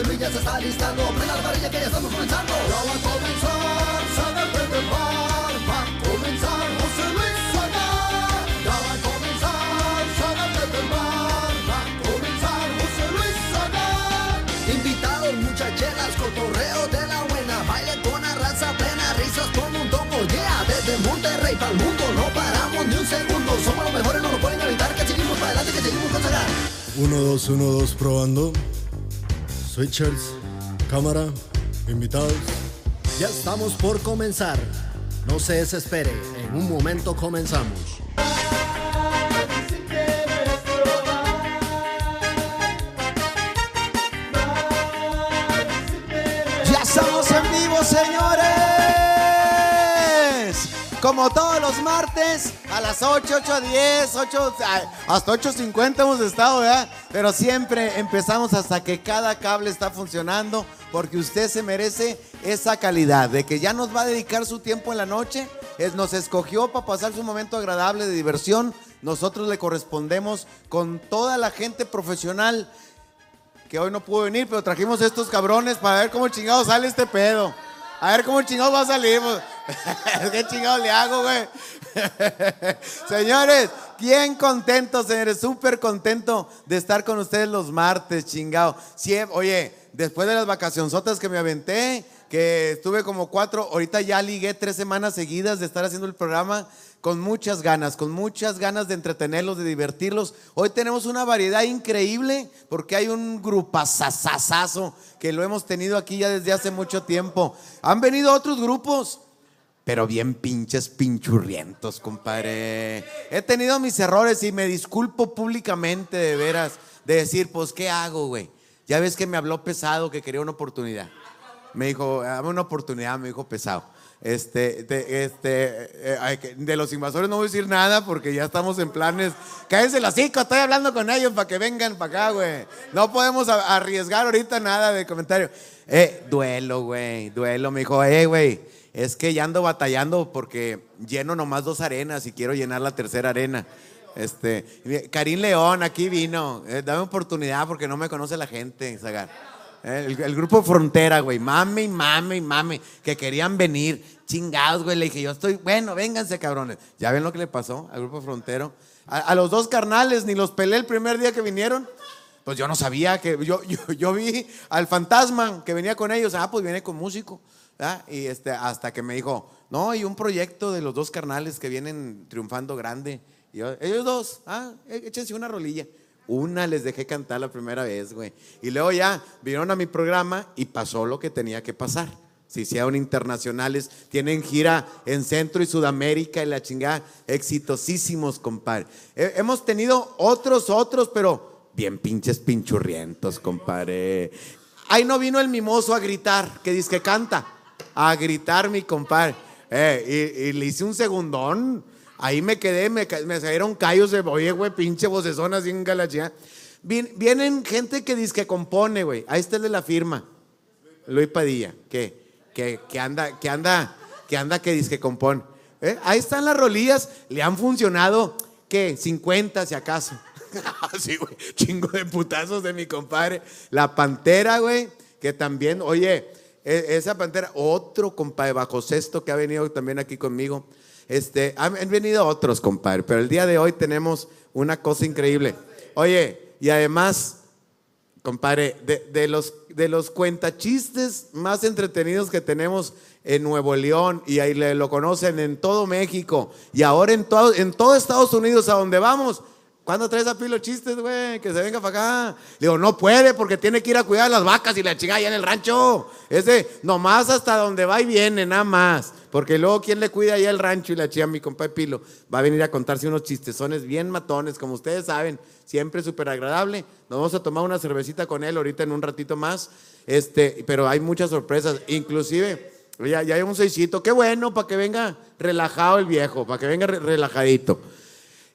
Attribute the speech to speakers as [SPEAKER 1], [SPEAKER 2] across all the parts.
[SPEAKER 1] Luis ya se está listando. Prenda la varilla que ya estamos comenzando. Ya va a comenzar, del bar. Va a comenzar José Luis Sagar. Ya va a comenzar, del bar. Va a comenzar José Luis Sagar. Invitados, muchacheras, cotorreo de la buena. Baile con la raza plena, risas como un tongo. Yeah, desde Monterrey para el mundo no paramos ni un segundo. Somos los mejores, no lo pueden evitar. Que seguimos para adelante, que seguimos con Sagar.
[SPEAKER 2] 1, 2, 1, 2, probando. Switchers, cámara, invitados.
[SPEAKER 3] Ya estamos por comenzar. No se desespere, en un momento comenzamos.
[SPEAKER 4] Ya estamos en vivo, señores. Como todos los martes, a las 8, 8, 10, 8, ay, hasta 8.50 hemos estado, ¿verdad? Pero siempre empezamos hasta que cada cable está funcionando, porque usted se merece esa calidad, de que ya nos va a dedicar su tiempo en la noche, nos escogió para pasar su momento agradable de diversión, nosotros le correspondemos con toda la gente profesional que hoy no pudo venir, pero trajimos estos cabrones para ver cómo chingado sale este pedo. A ver cómo chingado va a salir. pues. ¿Qué chingado le hago, güey? señores, bien contento, señores, súper contento de estar con ustedes los martes, chingado. Oye, después de las vacacionzotas que me aventé, que estuve como cuatro, ahorita ya ligué tres semanas seguidas de estar haciendo el programa con muchas ganas, con muchas ganas de entretenerlos, de divertirlos. Hoy tenemos una variedad increíble porque hay un grupazazazazo que lo hemos tenido aquí ya desde hace mucho tiempo. Han venido otros grupos, pero bien pinches pinchurrientos, compadre. He tenido mis errores y me disculpo públicamente de veras de decir, pues, ¿qué hago, güey? Ya ves que me habló pesado que quería una oportunidad. Me dijo, dame una oportunidad, me dijo pesado. Este, de, este, eh, de los invasores no voy a decir nada porque ya estamos en planes. Cállense los hocico, estoy hablando con ellos para que vengan para acá, güey. No podemos arriesgar ahorita nada de comentario. Eh, duelo, güey, duelo. Me dijo, eh, güey, es que ya ando batallando porque lleno nomás dos arenas y quiero llenar la tercera arena. Este, Karim León aquí vino. Eh, dame oportunidad porque no me conoce la gente, Zagar. El, grupo Frontera, güey. Mame y mame y mame. Que querían venir. Chingados, güey. Le dije, yo estoy. Bueno, vénganse, cabrones. ¿Ya ven lo que le pasó al grupo Frontero? A, a los dos carnales, ni los pelé el primer día que vinieron. Pues yo no sabía que. Yo, yo, yo vi al fantasma que venía con ellos. Ah, pues viene con músico. Y este, hasta que me dijo, no, hay un proyecto de los dos carnales que vienen triunfando grande. Y yo, ellos dos, ah, é- échense una rolilla. Una les dejé cantar la primera vez, güey. Y luego ya vinieron a mi programa y pasó lo que tenía que pasar. Se hicieron internacionales, tienen gira en Centro y Sudamérica y la chingada, exitosísimos, compadre. He- hemos tenido otros, otros, pero bien pinches pinchurrientos, compadre. Ahí no vino el mimoso a gritar, que dice que canta, a gritar, mi compadre. Eh, y, le hice un segundón. Ahí me quedé, me, me salieron callos de, oye, güey, pinche vocesón así en galachía. vienen gente que dice compone, güey. Ahí está el de la firma. Luis Padilla, que, que, que anda, que anda, que anda que dice compone. ¿Eh? Ahí están las rolillas, le han funcionado, ¿qué? 50 si acaso. sí, güey, chingo de putazos de mi compadre. La pantera, güey, que también, oye, esa pantera, otro compadre bajo sexto que ha venido también aquí conmigo. Este, han, han venido otros, compadre, pero el día de hoy tenemos una cosa increíble. Oye, y además, compadre, de, de los, de los cuentachistes más entretenidos que tenemos en Nuevo León y ahí le- lo conocen en todo México y ahora en todo, en todo Estados Unidos a donde vamos. ¿Cuándo traes a Pilo chistes, güey? Que se venga para acá. Le digo, no puede porque tiene que ir a cuidar las vacas y la chica allá en el rancho. Ese, nomás hasta donde va y viene, nada más. Porque luego, ¿quién le cuida allá el rancho y la chica, mi compa Pilo? Va a venir a contarse unos chistezones bien matones, como ustedes saben, siempre súper agradable. Nos vamos a tomar una cervecita con él ahorita en un ratito más. Este, pero hay muchas sorpresas, inclusive. Ya, ya hay un seisito, qué bueno, para que venga relajado el viejo, para que venga re- relajadito.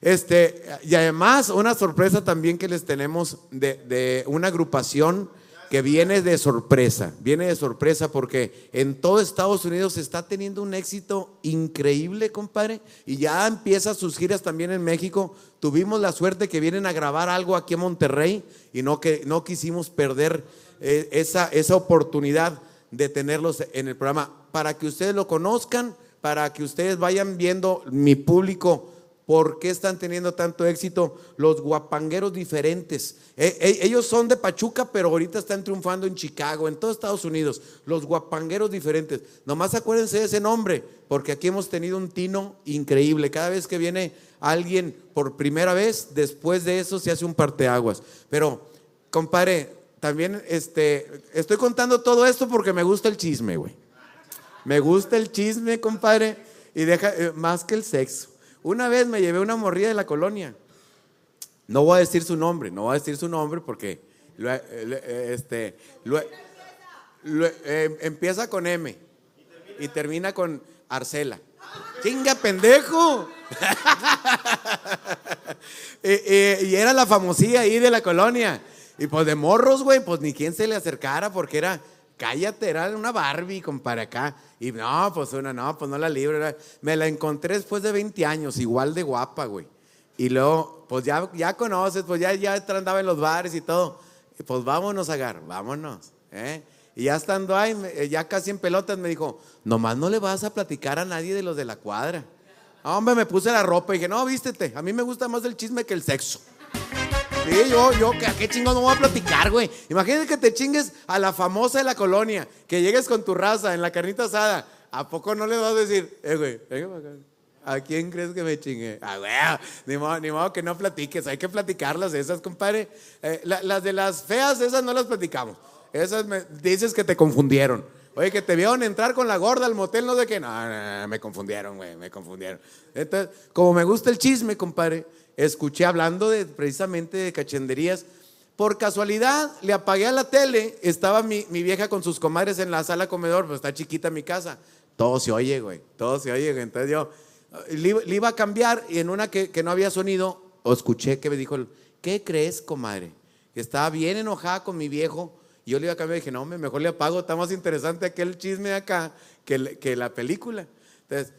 [SPEAKER 4] Este, y además, una sorpresa también que les tenemos de, de una agrupación que viene de sorpresa, viene de sorpresa porque en todo Estados Unidos está teniendo un éxito increíble, compadre, y ya empieza sus giras también en México. Tuvimos la suerte que vienen a grabar algo aquí en Monterrey y no, que, no quisimos perder eh, esa, esa oportunidad de tenerlos en el programa para que ustedes lo conozcan, para que ustedes vayan viendo mi público ¿Por qué están teniendo tanto éxito los guapangueros diferentes? Eh, eh, ellos son de Pachuca, pero ahorita están triunfando en Chicago, en todo Estados Unidos. Los guapangueros diferentes. Nomás acuérdense de ese nombre, porque aquí hemos tenido un tino increíble. Cada vez que viene alguien por primera vez, después de eso se hace un parteaguas. Pero, compadre, también este, estoy contando todo esto porque me gusta el chisme, güey. Me gusta el chisme, compadre, y deja eh, más que el sexo. Una vez me llevé una morrilla de la colonia. No voy a decir su nombre, no voy a decir su nombre porque este, em, empieza con M y termina con Arcela. Chinga, pendejo. y, era la famosilla ahí de la colonia. Y pues de morros, güey, pues ni quien se le acercara porque era, cállate, era una Barbie, para acá. Y no, pues una, no, pues no la libro. Me la encontré después de 20 años, igual de guapa, güey. Y luego, pues ya, ya conoces, pues ya, ya andaba en los bares y todo. Y pues vámonos, Agar, vámonos. ¿eh? Y ya estando ahí, ya casi en pelotas, me dijo, nomás no le vas a platicar a nadie de los de la cuadra. Hombre, me puse la ropa y dije, no, vístete, a mí me gusta más el chisme que el sexo. Sí, yo, yo, ¿a qué chingo no voy a platicar, güey? Imagínate que te chingues a la famosa de la colonia, que llegues con tu raza en la carnita asada. ¿A poco no le vas a decir, eh, güey? ¿A quién crees que me chingue? Ah, güey, ni modo, ni modo que no platiques, hay que platicarlas esas, compadre. Eh, las de las feas, esas no las platicamos. Esas me, dices que te confundieron. Oye, que te vieron entrar con la gorda al motel, no sé qué. No, no, no me confundieron, güey, me confundieron. Como me gusta el chisme, compadre, escuché hablando de, precisamente de cachenderías. Por casualidad le apagué a la tele, estaba mi, vieja con sus comadres en la sala comedor, pues está chiquita mi casa. Todo se oye, güey, todo se oye. Entonces yo le, iba a cambiar y en una que, no había sonido, escuché que me dijo, ¿qué crees, comadre? Que estaba bien enojada con mi viejo. Y yo le iba a cambiar y dije, no, mejor le apago, está más interesante aquel chisme acá que, que la película. Entonces,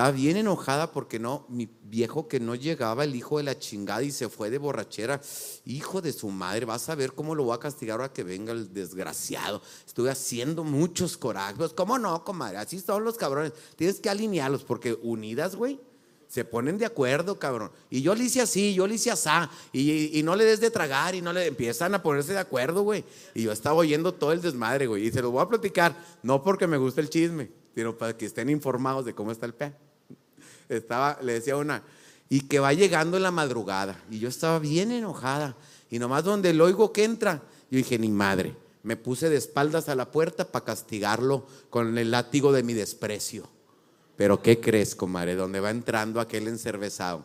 [SPEAKER 4] estaba bien enojada porque no, mi viejo que no llegaba, el hijo de la chingada y se fue de borrachera. Hijo de su madre, vas a ver cómo lo voy a castigar ahora que venga el desgraciado. Estuve haciendo muchos corajes. ¿Cómo no, comadre? Así son los cabrones. Tienes que alinearlos porque unidas, güey, se ponen de acuerdo, cabrón. Y yo le hice así, yo le hice así. Y, y, no le des de tragar y no le empiezan a ponerse de acuerdo, güey. Y yo estaba oyendo todo el desmadre, güey. Y se los voy a platicar, no porque me guste el chisme sino para que estén informados de cómo está el pe. Estaba, le decía una, y que va llegando en la madrugada. Y yo estaba bien enojada. Y nomás donde lo oigo que entra, yo dije, ni madre. Me puse de espaldas a la puerta para castigarlo con el látigo de mi desprecio. Pero ¿qué crees, comadre? Donde va entrando aquel encervezado.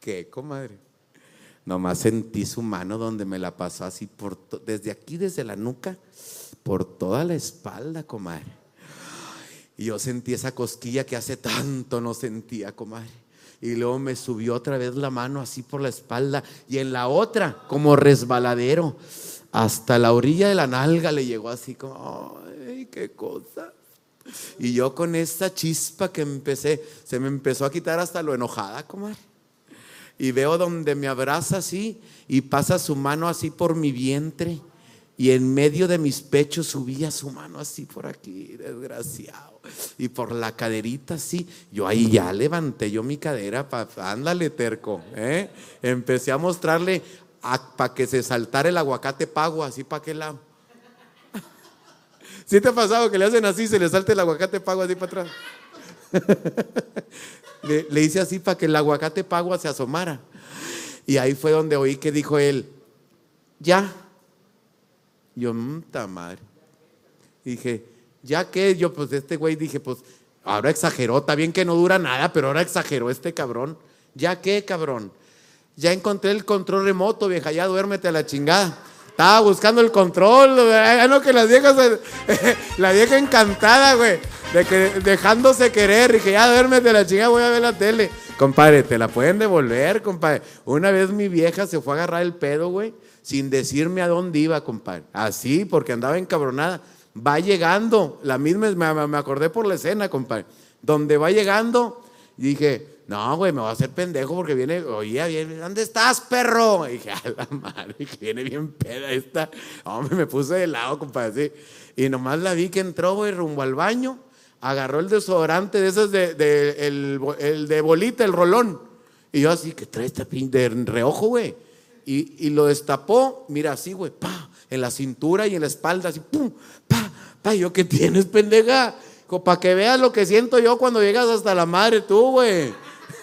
[SPEAKER 4] ¿Qué, comadre? Nomás sentí su mano donde me la pasó así por desde aquí, desde la nuca, por toda la espalda, comadre. Y yo sentí esa cosquilla que hace tanto no sentía, comadre. Y luego me subió otra vez la mano así por la espalda y en la otra como resbaladero. Hasta la orilla de la nalga le llegó así como, ay, qué cosa. Y yo con esta chispa que empecé, se me empezó a quitar hasta lo enojada, comadre. Y veo donde me abraza así y pasa su mano así por mi vientre. Y en medio de mis pechos subía su mano así por aquí, desgraciado y por la caderita así. Yo ahí ya levanté yo mi cadera, para ándale terco. ¿eh? Empecé a mostrarle para que se saltara el aguacate pago, así para qué lado. ¿Sí te ha pasado que le hacen así, se le salte el aguacate pago así para atrás? le, hice así para que el aguacate pago se asomara. Y ahí fue donde oí que dijo él, ya. Yo, mmm, madre. Dije, ya que yo, pues este güey dije, pues ahora exageró, está bien que no dura nada, pero ahora exageró este cabrón. Ya que, cabrón. Ya encontré el control remoto, vieja, ya duérmete a la chingada. Estaba buscando el control, no que las viejas, la vieja encantada, güey, de que dejándose querer, y que ya duérmete a la chingada, voy a ver la tele. Compadre, te la pueden devolver, compadre. Una vez mi vieja se fue a agarrar el pedo, güey, sin decirme a dónde iba, compadre. Así, porque andaba encabronada va llegando, la misma, me, acordé por la escena, compadre, donde va llegando Y dije, no, güey, me voy a hacer pendejo porque viene, oye, viene, ¿dónde estás, perro? Y dije, a la madre, que viene bien peda esta. Hombre, me puse de lado, compadre, así. Y nomás la vi que entró, güey, rumbo al baño, agarró el desodorante de esos de, de- el, de bolita, el rolón. Y yo así, que trae esta pin reojo, güey. Y, y lo destapó, mira así, güey, pa, en la cintura y en la espalda, así, pum, pa, pa, yo, ¿qué tienes, pendeja? Para que veas lo que siento yo cuando llegas hasta la madre tú, güey.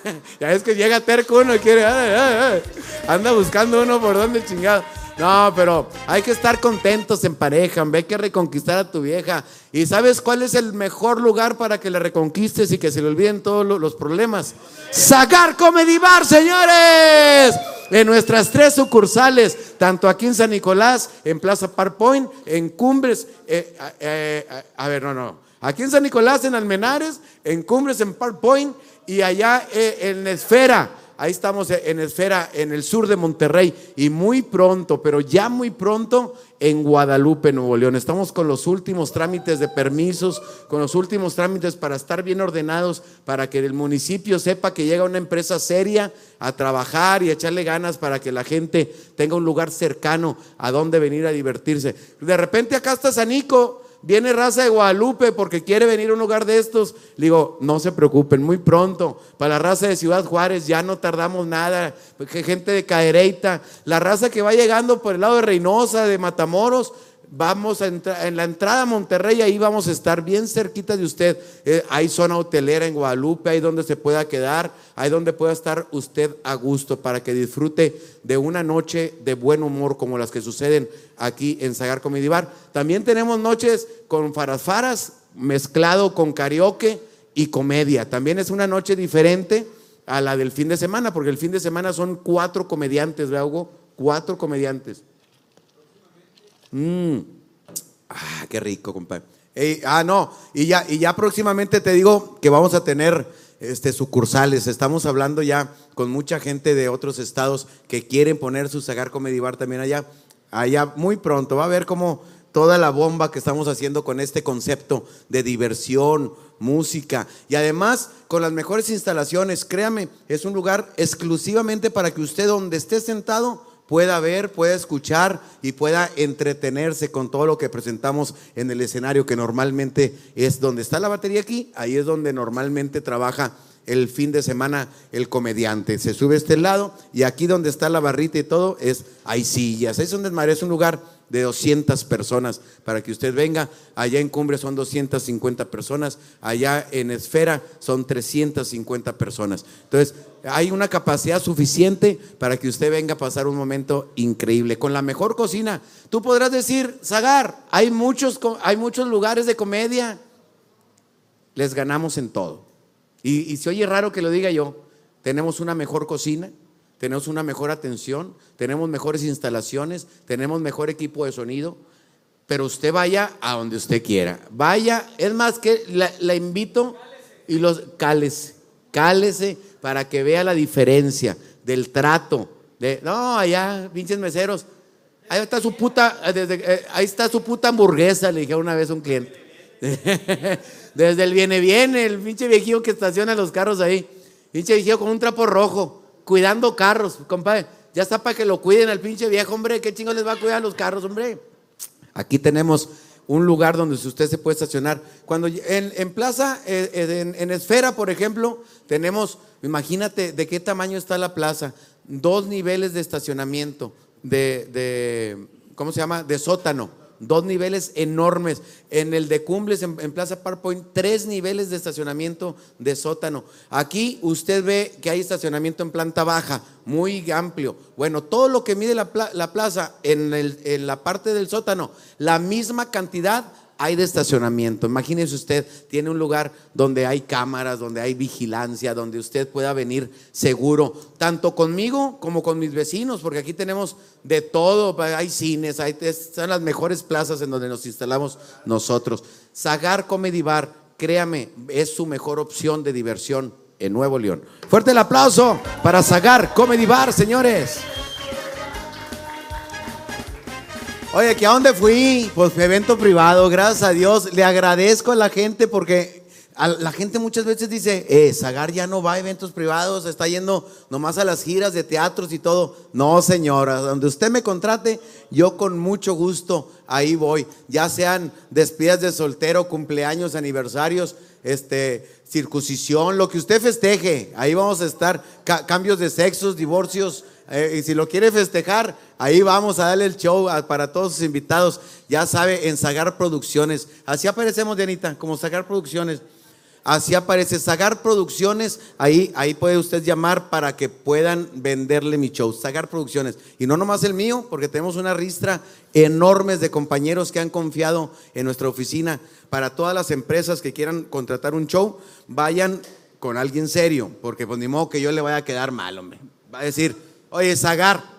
[SPEAKER 4] ya ves que llega terco uno y quiere, ay, ay, ay. anda buscando uno por donde chingado. No, pero hay que estar contentos en pareja, hombre, hay que reconquistar a tu vieja. ¿Y sabes cuál es el mejor lugar para que le reconquistes y que se le olviden todos lo- los problemas? Sacar Comedy Bar, señores. En nuestras tres sucursales, tanto aquí en San Nicolás, en Plaza Park Point, en Cumbres, eh, eh, eh, a ver, no, no. Aquí en San Nicolás, en Almenares, en Cumbres, en Park Point y allá en Esfera. Ahí estamos en Esfera, en el sur de Monterrey. Y muy pronto, pero ya muy pronto, en Guadalupe, Nuevo León. Estamos con los últimos trámites de permisos, con los últimos trámites para estar bien ordenados, para que el municipio sepa que llega una empresa seria a trabajar y a echarle ganas para que la gente tenga un lugar cercano a donde venir a divertirse. De repente acá está Sanico. Viene raza de Guadalupe porque quiere venir a un lugar de estos. Le digo, no se preocupen, muy pronto. Para la raza de Ciudad Juárez ya no tardamos nada. Gente de Cadereyta, la raza que va llegando por el lado de Reynosa, de Matamoros, vamos a entrar en la entrada a Monterrey, ahí vamos a estar bien cerquita de usted. Eh, hay zona hotelera en Guadalupe, hay donde se pueda quedar, hay donde pueda estar usted a gusto para que disfrute de una noche de buen humor como las que suceden aquí en Sagar Comedy Bar. También tenemos noches con farasfaras mezclado con karaoke y comedia. También es una noche diferente a la del fin de semana, porque el fin de semana son cuatro comediantes, ¿verdad, Hugo? Cuatro comediantes. Mm. Ah, qué rico, compadre. Ah, no, y ya, y ya próximamente te digo que vamos a tener este, sucursales. Estamos hablando ya con mucha gente de otros estados que quieren poner su Sagar Comedy Bar también allá. Allá muy pronto. Va a ver cómo toda la bomba que estamos haciendo con este concepto de diversión, música y además con las mejores instalaciones. Créame, es un lugar exclusivamente para que usted donde esté sentado pueda ver, pueda escuchar y pueda entretenerse con todo lo que presentamos en el escenario, que normalmente es donde está la batería aquí, ahí es donde normalmente trabaja el fin de semana el comediante. Se sube a este lado y aquí donde está la barrita y todo, es hay sillas. Es desmadre, es un lugar de 200 personas para que usted venga. Allá en Cumbre son 250 personas, allá en Esfera son 350 personas. Entonces, hay una capacidad suficiente para que usted venga a pasar un momento increíble con la mejor cocina. Tú podrás decir, Zagar, hay muchos, hay muchos lugares de comedia. Les ganamos en todo. Y, y se oye raro que lo diga yo, tenemos una mejor cocina, tenemos una mejor atención, tenemos mejores instalaciones, tenemos mejor equipo de sonido, pero usted vaya a donde usted quiera. Vaya, es más que la, invito y los cálese, cálese para que vea la diferencia del trato. De, no, allá, pinches meseros. Ahí está su puta, desde- eh, ahí está su puta hamburguesa, le dije una vez a un cliente. Desde el viene viene, el pinche viejillo que estaciona los carros ahí. Pinche viejillo con un trapo rojo, cuidando carros, compadre. Ya está para que lo cuiden al pinche viejo, hombre. ¿Qué chingo les va a cuidar los carros, hombre? Aquí tenemos un lugar donde usted se puede estacionar. Cuando en, en plaza, eh, eh, en, en esfera, por ejemplo, tenemos, imagínate de qué tamaño está la plaza. Dos niveles de estacionamiento, de, de ¿cómo se llama? De sótano. Dos niveles enormes. En el de Cumbres, en, Plaza Park Point, tres niveles de estacionamiento de sótano. Aquí usted ve que hay estacionamiento en planta baja, muy amplio. Bueno, todo lo que mide la, la plaza en, el- en la parte del sótano, la misma cantidad hay de estacionamiento. Imagínese usted, tiene un lugar donde hay cámaras, donde hay vigilancia, donde usted pueda venir seguro, tanto conmigo como con mis vecinos, porque aquí tenemos de todo, hay cines, hay, es- son las mejores plazas en donde nos instalamos nosotros. Sagar Comedy Bar, créame, es su mejor opción de diversión en Nuevo León. Fuerte el aplauso para Sagar Comedy Bar, señores. Oye, ¿que a dónde fui? Pues evento privado, gracias a Dios. Le agradezco a la gente porque la gente muchas veces dice, eh, Zagar ya no va a eventos privados, está yendo nomás a las giras de teatros y todo. No, señora, donde usted me contrate, yo con mucho gusto ahí voy. Ya sean despidas de soltero, cumpleaños, aniversarios, este, circuncisión, lo que usted festeje, ahí vamos a estar. Ca- cambios de sexos, divorcios, eh, y si lo quiere festejar, ahí vamos a darle el show para todos sus invitados. Ya sabe, en Zagar Producciones. Así aparecemos, Dianita, como Zagar Producciones. Así aparece Zagar Producciones, ahí, ahí puede usted llamar para que puedan venderle mi show, Zagar Producciones. Y no nomás el mío, porque tenemos una ristra enormes de compañeros que han confiado en nuestra oficina. Para todas las empresas que quieran contratar un show, vayan con alguien serio, porque pues ni modo que yo le vaya a quedar mal, hombre. Va a decir, oye, Zagar,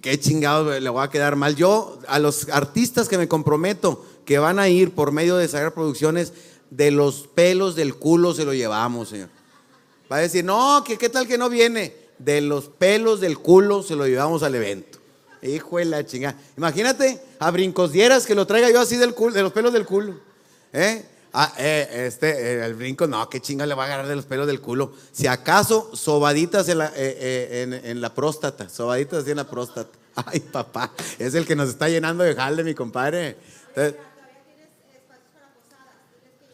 [SPEAKER 4] qué chingado le voy a quedar mal. Yo, a los artistas que me comprometo que van a ir por medio de Zagar Producciones, de los pelos del culo se lo llevamos, señor. Va a decir, no, que qué tal que no viene. De los pelos del culo se lo llevamos al evento. Hijo de la chingada. Imagínate a brincos dieras que lo traiga yo así del culo, de los pelos del culo. ¿Eh? Ah, eh, este, eh, el brinco, no, qué chinga le va a agarrar de los pelos del culo. Si acaso, sobaditas en la, eh, eh, próstata, sobaditas así en la próstata. Ay, papá, es el que nos está llenando de jale, mi compadre. Entonces,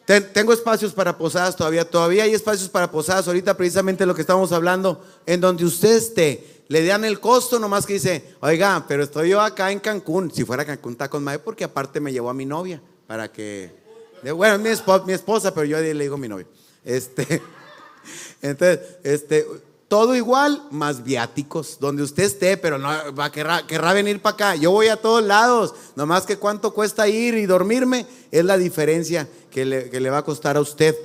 [SPEAKER 4] Ten- tengo espacios para posadas todavía, todavía hay espacios para posadas, ahorita precisamente lo que estamos hablando, en donde usted esté, le dan el costo, nomás que dice, oiga, pero estoy yo acá en Cancún, si fuera Cancún está con madre, porque aparte me llevó a mi novia, para que, bueno, mi, espo- mi esposa, pero yo le digo mi novia. Este, entonces, este, todo igual, más viáticos, donde usted esté, pero no va, querrá, querrá venir para acá. Yo voy a todos lados, nomás que cuánto cuesta ir y dormirme, es la diferencia que le, que le va a costar a usted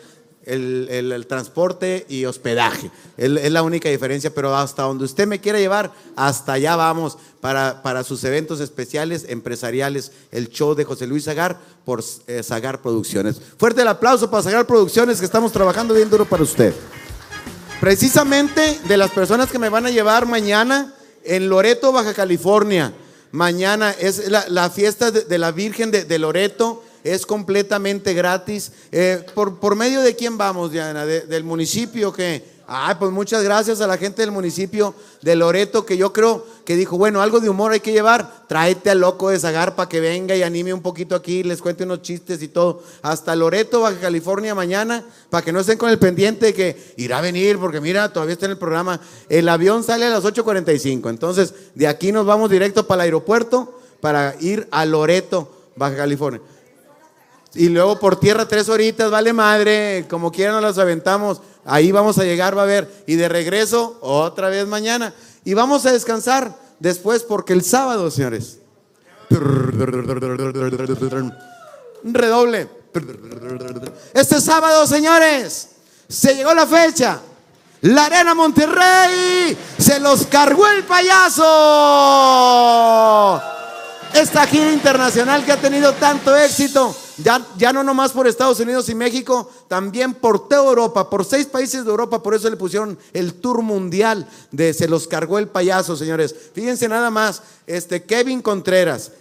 [SPEAKER 4] el, el- transporte y hospedaje. Es, es la única diferencia, pero hasta donde usted me quiera llevar, hasta allá vamos para, para sus eventos especiales, empresariales, el show de José Luis Zagar por eh, Zagar Producciones. Fuerte el aplauso para Zagar Producciones, que estamos trabajando bien duro para usted. Precisamente de las personas que me van a llevar mañana en Loreto, Baja California. Mañana es la, la fiesta de, de la Virgen de, de Loreto. Es completamente gratis. Eh, ¿por, ¿Por medio de quién vamos, Diana? ¿De- ¿Del municipio que Ay, pues muchas gracias a la gente del municipio de Loreto que yo creo que dijo, bueno, algo de humor hay que llevar. Tráete al loco de Zagar que venga y anime un poquito aquí, les cuente unos chistes y todo. Hasta Loreto, Baja California mañana, para que no estén con el pendiente de que irá a venir, porque mira, todavía está en el programa. El avión sale a las 8.45, entonces de aquí nos vamos directo para el aeropuerto para ir a Loreto, Baja California. Y luego por tierra tres horitas, vale madre, como quiera nos las aventamos. Ahí vamos a llegar, va a ver. Y de regreso, otra vez mañana. Y vamos a descansar después, porque el sábado, señores. Redoble. Este sábado, señores, se llegó la fecha. La Arena Monterrey se los cargó el payaso. Esta gira internacional que ha tenido tanto éxito, ya, no nomás por Estados Unidos y México, también por toda Europa, por seis países de Europa, por eso le pusieron el tour mundial de Se los cargó el payaso, señores. Fíjense nada más, este Kevin Contreras,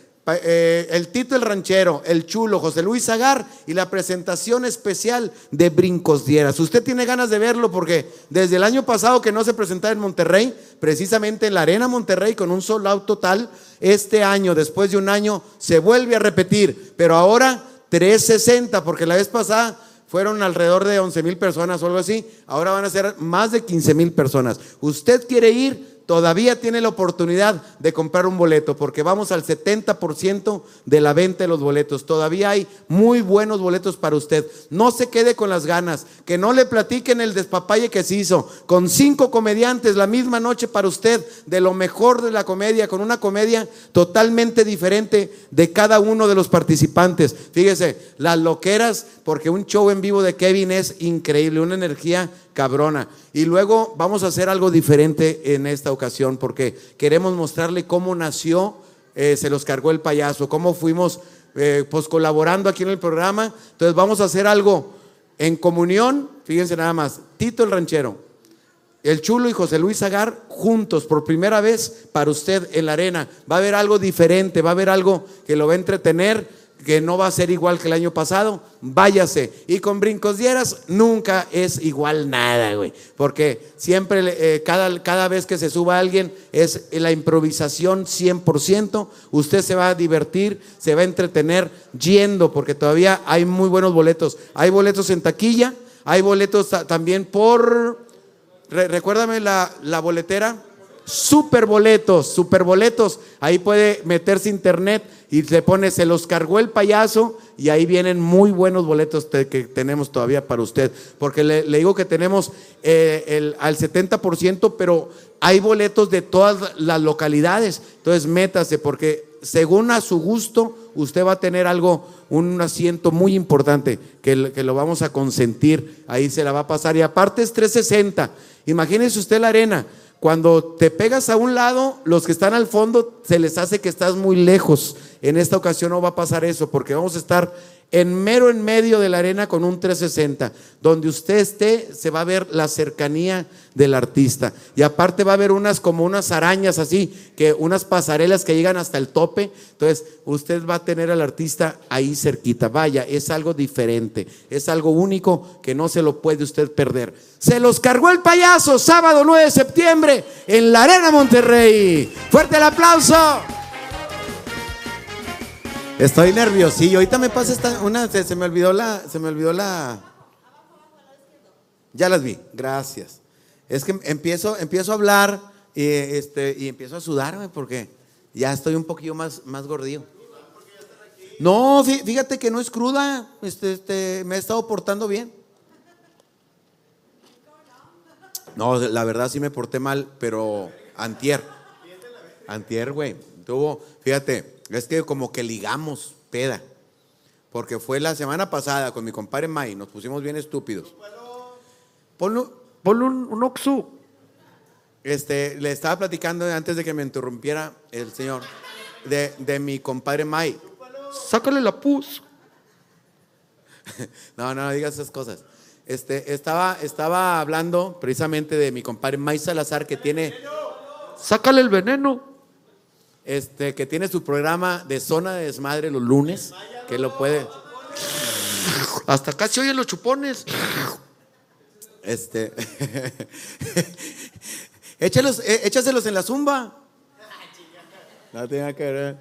[SPEAKER 4] eh, el Tito el Ranchero, el Chulo, José Luis Zagar y la presentación especial de Brincos Dieras. Usted tiene ganas de verlo porque desde el año pasado que no se presentaba en Monterrey, precisamente en la Arena Monterrey con un sold out total, este año, después de un año, se vuelve a repetir, pero ahora 360, porque la vez pasada fueron alrededor de 11 mil personas o algo así, ahora van a ser más de 15 mil personas. Usted quiere ir, todavía tiene la oportunidad de comprar un boleto, porque vamos al 70% de la venta de los boletos. Todavía hay muy buenos boletos para usted. No se quede con las ganas, que no le platiquen el despapalle que se hizo, con cinco comediantes la misma noche para usted, de lo mejor de la comedia, con una comedia totalmente diferente de cada uno de los participantes. Fíjese, las loqueras, porque un show en vivo de Kevin es increíble, una energía cabrona. Y luego vamos a hacer algo diferente en esta ocasión, porque queremos mostrarle cómo nació, eh, se los cargó el payaso, cómo fuimos eh, pues colaborando aquí en el programa. Entonces vamos a hacer algo en comunión, fíjense nada más, Tito el Ranchero, el Chulo y José Luis Agar juntos por primera vez para usted en la arena. Va a haber algo diferente, va a haber algo que lo va a entretener que no va a ser igual que el año pasado, váyase. Y con brincos dieras nunca es igual nada, güey. Porque siempre, eh, cada, cada vez que se suba alguien, es la improvisación 100%. Usted se va a divertir, se va a entretener yendo, porque todavía hay muy buenos boletos. Hay boletos en taquilla, hay boletos ta- también por... re- recuérdame la, la boletera. Super boletos, super boletos. Ahí puede meterse internet y se pone, se los cargó el payaso y ahí vienen muy buenos boletos te- que tenemos todavía para usted. Porque le, digo que tenemos eh, al 70%, pero hay boletos de todas las localidades. Entonces métase porque según a su gusto, usted va a tener algo, un asiento muy importante que, que lo vamos a consentir. Ahí se la va a pasar. Y aparte es 360. Imagínese usted la arena. Cuando te pegas a un lado, los que están al fondo se les hace que estás muy lejos. En esta ocasión no va a pasar eso, porque vamos a estar en mero en medio de la arena con un 360. Donde usted esté, se va a ver la cercanía del artista. Y aparte va a haber unas como unas arañas así, que unas pasarelas que llegan hasta el tope. Entonces, usted va a tener al artista ahí cerquita. Vaya, es algo diferente, es algo único que no se lo puede usted perder. Se los cargó el payaso, sábado 9 de septiembre, en la Arena Monterrey. Fuerte el aplauso. Estoy nerviosillo. Ahorita me pasa esta una se, me olvidó la se me olvidó la Ya las vi. Gracias. Es que empiezo empiezo a hablar y este y empiezo a sudarme porque ya estoy un poquillo más más gordillo. No, fí- fíjate que no es cruda. Este, este, me he estado portando bien. No, la verdad sí me porté mal, pero antier. Antier, güey. Tuvo, fíjate, es que como que ligamos peda. Porque fue la semana pasada con mi compadre May, nos pusimos bien estúpidos. Ponle, ponle un, un oxu. Este, le estaba platicando antes de que me interrumpiera el señor de, de mi compadre May. Sácale la pus. No, no, no digas esas cosas. Este, estaba, estaba hablando precisamente de mi compadre May Salazar que tiene. Sácale el veneno. Este, que tiene su programa de zona de desmadre los lunes, que lo puede. Hasta casi oyen los chupones. Este. Échalos, eh, échaselos en la zumba. No tiene que ver.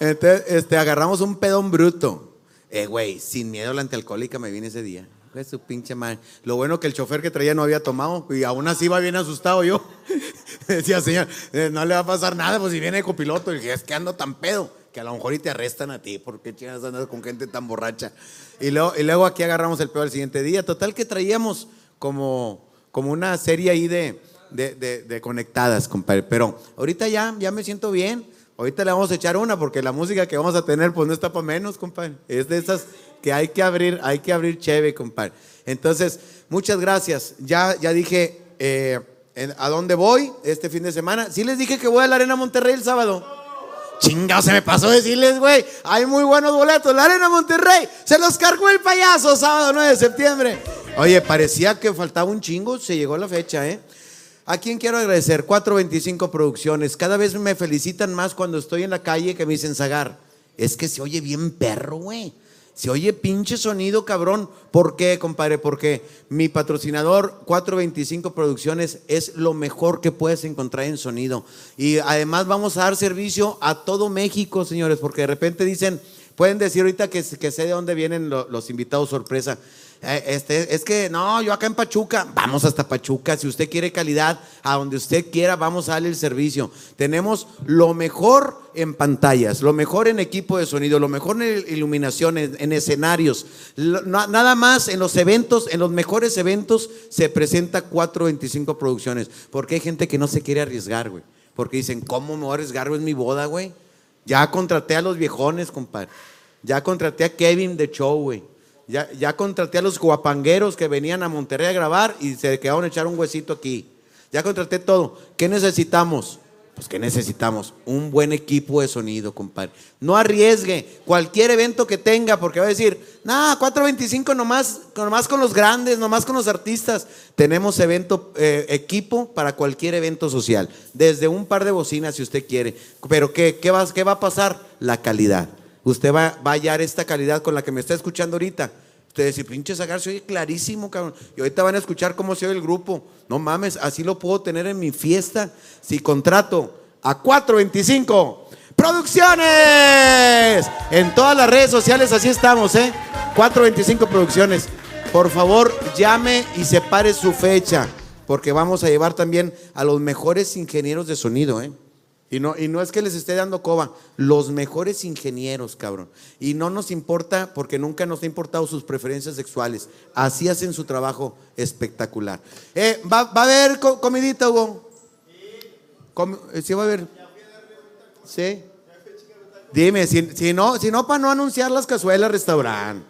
[SPEAKER 4] Entonces, este, agarramos un pedón bruto. Eh, güey, sin miedo a la antialcohólica me vine ese día. Güey, su pinche madre. Lo bueno que el chofer que traía no había tomado y aún así iba bien asustado yo. Decía, señor, eh, no le va a pasar nada, pues si viene de copiloto. Y dije, es que ando tan pedo que a lo mejor y te arrestan a ti. porque chingas andas con gente tan borracha? Y luego, y luego aquí agarramos el pedo el siguiente día. Total que traíamos como, como una serie ahí de, de, de- de conectadas, compadre. Pero ahorita ya, ya me siento bien. Ahorita le vamos a echar una porque la música que vamos a tener pues no está para menos, compadre. Es de esas que hay que abrir, hay que abrir chévere, compadre. Entonces, muchas gracias. Ya, ya dije eh, a dónde voy este fin de semana. Sí les dije que voy a la Arena Monterrey el sábado. Chingado, se me pasó decirles, güey. Hay muy buenos boletos. La Arena Monterrey se los cargó el payaso sábado 9 de septiembre. Oye, parecía que faltaba un chingo. Se llegó la fecha, ¿eh? ¿A quién quiero agradecer? 425 Producciones. Cada vez me felicitan más cuando estoy en la calle que me dicen Zagar. Es que se oye bien perro, güey. Se oye pinche sonido, cabrón. ¿Por qué, compadre? Porque mi patrocinador 425 Producciones es lo mejor que puedes encontrar en sonido. Y además vamos a dar servicio a todo México, señores, porque de repente dicen, pueden decir ahorita que, sé de dónde vienen lo- los invitados sorpresa. Eh, Este, es que no, yo acá en Pachuca, vamos hasta Pachuca. Si usted quiere calidad, a donde usted quiera, vamos a darle el servicio. Tenemos lo mejor en pantallas, lo mejor en equipo de sonido, lo mejor en iluminación, en, en escenarios. Nada más en los eventos, en los mejores eventos, se presenta 425 producciones. Porque hay gente que no se quiere arriesgar, güey. Porque dicen, ¿cómo me voy a arriesgar? Es mi boda, güey. Ya contraté a los viejones, compadre. Ya contraté a Kevin de show, güey. Ya, contraté a los guapangueros que venían a Monterrey a grabar y se quedaron a echar un huesito aquí. Ya contraté todo. ¿Qué necesitamos? Pues ¿qué necesitamos? Un buen equipo de sonido, compadre. No arriesgue cualquier evento que tenga, porque va a decir, nah, 425 nomás, nomás con los grandes, nomás con los artistas. Tenemos evento, eh, equipo para cualquier evento social. Desde un par de bocinas, si usted quiere. Pero ¿qué, qué, va, qué va a pasar? La calidad. Usted va, a hallar esta calidad con la que me está escuchando ahorita. Ustedes si pinche sacar se oye clarísimo, cabrón. Y ahorita van a escuchar cómo se oye el grupo. No mames, así lo puedo tener en mi fiesta si contrato a 425 Producciones. En todas las redes sociales así estamos, ¿eh? 425 Producciones. Por favor, llame y separe su fecha, porque vamos a llevar también a los mejores ingenieros de sonido, ¿eh? Y no, y no es que les esté dando coba, los mejores ingenieros, cabrón. Y no nos importa, porque nunca nos ha importado sus preferencias sexuales. Así hacen su trabajo espectacular. Eh, ¿va, va a haber co- comidita, Hugo? Com- eh, ¿Sí va a haber? ¿Sí? Dime, si, si no, si no para no anunciar las cazuelas restaurante.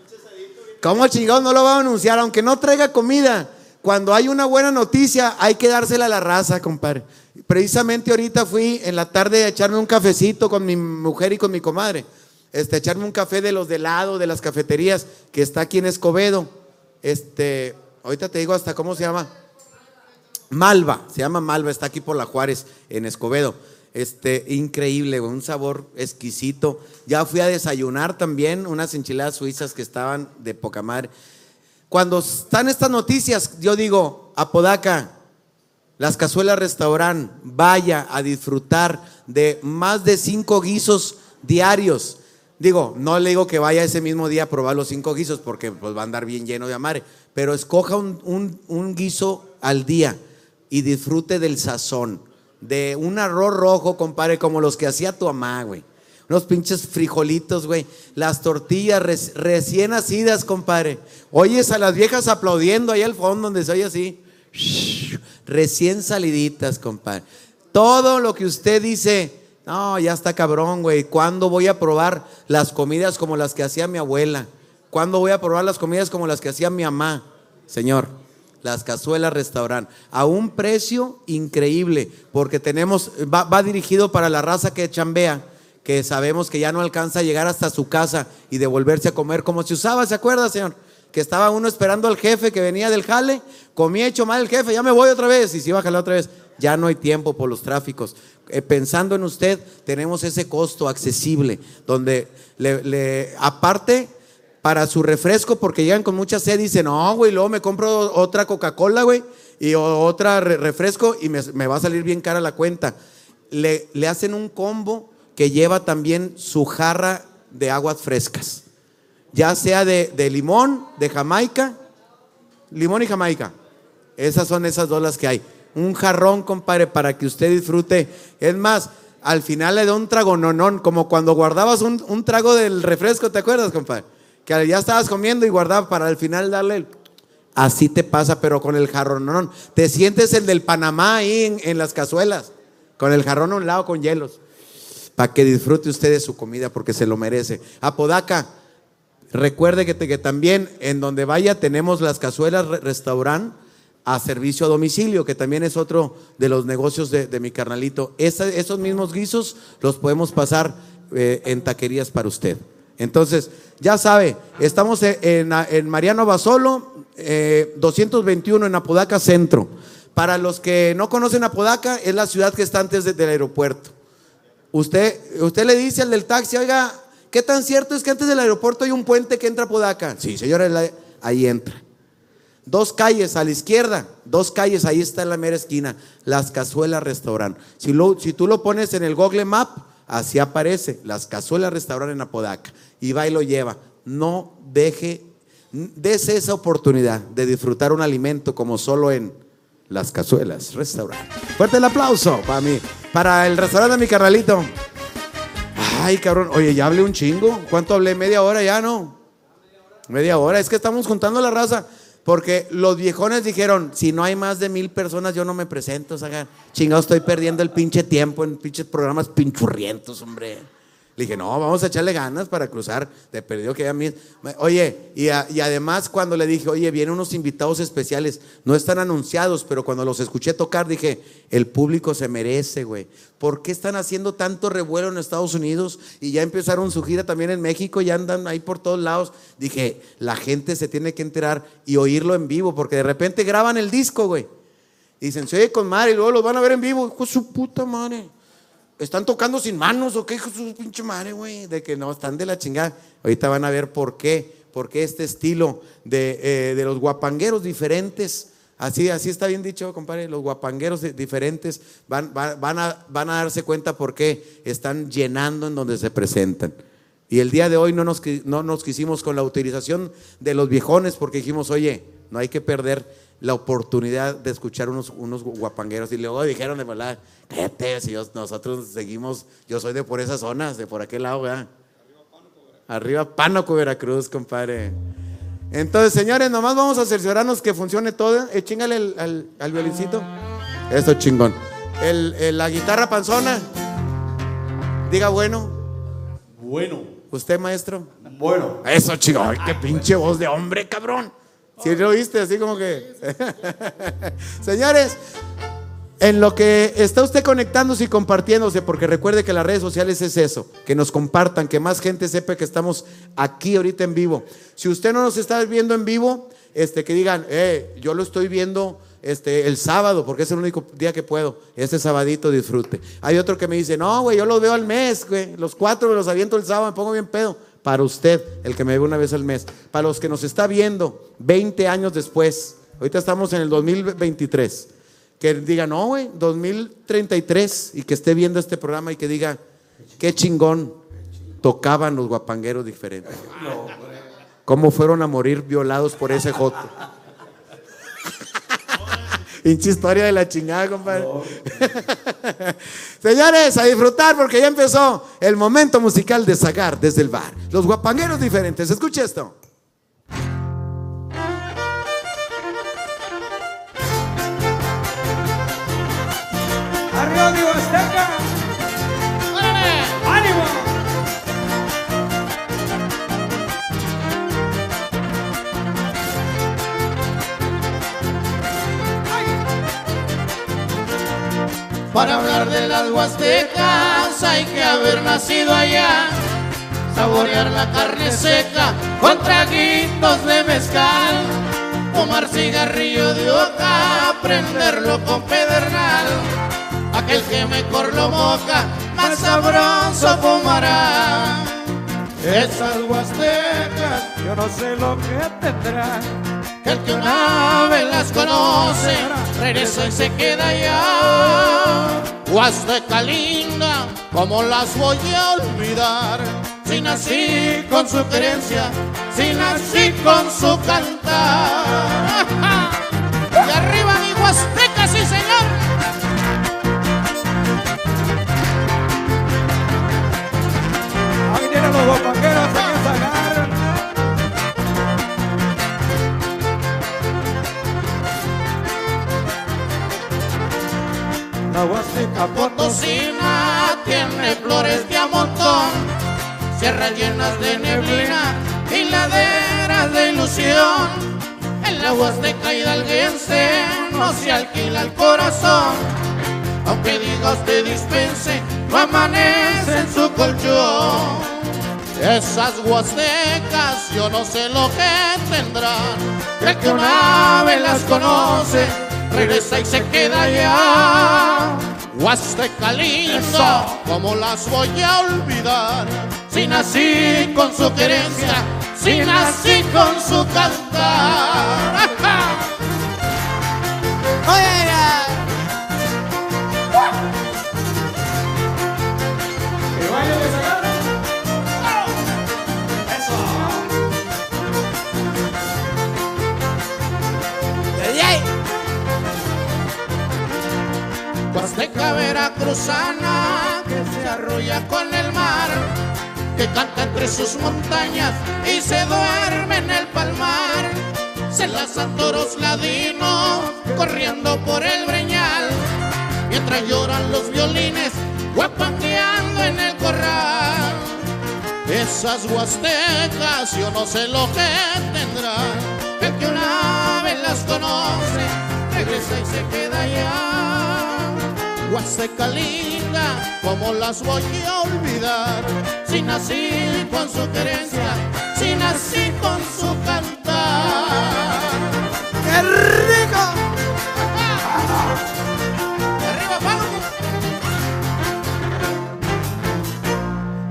[SPEAKER 4] ¿Cómo chingados no lo va a anunciar? Aunque no traiga comida. Cuando hay una buena noticia, hay que dársela a la raza, compadre. Precisamente ahorita fui en la tarde a echarme un cafecito con mi mujer y con mi comadre. Este, echarme un café de los de lado, de las cafeterías, que está aquí en Escobedo. Este, ahorita te digo hasta cómo se llama. Malva, se llama Malva, está aquí por la Juárez, en Escobedo. Este, increíble, un sabor exquisito. Ya fui a desayunar también unas enchiladas suizas que estaban de poca madre. Cuando están estas noticias, yo digo, Apodaca, las cazuelas restaurant, vaya a disfrutar de más de cinco guisos diarios. Digo, no le digo que vaya ese mismo día a probar los cinco guisos porque pues, va a andar bien lleno de amare, pero escoja un, un- un guiso al día y disfrute del sazón, de un arroz rojo, compadre, como los que hacía tu mamá, güey. Unos pinches frijolitos, güey. Las tortillas recién nacidas, compadre. Oyes a las viejas aplaudiendo ahí al fondo donde se oye así. Recién saliditas, compadre. Todo lo que usted dice, no, ya está cabrón, güey. ¿Cuándo voy a probar las comidas como las que hacía mi abuela? ¿Cuándo voy a probar las comidas como las que hacía mi mamá? Señor, las cazuelas restaurant a un precio increíble, porque tenemos, va, va dirigido para la raza que chambea, que sabemos que ya no alcanza a llegar hasta su casa y devolverse a comer como se usaba, ¿se acuerda, señor? Que estaba uno esperando al jefe que venía del jale, comía hecho mal el jefe, ya me voy otra vez, y se iba a jalar otra vez. Ya no hay tiempo por los tráficos. Eh, pensando en usted, tenemos ese costo accesible, donde le, le- aparte para su refresco porque llegan con mucha sed dicen, no, güey, luego me compro otra Coca-Cola, güey, y otra re- refresco y me, me va a salir bien cara la cuenta. Le, le hacen un combo que lleva también su jarra de aguas frescas, ya sea de, de limón, de Jamaica, limón y Jamaica. Esas son esas dos las que hay. Un jarrón, compadre, para que usted disfrute. Es más, al final le da un trago nonón, como cuando guardabas un, un trago del refresco, ¿te acuerdas, compadre? Que ya estabas comiendo y guardabas para al final darle el... Así te pasa, pero con el jarrón nonón. Te sientes el del Panamá ahí en, en las cazuelas, con el jarrón a un lado con hielos, para que disfrute usted de su comida porque se lo merece. Apodaca, Recuerde que, también en donde vaya tenemos las cazuelas re- restaurant a servicio a domicilio, que también es otro de los negocios de, mi carnalito. Esos mismos guisos los podemos pasar eh, en taquerías para usted. Entonces, ya sabe, estamos en, en- Mariano Basolo, eh, 221 en Apodaca Centro. Para los que no conocen Apodaca, es la ciudad que está antes de- del aeropuerto. Usted, usted le dice al del taxi, oiga, ¿qué tan cierto es que antes del aeropuerto hay un puente que entra a Podaca? Sí, señora, ahí entra. Dos calles a la izquierda, dos calles, ahí está en la mera esquina, Las Cazuelas Restaurant. Si, lo- si tú lo pones en el Google Map, así aparece, Las Cazuelas Restaurant en Apodaca. Y va y lo lleva. No deje, dese esa oportunidad de disfrutar un alimento como solo en Las Cazuelas Restaurant. Fuerte el aplauso para mí, para el restaurante de mi carnalito. Ay, cabrón, oye, ya hablé un chingo. ¿Cuánto hablé? Media hora ya, ¿no? Media hora. Es que estamos juntando la raza. Porque los viejones dijeron, si no hay más de mil personas, yo no me presento. Saga. Chingado, estoy perdiendo el pinche tiempo en pinches programas pinchurrientos, hombre. Le dije, no, vamos a echarle ganas para cruzar. Te perdió que a mí. Oye, y, además cuando le dije, oye, vienen unos invitados especiales, no están anunciados, pero cuando los escuché tocar dije, el público se merece, güey. ¿Por qué están haciendo tanto revuelo en Estados Unidos? Y ya empezaron su gira también en México, ya andan ahí por todos lados. Dije, la gente se tiene que enterar y oírlo en vivo, porque de repente graban el disco, güey. Y dicen, se oye con madre, y luego los van a ver en vivo. Hijo su puta madre. ¿Están tocando sin manos o qué, su pinche madre, güey? De que no, están de la chingada. Ahorita van a ver por qué. Porque este estilo de, eh, de los guapangueros diferentes, así, así está bien dicho, compadre, los guapangueros diferentes van, van, van a, van a darse cuenta por qué están llenando en donde se presentan. Y el día de hoy no nos, no nos quisimos con la utilización de los viejones porque dijimos, oye, no hay que perder la oportunidad de escuchar unos, unos guapangueros. Y luego dijeron de verdad, cállate, si yo- nosotros seguimos, yo soy de por esas zonas, de por aquel lado, ¿verdad? Arriba Pánoco, Veracruz, compadre. Entonces, señores, nomás vamos a cerciorarnos que funcione todo. Eh, chingale al, al, al violincito. Eso chingón. El, el- la guitarra panzona. Diga bueno.
[SPEAKER 2] Bueno.
[SPEAKER 4] ¿Usted, maestro?
[SPEAKER 2] Bueno.
[SPEAKER 4] Eso, chingón. Ay, qué pinche voz de hombre, cabrón. Si lo oíste, así como que. Señores, en lo que está usted conectándose y compartiéndose, porque recuerde que las redes sociales es eso, que nos compartan, que más gente sepa que estamos aquí ahorita en vivo. Si usted no nos está viendo en vivo, este, que digan, eh, yo lo estoy viendo este, el sábado, porque es el único día que puedo. Este sabadito disfrute. Hay otro que me dice, no, güey, yo los veo al mes, güey. Los cuatro me los aviento el sábado, me pongo bien pedo. Para usted, el que me ve una vez al mes. Para los que nos está viendo 20 años después. Ahorita estamos en el 2023. Que diga, no, güey, 2033. Y que esté viendo este programa y que diga, qué chingón tocaban los guapangueros diferentes. ¿Cómo fueron a morir violados por ese joto? Pinche historia de la chingada, compadre. Señores, a disfrutar porque ya empezó el momento musical de Zagar desde el bar. Los guapangueros diferentes. Escucha esto.
[SPEAKER 5] Para hablar de las huastecas hay que haber nacido allá, saborear la carne seca con traguitos de mezcal, fumar cigarrillo de oca, prenderlo con pedernal. Aquel que mejor lo moca, más sabroso fumará. Esas huastecas,
[SPEAKER 6] Yo no sé lo que tendrá.
[SPEAKER 5] Que el que una vez las conoce, regresa y se queda allá. Huasteca linda, ¿cómo las voy a olvidar? Si nací con su querencia, si nací con su cantar.
[SPEAKER 6] La Huasteca
[SPEAKER 5] Potosina tiene flores de a montón, sierras llenas de neblina y laderas de ilusión. En la Huasteca hidalguense no se alquila el corazón, aunque diga usted dispense, no amanece en su colchón. Esas huastecas yo no sé lo que tendrán, el que una vez las conoce, regresa y se queda allá. Huasteca linda, ¿cómo las voy a olvidar? Si nací con su querencia, si nací con su cantar.
[SPEAKER 6] que vaya de
[SPEAKER 5] Huasteca veracruzana que se arrolla con el mar, que canta entre sus montañas y se duerme en el palmar. Se lanzan toros ladinos corriendo por el breñal, mientras lloran los violines guapangueando en el corral. Esas huastecas yo no sé lo que tendrán, el que una vez las conoce regresa y se queda allá. Huasteca linda, ¿cómo las voy a olvidar? Si nací con su querencia, si nací con su cantar. ¡Qué rico! ¡Arriba,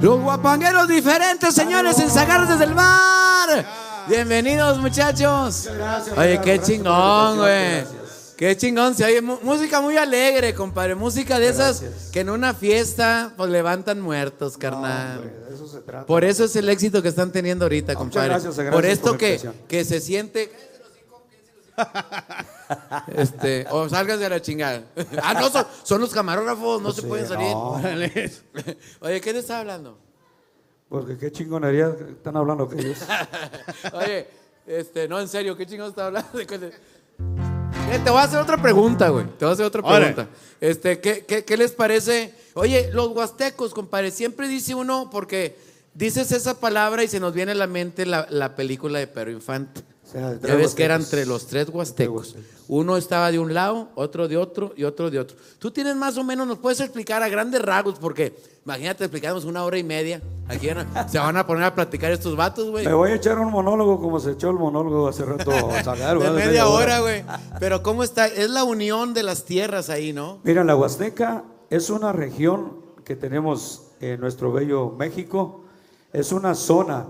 [SPEAKER 5] Pablo!
[SPEAKER 4] Guapangueros diferentes, señores, en Sagar desde el mar. Bienvenidos, muchachos. Oye, qué chingón, güey. Qué chingón, se oye música muy alegre, compadre. Música de esas que en una fiesta pues levantan muertos, carnal.
[SPEAKER 6] De eso se trata.
[SPEAKER 4] Por eso es el éxito que están teniendo ahorita,
[SPEAKER 6] Muchas
[SPEAKER 4] compadre.
[SPEAKER 6] gracias, gracias
[SPEAKER 4] por esto
[SPEAKER 6] por
[SPEAKER 4] que, que se siente. Este, o salgas de la chingada. Ah, no, son, son los camarógrafos, no se pueden salir. Oye, ¿qué le está hablando?
[SPEAKER 6] Porque qué chingonería están hablando que ellos.
[SPEAKER 4] Oye, este, no, en serio, ¿qué chingón está hablando? Eh, te voy a hacer otra pregunta, güey. Te voy a hacer otra pregunta. Este, ¿qué, qué, qué les parece? Oye, los huastecos, compadre, siempre dice uno, porque dices esa palabra y se nos viene a la mente la, la película de Pedro Infante.
[SPEAKER 6] Sea,
[SPEAKER 4] Ya ves que eran entre los tres huastecos. Uno estaba de un lado, otro de otro y otro de otro. Tú tienes más o menos, nos puedes explicar a grandes rasgos, porque imagínate, explicamos una hora y media. Aquí se van a poner a platicar estos vatos, güey.
[SPEAKER 6] Me voy a echar un monólogo como se echó el monólogo hace rato. Zagar,
[SPEAKER 4] De
[SPEAKER 6] ¿verdad?
[SPEAKER 4] media hora, güey. Pero ¿cómo está? Es la unión de las tierras ahí, ¿no?
[SPEAKER 6] Mira, la Huasteca es una región que tenemos en nuestro bello México. Es una zona.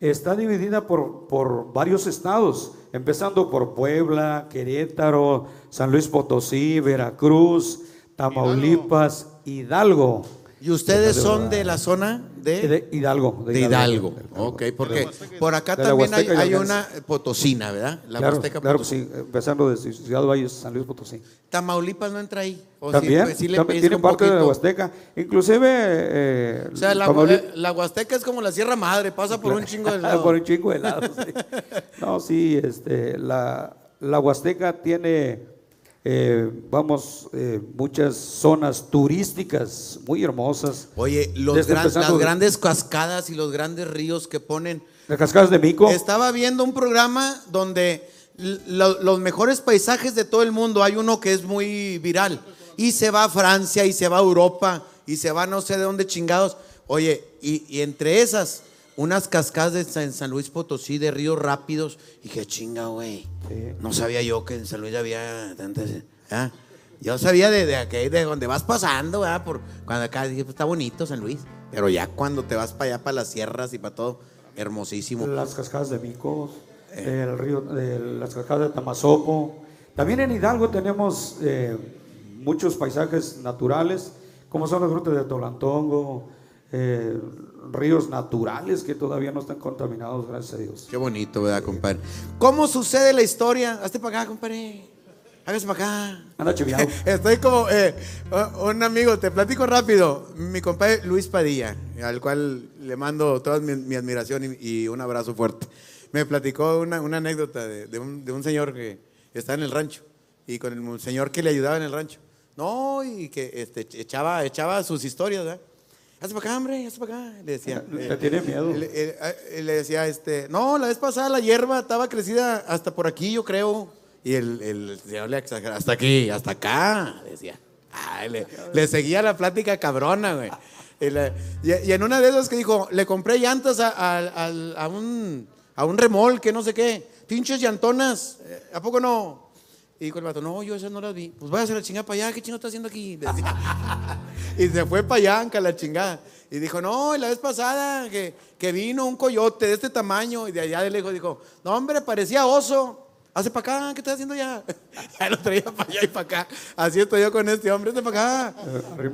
[SPEAKER 6] Está dividida por, por varios estados, empezando por Puebla, Querétaro, San Luis Potosí, Veracruz, Tamaulipas, Hidalgo.
[SPEAKER 4] ¿Y ustedes son de la zona de,
[SPEAKER 6] De Hidalgo.
[SPEAKER 4] de Hidalgo? Ok, porque por acá
[SPEAKER 6] De
[SPEAKER 4] también hay, una potosina, ¿verdad? La
[SPEAKER 6] claro,
[SPEAKER 4] Huasteca
[SPEAKER 6] claro
[SPEAKER 4] Potosina.
[SPEAKER 6] sí, empezando desde Ciudad Valles, San Luis Potosí.
[SPEAKER 4] Tamaulipas no entra ahí. ¿O?
[SPEAKER 6] También,
[SPEAKER 4] Pues sí le
[SPEAKER 6] también tiene
[SPEAKER 4] un
[SPEAKER 6] parte de la
[SPEAKER 4] poquito.
[SPEAKER 6] Huasteca. Inclusive, eh,
[SPEAKER 4] O sea, la, eh, la Huasteca es como la Sierra Madre, pasa por un chingo de
[SPEAKER 6] Por
[SPEAKER 4] lados.
[SPEAKER 6] un chingo de lados. sí. No, sí, este, la, la Huasteca tiene, eh, vamos, eh, muchas zonas turísticas muy hermosas.
[SPEAKER 4] Oye, los gran- las
[SPEAKER 6] de-
[SPEAKER 4] grandes cascadas y los grandes ríos que ponen.
[SPEAKER 6] Las cascadas de Mico.
[SPEAKER 4] Estaba viendo un programa donde lo- los mejores paisajes de todo el mundo, hay uno que es muy viral, y se va a Francia, y se va a Europa, y se va no sé de dónde chingados. Oye, y, y entre esas, unas cascadas de San, San Luis Potosí, de ríos rápidos, y qué chinga, güey.
[SPEAKER 6] Sí.
[SPEAKER 4] No sabía yo que en San Luis había tantas. ¿ah? Yo sabía de, de, de donde vas pasando, ¿verdad? Por, cuando acá dije, pues, está bonito San Luis. Pero ya cuando te vas para allá, para las sierras y para todo, hermosísimo.
[SPEAKER 6] Las cascadas de Mico, el río, de las cascadas de Tamazopo. También en Hidalgo tenemos eh, muchos paisajes naturales, como son las grutas de Tolantongo, eh, ríos naturales que todavía no están contaminados, gracias a Dios.
[SPEAKER 4] Qué bonito, ¿verdad, compadre? ¿Cómo sucede la historia? Hazte para acá, compadre. Hágase para acá.
[SPEAKER 6] Anda chiviao.
[SPEAKER 4] Estoy como eh, un amigo, te platico rápido. Mi compadre Luis Padilla, al cual le mando toda mi, mi admiración y, y un abrazo fuerte. Me platicó una, una anécdota de, de un, de un señor que está en el rancho y con el señor que le ayudaba en el rancho. No, y que este, echaba, echaba sus historias, ¿verdad? Hazte para acá, hombre, hazte para acá. Le decía.
[SPEAKER 6] Le tiene miedo.
[SPEAKER 4] Le, eh, eh, le decía, este, no, la vez pasada la hierba estaba crecida hasta por aquí, yo creo. Y el, el señor le exageraba, hasta aquí, hasta acá, decía. Ay, le, le seguía la plática cabrona, güey. Y, la- y- y en una de esas que dijo, le compré llantas a, a- al- a un, a un remolque, no sé qué. Pinches llantonas, eh, ¿a poco no? Y dijo el vato, no, yo esas no las vi. Pues váyase a la chingada para allá, ¿qué chingo está haciendo aquí? Y se fue para allá, anca la chingada. Y dijo, no, y la vez pasada que, que vino un coyote de este tamaño y de allá de lejos dijo, no, hombre, parecía oso. Hace para acá, ¿qué estás haciendo ya? ya lo traía para allá y para acá. Así estoy yo con este hombre, este para acá.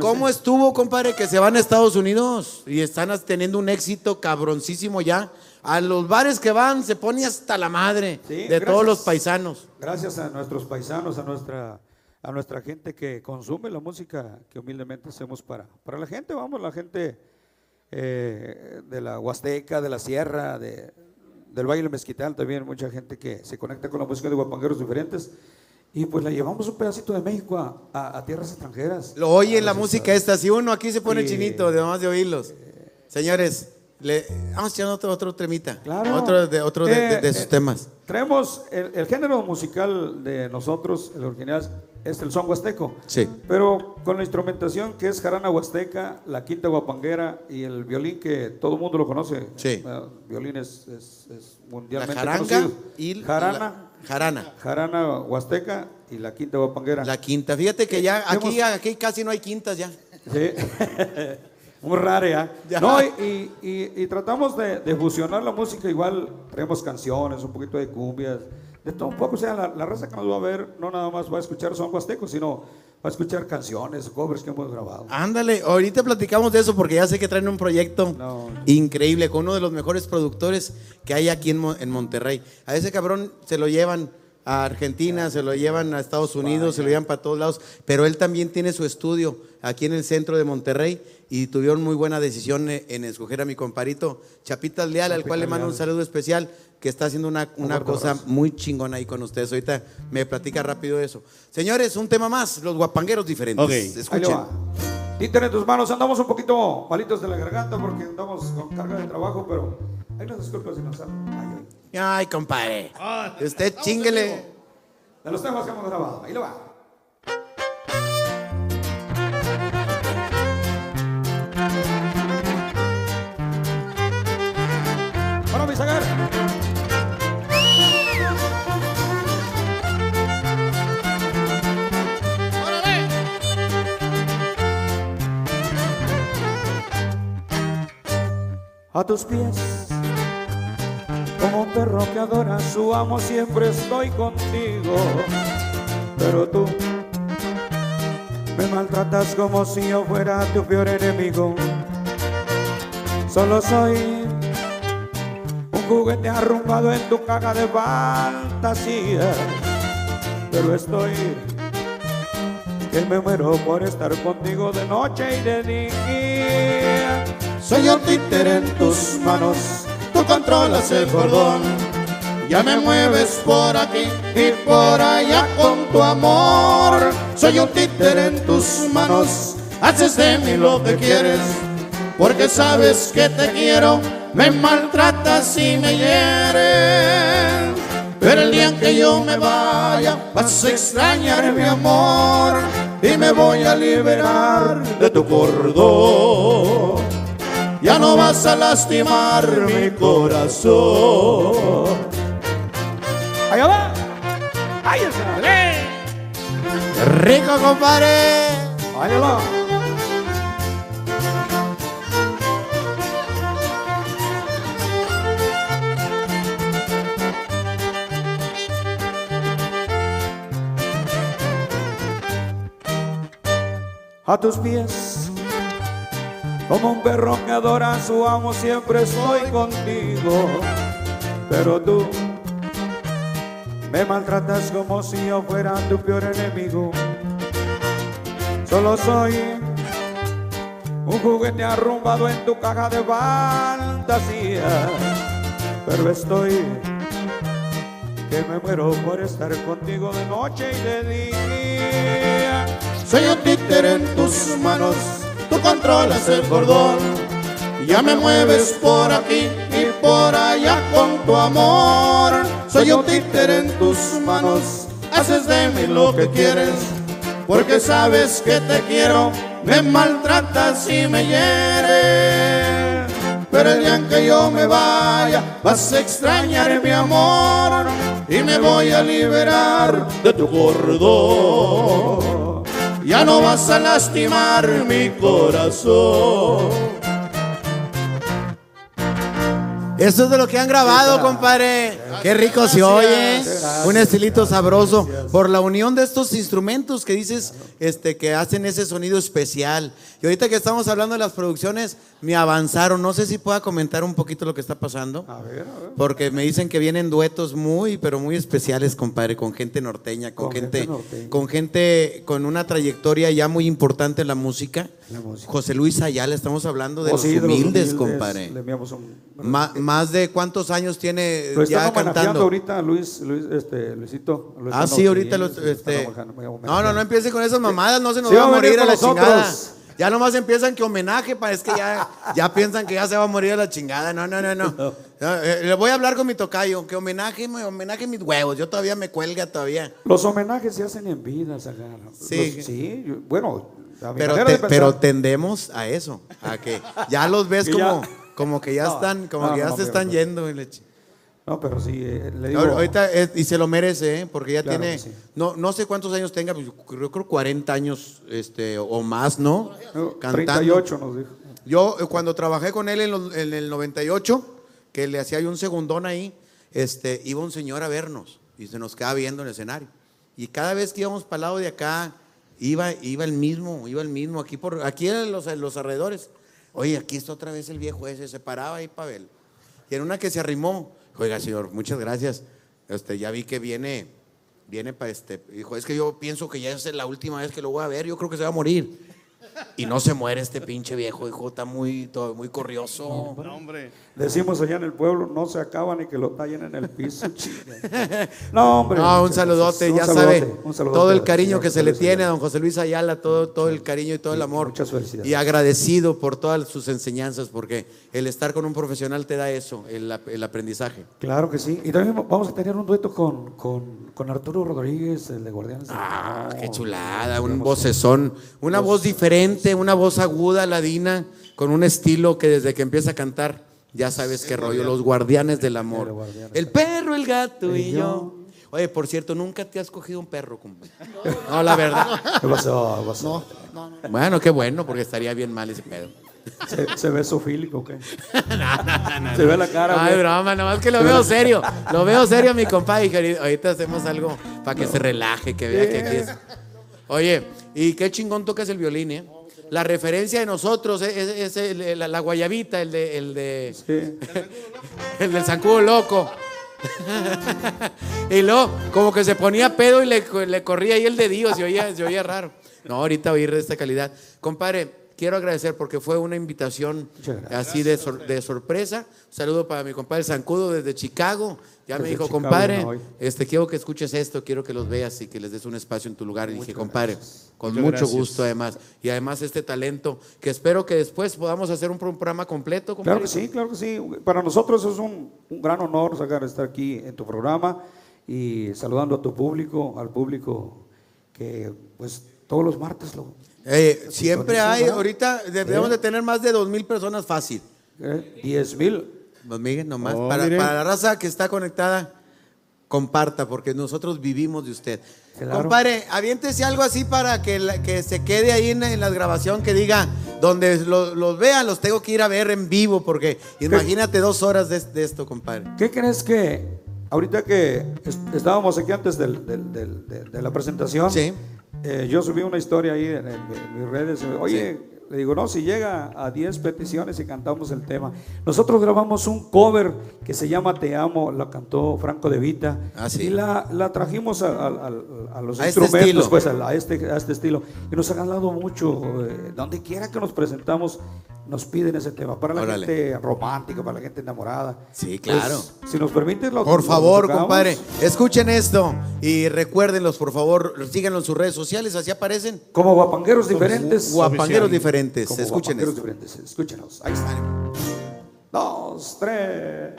[SPEAKER 4] ¿Cómo estuvo, compadre, que se van a Estados Unidos y están teniendo un éxito cabroncísimo ya? A los bares que van se pone hasta la madre
[SPEAKER 6] Sí,
[SPEAKER 4] de
[SPEAKER 6] gracias.
[SPEAKER 4] todos los paisanos.
[SPEAKER 6] Gracias a nuestros paisanos, a nuestra, a nuestra gente que consume la música que humildemente hacemos para, para la gente, vamos, la gente eh, de la Huasteca, de la Sierra, de, del Valle del Mezquital, también mucha gente que se conecta con la música de guapangueros diferentes. Y pues la llevamos un pedacito de México a, a- a tierras extranjeras.
[SPEAKER 4] Lo oye
[SPEAKER 6] A
[SPEAKER 4] la música esta, si uno aquí se pone
[SPEAKER 6] Sí.
[SPEAKER 4] chinito de más de oírlos. Señores, le, vamos a echar otro, otro temita.
[SPEAKER 6] Claro.
[SPEAKER 4] Otro de, otro de, de- de
[SPEAKER 6] Eh,
[SPEAKER 4] sus
[SPEAKER 6] eh,
[SPEAKER 4] temas.
[SPEAKER 6] Traemos el, el género musical de nosotros, el original es el son huasteco.
[SPEAKER 4] Sí.
[SPEAKER 6] Pero con la instrumentación que es jarana huasteca, la quinta guapanguera y el violín que todo el mundo lo conoce.
[SPEAKER 4] Sí.
[SPEAKER 6] Eh, violín es, es- es
[SPEAKER 4] La
[SPEAKER 6] mundialmente
[SPEAKER 4] jaranga
[SPEAKER 6] conocido.
[SPEAKER 4] y
[SPEAKER 6] jarana,
[SPEAKER 4] la- jarana.
[SPEAKER 6] jarana huasteca y la quinta guapanguera.
[SPEAKER 4] La quinta. Fíjate que ya aquí, aquí casi no hay quintas ya.
[SPEAKER 6] Sí. Muy raro, ¿ya? No, y, y- y tratamos de, de fusionar la música, igual traemos canciones, un poquito de cumbias, de todo un poco. O sea, la, la raza que nos va a ver no nada más va a escuchar son huastecos, sino va a escuchar canciones, covers que hemos grabado.
[SPEAKER 4] Ándale, ahorita platicamos de eso porque ya sé que traen un proyecto
[SPEAKER 6] No.
[SPEAKER 4] increíble con uno de los mejores productores que hay aquí en, en Monterrey. A ese cabrón se lo llevan a Argentina, se lo llevan a Estados Unidos, se lo llevan para todos lados, pero él también tiene su estudio aquí en el centro de Monterrey y tuvieron muy buena decisión eh, en escoger a mi comparito Chapitas Leal, al cual le mando un saludo especial, que está haciendo una, una cosa muy chingona ahí con ustedes. Ahorita me platica rápido eso. Señores, un tema más, los guapangueros diferentes.
[SPEAKER 2] Ok.
[SPEAKER 6] Ahí le
[SPEAKER 4] Escuchen.
[SPEAKER 6] va. Títere en tus manos, andamos un poquito malitos de la garganta porque andamos con carga de trabajo, pero hay unas disculpas si nos. Ay, ay.
[SPEAKER 4] Ay, compadre. Usted chinguele.
[SPEAKER 6] De los temas que hemos grabado, ahí lo va. A tus pies. Como un perro que adora a su amo, siempre estoy contigo. Pero tú me maltratas como si yo fuera tu peor enemigo. Solo soy un juguete arrumbado en tu caja de fantasía. Pero estoy que me muero por estar contigo de noche y de día.
[SPEAKER 5] Soy un títere en tus manos, tú controlas el cordón. Ya me mueves por aquí y por allá con tu amor. Soy un títere en tus manos, haces de mí lo que quieres. Porque sabes que te quiero, me maltratas y me hieres. Pero el día en que yo me vaya, vas a extrañar mi amor y me voy a liberar de tu cordón. Ya no vas a lastimar mi corazón.
[SPEAKER 6] Allá va. Ahí está.
[SPEAKER 4] Rico, compadre.
[SPEAKER 6] Va. A tus pies, como un perro que adora su amo, siempre estoy contigo. Pero tú me maltratas como si yo fuera tu peor enemigo. Solo soy un juguete arrumbado en tu caja de fantasía. Pero estoy que me muero por estar contigo de noche y de día.
[SPEAKER 5] Soy un títere en tus manos, tú controlas el cordón. Ya me mueves por aquí y por allá con tu amor. Soy un títere en tus manos, haces de mí lo que quieres. Porque sabes que te quiero, me maltratas y me hieres. Pero el día en que yo me vaya, vas a extrañar mi amor y me voy a liberar de tu cordón. Ya no vas a lastimar mi corazón.
[SPEAKER 4] Eso es de lo que han grabado, compadre. Qué rico se oye. Un estilito sabroso. Por la unión de estos instrumentos que dices este, que hacen ese sonido especial. Y ahorita que estamos hablando de las producciones, me avanzaron. No sé si pueda comentar un poquito lo que está pasando.
[SPEAKER 6] A ver, a ver.
[SPEAKER 4] Porque me dicen que vienen duetos muy, pero muy especiales, compadre, con gente norteña, con,
[SPEAKER 6] Con
[SPEAKER 4] gente,
[SPEAKER 6] gente norteña.
[SPEAKER 4] con gente con una trayectoria ya muy importante en la música.
[SPEAKER 6] La música.
[SPEAKER 4] José Luis Ayala, estamos hablando de
[SPEAKER 6] Oh,
[SPEAKER 4] los
[SPEAKER 6] sí,
[SPEAKER 4] humildes, compadre.
[SPEAKER 6] Le enviamos un.
[SPEAKER 4] Ma- más de cuántos años tiene ya cantando.
[SPEAKER 6] ahorita Luis, Luis, este, Luisito. Lo
[SPEAKER 4] Ah, sí, ahorita este, no, no, no empiece con esas mamadas, no se nos
[SPEAKER 6] Sí,
[SPEAKER 4] va a morir a la
[SPEAKER 6] nosotros.
[SPEAKER 4] chingada. Ya nomás empiezan que homenaje, pa, es que ya, ya piensan que ya se va a morir a la chingada. No, no, no, no. No, eh, le voy a hablar con mi tocayo, que homenaje, me- homenaje mis huevos. Yo todavía me cuelga todavía.
[SPEAKER 6] Los homenajes se hacen en vida, Zagar.
[SPEAKER 4] Sí.
[SPEAKER 6] Los- sí, yo- bueno,
[SPEAKER 4] Pero, te- pero tendemos a eso, a que ya los ves
[SPEAKER 6] ya-
[SPEAKER 4] como, como que ya
[SPEAKER 6] No,
[SPEAKER 4] están, como
[SPEAKER 6] no,
[SPEAKER 4] que ya se están yendo. y le
[SPEAKER 6] No, pero sí, eh, le digo.
[SPEAKER 4] Ahor- Ahorita, y se lo merece, ¿eh? porque ya
[SPEAKER 6] Claro
[SPEAKER 4] tiene,
[SPEAKER 6] que sí.
[SPEAKER 4] no, no sé cuántos años tenga, pues, yo creo 40 años este, o más, ¿no?
[SPEAKER 6] no,
[SPEAKER 4] Cantando.
[SPEAKER 6] 38 nos dijo.
[SPEAKER 4] Yo eh, cuando trabajé con él en, los- en el 98, que le hacía yo un segundón ahí, este, iba un señor a vernos y se nos quedaba viendo en el escenario. Y cada vez que íbamos para el lado de acá, iba, iba el mismo, iba el mismo, aquí, por, aquí en los, en los alrededores. Oye, aquí está otra vez el viejo ese, se paraba ahí para verlo. Y en una que se arrimó, oiga señor, muchas gracias. Este, ya vi que viene, viene para este, dijo, es que yo pienso que ya es la última vez que lo voy a ver, yo creo que se va a morir. Y no se muere este pinche viejo, hijo, está muy, todo- muy corrioso.
[SPEAKER 2] No, hombre.
[SPEAKER 6] Decimos allá en el pueblo, no se acaba ni que lo tallen en el piso. no, hombre.
[SPEAKER 4] No, un saludote,
[SPEAKER 6] un
[SPEAKER 4] ya
[SPEAKER 6] saludote,
[SPEAKER 4] sabe.
[SPEAKER 6] un saludote
[SPEAKER 4] Todo el cariño que se le tiene a don José Luis Ayala, todo, todo el cariño y todo el amor.
[SPEAKER 6] muchas felicidades.
[SPEAKER 4] Y agradecido por todas sus enseñanzas, porque el estar con un profesional te da eso, el, el aprendizaje.
[SPEAKER 6] Claro que sí. Y también vamos a tener un dueto con, con, con Arturo Rodríguez, el de Guardianes
[SPEAKER 4] Ah, qué chulada, un vocesón, una voz diferente, una voz aguda, ladina, con un estilo que desde que empieza a cantar, ya sabes qué rollo, los guardianes del amor. El perro, el gato y
[SPEAKER 6] Y
[SPEAKER 4] yo.
[SPEAKER 6] yo.
[SPEAKER 4] Oye, por cierto, nunca te has cogido un perro, compa? No, la verdad.
[SPEAKER 6] ¿Qué pasó? ¿Qué pasó?
[SPEAKER 4] Bueno, qué bueno, porque estaría bien mal ese pedo.
[SPEAKER 6] ¿Se, se ve sofílico o qué? Se ve la cara.
[SPEAKER 4] Ay,
[SPEAKER 6] güey.
[SPEAKER 4] broma, nomás que lo veo serio. Lo veo serio, mi compadre. Ahorita hacemos algo para que se relaje, que vea que aquí es. Oye, y qué chingón tocas el violín, ¿eh? La referencia de nosotros es, es- es el- la, la guayabita, el de, el de,
[SPEAKER 6] Sí.
[SPEAKER 4] el del zancudo loco. y luego, como que se ponía pedo y le, le corría ahí el dedillo, se oía, se oía raro. No, ahorita oír de esta calidad. Compadre, quiero agradecer porque fue una invitación así de, sor- de sorpresa. Un saludo para mi compadre Zancudo desde Chicago. Ya me dijo,
[SPEAKER 6] Chicago,
[SPEAKER 4] compadre, este, quiero que escuches esto, quiero que los veas y que les des un espacio en tu lugar. Y dije, compadre, con
[SPEAKER 2] Muchas
[SPEAKER 4] mucho
[SPEAKER 2] gracias.
[SPEAKER 4] gusto además. Y además este talento, que espero que después podamos hacer un pro- programa completo, compadre.
[SPEAKER 6] Claro que sí, claro que sí. Para nosotros es un, un gran honor sacar estar aquí en tu programa y saludando a tu público, al público que pues todos los martes lo...
[SPEAKER 4] Eh, siempre hay, ahorita debemos de tener más de dos mil personas fácil.
[SPEAKER 6] ¿eh? 10 mil.
[SPEAKER 4] Dos mil nomás.
[SPEAKER 2] Oh,
[SPEAKER 4] para, la raza que está conectada, comparta, porque nosotros vivimos de usted.
[SPEAKER 6] Claro.
[SPEAKER 4] Compadre, aviéntese algo así para que, la- que se quede ahí en, en la grabación, que diga, donde lo- los vean, los tengo que ir a ver en vivo, porque imagínate dos horas de, de esto, compadre.
[SPEAKER 6] ¿Qué crees que ahorita que es- estábamos aquí antes del- del- del- de, de la presentación?
[SPEAKER 4] Sí.
[SPEAKER 6] Eh, yo subí una historia ahí en, mis redes. Oye, le digo, no, si llega a 10 peticiones y cantamos el tema. Nosotros grabamos un cover que se llama Te Amo, la cantó Franco De Vita.
[SPEAKER 4] Ah, sí.
[SPEAKER 6] Y la, la trajimos a, a- a- a los
[SPEAKER 4] A este
[SPEAKER 6] instrumentos, pues a, este, a este estilo. Y nos han dado mucho. eh, donde quiera que nos presentamos, nos piden ese tema. Para la
[SPEAKER 4] Órale.
[SPEAKER 6] gente romántica, para la gente enamorada.
[SPEAKER 4] Sí, claro.
[SPEAKER 6] Pues, si nos permites, lo
[SPEAKER 4] Por favor, compadre, escuchen esto y recuérdenlos, por favor, síganlo en sus redes sociales, así aparecen.
[SPEAKER 6] Como guapangueros diferentes.
[SPEAKER 4] Guapangueros diferentes,
[SPEAKER 6] Como
[SPEAKER 4] escuchen esto.
[SPEAKER 6] diferentes. Escúchenos. Ahí están. Dos, tres.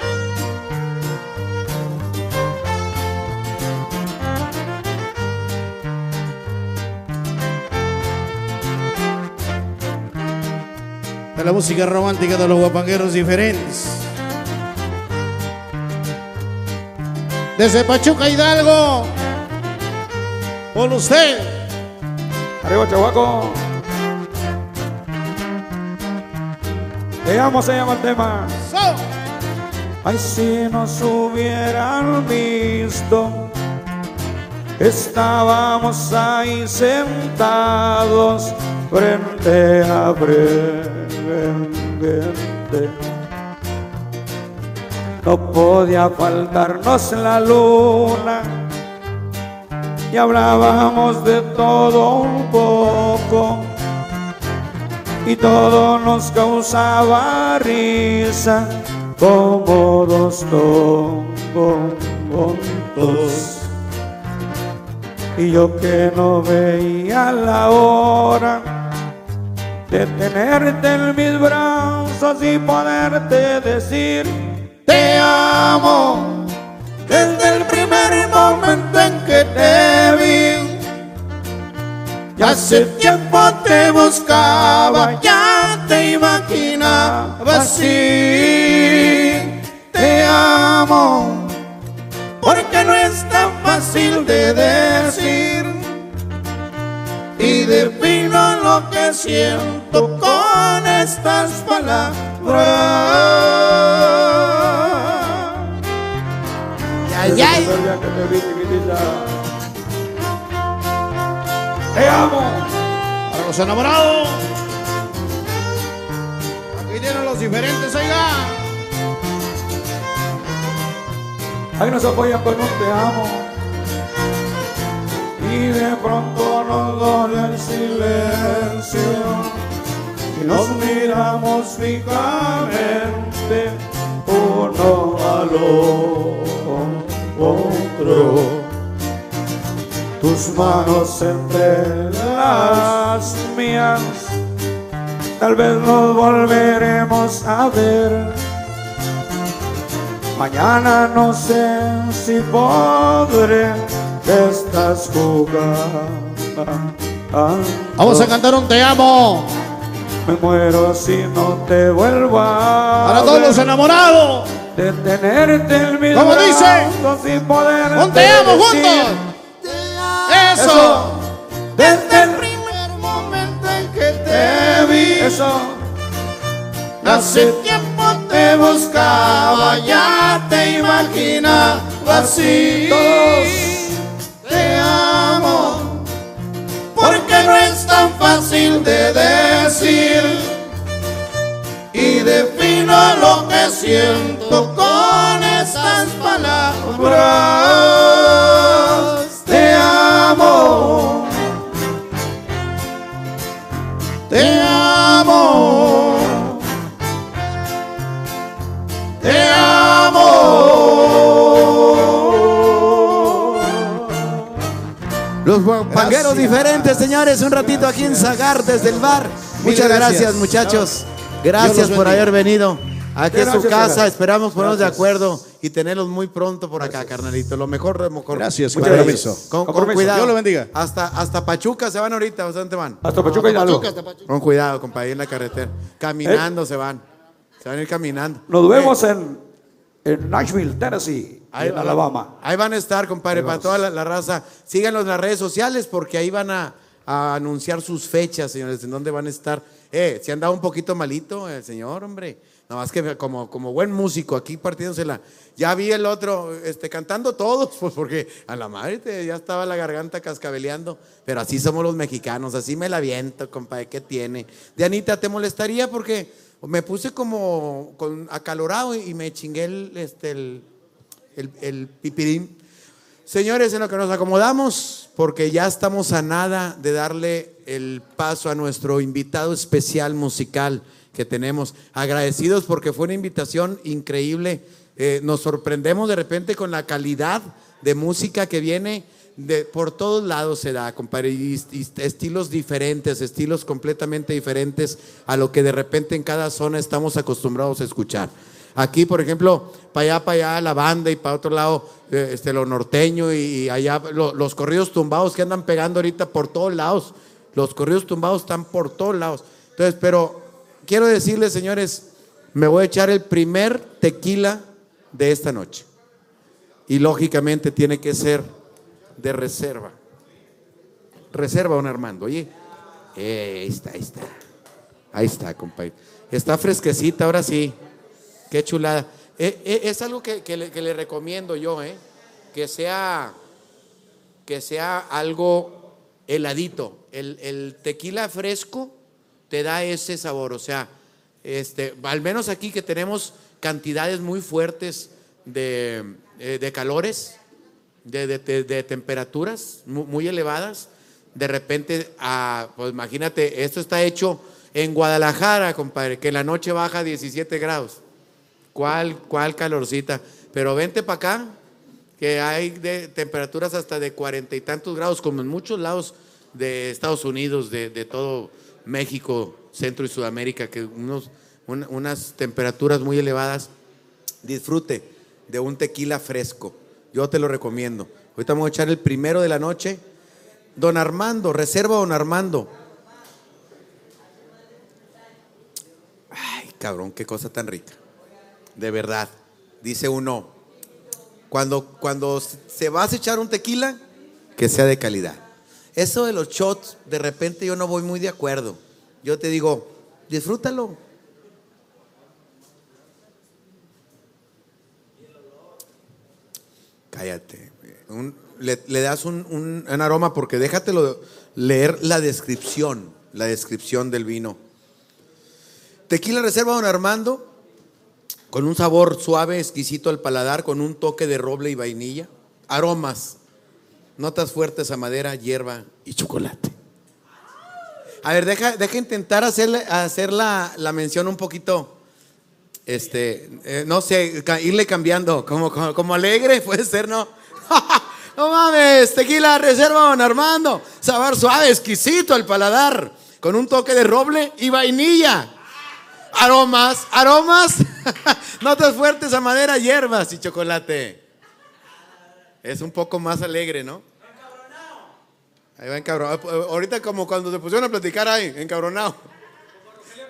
[SPEAKER 5] de la música romántica de los guapangueros diferentes. Desde Pachuca Hidalgo, con usted.
[SPEAKER 6] Arriba, Chahuaco. Te amo, se llama el tema.
[SPEAKER 5] So.
[SPEAKER 6] Ay, si nos hubieran visto, estábamos ahí sentados frente a frente. No podía faltarnos la luna y hablábamos de todo un poco y todo nos causaba risa como dos tontos. Y yo que no veía la hora de tenerte en mis brazos y poderte decir te amo desde el primer momento en que te. Ya hace tiempo te buscaba, ya te imaginaba así. Te amo, porque no es tan fácil de decir. Y defino lo que siento con
[SPEAKER 5] estas palabras.
[SPEAKER 4] Ay, ay.
[SPEAKER 6] Te amo.
[SPEAKER 5] Para los enamorados. Aquí tienen los diferentes, oiga.
[SPEAKER 6] Ahí nos apoyan con un te amo. Y de pronto nos duele el silencio. Y nos miramos fijamente uno al otro. Tus manos entre las mías. Tal vez nos volveremos a ver. Mañana no sé si podré. Estás jugando.
[SPEAKER 5] Vamos a cantar un te amo.
[SPEAKER 6] Me muero si no te vuelvo a
[SPEAKER 5] Para todos los enamorados.
[SPEAKER 6] de tenerte en mis
[SPEAKER 5] ¿Cómo dice?
[SPEAKER 6] sin poder
[SPEAKER 5] Un te amo juntos. Eso.
[SPEAKER 6] desde el
[SPEAKER 5] primer momento en que
[SPEAKER 6] te vi eso
[SPEAKER 5] Hace tiempo te buscaba, ya te imaginaba así. Te amo, porque no es tan fácil de decir. Y defino lo que siento con estas palabras.
[SPEAKER 4] Los pangueros diferentes, señores. Un ratito aquí en Zagar desde el bar. Muchas gracias,
[SPEAKER 2] gracias.
[SPEAKER 4] muchachos. Gracias por haber venido. Aquí es su casa. Esperamos ponernos de acuerdo y tenerlos muy pronto por acá, carnalito. Lo mejor, lo mejor.
[SPEAKER 2] Gracias,
[SPEAKER 4] Muchas
[SPEAKER 2] con
[SPEAKER 4] gracias.
[SPEAKER 2] permiso.
[SPEAKER 4] Con, con cuidado.
[SPEAKER 2] Dios lo bendiga.
[SPEAKER 4] Hasta, hasta Pachuca se van ahorita. ¿Dónde van?
[SPEAKER 6] hasta Pachuca Hidalgo
[SPEAKER 4] Con cuidado, compadre, en la carretera. Caminando
[SPEAKER 6] Eh.
[SPEAKER 4] se van. Se van a ir caminando.
[SPEAKER 6] nos vemos
[SPEAKER 4] Eh,
[SPEAKER 6] en, en Nashville Tennessee
[SPEAKER 4] ahí,
[SPEAKER 6] en Alabama
[SPEAKER 4] Ahí van a estar, compadre, para toda la, la raza. Síganos en las redes sociales porque ahí van a, a anunciar sus fechas, señores, en dónde van a estar. Eh, se han dado un poquito malito el señor, hombre. Nada más que como, como buen músico, aquí partiéndosela. Ya vi el otro, este, cantando todos, pues porque a la madre te- ya estaba la garganta cascabeleando. Pero así somos los mexicanos, así me la viento, compadre, ¿qué tiene? Dianita, ¿te molestaría? Porque me puse como con, acalorado y me chingué el, este, el, el pipirín. Señores, en lo que nos acomodamos, porque ya estamos a nada de darle el paso a nuestro invitado especial musical que tenemos. Agradecidos porque fue una invitación increíble. Eh, nos sorprendemos de repente con la calidad de música que viene de, por todos lados se da, compadre, estilos diferentes, estilos completamente diferentes a lo que de repente en cada zona estamos acostumbrados a escuchar. Aquí, por ejemplo, para allá, para allá la banda y para otro lado eh, este, lo norteño y, allá lo- los corridos tumbados que andan pegando ahorita por todos lados. Los corridos tumbados están por todos lados. Entonces, pero quiero decirles, señores, me voy a echar el primer tequila de esta noche. Y lógicamente tiene que ser de reserva. Reserva, don Armando. Oye, eh, ahí está, ahí está. Ahí está, compadre. Está fresquecita, ahora sí. Qué chulada. Eh, eh, es algo que, le, que le recomiendo yo, ¿eh? Que sea, que sea algo heladito. El, el tequila fresco te da ese sabor. O sea, este, al menos aquí que tenemos cantidades muy fuertes de, de calores, de, de- de- temperaturas mu- muy, elevadas. De repente, ah, pues imagínate, esto está hecho en Guadalajara, compadre, que en la noche baja a 17 grados. ¿Cuál, cuál calorcita? Pero vente para acá, que hay de temperaturas hasta de cuarenta y tantos grados, como en muchos lados de Estados Unidos, de, de todo México, Centro y Sudamérica, que unos, un- unas temperaturas muy elevadas. Disfrute de un tequila fresco. Yo te lo recomiendo. Ahorita vamos a echar el primero de la noche. Don Armando, reserva Don Armando. Ay, cabrón, qué cosa tan rica. De verdad. Dice uno, cuando, cuando se vas a echar un tequila, que sea de calidad. Eso de los shots, de repente yo no voy muy de acuerdo. Yo te digo, Disfrútalo. Cállate. Le, das un, un- un aroma porque déjatelo leer la descripción, la descripción del vino. Tequila Reserva Don Armando, con un sabor suave, exquisito al paladar, con un toque de roble y vainilla. Aromas, notas fuertes a madera, hierba y chocolate. A ver, deja, deja intentar hacerle, hacer la, la mención un poquito, este, eh, no sé, irle cambiando, como, como, como alegre, puede ser, ¿no? no mames, tequila reserva Don Armando, sabor suave, exquisito al paladar, con un toque de roble y vainilla. Aromas, aromas, notas fuertes a madera, hierbas y chocolate. Es un poco más alegre, ¿no? Ahí va encabronado. Ahorita como cuando se pusieron a platicar ahí, encabronado.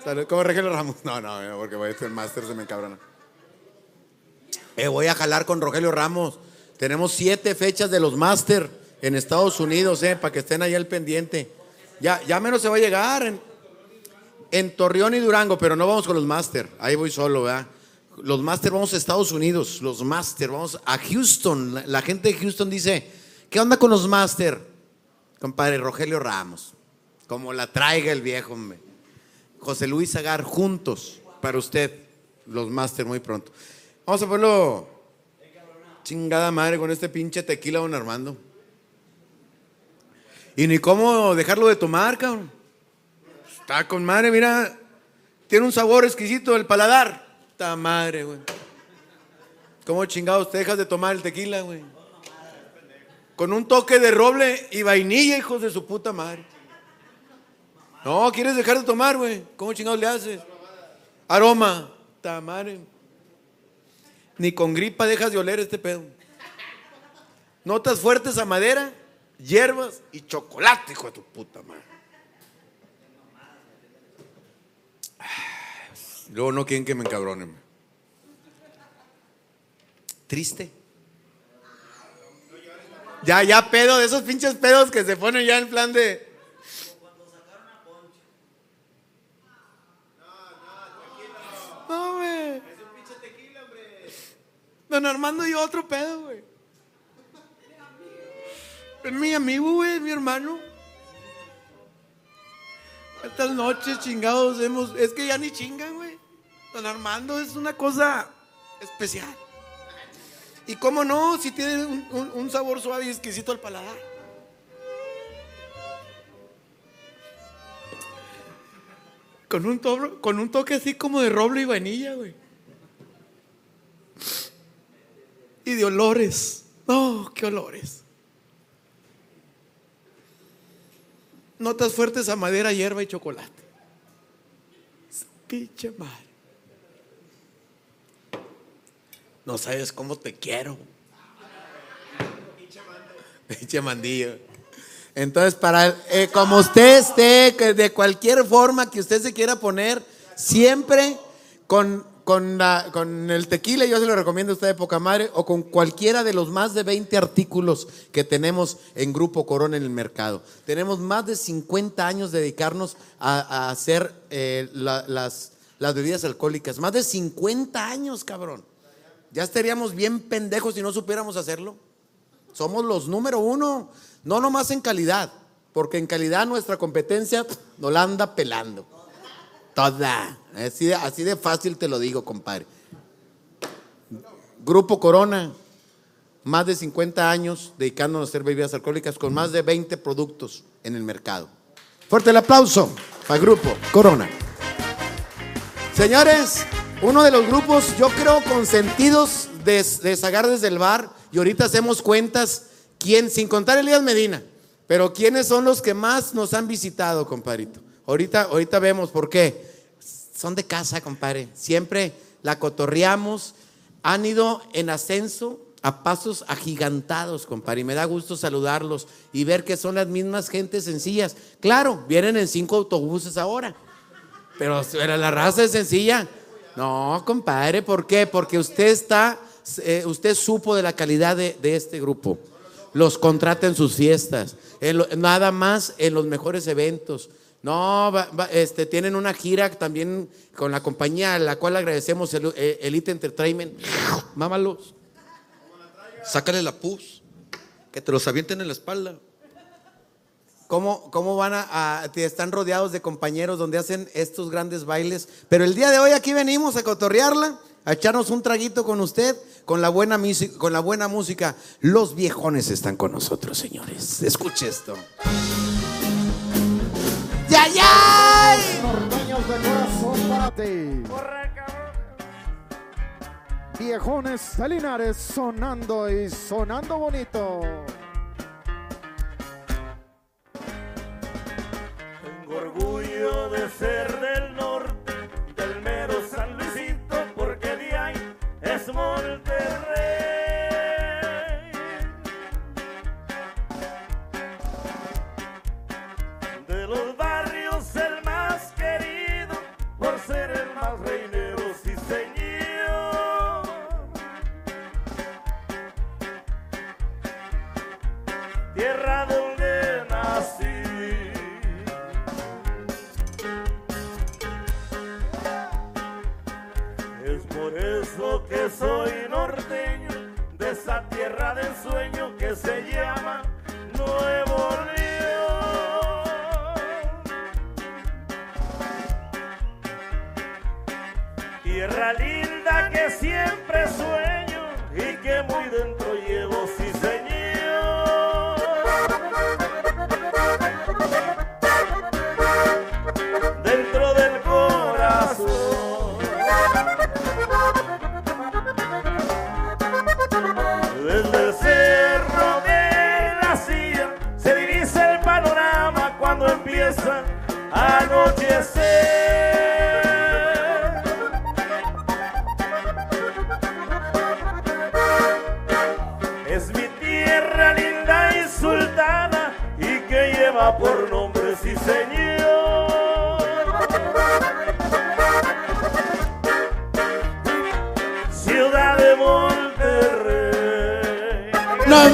[SPEAKER 4] Salud, Como Rogelio Ramos. No, no, porque voy a ser máster, se me encabrona. Eh, voy a jalar con Rogelio Ramos. Tenemos siete fechas de los máster en Estados Unidos, eh, para que estén ahí al pendiente. Ya, ya menos se va a llegar en, en Torreón y Durango, pero no vamos con los máster. Ahí voy solo, ¿verdad? Los máster vamos a Estados Unidos, los máster, vamos a Houston. La, la gente de Houston dice, ¿qué onda con los máster? Compadre Rogelio Ramos, como la traiga el viejo, hombre. José Luis Agar, juntos, para usted, los máster muy pronto. Vamos a ponerlo chingada madre con este pinche tequila, don Armando. Y ni cómo dejarlo de tomar, cabrón. Está con madre, mira. Tiene un sabor exquisito del paladar. Está madre, güey. ¿Cómo chingados te dejas de tomar el tequila, güey? Con un toque de roble y vainilla, hijos de su puta madre. No, ¿quieres dejar de tomar, güey? ¿Cómo chingados le haces? Aroma. Está madre. Ni con gripa dejas de oler este pedo. Notas fuertes a madera, hierbas y chocolate, hijo de tu puta madre. Luego no quieren que me encabronen. Triste. Ya, ya pedo, de esos pinches pedos que se ponen ya en plan de. No, güey. Don Armando y otro pedo, güey. Es mi amigo, güey, es mi hermano. Estas noches chingados hemos. Es que ya ni chingan, güey. Don Armando es una cosa especial. Y cómo no, si tiene un, sabor suave y exquisito al paladar. Con un, tobro- con un toque así como de roble y vainilla, güey. Y de olores. Oh, qué olores. Notas fuertes a madera, hierba y chocolate. Pinche madre. No sabes cómo te quiero. Pinche mandillo. Entonces, para eh, como usted esté, de cualquier forma que usted se quiera poner, siempre con, con, la- con el tequila, yo se lo recomiendo a usted de poca madre, o con cualquiera de los más de 20 artículos que tenemos en Grupo Corona en el mercado. Tenemos más de 50 años de dedicarnos a, hacer eh, la- las, las bebidas alcohólicas. Más de 50 años, cabrón. Ya estaríamos bien pendejos si no supiéramos hacerlo. Somos los número uno, no nomás en calidad, porque en calidad nuestra competencia nos la anda pelando. Toda. Así de, fácil te lo digo, compadre. Grupo Corona, más de 50 años dedicándonos a hacer bebidas alcohólicas con más de 20 productos en el mercado. Fuerte el aplauso para Grupo Corona. Señores, uno de los grupos, yo creo, consentidos de, de Zagar desde el bar, y ahorita hacemos cuentas, quién, sin contar Elías Medina, pero quiénes son los que más nos han visitado, compadrito. Ahorita, ahorita vemos por qué. Son de casa, compadre. Siempre la cotorreamos. Han ido en ascenso a pasos agigantados, compadre. Y me da gusto saludarlos y ver que son las mismas gentes sencillas. Claro, vienen en cinco autobuses ahora. Pero era la raza es sencilla. No, compadre, ¿por qué? Porque usted está, eh, usted supo de la calidad de, este grupo. Los contrata en sus fiestas, nada más en los mejores eventos. No, va- va- este, tienen una gira también con la compañía a la cual agradecemos, el, eh, Elite Entertainment. Mámalos.
[SPEAKER 7] Sácale la pus. Que te los avienten en la espalda.
[SPEAKER 4] ¿Cómo, cómo van a, a- están rodeados de compañeros donde hacen estos grandes bailes? Pero el día de hoy aquí venimos a cotorrearla, a echarnos un traguito con usted, con la buena, music- con la buena música. Los viejones están con nosotros, señores. Escuche esto. ¡Ya, ya!
[SPEAKER 8] Norteños de corazón para ti. Viejones de Linares sonando y sonando bonito.
[SPEAKER 9] Tengo orgullo de ser del soy norteño de esa tierra del sueño que se llama Nuevo León. Tierra linda que siempre sueño y que muy dentro llevo, sí señor. Es mi tierra linda y sultana y que lleva por nombre, sí señor. Ciudad de Monterrey.
[SPEAKER 4] ¡No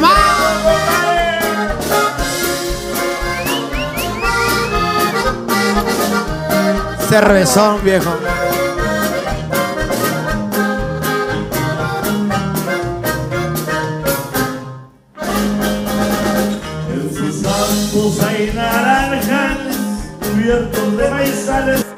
[SPEAKER 4] Cervezón, viejo.
[SPEAKER 9] En sus campos hay naranjales cubiertos de maizales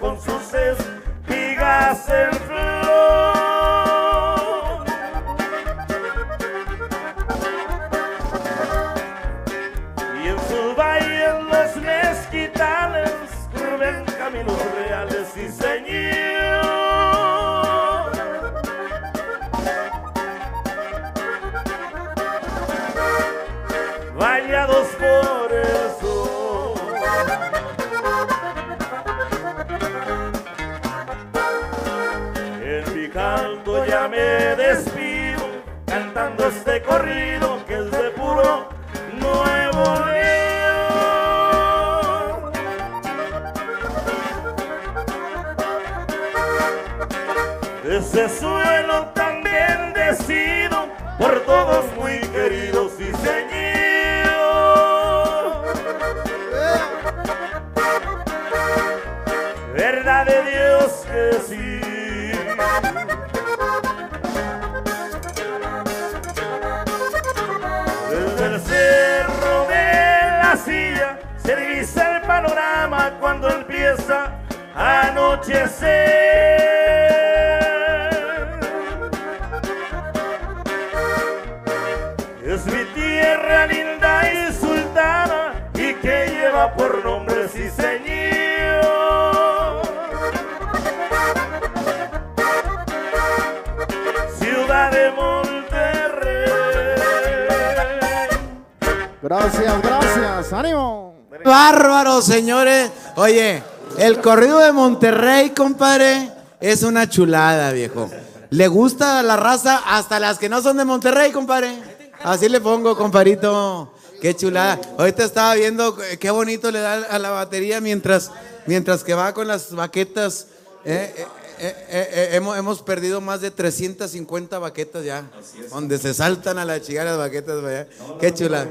[SPEAKER 4] compadre, es una chulada, viejo. Le gusta la raza hasta las que no son de Monterrey, compadre. Así le pongo, comparito. Qué chulada. Ahorita estaba viendo eh, qué bonito le da a la batería mientras, mientras que va con las baquetas. Eh, eh, hemos, hemos perdido más de 350 baquetas ya. Donde se saltan a la chica las baquetas. vaya. Qué chula.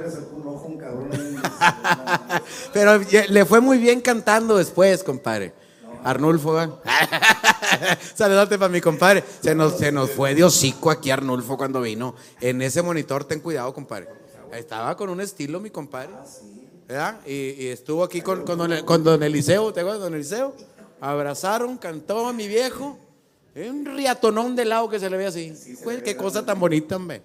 [SPEAKER 4] Pero le fue muy bien cantando después, compadre. Arnulfo, ¿va? Saludote para mi compadre. Se nos, se nos fue de hocico aquí Arnulfo cuando vino. En ese monitor, ten cuidado, compadre. Estaba con un estilo, mi compadre. ¿Verdad? Y, y estuvo aquí con, con, don, con don Eliseo, ¿te acuerdas, don Eliseo? Abrazaron, cantó a mi viejo. Un riatonón de lado que se le ve así. Güey, qué cosa tan bonita, hombre.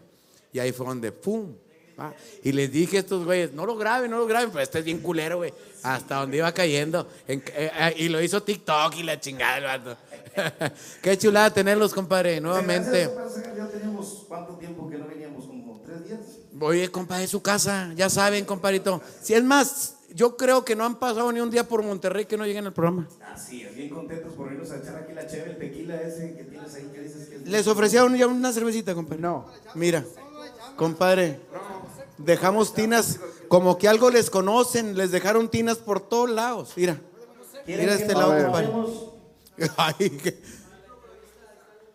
[SPEAKER 4] Y ahí fue donde, ¡pum! Va. Y les dije a estos güeyes, no lo graben, no lo graben, pero este es bien culero, güey. Hasta donde iba cayendo. En- eh, eh, y lo hizo TikTok y la chingada, el vato. Qué chulada tenerlos, compadre, nuevamente.
[SPEAKER 10] Ya teníamos cuánto tiempo que no veníamos, como tres días.
[SPEAKER 4] Oye, compadre, es su casa, ya saben, compadrito. Si es más, yo creo que no han pasado ni un día por Monterrey que no lleguen al programa.
[SPEAKER 10] Así es, bien contentos por irnos a echar aquí la cheve, el tequila ese que tienes ahí, que dices que es...
[SPEAKER 4] Les ofrecieron ya una cervecita, compadre. No. Mira, compadre, dejamos tinas, como que algo les conocen, les dejaron tinas por todos lados. Mira, mira este lado, compadre. Ay,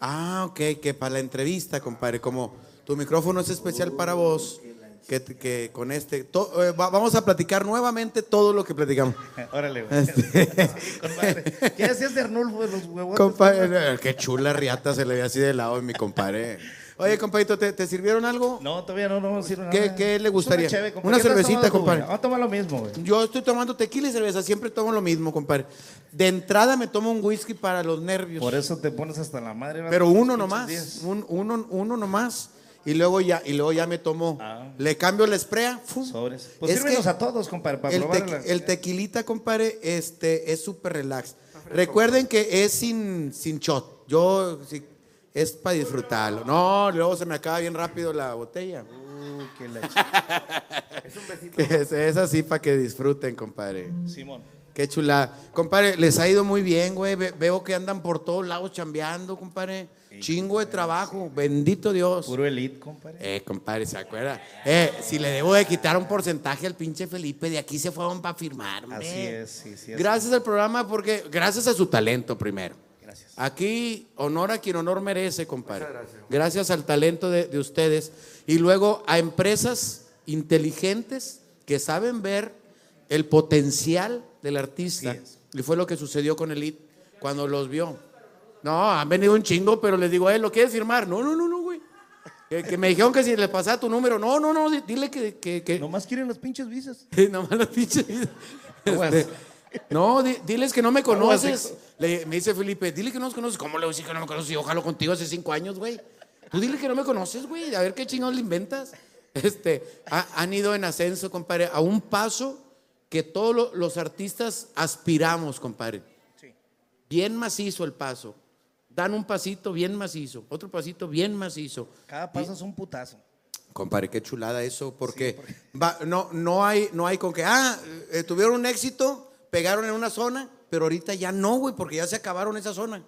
[SPEAKER 4] Ah, ok, que para la entrevista, compadre, como tu micrófono es especial para vos, que, que con este, to- eh, va- vamos a platicar nuevamente todo lo que platicamos.
[SPEAKER 10] Órale, güey.
[SPEAKER 4] Este.
[SPEAKER 10] ¿Qué decías de Arnulfo de los huevotes?
[SPEAKER 4] Compadre, qué chula riata se le ve así de lado mi compadre. Oye, compadrito, ¿te, te sirvieron algo?
[SPEAKER 10] No, todavía no, no sirve nada.
[SPEAKER 4] ¿Qué- qué le gustaría?
[SPEAKER 10] Una, compadre.
[SPEAKER 4] Una
[SPEAKER 10] ¿Qué estás
[SPEAKER 4] cervecita, compadre.
[SPEAKER 10] Vamos a tomar lo mismo, güey.
[SPEAKER 4] Yo estoy tomando tequila y cerveza, siempre tomo lo mismo, compadre. De entrada me tomo un whisky para los nervios.
[SPEAKER 10] Por eso te pones hasta la madre. ¿verdad?
[SPEAKER 4] Pero uno nomás, un- uno, uno nomás. Y luego ya, y luego ya me tomo,
[SPEAKER 10] Ah.
[SPEAKER 4] le cambio la sprea. ¡fum!
[SPEAKER 10] Sobres. Pues
[SPEAKER 4] Es
[SPEAKER 10] sírvenos
[SPEAKER 4] que
[SPEAKER 10] a todos, compadre, para
[SPEAKER 4] el,
[SPEAKER 10] probar
[SPEAKER 4] tequi- el tequilita, compadre, este, es súper relax. Recuerden que es sin, sin shot. Yo, sí, es para disfrutarlo. No, luego se me acaba bien rápido la botella.
[SPEAKER 10] Uh, que la
[SPEAKER 4] es un besito. Es, es así para que disfruten, compadre.
[SPEAKER 10] Simón.
[SPEAKER 4] Qué chula. Compadre, les ha ido muy bien, güey. Ve- veo que andan por todos lados chambeando, compadre. Chingo de trabajo. Bendito Dios.
[SPEAKER 10] Puro elite, compadre.
[SPEAKER 4] Eh, compadre, ¿se acuerda? Eh, si le debo de quitar un porcentaje al pinche Felipe, de aquí se fueron para firmar, hombre.
[SPEAKER 10] Así es, sí, sí. es.
[SPEAKER 4] Gracias al programa, porque gracias a su talento primero. Aquí, honor a quien honor merece, compadre. Gracias al talento de, de ustedes. Y luego a empresas inteligentes que saben ver el potencial del artista. Y fue lo que sucedió con Elite cuando los vio. No, han venido un chingo, pero les digo, eh, ¿lo quieres firmar? No, no, no, no, güey. Que, que me dijeron que si les pasaba tu número. No, no, no, di- dile que... que, que
[SPEAKER 10] Nomás quieren las pinches visas.
[SPEAKER 4] Nomás las pinches.
[SPEAKER 10] ¿Cómo
[SPEAKER 4] Este,
[SPEAKER 10] es?
[SPEAKER 4] No, di- diles que no me
[SPEAKER 10] ¿Cómo es,
[SPEAKER 4] conoces. Le- me dice Felipe, dile que no nos conoces. ¿Cómo le voy a decir que no me conoces? Yo jalo contigo hace cinco años, güey. Tú dile que no me conoces, güey. A ver qué chingados le inventas. Este, ha- han ido en ascenso, compadre, a un paso que todos lo- los artistas aspiramos, compadre. Bien macizo el paso. Dan un pasito bien macizo, otro pasito bien macizo.
[SPEAKER 10] Cada paso es un putazo.
[SPEAKER 4] Compadre, qué chulada eso, porque va- no, no, hay, no hay con que, ah, eh, tuvieron un éxito, pegaron en una zona, pero ahorita ya no, güey, porque ya se acabaron esa zona.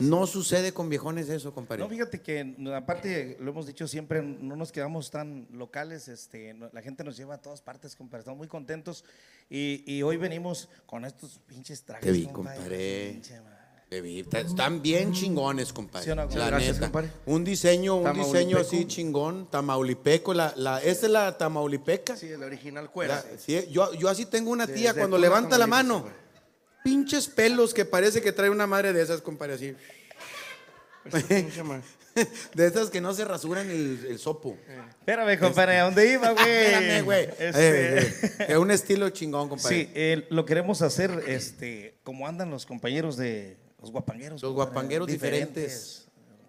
[SPEAKER 4] No sucede con viejones eso, compadre.
[SPEAKER 10] No, fíjate que aparte, lo hemos dicho siempre, no nos quedamos tan locales, este, no- la gente nos lleva a todas partes, compadre, estamos muy contentos y, y hoy venimos con estos pinches trajes.
[SPEAKER 4] Te vi,
[SPEAKER 10] compadre. Pinche.
[SPEAKER 4] Están bien chingones, compadre.
[SPEAKER 10] Sí o no,
[SPEAKER 4] la?
[SPEAKER 10] Gracias,
[SPEAKER 4] neta.
[SPEAKER 10] compadre.
[SPEAKER 4] Un diseño, un diseño así chingón, tamaulipeco. La, la, ¿Esa es la tamaulipeca?
[SPEAKER 11] Sí, el original cuera.
[SPEAKER 4] La- sí, yo, yo así tengo una tía, cuando levanta la mano, pinches pelos que parece que trae una madre de esas, compadre, así.
[SPEAKER 11] ¿Cómo se llama?
[SPEAKER 4] De esas que no se rasuran el, el sopo.
[SPEAKER 10] Espérame, compadre, ¿a dónde iba, güey?
[SPEAKER 4] Espérame, güey.
[SPEAKER 10] Este,
[SPEAKER 4] Eh, eh, Es un estilo chingón, compadre.
[SPEAKER 10] Sí, eh, lo queremos hacer, este, como andan los compañeros de los guapangueros.
[SPEAKER 4] Los guapangueros diferentes.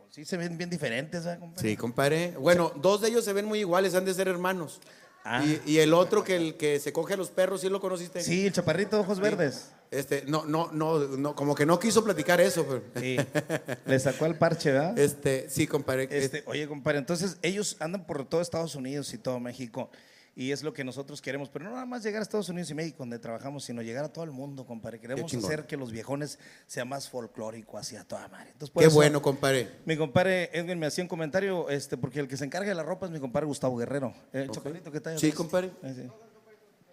[SPEAKER 10] Sí, se ven bien diferentes, ¿verdad, compadre?
[SPEAKER 4] Sí, compadre. Bueno, dos de ellos se ven muy iguales, han de ser hermanos.
[SPEAKER 10] Ah.
[SPEAKER 4] Y, y el otro que el que se coge a los perros, ¿sí lo conociste?
[SPEAKER 10] Sí, el chaparrito de ojos verdes.
[SPEAKER 4] Este, no, no, no, no, como que no quiso platicar eso, pero.
[SPEAKER 10] Sí. Le sacó el parche, ¿verdad?
[SPEAKER 4] Este, sí, compadre.
[SPEAKER 10] Este, oye, compadre, entonces ellos andan por todo Estados Unidos y todo México. Y es lo que nosotros queremos, pero no nada más llegar a Estados Unidos y México donde trabajamos, sino llegar a todo el mundo, compadre. Queremos hacer que los viejones sea más folclórico hacia toda madre. Entonces, por
[SPEAKER 4] Qué
[SPEAKER 10] eso,
[SPEAKER 4] bueno, compadre.
[SPEAKER 10] Mi compadre Edwin me hacía un comentario, este, porque el que se encarga de la ropa es mi compadre Gustavo Guerrero. El chaparrito que está ahí
[SPEAKER 4] Sí, compadre.
[SPEAKER 10] Sí.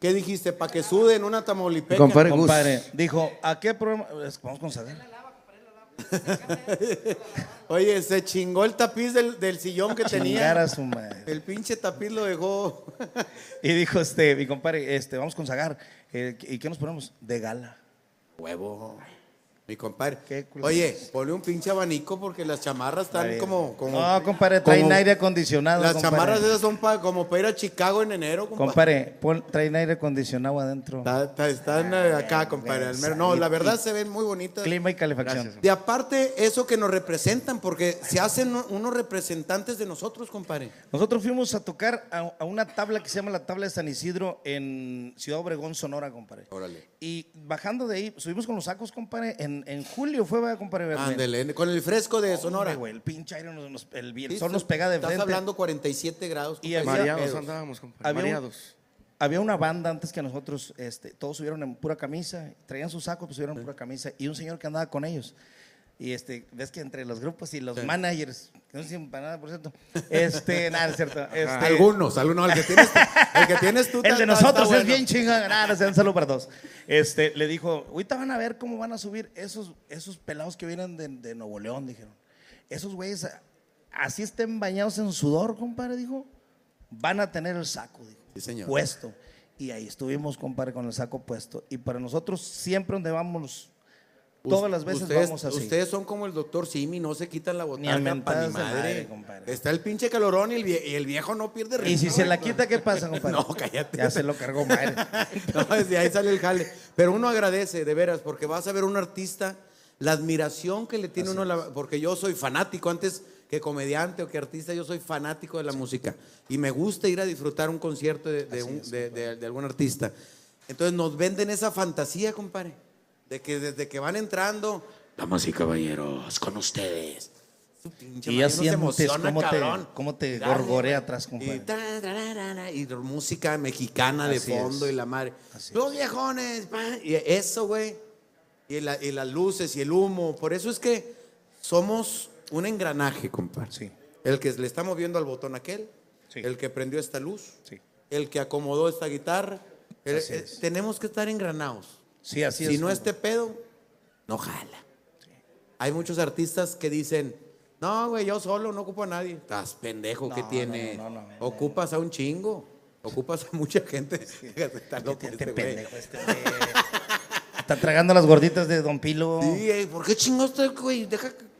[SPEAKER 4] ¿Qué dijiste? ¿Para que suden una tamaulipeca?
[SPEAKER 11] Compadre.
[SPEAKER 10] Compadre, dijo, ¿a qué programa? Vamos con saber.
[SPEAKER 4] Oye, se chingó el tapiz del, del sillón que tenía.
[SPEAKER 10] A su madre.
[SPEAKER 4] El pinche tapiz lo dejó.
[SPEAKER 10] Y dijo este, mi compadre, este, vamos con Zagar. Eh, ¿Y qué nos ponemos? De gala.
[SPEAKER 4] Huevo. Mi compadre.
[SPEAKER 10] Qué culo
[SPEAKER 4] Oye,
[SPEAKER 10] es.
[SPEAKER 4] ponle un pinche abanico porque las chamarras están como, como.
[SPEAKER 10] No, compadre, traen
[SPEAKER 4] como-
[SPEAKER 10] aire acondicionado.
[SPEAKER 4] Las
[SPEAKER 10] compadre.
[SPEAKER 4] chamarras esas son pa- como para ir a Chicago en enero, compadre.
[SPEAKER 10] Compadre, pon- traen aire acondicionado adentro.
[SPEAKER 4] Está- está- están eh, acá, compadre. al mero- No, la verdad se ven muy bonitas.
[SPEAKER 10] Clima y calefacción.
[SPEAKER 4] Y aparte, eso que nos representan, porque se hacen unos representantes de nosotros, compadre.
[SPEAKER 10] Nosotros fuimos a tocar a, a una tabla que se llama la tabla de San Isidro en Ciudad Obregón, Sonora, compadre.
[SPEAKER 4] Órale.
[SPEAKER 10] Y bajando de ahí, subimos con los sacos, compadre. En, en julio fue, ¿verdad, compadre. Verde?
[SPEAKER 4] Ándele, con el fresco de
[SPEAKER 10] Hombre,
[SPEAKER 4] Sonora.
[SPEAKER 10] güey, el pinche aire, nos, nos- el, el
[SPEAKER 4] Sí,
[SPEAKER 10] sol nos pega de
[SPEAKER 4] Estás
[SPEAKER 10] frente.
[SPEAKER 4] hablando 47 grados.
[SPEAKER 10] Y
[SPEAKER 4] compadre.
[SPEAKER 10] había-
[SPEAKER 11] Mareados
[SPEAKER 4] Pedos.
[SPEAKER 11] andábamos, compadre.
[SPEAKER 10] Había un-
[SPEAKER 11] Mareados.
[SPEAKER 10] Había una banda antes que nosotros, este, todos subieron en pura camisa, traían sus sacos, pues subieron en pura camisa, y un señor que andaba con ellos. Y este, ves que entre los grupos y los managers, que no sirven para nada, por cierto, este, nada, es cierto. Este,
[SPEAKER 4] Algunos, algunos. El que tienes tú, el que tienes tú
[SPEAKER 10] El de nosotros es
[SPEAKER 4] bueno.
[SPEAKER 10] bien chingón. Nada, no un saludo para todos. Este, le dijo, ahorita van a ver cómo van a subir esos, esos pelados que vienen de, de Nuevo León, dijeron. Esos güeyes, así estén bañados en sudor, compadre, dijo, van a tener el saco, dijo,
[SPEAKER 4] Sí, señor.
[SPEAKER 10] puesto. Y ahí estuvimos, compadre, con el saco puesto. Y para nosotros, siempre donde vamos, todas las veces
[SPEAKER 4] ustedes,
[SPEAKER 10] vamos así.
[SPEAKER 4] Ustedes son como el doctor Simi, no se quitan la
[SPEAKER 10] Ni a
[SPEAKER 4] botarga para
[SPEAKER 10] mentadas
[SPEAKER 4] ni
[SPEAKER 10] de
[SPEAKER 4] madre. Está el pinche calorón y el, vie- y el viejo no pierde
[SPEAKER 10] y si
[SPEAKER 4] ritmo,
[SPEAKER 10] se la quita, ¿qué pasa, compadre?
[SPEAKER 4] No, cállate.
[SPEAKER 10] Ya se lo cargó, madre.
[SPEAKER 4] No, desde ahí sale el jale. Pero uno agradece, de veras, porque vas a ver un artista, la admiración que le tiene uno, la- porque yo soy fanático, antes que comediante o que artista, yo soy fanático de la música. Y me gusta ir a disfrutar un concierto de, de un- de- de- de algún artista. Entonces nos venden esa fantasía, compadre, de que desde que van entrando, damas y caballeros, con ustedes. Su pinche
[SPEAKER 10] Y ya sientes
[SPEAKER 4] emociona,
[SPEAKER 10] cómo te, cómo te
[SPEAKER 4] Dale,
[SPEAKER 10] gorgorea atrás,
[SPEAKER 4] Y,
[SPEAKER 10] compadre.
[SPEAKER 4] ra, y música mexicana de
[SPEAKER 10] Así
[SPEAKER 4] fondo
[SPEAKER 10] es.
[SPEAKER 4] y la madre.
[SPEAKER 10] Así
[SPEAKER 4] Los viejones, pa, y eso, güey. Y, la- y las luces y el humo. Por eso es que somos un engranaje, compadre.
[SPEAKER 10] Sí.
[SPEAKER 4] El que le está moviendo al botón aquel,
[SPEAKER 10] Sí.
[SPEAKER 4] el que prendió esta luz,
[SPEAKER 10] Sí.
[SPEAKER 4] el que acomodó esta guitarra. El- eh,
[SPEAKER 10] es.
[SPEAKER 4] tenemos que estar engranados.
[SPEAKER 10] Sí, así
[SPEAKER 4] si
[SPEAKER 10] es.
[SPEAKER 4] no
[SPEAKER 10] compadre.
[SPEAKER 4] este pedo, no jala. Hay muchos artistas que dicen, no, güey, yo solo no ocupo a nadie. Estás pendejo, ¿qué
[SPEAKER 10] No,
[SPEAKER 4] tiene?
[SPEAKER 10] no, no, no,
[SPEAKER 4] Ocupas a un chingo. Ocupas a mucha gente. Está loco
[SPEAKER 10] Este
[SPEAKER 4] este güey.
[SPEAKER 10] pendejo, este güey. Está tragando las gorditas de Don Pilo.
[SPEAKER 4] Sí, ¿por qué chingados usted, güey? Deja que-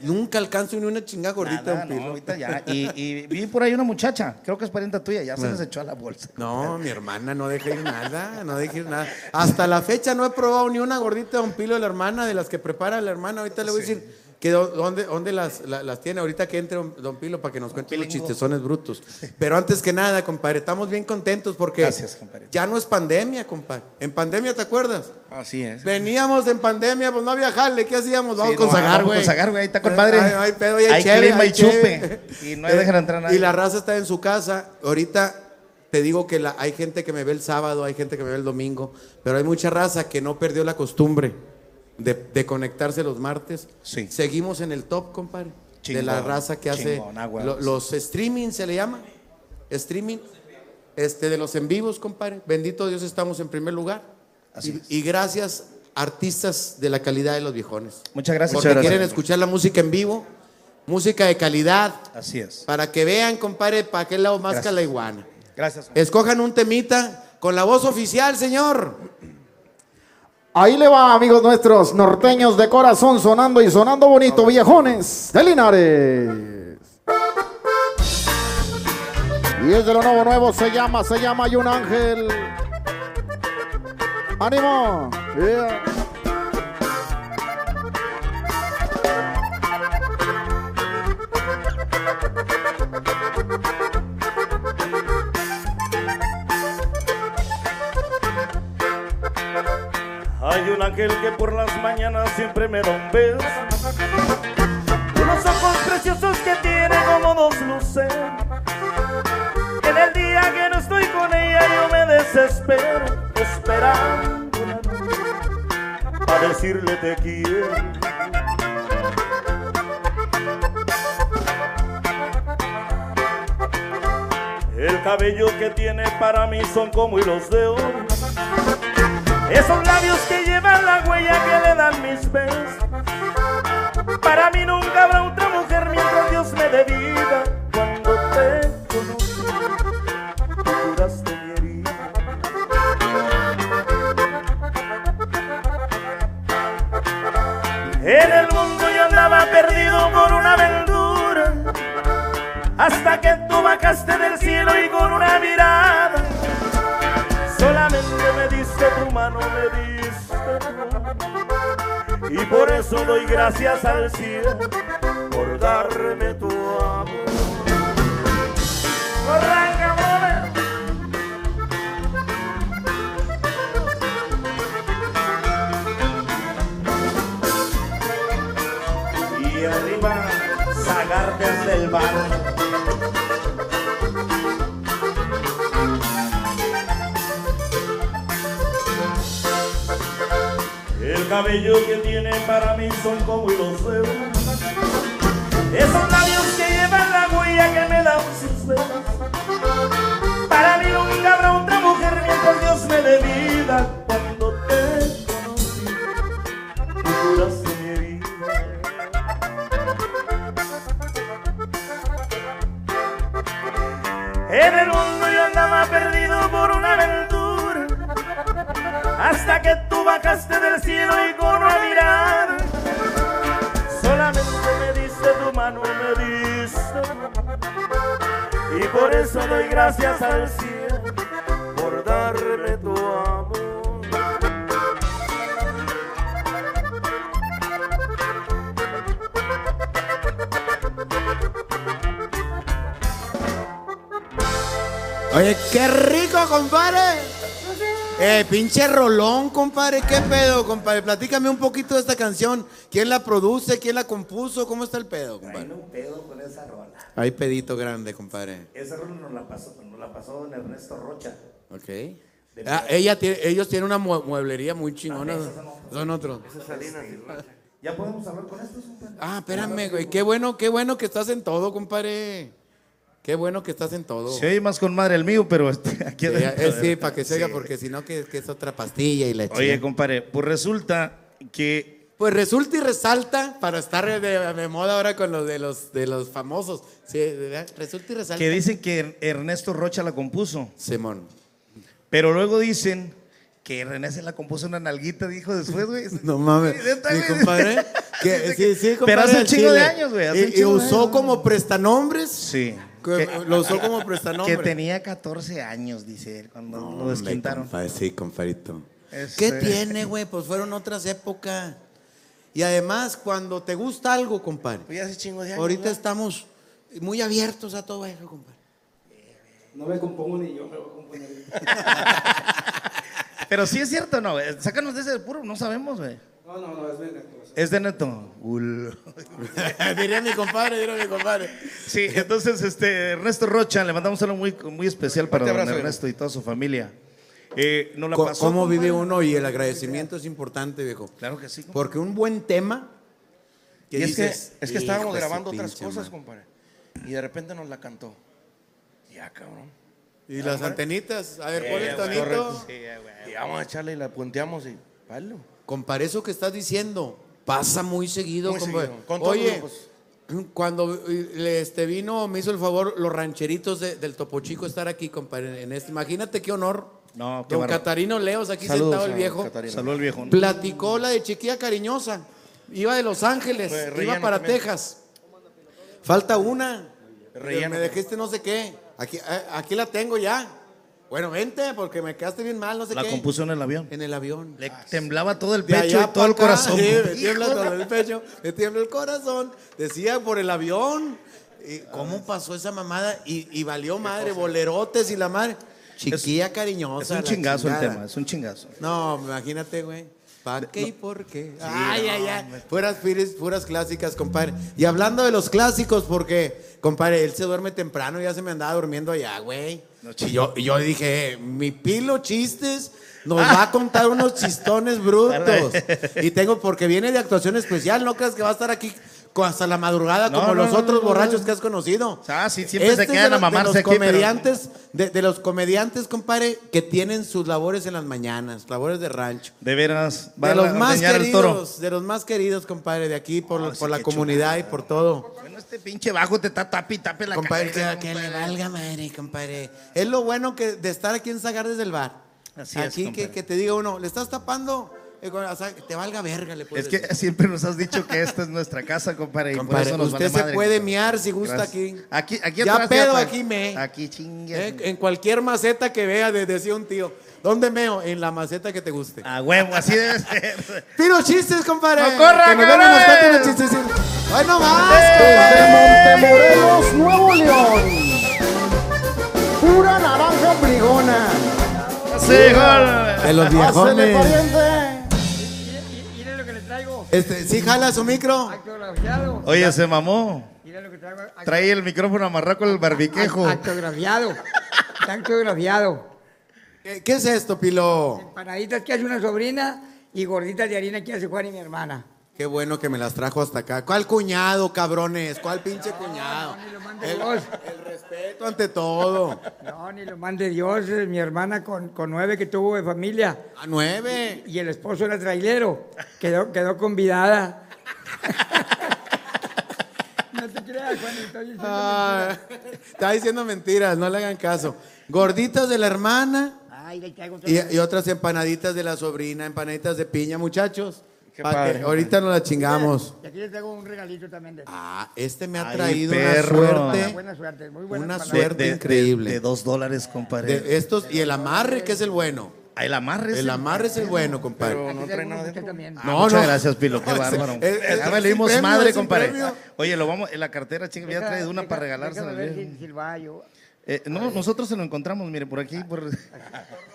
[SPEAKER 4] Nunca alcanzo ni una chingada gordita
[SPEAKER 10] Nada,
[SPEAKER 4] de un
[SPEAKER 10] no,
[SPEAKER 4] pilo.
[SPEAKER 10] ahorita ya. Y, y vi por ahí una muchacha, creo que es parienta tuya, ya se les echó a la bolsa.
[SPEAKER 4] No, mi hermana no deja ir nada, no deja ir nada. Hasta la fecha no he probado ni una gordita de un pilo de la hermana, de las que prepara la hermana. Ahorita le voy a decir que dónde, dónde las, la- las tiene. Ahorita que entre don, Pilo para que nos cuente los chistezones brutos. Pero antes que nada, compadre, estamos bien contentos porque
[SPEAKER 10] Gracias,
[SPEAKER 4] ya no es pandemia, compadre. En pandemia, ¿te acuerdas?
[SPEAKER 11] Así es.
[SPEAKER 4] Veníamos en pandemia, pues no había jale, ¿qué hacíamos? Vamos
[SPEAKER 10] Sí,
[SPEAKER 4] con
[SPEAKER 10] no,
[SPEAKER 4] Zagar, güey.
[SPEAKER 10] con Zagar, güey, ahí está, compadre.
[SPEAKER 4] Ay, ay, pedo, y hay,
[SPEAKER 10] Hay
[SPEAKER 4] cheve,
[SPEAKER 10] clima
[SPEAKER 4] hay
[SPEAKER 10] chupe, y no dejan entrar a nadie.
[SPEAKER 4] Y la raza está en su casa. Ahorita te digo que la- hay gente que me ve el sábado, hay gente que me ve el domingo, pero hay mucha raza que no perdió la costumbre de, de conectarse los martes.
[SPEAKER 10] Sí.
[SPEAKER 4] Seguimos en el top, compadre. de la raza que hace
[SPEAKER 10] chingón, huevos.
[SPEAKER 4] lo- los streaming, se le llama. Streaming. Este, de los en vivos, compadre. Bendito Dios, estamos en primer lugar.
[SPEAKER 10] Así
[SPEAKER 4] y, y gracias, artistas de la calidad de los viejones.
[SPEAKER 10] Muchas gracias.
[SPEAKER 4] Porque
[SPEAKER 10] gracias.
[SPEAKER 4] quieren escuchar la música en vivo, música de calidad,
[SPEAKER 10] Así es.
[SPEAKER 4] para que vean, compadre, para qué lado más
[SPEAKER 10] Gracias.
[SPEAKER 4] la iguana.
[SPEAKER 10] Gracias.
[SPEAKER 4] Escojan un temita con la voz oficial, señor.
[SPEAKER 8] Ahí le va, amigos nuestros, norteños de corazón, sonando y sonando bonito, viejones de Linares. Y es de lo nuevo, nuevo, se llama, se llama Hay un ángel. ¡Ánimo! Yeah.
[SPEAKER 9] Un ángel que por las mañanas siempre me da un beso. Unos ojos preciosos que tiene como dos luces. En el día que no estoy con ella yo me desespero, esperando para decirle te quiero. El cabello que tiene para mí son como hilos de oro. Esos labios que llevan la huella que le dan mis besos. Para mí nunca habrá otra mujer mientras Dios me dé vida. Cuando te conocí, tú curaste mi herida. En el mundo yo andaba perdido por una aventura Hasta que tú bajaste del cielo y con una mirada Solamente me diste tu mano, me diste. Y por eso doy gracias al cielo Por darme tu amor. Y arriba Zagar desde el bar. El cabello que tiene para mí son como hilos de oro. Esos labios que llevan la huella que me dan sus venas. Para mí nunca habrá otra mujer mientras Dios me dé vida. Tú bajaste del cielo y con una mirada Solamente me diste tu mano, me diste. Y por eso doy gracias al cielo Por darme tu amor
[SPEAKER 4] Oye, qué rico, compadre. Eh, pinche rolón, compadre. ¿Qué pedo, compadre? Platícame un poquito de esta canción. ¿Quién la produce? ¿Quién la compuso? ¿Cómo está el pedo, compadre?
[SPEAKER 10] un pedo con esa rola.
[SPEAKER 4] Hay pedito grande, compadre.
[SPEAKER 10] Esa rola nos la pasó, nos la pasó don Ernesto Rocha.
[SPEAKER 4] Ok. Ah, ella tiene, ellos tienen una mue- mueblería muy chingona. Son otros.
[SPEAKER 10] ¿Ya podemos hablar con estos? compadre?
[SPEAKER 4] Ah, espérame, güey. Qué bueno, qué bueno que estás en todo, compadre. Qué bueno que estás en todo.
[SPEAKER 10] Se oye más con madre el mío, pero este, aquí
[SPEAKER 4] Sí,
[SPEAKER 10] adentro-
[SPEAKER 4] eh, sí, para que se oiga,
[SPEAKER 10] Sí.
[SPEAKER 4] porque si no, que, que es otra pastilla y la
[SPEAKER 10] Oye,
[SPEAKER 4] chingada.
[SPEAKER 10] compadre, pues resulta que
[SPEAKER 4] Pues resulta y resalta para estar de, de moda ahora con los de los de los famosos. Sí, ¿verdad? resulta y resalta.
[SPEAKER 10] que dicen que Ernesto Rocha la compuso.
[SPEAKER 4] Simón.
[SPEAKER 10] Pero luego dicen que René se la compuso una nalguita, dijo después, güey.
[SPEAKER 4] No mames. Mi compadre. que- sí, sí, compadre.
[SPEAKER 10] Pero hace un chingo de años, güey,
[SPEAKER 4] Y, usó
[SPEAKER 10] años.
[SPEAKER 4] como prestanombres.
[SPEAKER 10] Sí.
[SPEAKER 4] Que-
[SPEAKER 10] Que-
[SPEAKER 4] lo usó como
[SPEAKER 10] Que
[SPEAKER 4] prestanombres.
[SPEAKER 10] tenía 14 años, dice él, cuando lo desquintaron.
[SPEAKER 4] compadre, sí, compadrito.
[SPEAKER 10] Este-
[SPEAKER 4] ¿Qué tiene, güey? Pues fueron otras épocas. Y además, cuando te gusta algo, compadre.
[SPEAKER 11] Pues ya hace chingo de años.
[SPEAKER 4] Ahorita
[SPEAKER 11] ¿verdad?
[SPEAKER 4] estamos muy abiertos a todo eso, compadre.
[SPEAKER 6] No me compongo ni yo me voy a componer.
[SPEAKER 10] Pero sí es cierto, ¿no? güey? Sácanos de ese puro, no sabemos, güey.
[SPEAKER 6] No, no, no, es verdad.
[SPEAKER 10] Es de neto.
[SPEAKER 4] Diría mi compadre, diría mi compadre.
[SPEAKER 10] Sí, entonces, este, Ernesto Rocha, le mandamos algo muy, muy especial para don Ernesto y toda su familia. Eh, la pasó,
[SPEAKER 4] ¿Cómo vive uno? Y el agradecimiento es importante, viejo.
[SPEAKER 10] Claro que sí. compadre.
[SPEAKER 4] Porque un buen tema. que
[SPEAKER 11] Y es que,
[SPEAKER 4] dices,
[SPEAKER 11] es que estábamos
[SPEAKER 4] "Hijo de su
[SPEAKER 11] grabando otras cosas,
[SPEAKER 4] madre".
[SPEAKER 11] compadre. Y de repente nos la cantó. Ya, cabrón.
[SPEAKER 4] Y las antenitas. A ver, ¿cuál es tonito?
[SPEAKER 11] Y vamos a echarle y la punteamos y palo.
[SPEAKER 4] Compare eso que estás diciendo. Pasa muy seguido,
[SPEAKER 11] Muy
[SPEAKER 4] compadre.
[SPEAKER 11] seguido. Con todos
[SPEAKER 4] Oye,
[SPEAKER 11] los
[SPEAKER 4] cuando eh, le este vino, me hizo el favor los rancheritos de- del Topo Chico estar aquí, compadre. En este. Imagínate qué honor.
[SPEAKER 10] No, qué
[SPEAKER 4] Don. Catarino Leos, aquí
[SPEAKER 11] Saludos
[SPEAKER 4] sentado el viejo.
[SPEAKER 11] Catarino.
[SPEAKER 10] Salud al viejo.
[SPEAKER 4] Platicó la de chiquilla cariñosa. Iba de Los Ángeles,
[SPEAKER 11] Pues,
[SPEAKER 4] iba para
[SPEAKER 11] también.
[SPEAKER 4] Texas. Falta una. Me dejiste no sé qué. Aquí, eh, aquí la tengo ya. Bueno, vente, porque me quedaste bien mal, no sé
[SPEAKER 10] La
[SPEAKER 4] qué.
[SPEAKER 10] compuso en el avión.
[SPEAKER 4] En el avión.
[SPEAKER 10] Le temblaba todo el pecho y todo el
[SPEAKER 4] acá,
[SPEAKER 10] corazón.
[SPEAKER 4] Sí, me tiembla todo el pecho, me tiembla el corazón. Decía por el avión. ¿Y ¿Cómo pasó esa mamada? Y, y valió madre, bolerotes y la madre. Chiquilla cariñosa.
[SPEAKER 10] Es un chingazo el tema, es un chingazo.
[SPEAKER 4] No, imagínate, güey. ¿Para qué y por qué? ay, ay, ay. Puras, puras, puras clásicas, compadre. Y hablando de los clásicos, porque, compadre, él se duerme temprano, ya se me andaba durmiendo allá, güey. Y, yo, y yo dije, mi pilo chistes nos va a contar unos chistones brutos. y tengo, porque viene de actuación especial, no creas que va a estar aquí hasta la madrugada,
[SPEAKER 10] No,
[SPEAKER 4] como
[SPEAKER 10] no,
[SPEAKER 4] los
[SPEAKER 10] no,
[SPEAKER 4] otros borrachos que has conocido.
[SPEAKER 10] Ah, sí, siempre se
[SPEAKER 4] Este es
[SPEAKER 10] quedan
[SPEAKER 4] de
[SPEAKER 10] a
[SPEAKER 4] los-
[SPEAKER 10] mamarse
[SPEAKER 4] de los
[SPEAKER 10] aquí, pero-
[SPEAKER 4] comediantes, de, de los comediantes, compadre, que tienen sus labores en las mañanas, labores de rancho.
[SPEAKER 10] De veras,
[SPEAKER 4] De los más queridos, de los más queridos, compadre, de aquí por,
[SPEAKER 10] sí,
[SPEAKER 4] por la comunidad y por todo.
[SPEAKER 10] Bueno, este pinche bajo te está tapi, tape la
[SPEAKER 4] Compadre, que,
[SPEAKER 10] cabeza,
[SPEAKER 4] que le
[SPEAKER 10] compadre.
[SPEAKER 4] valga madre, compadre. Es lo bueno que de estar aquí en Zagar desde el bar.
[SPEAKER 10] Así es,
[SPEAKER 4] aquí que,
[SPEAKER 10] compadre.
[SPEAKER 4] que te diga uno, le estás tapando, o sea, te valga verga, le
[SPEAKER 10] Es
[SPEAKER 4] puedes
[SPEAKER 10] que
[SPEAKER 4] decir.
[SPEAKER 10] siempre nos has dicho que esta es nuestra casa, compadre. y por
[SPEAKER 4] Compadre,
[SPEAKER 10] eso nos
[SPEAKER 4] usted
[SPEAKER 10] vale
[SPEAKER 4] se
[SPEAKER 10] madre,
[SPEAKER 4] puede
[SPEAKER 10] compadre.
[SPEAKER 4] miar si gusta
[SPEAKER 10] Gracias.
[SPEAKER 4] aquí.
[SPEAKER 10] Aquí, aquí
[SPEAKER 4] Ya
[SPEAKER 10] atrás,
[SPEAKER 4] pedo, aquí me.
[SPEAKER 10] Aquí chingue.
[SPEAKER 4] Eh, en cualquier maceta que vea, de- decía un tío. ¿Dónde meo? En la maceta que te guste.
[SPEAKER 10] A huevo, así debe ser.
[SPEAKER 4] Tiro chistes, compadre.
[SPEAKER 10] ¡No corra,
[SPEAKER 4] que nos los cuenten los chistes. ¡Ay, no más!
[SPEAKER 8] Desde Montemorelos, Nuevo León. Pura naranja brigona.
[SPEAKER 10] Sí, gol.
[SPEAKER 4] De los viejones. Este, ¿Sí jala su micro?
[SPEAKER 10] Oye, se mamó.
[SPEAKER 12] Mira lo que traigo.
[SPEAKER 10] Trae el micrófono amarrado con el barbiquejo.
[SPEAKER 12] Autografiado. Está autografiado.
[SPEAKER 4] ¿Qué, qué es esto, Pilo?
[SPEAKER 12] Empanaditas que hace una sobrina y gorditas de harina que hace Juan y mi hermana.
[SPEAKER 4] Qué bueno que me las trajo hasta acá. ¿Cuál cuñado, cabrones? ¿Cuál pinche cuñado? El,
[SPEAKER 12] Dios.
[SPEAKER 4] el respeto ante todo.
[SPEAKER 12] No, ni lo mande Dios. Mi hermana con, con nueve que tuvo de familia.
[SPEAKER 4] A nueve.
[SPEAKER 12] Y el esposo era trailero. Quedó, quedó convidada. no te creas, Juan. Estoy diciendo
[SPEAKER 4] Ah, está diciendo mentiras, no le hagan caso. Gorditas de la hermana
[SPEAKER 12] Ay, le
[SPEAKER 4] y, y otras empanaditas de la sobrina, empanaditas de piña, muchachos.
[SPEAKER 10] Qué
[SPEAKER 4] Pa' que
[SPEAKER 10] padre.
[SPEAKER 4] ahorita nos la chingamos.
[SPEAKER 12] Y aquí les traigo un regalito también de
[SPEAKER 4] Ah, este me ha
[SPEAKER 10] Ay,
[SPEAKER 4] traído
[SPEAKER 10] perro.
[SPEAKER 4] una suerte.
[SPEAKER 12] buena suerte, muy buena
[SPEAKER 4] Una
[SPEAKER 12] palabra.
[SPEAKER 4] suerte increíble.
[SPEAKER 10] De, dos dólares, compadre.
[SPEAKER 4] De estos y el amarre, que es el bueno.
[SPEAKER 10] Ah, el amarre.
[SPEAKER 4] El amarre es el bueno, compadre.
[SPEAKER 11] Pero no trae nada
[SPEAKER 12] también.
[SPEAKER 10] Ah,
[SPEAKER 4] No,
[SPEAKER 10] muchas
[SPEAKER 4] no.
[SPEAKER 10] gracias, Pilo, qué bárbaro.
[SPEAKER 4] es- es-
[SPEAKER 10] ya
[SPEAKER 4] es sin premio,
[SPEAKER 10] madre,
[SPEAKER 4] es sin
[SPEAKER 10] compadre.
[SPEAKER 4] premio.
[SPEAKER 10] Oye, lo vamos en la cartera, chinga, ya
[SPEAKER 12] Deja-
[SPEAKER 10] traído una
[SPEAKER 12] deja-
[SPEAKER 10] para regalársela.
[SPEAKER 12] déjame ver
[SPEAKER 10] bien.
[SPEAKER 12] si, si va yo.
[SPEAKER 10] Eh, no, nosotros se lo encontramos, mire, por aquí. Por...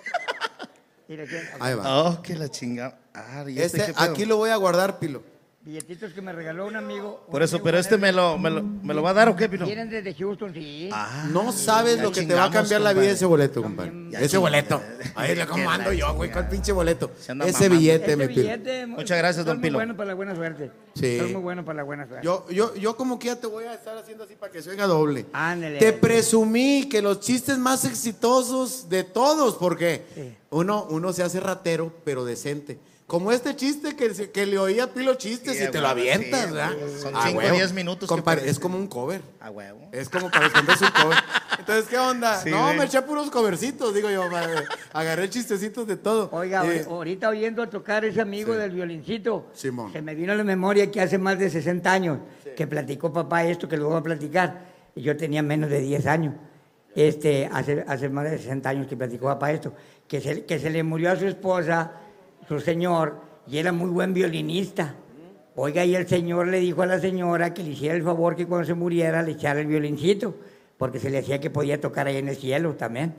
[SPEAKER 12] Mira,
[SPEAKER 4] Ahí va.
[SPEAKER 10] Oh, que la chingada. Ah, ¿y este,
[SPEAKER 4] Este, aquí lo voy a guardar, Pilo.
[SPEAKER 12] Billetitos que me regaló un amigo. un
[SPEAKER 10] Por eso,
[SPEAKER 12] amigo
[SPEAKER 10] pero este me lo, me lo, me lo va a dar o qué, Pilo?
[SPEAKER 12] Vienen desde Houston, sí.
[SPEAKER 10] Ah,
[SPEAKER 4] No sabes lo que te va a cambiar la vida ese boleto, compadre.
[SPEAKER 10] Ya
[SPEAKER 4] Ese boleto. Ay, ¿cómo ando yo, güey? ¿Cuál pinche boleto? Ese
[SPEAKER 10] mamando.
[SPEAKER 4] billete,
[SPEAKER 12] Este
[SPEAKER 4] me
[SPEAKER 12] billete,
[SPEAKER 10] Muchas gracias, don Pilo.
[SPEAKER 12] muy bueno para la buena suerte.
[SPEAKER 4] Sí.
[SPEAKER 12] Son muy bueno para la buena suerte.
[SPEAKER 4] Yo, yo, yo como que ya te voy a estar haciendo así para que se oiga doble.
[SPEAKER 12] Ándale.
[SPEAKER 4] Te presumí que los chistes más exitosos de todos, porque uno, uno se hace ratero, pero decente. Como este chiste que, que le oía Pilo chistes
[SPEAKER 10] Sí,
[SPEAKER 4] y te
[SPEAKER 10] a
[SPEAKER 4] lo
[SPEAKER 10] huevo,
[SPEAKER 4] avientas,
[SPEAKER 10] sí,
[SPEAKER 4] ¿verdad?
[SPEAKER 10] son
[SPEAKER 4] A
[SPEAKER 10] cinco,
[SPEAKER 4] huevo.
[SPEAKER 10] diez minutos que
[SPEAKER 4] Compadre,
[SPEAKER 10] parece.
[SPEAKER 4] es como un cover.
[SPEAKER 10] A huevo.
[SPEAKER 4] Es como para los que es un cover. Entonces, ¿qué onda?
[SPEAKER 10] Sí,
[SPEAKER 4] no,
[SPEAKER 10] güey.
[SPEAKER 4] me eché puros covercitos, digo yo. madre. Agarré chistecitos de todo.
[SPEAKER 12] Oiga,
[SPEAKER 4] Eh,
[SPEAKER 12] ahorita oyendo a tocar ese amigo del violincito,
[SPEAKER 4] Simón.
[SPEAKER 12] se me vino a la memoria que hace más de 60 años que platicó papá esto que lo voy a platicar, y yo tenía menos de 10 años. Este, hace, hace más de 60 años que platicó papá esto, que se, que se le murió a su esposa, su señor, y era muy buen violinista. Oiga, y el señor le dijo a la señora que le hiciera el favor que cuando se muriera le echara el violincito, porque se le hacía que podía tocar ahí en el cielo también.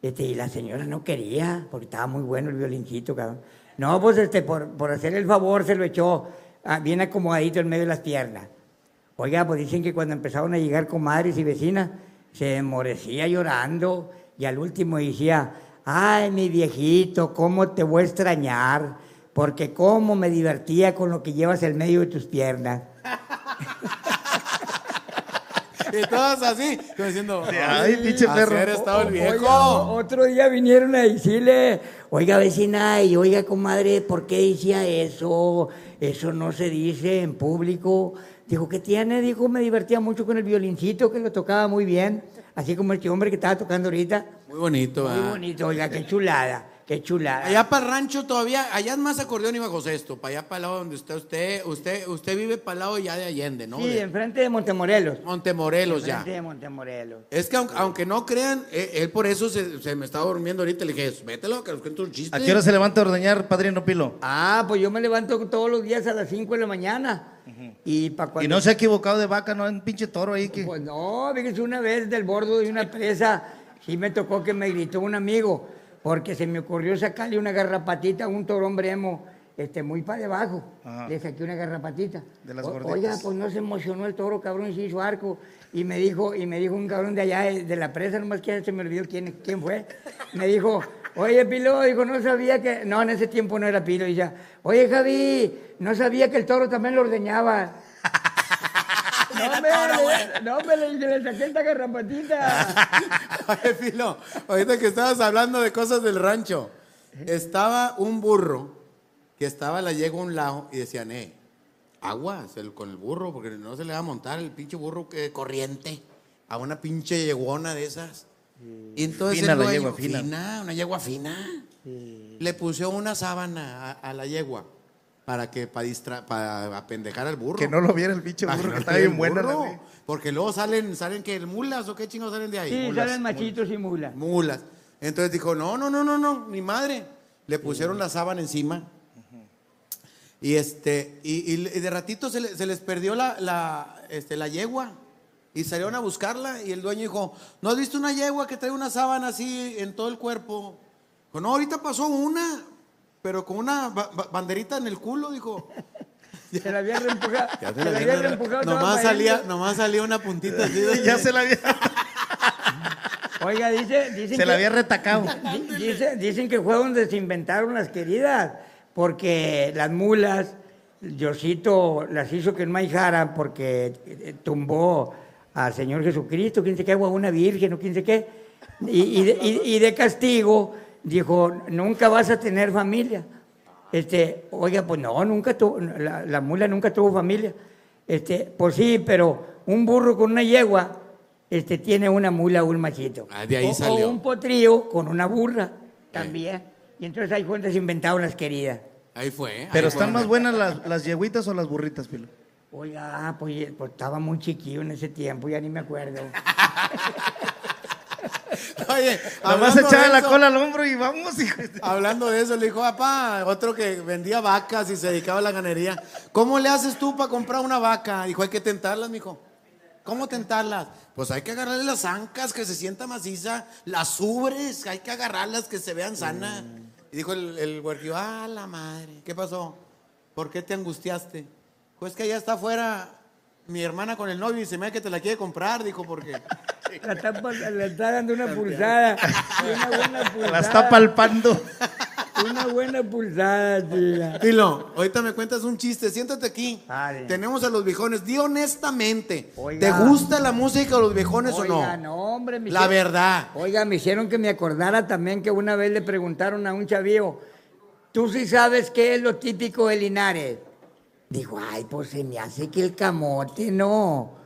[SPEAKER 12] Este, y la señora no quería, porque estaba muy bueno el violincito, cabrón. No, pues este, por, por hacer el favor se lo echó ah, bien acomodadito en medio de las piernas. Oiga, pues dicen que cuando empezaron a llegar comadres y vecinas, se enmorecía llorando y al último decía, ay, mi viejito, ¿cómo te voy a extrañar? Porque cómo me divertía con lo que llevas en medio de tus piernas.
[SPEAKER 4] Y todos así, como diciendo,
[SPEAKER 10] Ay, pinche perro.
[SPEAKER 4] Estaba el viejo.
[SPEAKER 12] otro día vinieron a decirle, oiga vecina y oiga comadre, ¿por qué decía eso? Eso no se dice en público. Dijo, ¿qué tiene? Dijo, me divertía mucho con el violincito, que lo tocaba muy bien. Así como este hombre que estaba tocando ahorita.
[SPEAKER 4] Muy bonito,
[SPEAKER 12] Muy
[SPEAKER 4] ¿verdad?
[SPEAKER 12] bonito, oiga, qué chulada, qué chulada.
[SPEAKER 4] Allá para el rancho todavía, allá es más acordeón y bajo esto, para allá para el lado donde está usted, usted, usted vive para el lado ya de Allende, ¿no?
[SPEAKER 12] sí,
[SPEAKER 4] De
[SPEAKER 12] enfrente de Montemorelos.
[SPEAKER 4] Montemorelos ya.
[SPEAKER 12] Enfrente de Montemorelos.
[SPEAKER 4] Es que aunque, aunque no crean, eh, él, por eso se, se me estaba durmiendo ahorita, le dije, mételo, que nos cuente un chiste.
[SPEAKER 10] ¿A qué hora se levanta a ordeñar, padrino Pilo?
[SPEAKER 12] Ah, pues yo me levanto todos los días a las 5 de la mañana. Y para cuando...
[SPEAKER 10] Y no se ha equivocado de vaca, no, un pinche toro ahí que...
[SPEAKER 12] Pues no, fíjese, una vez del bordo de una presa, sí me tocó que me gritó un amigo, porque se me ocurrió sacarle una garrapatita a un torón bremo, este, muy para debajo.
[SPEAKER 10] Ajá.
[SPEAKER 12] Le saqué una garrapatita.
[SPEAKER 10] De las gorditas.
[SPEAKER 12] Oiga, pues no se emocionó el toro, cabrón, se hizo arco. Y me dijo, y me dijo un cabrón de allá, de de la presa, nomás que se me olvidó quién, quién fue. Me dijo, oye, Pilo, dijo, no sabía que... No, en ese tiempo no era Pilo. Y ya, oye, Javi, no sabía que el toro también lo ordeñaba. No, me, no, me le, le saqué esta garrapatita.
[SPEAKER 4] Oye, Filo, ahorita que estabas hablando de cosas del rancho, estaba un burro que estaba la yegua a un lado y decían, eh, aguas el, con el burro, porque no se le va a montar el pinche burro que corriente a una pinche yeguona de esas. Y entonces
[SPEAKER 10] Fina
[SPEAKER 4] el
[SPEAKER 10] la yegua, fina.
[SPEAKER 4] una yegua fina. Le puso una sábana a, a la yegua para que para distra para apendejar al burro.
[SPEAKER 10] Que no lo viera el pinche
[SPEAKER 4] Para
[SPEAKER 10] burro, que
[SPEAKER 4] viera
[SPEAKER 10] bien ley.
[SPEAKER 4] Porque luego salen, salen que mulas o qué chingados salen de ahí.
[SPEAKER 12] Sí,
[SPEAKER 4] Mulas.
[SPEAKER 12] salen machitos y mulas.
[SPEAKER 4] Mulas. Entonces dijo, no, no, no, no, no, ni madre. Le pusieron la sábana encima. Y este, y, y de ratito se, le- se les perdió la, la, este, la yegua. Y salieron a buscarla. Y el dueño dijo, ¿no has visto una yegua que trae una sábana así en todo el cuerpo? Dijo, no, ahorita pasó una, pero con una ba- ba- banderita en el culo, dijo.
[SPEAKER 12] Se la había reempujado.
[SPEAKER 4] Ya
[SPEAKER 12] se la había reempujado.
[SPEAKER 4] nomás, salía, nomás salía una puntita así. de-
[SPEAKER 10] Ya se la había,
[SPEAKER 12] Oiga, dice, dicen
[SPEAKER 10] se
[SPEAKER 12] que,
[SPEAKER 10] la había retacado.
[SPEAKER 12] di- dice- dicen que fue donde se inventaron las queridas, porque las mulas, Diosito las hizo que no maijara porque eh, tumbó al Señor Jesucristo, quién sé qué, o a una virgen o quién sé qué. Y, y de, y- y de castigo dijo, nunca vas a tener familia. Este, oiga, pues no, nunca tuvo, la, la mula nunca tuvo familia. Este, pues sí, pero un burro con una yegua, este, tiene una mula o un machito.
[SPEAKER 4] Ah, de ahí
[SPEAKER 12] o,
[SPEAKER 4] salió.
[SPEAKER 12] o un potrillo con una burra también. Y entonces ahí fue donde se inventaron las queridas.
[SPEAKER 4] Ahí fue.
[SPEAKER 10] Pero están más buenas las, las yeguitas o las burritas, Pilo.
[SPEAKER 12] Oiga, pues, pues estaba muy chiquillo en ese tiempo, ya ni me acuerdo.
[SPEAKER 4] Oye, hablando
[SPEAKER 10] echaba
[SPEAKER 4] de
[SPEAKER 10] la cola al hombro y vamos, hijo.
[SPEAKER 4] Hablando de eso, le dijo, papá, otro que vendía vacas y se dedicaba a la ganadería. ¿Cómo le haces tú para comprar una vaca? Dijo, hay que tentarlas, mijo. ¿Cómo tentarlas? Pues hay que agarrarle las ancas, que se sienta maciza, las ubres, hay que agarrarlas, que se vean sanas. Y dijo el, el huerquillo, ah, la madre, ¿qué pasó? ¿Por qué te angustiaste? Pues que allá está afuera mi hermana con el novio y se me da que te la quiere comprar, dijo, porque...
[SPEAKER 12] La está, pa- le está dando una pulsada. Una buena pulsada.
[SPEAKER 10] La está palpando.
[SPEAKER 12] Una buena pulsada, tía.
[SPEAKER 4] Filo, ahorita me cuentas un chiste, siéntate aquí.
[SPEAKER 12] Vale.
[SPEAKER 4] Tenemos a los viejones, di honestamente,
[SPEAKER 12] Oiga.
[SPEAKER 4] ¿te gusta la música de los viejones
[SPEAKER 12] Oiga,
[SPEAKER 4] o no?
[SPEAKER 12] no, hombre. me
[SPEAKER 4] La
[SPEAKER 12] hicieron-
[SPEAKER 4] verdad.
[SPEAKER 12] Oiga, me hicieron que me acordara también que una vez le preguntaron a un chavío, ¿tú sí sabes qué es lo típico de Linares? Dijo, ay, pues se me hace que el camote no.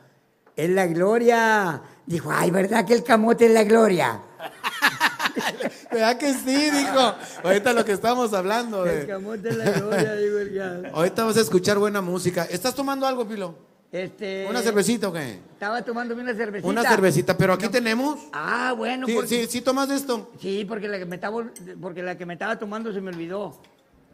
[SPEAKER 12] Es la gloria. Dijo, ay, ¿verdad que el camote es la gloria?
[SPEAKER 4] ¿Verdad que sí? Dijo. Ahorita lo que estamos hablando.
[SPEAKER 12] El
[SPEAKER 4] De...
[SPEAKER 12] camote es la gloria, digo el gato.
[SPEAKER 4] Ahorita vas a escuchar buena música. ¿Estás tomando algo, Filo?
[SPEAKER 12] Este,
[SPEAKER 4] ¿Una cervecita o qué?
[SPEAKER 12] Estaba tomándome una cervecita.
[SPEAKER 4] Una cervecita, pero aquí tenemos.
[SPEAKER 12] Ah, bueno.
[SPEAKER 4] Sí,
[SPEAKER 12] porque-
[SPEAKER 4] sí, sí tomas esto.
[SPEAKER 12] Sí, porque la que me estaba, porque la que me estaba tomando se me olvidó.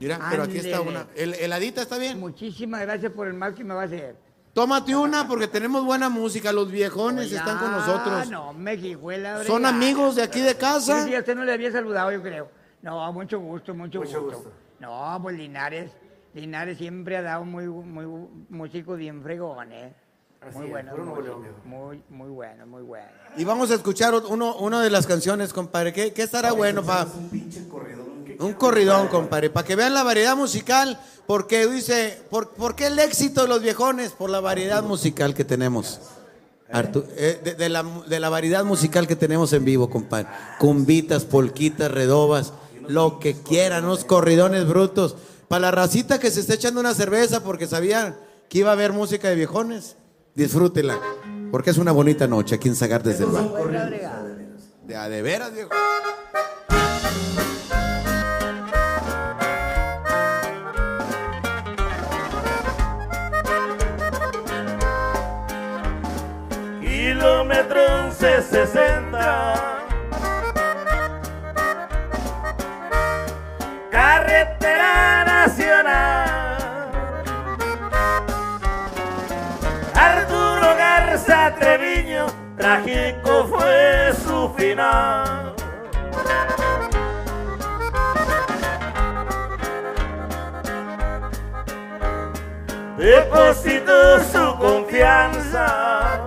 [SPEAKER 4] Mira, pero aquí está una. ¿El, ¿Heladita está bien?
[SPEAKER 12] Muchísimas gracias por el mal que me va a hacer.
[SPEAKER 4] Tómate una porque tenemos buena música. Los viejones están con nosotros.
[SPEAKER 12] No, me la
[SPEAKER 4] Son amigos de aquí de casa.
[SPEAKER 12] Sí, sí, a usted no le había saludado, yo creo. No, mucho gusto, mucho, gusto. No, pues Linares, Linares siempre ha dado muy, muy músicos bien fregones. Muy bueno, muy, muy bueno, muy bueno.
[SPEAKER 4] Y vamos a escuchar uno, una de las canciones, compadre. ¿Qué, qué estará bueno para un corridón, compadre? Para que vean la variedad musical. Porque dice, ¿por, por qué el éxito de los viejones? Por la variedad musical que tenemos. Eh, de, de la, de la variedad musical que tenemos en vivo, compadre. Cumbitas, polquitas, redobas, lo que quieran, unos corridones brutos. Para la racita que se está echando una cerveza porque sabían que iba a haber música de viejones, disfrútela. Porque es una bonita noche aquí en Sagar desde el bar. De a de veras, viejo.
[SPEAKER 9] Kilómetro 1160 Carretera Nacional. Arturo Garza Treviño Trágico fue su final. Depositó su confianza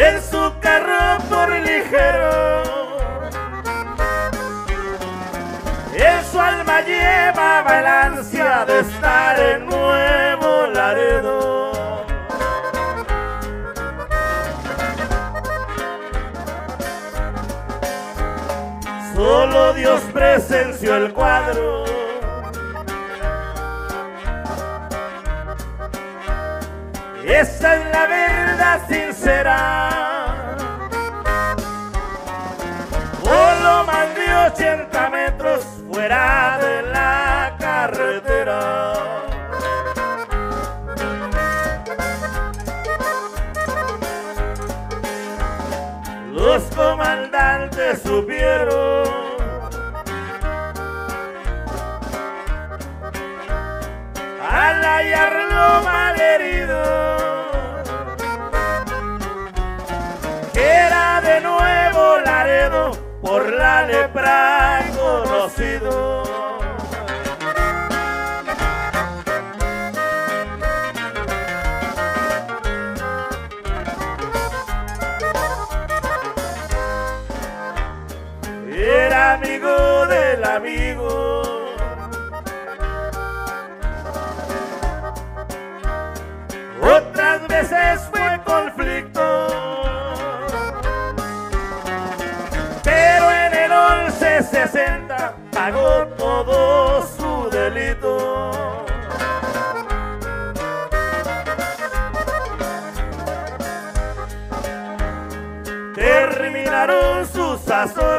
[SPEAKER 9] en su carro por ligero. En su alma llevaba el de estar en Nuevo Laredo. Solo Dios presenció el cuadro. Esa es la verdad sincera. Solo más de 80 metros fuera de la carretera. Los comandantes supieron hallarlo malherido era de nuevo Laredo por la lepra conocido. Conflicto. Pero en el 1160 pagó todo su delito. Terminaron sus azores.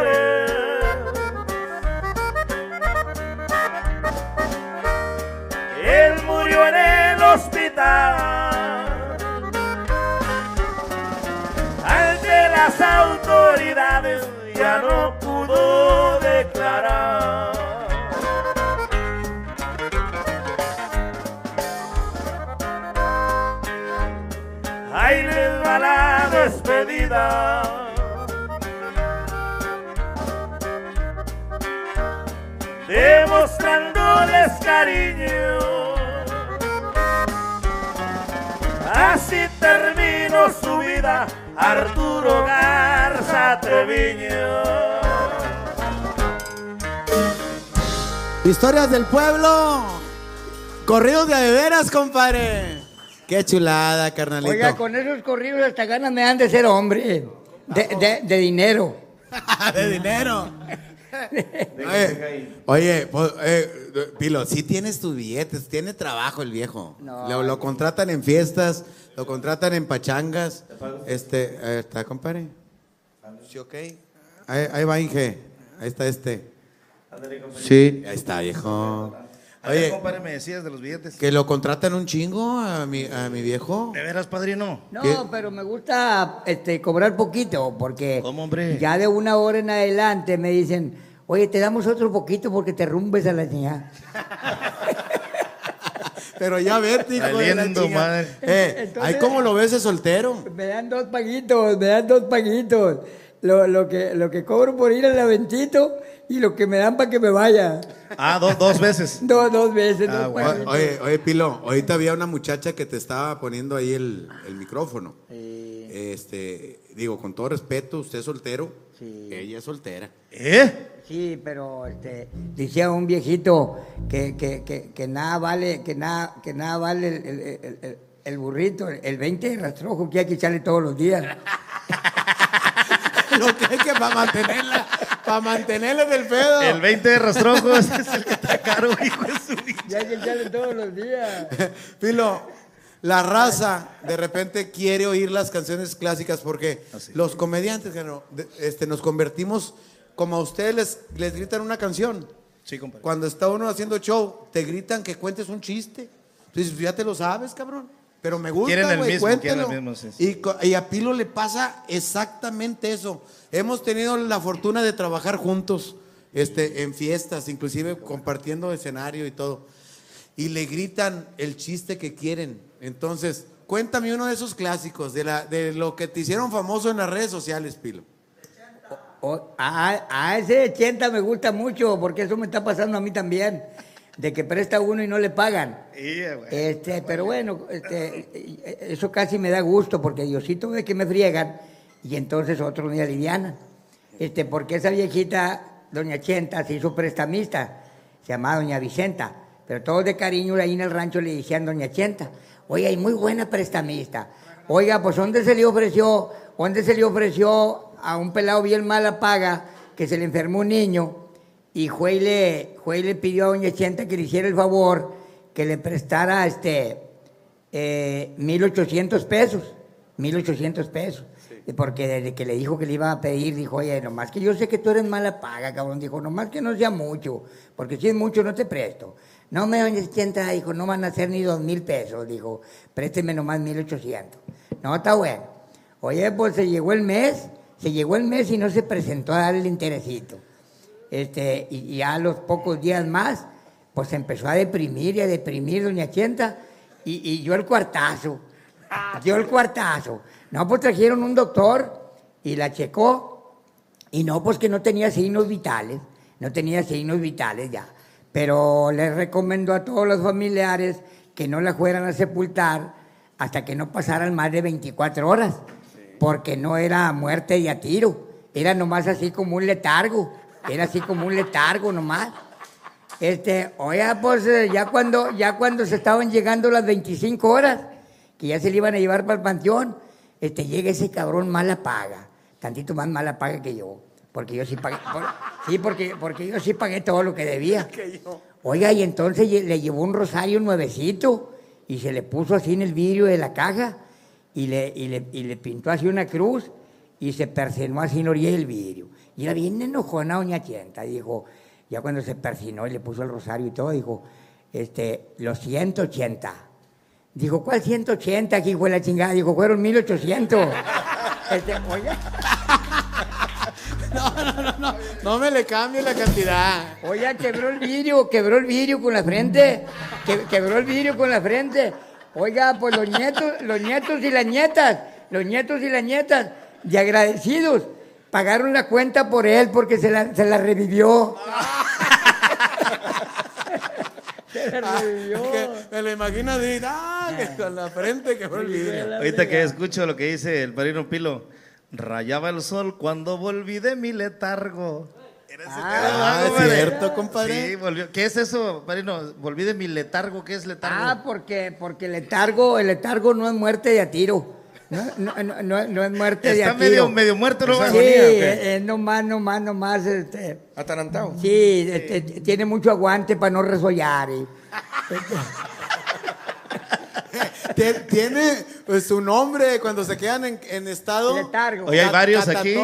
[SPEAKER 9] Autoridades ya no pudo declarar. Ahí les va la despedida. Demostrándoles cariño. Así terminó su vida Arturo Garza Treviño.
[SPEAKER 4] Historias del pueblo. Corridos de veras, compadre. Qué chulada, carnalito.
[SPEAKER 12] Oiga, con esos corridos hasta ganas me han de ser hombre. De, de- de dinero.
[SPEAKER 4] de dinero. Oye, oye, pues, eh, Pilo, sí tienes tus billetes, tiene trabajo el viejo.
[SPEAKER 12] No.
[SPEAKER 4] lo, lo contratan en fiestas, lo contratan en pachangas. Este, está, compadre. Sí, ok. Ahí, ahí va Inge, ahí está este. Sí, ahí está, viejo.
[SPEAKER 10] A ver,
[SPEAKER 4] Oye,
[SPEAKER 10] compadre, me decías de los billetes.
[SPEAKER 4] que lo contratan un chingo a mi, a mi viejo.
[SPEAKER 10] ¿De veras, padrino?
[SPEAKER 12] No,
[SPEAKER 4] ¿Qué?
[SPEAKER 12] pero me gusta este, cobrar poquito, porque
[SPEAKER 10] ¿Cómo, hombre?
[SPEAKER 12] ya de una hora en adelante me dicen, oye, te damos otro poquito porque te rumbes a la niña.
[SPEAKER 4] Pero ya vete, hijo de la
[SPEAKER 10] madre.
[SPEAKER 4] Eh,
[SPEAKER 12] Entonces-
[SPEAKER 4] ahí cómo lo ves de soltero.
[SPEAKER 12] Me dan dos paguitos, me dan dos paguitos. Lo, lo que, lo que cobro por ir al aventito y lo que me dan para que me vaya.
[SPEAKER 10] Ah, do- dos veces.
[SPEAKER 12] Dos, dos veces,
[SPEAKER 10] Ah,
[SPEAKER 12] dos
[SPEAKER 10] bueno.
[SPEAKER 4] Oye, oye, Pilo, ahorita había una muchacha que te estaba poniendo ahí el, el micrófono. Este, digo, con todo respeto, usted es soltero, ella es soltera.
[SPEAKER 10] ¿Eh?
[SPEAKER 12] Sí, pero este, decía un viejito que, que, que, que nada vale, que nada, que nada vale el, el- el- el- el burrito, el 20 de rastrojo que hay que echarle todos los días.
[SPEAKER 4] Lo que hay que para mantenerla, para mantenerla del pedo.
[SPEAKER 10] El 20 de rastrojo ese es el que está caro, hijo de su
[SPEAKER 12] Y hay que echarle todos los días.
[SPEAKER 4] Pilo, la raza de repente quiere oír las canciones clásicas porque los comediantes este, nos convertimos como a ustedes les, les gritan una canción.
[SPEAKER 10] Sí, compadre.
[SPEAKER 4] Cuando está uno haciendo show, te gritan que cuentes un chiste. Entonces, ya te lo sabes, cabrón. Pero me gusta,
[SPEAKER 10] Quieren el mismo, quieren
[SPEAKER 4] cuéntelo.
[SPEAKER 10] el mismo, sí, sí.
[SPEAKER 4] Y, co- y a Pilo le pasa exactamente eso. Hemos tenido la fortuna de trabajar juntos este, en fiestas, inclusive compartiendo escenario y todo. Y le gritan el chiste que quieren. Entonces, cuéntame uno de esos clásicos, de, la, de lo que te hicieron famoso en las redes sociales, Pilo.
[SPEAKER 12] O- a, a ese 80 me gusta mucho porque eso me está pasando a mí también. De que presta uno y no le pagan.
[SPEAKER 10] Yeah.
[SPEAKER 12] Este, pero bueno, este, eso casi me da gusto porque Diosito ve que me friegan y entonces otros me alivianan. Este, porque esa viejita, doña Chenta, se hizo prestamista, se llamaba doña Vicenta, pero todos de cariño ahí en el rancho le decían Doña Chenta, oiga, y muy buena prestamista. Oiga, pues ¿dónde se le ofreció? ¿Dónde se le ofreció a un pelado bien mala paga que se le enfermó un niño? Y Juey le, Juey le pidió a Doña Chenta que le hiciera el favor que le prestara este eh, 1.800 pesos. 1.800 pesos. Porque desde que le dijo que le iba a pedir, dijo, oye, nomás que yo sé que tú eres mala paga, cabrón. Dijo, nomás que no sea mucho, porque si es mucho no te presto. No me doña Chenta, dijo, no van a ser ni dos mil pesos. Dijo, présteme nomás 1.800. No, está bueno. Oye, pues se llegó el mes, se llegó el mes y no se presentó a dar el interesito. Este, y, y a los pocos días más, pues se empezó a deprimir y a deprimir doña Chenta y, y yo el cuartazo. Yo el cuartazo. No, pues trajeron un doctor y la checó y no, pues que no tenía signos vitales, no tenía signos vitales ya. Pero le recomendó a todos los familiares que no la fueran a sepultar hasta que no pasaran más de 24 horas, porque no era muerte y a tiro, era nomás así como un letargo, era así como un letargo nomás. Este, oiga, pues eh, ya cuando, ya cuando se estaban llegando las 25 horas, que ya se le iban a llevar para el panteón, este, llega ese cabrón mala paga, tantito más mala paga que yo, porque yo sí pagué, por- sí, porque, porque yo sí pagué todo lo que debía. Oiga, y entonces le llevó un rosario nuevecito y se le puso así en el vidrio de la caja y le, y le, y le pintó así una cruz y se persinó así en la orilla del vidrio. Y era bien enojona doña Chenta, dijo, ya cuando se persinó y le puso el rosario y todo, dijo, este, los 180. Dijo, ¿cuál 180? Aquí fue la chingada. Dijo, fueron 1800. Este, oiga,
[SPEAKER 4] No me le cambie la cantidad.
[SPEAKER 12] oiga, quebró el vidrio, quebró el vidrio con la frente. que- quebró el vidrio con la frente. Oiga, pues los nietos, los nietos y las nietas, los nietos y las nietas, de agradecidos, pagaron la cuenta por él porque se la, se la revivió. se la revivió.
[SPEAKER 4] Que me lo imagino así, ah, que con la frente que fue el vidrio.
[SPEAKER 10] Ahorita que escucho lo que dice el padrino Pilo, rayaba el sol cuando volví de mi letargo.
[SPEAKER 4] Ah, es cierto, compadre.
[SPEAKER 10] Sí, volvió. ¿Qué es eso, padrino? Volví de mi letargo. ¿Qué es letargo?
[SPEAKER 12] Ah, porque, porque el letargo, el letargo no es muerte de a tiro. No, no, no, no- no es muerte de
[SPEAKER 10] Está
[SPEAKER 12] a tiro.
[SPEAKER 10] medio, medio muerto, ¿no?
[SPEAKER 12] Sí,
[SPEAKER 10] Agonía, ¿o qué?
[SPEAKER 12] es, es nomás, nomás, nomás, este,
[SPEAKER 11] Atarantado.
[SPEAKER 12] sí, este, tiene mucho aguante para no resollar. y-
[SPEAKER 4] Tie- Tiene pues, su nombre cuando se quedan en, en estado.
[SPEAKER 12] Letargo.
[SPEAKER 10] Oye, hay varios aquí.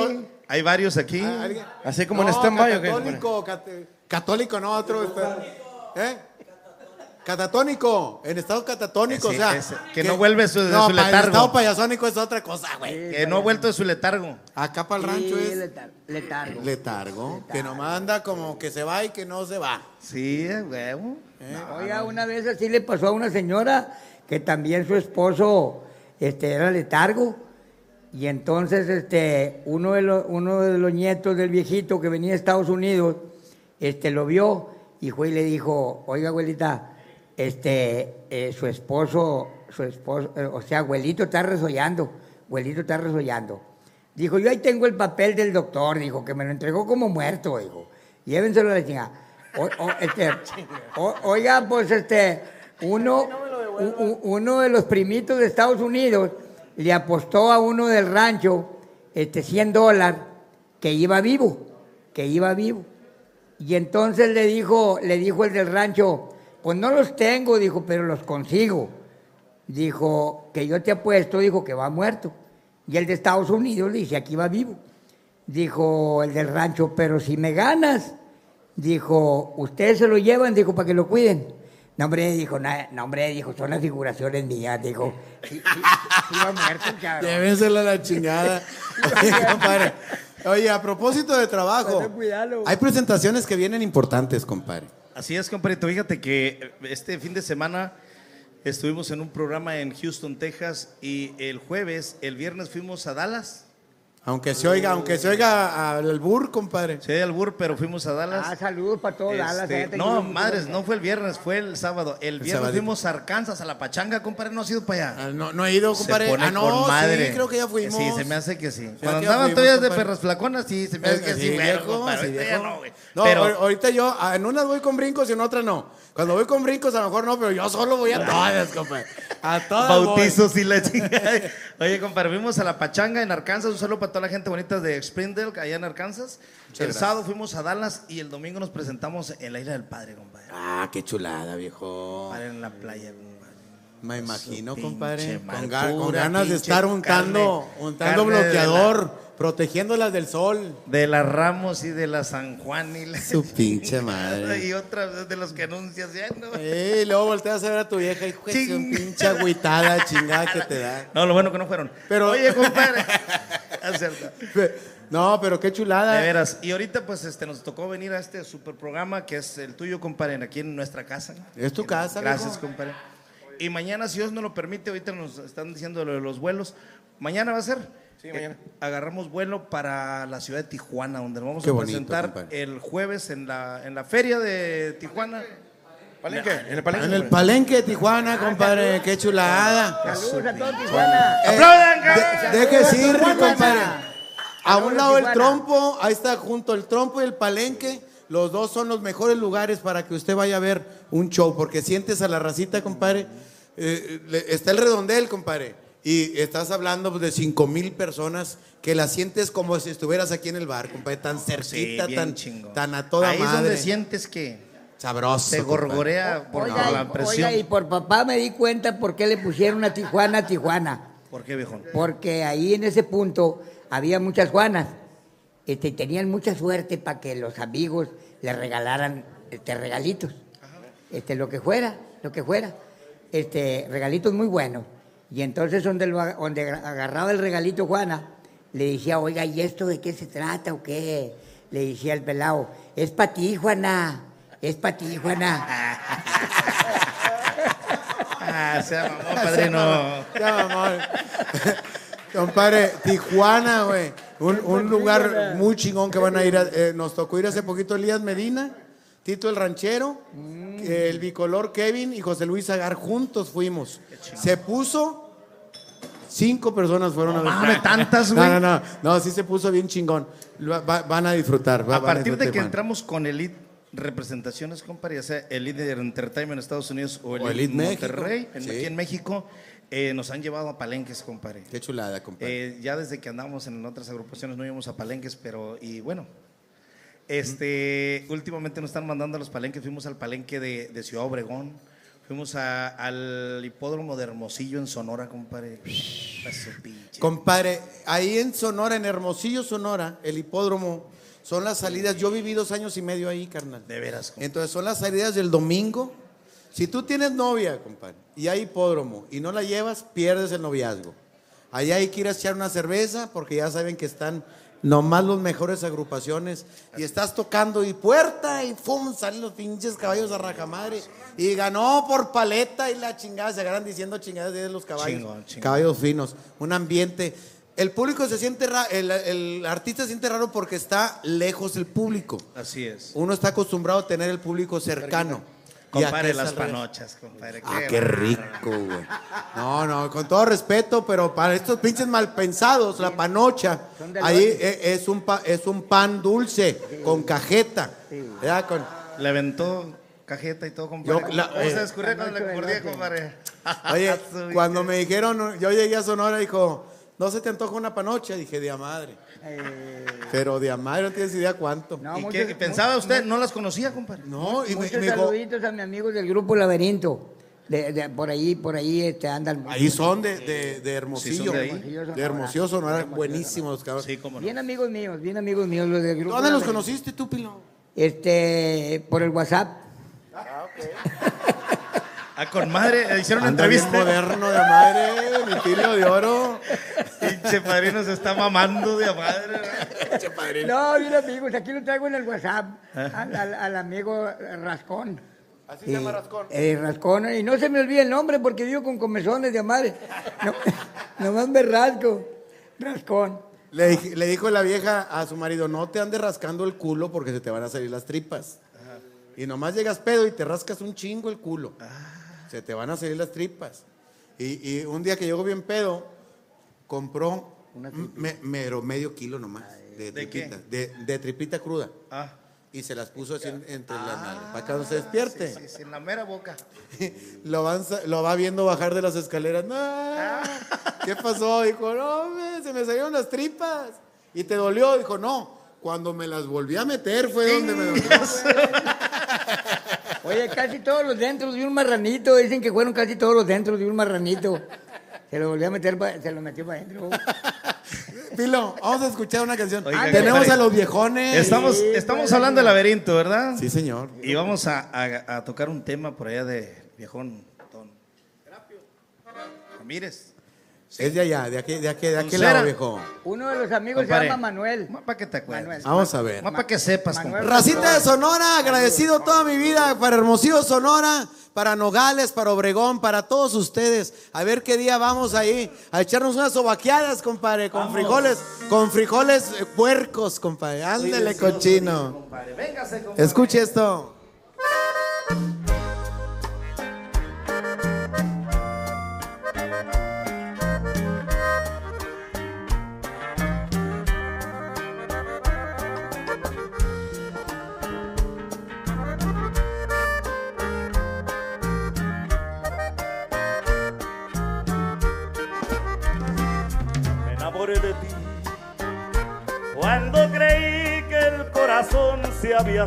[SPEAKER 10] Hay varios aquí.
[SPEAKER 4] Ah, ¿alguien?
[SPEAKER 11] Así como en
[SPEAKER 4] No,
[SPEAKER 11] stand-by.
[SPEAKER 4] Católico, no, otro. espera. ¿Eh? Catatónico, en estado catatónico,
[SPEAKER 10] Ese-
[SPEAKER 4] o sea.
[SPEAKER 10] ese, que no vuelve su- de
[SPEAKER 4] no,
[SPEAKER 10] su letargo.
[SPEAKER 4] El estado payasónico es otra cosa, güey.
[SPEAKER 10] Que no ha vuelto de su letargo.
[SPEAKER 4] Acá para el
[SPEAKER 12] Sí,
[SPEAKER 4] rancho es
[SPEAKER 12] letar- letargo.
[SPEAKER 4] letargo, que nomás anda como que se va y que no se va.
[SPEAKER 10] Sí, eh, huevo.
[SPEAKER 12] Oiga, una vez así le pasó a una señora que también su esposo este, era letargo. Y entonces este, uno, de los, uno de los nietos del viejito que venía de Estados Unidos este, lo vio y fue y le dijo, oiga abuelita, este, eh, su esposo, su esposo, eh, o sea, abuelito está resollando, abuelito está resollando. Dijo, yo ahí tengo el papel del doctor, dijo, que me lo entregó como muerto, dijo. Llévenselo a la chingada. O- o- este, oiga, pues este, uno, uno de los primitos de Estados Unidos le apostó a uno del rancho este, 100 dólares que iba vivo, que iba vivo. Y entonces le dijo, le dijo el del rancho, pues no los tengo, dijo, pero los consigo. Dijo, que yo te apuesto, dijo que va muerto. Y el de Estados Unidos le dice, aquí va vivo. Dijo el del rancho, pero si me ganas, dijo, ustedes se lo llevan, dijo, para que lo cuiden. No, hombre, dijo, "na- no, hombre, dijo, son las figuraciones mías, dijo. Sí, sí, sí va muerto, cabrón.
[SPEAKER 4] Llévenselo a la chingada. Oye, compadre. Oye, a propósito de trabajo,
[SPEAKER 12] cuidado.
[SPEAKER 4] hay presentaciones que vienen importantes, compadre.
[SPEAKER 10] Así es, compadrito. Fíjate que este fin de semana estuvimos en un programa en Houston, Texas, y el jueves, el viernes fuimos a Dallas.
[SPEAKER 4] Aunque se oiga, aunque se oiga al bur, compadre.
[SPEAKER 10] Sí, al bur, pero fuimos a Dallas.
[SPEAKER 12] Ah, saludos para todos Dallas.
[SPEAKER 10] Este, no, madres, no fue el viernes, fue el sábado. El viernes
[SPEAKER 4] sabadito.
[SPEAKER 10] fuimos a Arkansas, a la pachanga, compadre, no has ido para allá.
[SPEAKER 4] Ah, No, no he ido,
[SPEAKER 10] Se
[SPEAKER 4] compadre.
[SPEAKER 10] pone
[SPEAKER 4] Ah, no,
[SPEAKER 10] con madre.
[SPEAKER 4] sí, creo que ya fuimos.
[SPEAKER 10] Sí, se me hace que sí. Cuando andaban todavía de perras flaconas, sí, se me hace que sí,
[SPEAKER 4] Sí, viejo,
[SPEAKER 10] compadre,
[SPEAKER 4] sí, viejo.
[SPEAKER 10] no, güey.
[SPEAKER 4] No,
[SPEAKER 10] Pero
[SPEAKER 4] ahor- ahorita yo, en unas voy con brincos y en otras no. Cuando voy con brincos a lo mejor no, pero yo solo voy a todas, compadre. A todas voy.
[SPEAKER 10] bautizos y la chingada. Oye, compadre, fuimos a la pachanga en Arkansas, un saludo para toda la gente bonita de Springdale, allá en Arkansas. el
[SPEAKER 4] gracias.
[SPEAKER 10] sábado fuimos a Dallas y el domingo nos presentamos en la Isla del Padre, compadre.
[SPEAKER 4] Ah, qué chulada, viejo.
[SPEAKER 10] Compadre, en la playa, compadre.
[SPEAKER 4] Me imagino, compadre. Con, ganas de estar untando,
[SPEAKER 10] carne-
[SPEAKER 4] untando
[SPEAKER 10] carne
[SPEAKER 4] bloqueador, protegiéndolas del sol.
[SPEAKER 10] De la Ramos y de la San Juan y la
[SPEAKER 4] Su pinche madre.
[SPEAKER 10] Y otra de los que anuncias ya, ¿no?
[SPEAKER 4] Y luego volteas a ver a tu vieja y un pinche agüitada chingada que te da.
[SPEAKER 10] No, lo bueno que no fueron.
[SPEAKER 4] Pero-
[SPEAKER 10] Oye, compadre. Cierto.
[SPEAKER 4] No, pero qué chulada.
[SPEAKER 10] De veras. Y ahorita, pues, este, nos tocó venir a este super programa que es el tuyo, compadre, aquí en nuestra casa.
[SPEAKER 4] Es tu casa,
[SPEAKER 10] Gracias,
[SPEAKER 4] viejo.
[SPEAKER 10] compadre. Y mañana, si Dios nos lo permite, ahorita nos están diciendo lo de los vuelos. Mañana va a ser.
[SPEAKER 11] Sí, mañana.
[SPEAKER 10] Eh, agarramos vuelo para la ciudad de Tijuana, donde nos vamos
[SPEAKER 4] Qué
[SPEAKER 10] a
[SPEAKER 4] bonito,
[SPEAKER 10] presentar el jueves en la, en la feria de Tijuana.
[SPEAKER 11] Palenque, en el palenque.
[SPEAKER 4] En el palenque de Tijuana, compadre, qué chulada.
[SPEAKER 12] Saludos a todos Tijuana.
[SPEAKER 4] Eh,
[SPEAKER 10] ¡Aplaudan,
[SPEAKER 4] de- Deje ir,
[SPEAKER 12] Tijuana.
[SPEAKER 4] compadre. A un lado el trompo, ahí está junto el trompo y el palenque. Los dos son los mejores lugares para que usted vaya a ver un show, porque sientes a la racita, compadre. Eh, le- está el redondel, compadre. Y estás hablando pues, de cinco mil personas que la sientes como si estuvieras aquí en el bar, compadre, tan cerquita, tan, tan a toda
[SPEAKER 10] Ahí es
[SPEAKER 4] madre.
[SPEAKER 10] donde sientes que
[SPEAKER 4] Sabroso. compadre.
[SPEAKER 10] gorgorea por
[SPEAKER 12] Oiga,
[SPEAKER 10] la presión.
[SPEAKER 12] oiga, y por papá me di cuenta por qué le pusieron a Tijuana a Tijuana.
[SPEAKER 10] ¿Por qué, viejo?
[SPEAKER 12] Porque ahí en ese punto había muchas Juanas. Este, y tenían mucha suerte para que los amigos le regalaran este, regalitos. Este, lo que fuera, lo que fuera. Este, regalitos muy buenos. Y entonces donde, lo, donde agarraba el regalito Juana, le decía, oiga, ¿y esto de qué se trata o qué? Le decía el pelado, es para ti, Juana, es para ti, Juana.
[SPEAKER 10] Ah, sea mamón, padrino.
[SPEAKER 4] Compadre, Tijuana, güey. Un, un lugar muy chingón que van a ir. a- eh, nos tocó ir hace poquito Elías Medina, Tito el Ranchero, el bicolor Kevin y José Luis Agar. Juntos fuimos. Se puso. Cinco personas fueron a ver.
[SPEAKER 10] mames, tantas,
[SPEAKER 4] No,
[SPEAKER 10] güey.
[SPEAKER 4] no, no. No, sí se puso bien chingón. Va- van a disfrutar. va-
[SPEAKER 10] A partir de que entramos con Elite Representaciones, compadre, ya sea Elite Entertainment en Estados Unidos o Elite,
[SPEAKER 4] Elite México.
[SPEAKER 10] Monterrey, en-
[SPEAKER 4] Sí.
[SPEAKER 10] aquí en México, eh, nos han llevado a palenques, compadre.
[SPEAKER 4] Qué chulada, compadre.
[SPEAKER 10] Eh, ya desde que andamos en otras agrupaciones no íbamos a palenques, pero y bueno. Este, últimamente nos están mandando a los palenques, fuimos al palenque de, de Ciudad Obregón, fuimos a- al hipódromo de Hermosillo en Sonora, compadre.
[SPEAKER 4] Compadre, ahí en Sonora, en Hermosillo, Sonora, el hipódromo, son las salidas. Yo viví dos años y medio ahí, carnal.
[SPEAKER 10] De veras, compadre.
[SPEAKER 4] Entonces son las salidas del domingo. Si tú tienes novia, compadre, y hay hipódromo y no la llevas, pierdes el noviazgo. Allá hay que ir a echar una cerveza porque ya saben que están nomás los mejores agrupaciones y estás tocando y puerta y ¡fum! salen los pinches caballos a rajamadre y ganó por paleta y la chingada, se agarran diciendo chingadas de los caballos.
[SPEAKER 10] Chingón, chingón.
[SPEAKER 4] Caballos finos, un ambiente. El público se siente raro, el, el artista se siente raro porque está lejos el público.
[SPEAKER 10] Así es.
[SPEAKER 4] Uno está acostumbrado a tener el público cercano. Es
[SPEAKER 10] las panochas, compadre.
[SPEAKER 4] Ah, qué rico, güey. No, no, con todo respeto, pero para estos pinches mal pensados, la panocha, ahí e- es un, pa- es un pan dulce con cajeta. ¿verdad? Con-
[SPEAKER 10] Le aventó cajeta y todo, compadre.
[SPEAKER 4] Yo, la-
[SPEAKER 10] ¿Cómo
[SPEAKER 4] eh,
[SPEAKER 10] se descubrió cuando le
[SPEAKER 12] lote.
[SPEAKER 10] compadre?
[SPEAKER 4] Oye, cuando me dijeron, yo llegué a Sonora, dijo, ¿no se te antoja una panocha? Dije, de a madre. Pero de a madre no tienes idea cuánto.
[SPEAKER 12] No,
[SPEAKER 10] ¿Y
[SPEAKER 12] muchos-
[SPEAKER 10] qué pensaba usted? ¿No las conocía, compadre?
[SPEAKER 4] No, y me,
[SPEAKER 12] Muchos
[SPEAKER 4] me dijo,
[SPEAKER 12] saluditos a mis amigos del grupo Laberinto. De, de- por ahí, por ahí este, andan.
[SPEAKER 4] ahí son de, de, de Hermosillo.
[SPEAKER 10] Sí, son de ahí.
[SPEAKER 12] Hermosillo.
[SPEAKER 4] De Hermosillo, Sonora, buenísimos los cabrones.
[SPEAKER 10] Sí, cómo no.
[SPEAKER 12] Bien amigos míos, bien amigos míos los del grupo.
[SPEAKER 4] ¿Dónde los conociste tú, Pilo?
[SPEAKER 12] Este, por el WhatsApp.
[SPEAKER 10] Ah, con madre, le hicieron una
[SPEAKER 4] Anda bien
[SPEAKER 10] entrevista.
[SPEAKER 4] moderno de madre, mi Pilo de oro.
[SPEAKER 10] Pinche padrino se está mamando de a madre.
[SPEAKER 12] No, bien amigos, aquí lo traigo en el WhatsApp. Al, al- al amigo Rascón.
[SPEAKER 4] Así
[SPEAKER 12] se llama Rascón. Rascón, y no se me olvide el nombre porque vivo con comezones de madre. No, nomás me rasco. Rascón.
[SPEAKER 4] Le, dij- le dijo la vieja a su marido, no te andes rascando el culo porque se te van a salir las tripas. Y nomás llegas pedo y te rascas un chingo el culo. Se te van a salir las tripas. Y, y un día que llegó bien pedo, compró me- mero medio kilo nomás de,
[SPEAKER 10] ¿De qué?
[SPEAKER 4] tripita, de, de tripita cruda.
[SPEAKER 10] Ah.
[SPEAKER 4] Y se las puso así en- entre las nalgas, para que no se despierte.
[SPEAKER 10] Sí, sí, en la mera boca.
[SPEAKER 4] Lo, van lo va viendo bajar de las escaleras. No, ¿Qué pasó? Dijo, no, hombre, se me salieron las tripas. ¿Y te dolió? Dijo, no. Cuando me las volví a meter fue donde me dolió.
[SPEAKER 12] Oye, casi todos los dentros de un marranito. Dicen que fueron casi todos los dentros de un marranito. Se lo volvió a meter, pa- se lo metió para adentro.
[SPEAKER 4] Pilo, vamos a escuchar una canción.
[SPEAKER 10] Oiga,
[SPEAKER 4] Tenemos a los viejones.
[SPEAKER 10] Estamos, estamos hablando del laberinto, ¿verdad?
[SPEAKER 4] Sí, señor.
[SPEAKER 10] Y vamos a, a- a tocar un tema por allá de viejón Don Ramírez.
[SPEAKER 4] Es de allá, de aquí, de aquí, de aquel
[SPEAKER 10] Pulsera.
[SPEAKER 4] lado, viejo.
[SPEAKER 12] Uno de los amigos
[SPEAKER 10] Compadre.
[SPEAKER 12] se llama Manuel.
[SPEAKER 10] Para que te acuerdes.
[SPEAKER 12] Manuel.
[SPEAKER 4] Vamos a ver.
[SPEAKER 10] Más para que sepas,
[SPEAKER 12] Manuel.
[SPEAKER 4] Racita de Sonora, agradecido toda mi vida para Hermosillo, Sonora, para Nogales, para Obregón, para todos ustedes. A ver qué día vamos ahí a echarnos unas sobaqueadas, compadre, con frijoles, con frijoles eh, puercos, compadre. Ándele, cochino.
[SPEAKER 10] Compadre, véngase, compadre.
[SPEAKER 4] Escuche esto.
[SPEAKER 9] Había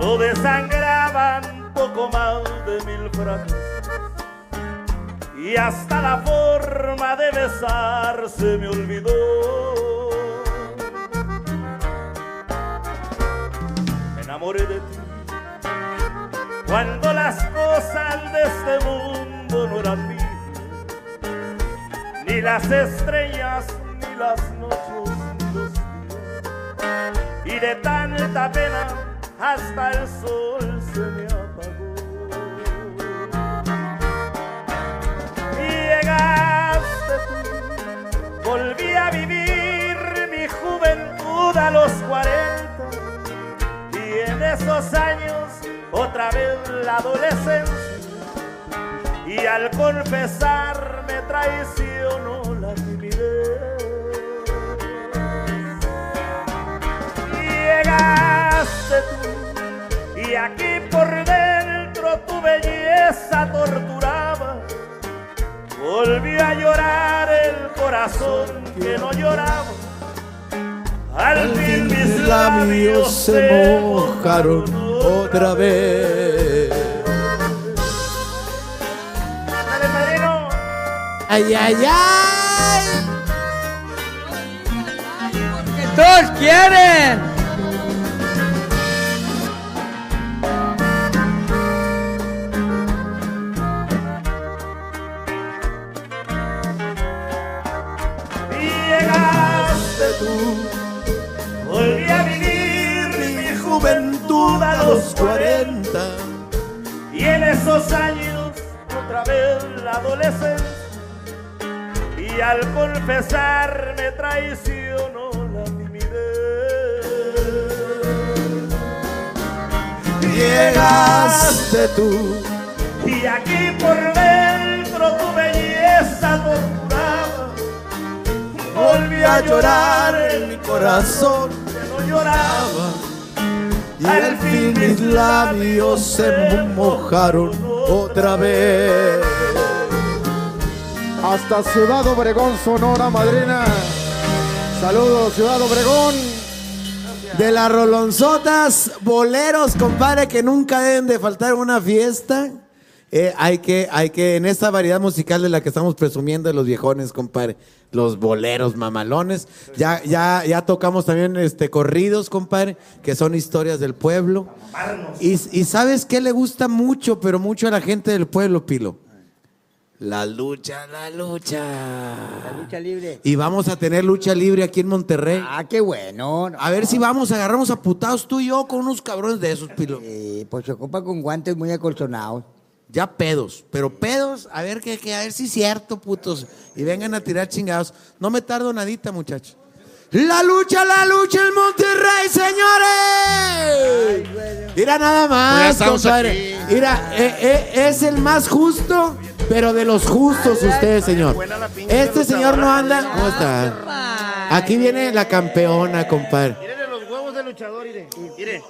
[SPEAKER 9] lo desangraban poco más de mil frases. Y hasta la forma de besar se me olvidó. Me enamoré de ti. Cuando las cosas de este mundo no eran mías ni las estrellas, ni las de tanta pena hasta el sol se me apagó. Y llegaste tú, volví a vivir mi juventud a los 40. Y en esos años otra vez la adolescencia y al confesar me traicionó llegaste tú, y aquí por dentro tu belleza torturaba. Volví a llorar el corazón que no lloraba. Al fin mis labios se mojaron
[SPEAKER 4] otra vez.
[SPEAKER 9] Dale, padrino.
[SPEAKER 4] Ay, ay, ay.
[SPEAKER 12] ¡Que todos quieren!
[SPEAKER 9] Los 40. Y en esos años otra vez la adolescencia. Y al confesar me traicionó la timidez.
[SPEAKER 4] Llegaste tú.
[SPEAKER 9] Y aquí por dentro tu belleza torturaba. Volví a llorar mi corazón que no lloraba.
[SPEAKER 4] Y al fin mis labios se mojaron otra vez.
[SPEAKER 8] Hasta Ciudad Obregón, Sonora, madrina. Saludos, Ciudad Obregón.
[SPEAKER 4] De las rolonzotas, boleros, compadre, que nunca deben de faltar una fiesta. Eh, hay que, hay que, en esta variedad musical de la que estamos presumiendo de los viejones, compadre, los boleros mamalones. Ya, ya, ya tocamos también este corridos, compadre, que son historias del pueblo. Y, y sabes qué le gusta mucho, pero mucho a la gente del pueblo, Pilo. La lucha, la lucha.
[SPEAKER 12] La lucha libre.
[SPEAKER 4] Y vamos a tener lucha libre aquí en Monterrey.
[SPEAKER 12] Ah, qué bueno.
[SPEAKER 4] A ver si vamos, agarramos a putados tú y yo con unos cabrones de esos, Pilo.
[SPEAKER 12] Eh, pues se ocupa con guantes muy acolchonados.
[SPEAKER 4] Ya pedos, pero pedos, a ver que, que a ver si es cierto, putos. Y vengan a tirar chingados. No me tardo nadita, muchachos. La lucha, la lucha en Monterrey, señores. Mira nada
[SPEAKER 5] Pues
[SPEAKER 4] más, compadre. Mira, eh, eh, es el más justo, pero de los justos usted, señor. Este señor no anda. ¿Cómo está? Aquí viene la campeona, compadre.
[SPEAKER 9] Luchador, mire. Mire.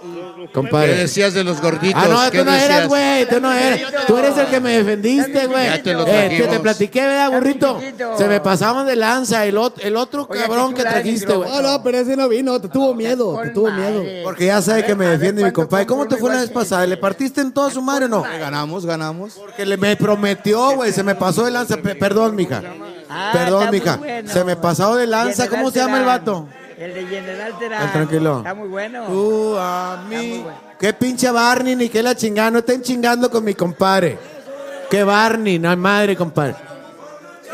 [SPEAKER 4] Compadre.
[SPEAKER 7] ¿Qué decías de los gorditos?
[SPEAKER 4] Ah, no,
[SPEAKER 7] ¿Qué
[SPEAKER 4] tú no eras,
[SPEAKER 7] decías?
[SPEAKER 4] güey, tú no eres. Tú eres el que me defendiste, güey.
[SPEAKER 7] Ya te lo
[SPEAKER 4] Eh, te,
[SPEAKER 7] trajimos.
[SPEAKER 4] te platiqué, ¿verdad, burrito? Se me pasaban de lanza. El, ot- el otro
[SPEAKER 12] Oye,
[SPEAKER 4] cabrón que trajiste, güey.
[SPEAKER 3] No, no, pero ese no vino, te tuvo miedo, te tuvo miedo.
[SPEAKER 4] Porque ya sabe que me defiende mi
[SPEAKER 12] ¿cuánto
[SPEAKER 4] compadre. ¿Cómo te fue la vez pasada? ¿Le partiste en toda su madre o no?
[SPEAKER 11] Ganamos, ganamos.
[SPEAKER 4] Porque le, me prometió, güey, se me pasó de lanza. Pe- perdón, mija.
[SPEAKER 12] Ah,
[SPEAKER 4] Perdón, mija. Se me pasó de lanza. ¿Cómo se llama el vato?
[SPEAKER 12] El de General Terán.
[SPEAKER 4] Tranquilo.
[SPEAKER 12] Está muy bueno.
[SPEAKER 4] Tú a mí.
[SPEAKER 12] bueno.
[SPEAKER 4] Qué pinche Barney, ni qué la chingada. No estén chingando con mi compadre. Qué Barney, no hay madre, compadre.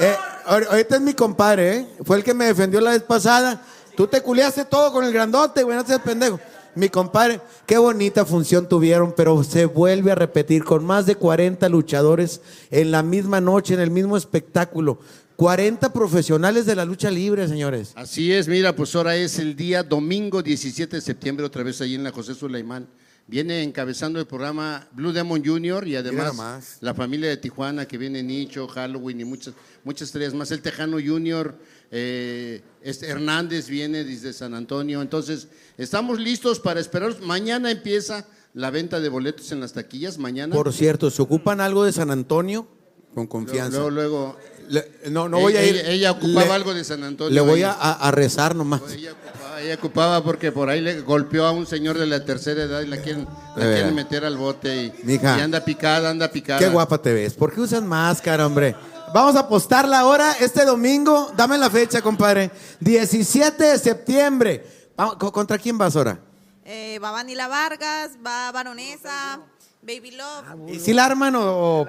[SPEAKER 4] Eh, ahor- ahorita es mi compadre, ¿eh? Fue el que me defendió la vez pasada. Tú te culiaste todo con el grandote, güey, no seas pendejo. Mi compadre, qué bonita función tuvieron, pero se vuelve a repetir con más de 40 luchadores en la misma noche, en el mismo espectáculo. 40 profesionales de la lucha libre, señores.
[SPEAKER 13] Así es, mira, pues ahora es el día domingo 17 de septiembre, otra vez ahí en la José Sulaimán. Viene encabezando el programa Blue Demon Jr. y además la familia de Tijuana que viene Nicho, Halloween y muchas, muchas estrellas más. El Tejano Jr., eh, este Hernández viene desde San Antonio. Entonces, estamos listos para esperaros. Mañana empieza la venta de boletos en las taquillas. Mañana.
[SPEAKER 4] Por cierto, ¿se ocupan algo de San Antonio? Con confianza.
[SPEAKER 13] Luego, luego.
[SPEAKER 4] Le- no, no voy a ir.
[SPEAKER 13] Ella, ella ocupaba
[SPEAKER 4] Le-
[SPEAKER 13] algo de San Antonio.
[SPEAKER 4] Le voy a, rezar nomás.
[SPEAKER 13] Ella ocupaba, ella ocupaba porque por ahí le golpeó a un señor de la tercera edad y la quieren, la quieren meter al bote y,
[SPEAKER 4] Mija.
[SPEAKER 13] y anda picada, anda picada.
[SPEAKER 4] Qué guapa te ves. ¿Por qué usas máscara, hombre? Vamos a apostarla ahora este domingo. Dame la fecha, compadre. 17 de septiembre. Vamos, ¿co- ¿Contra quién vas ahora?
[SPEAKER 14] Eh, va Vanila Vargas, va Baronesa, Baby Love.
[SPEAKER 4] ¿Y si la arman o.?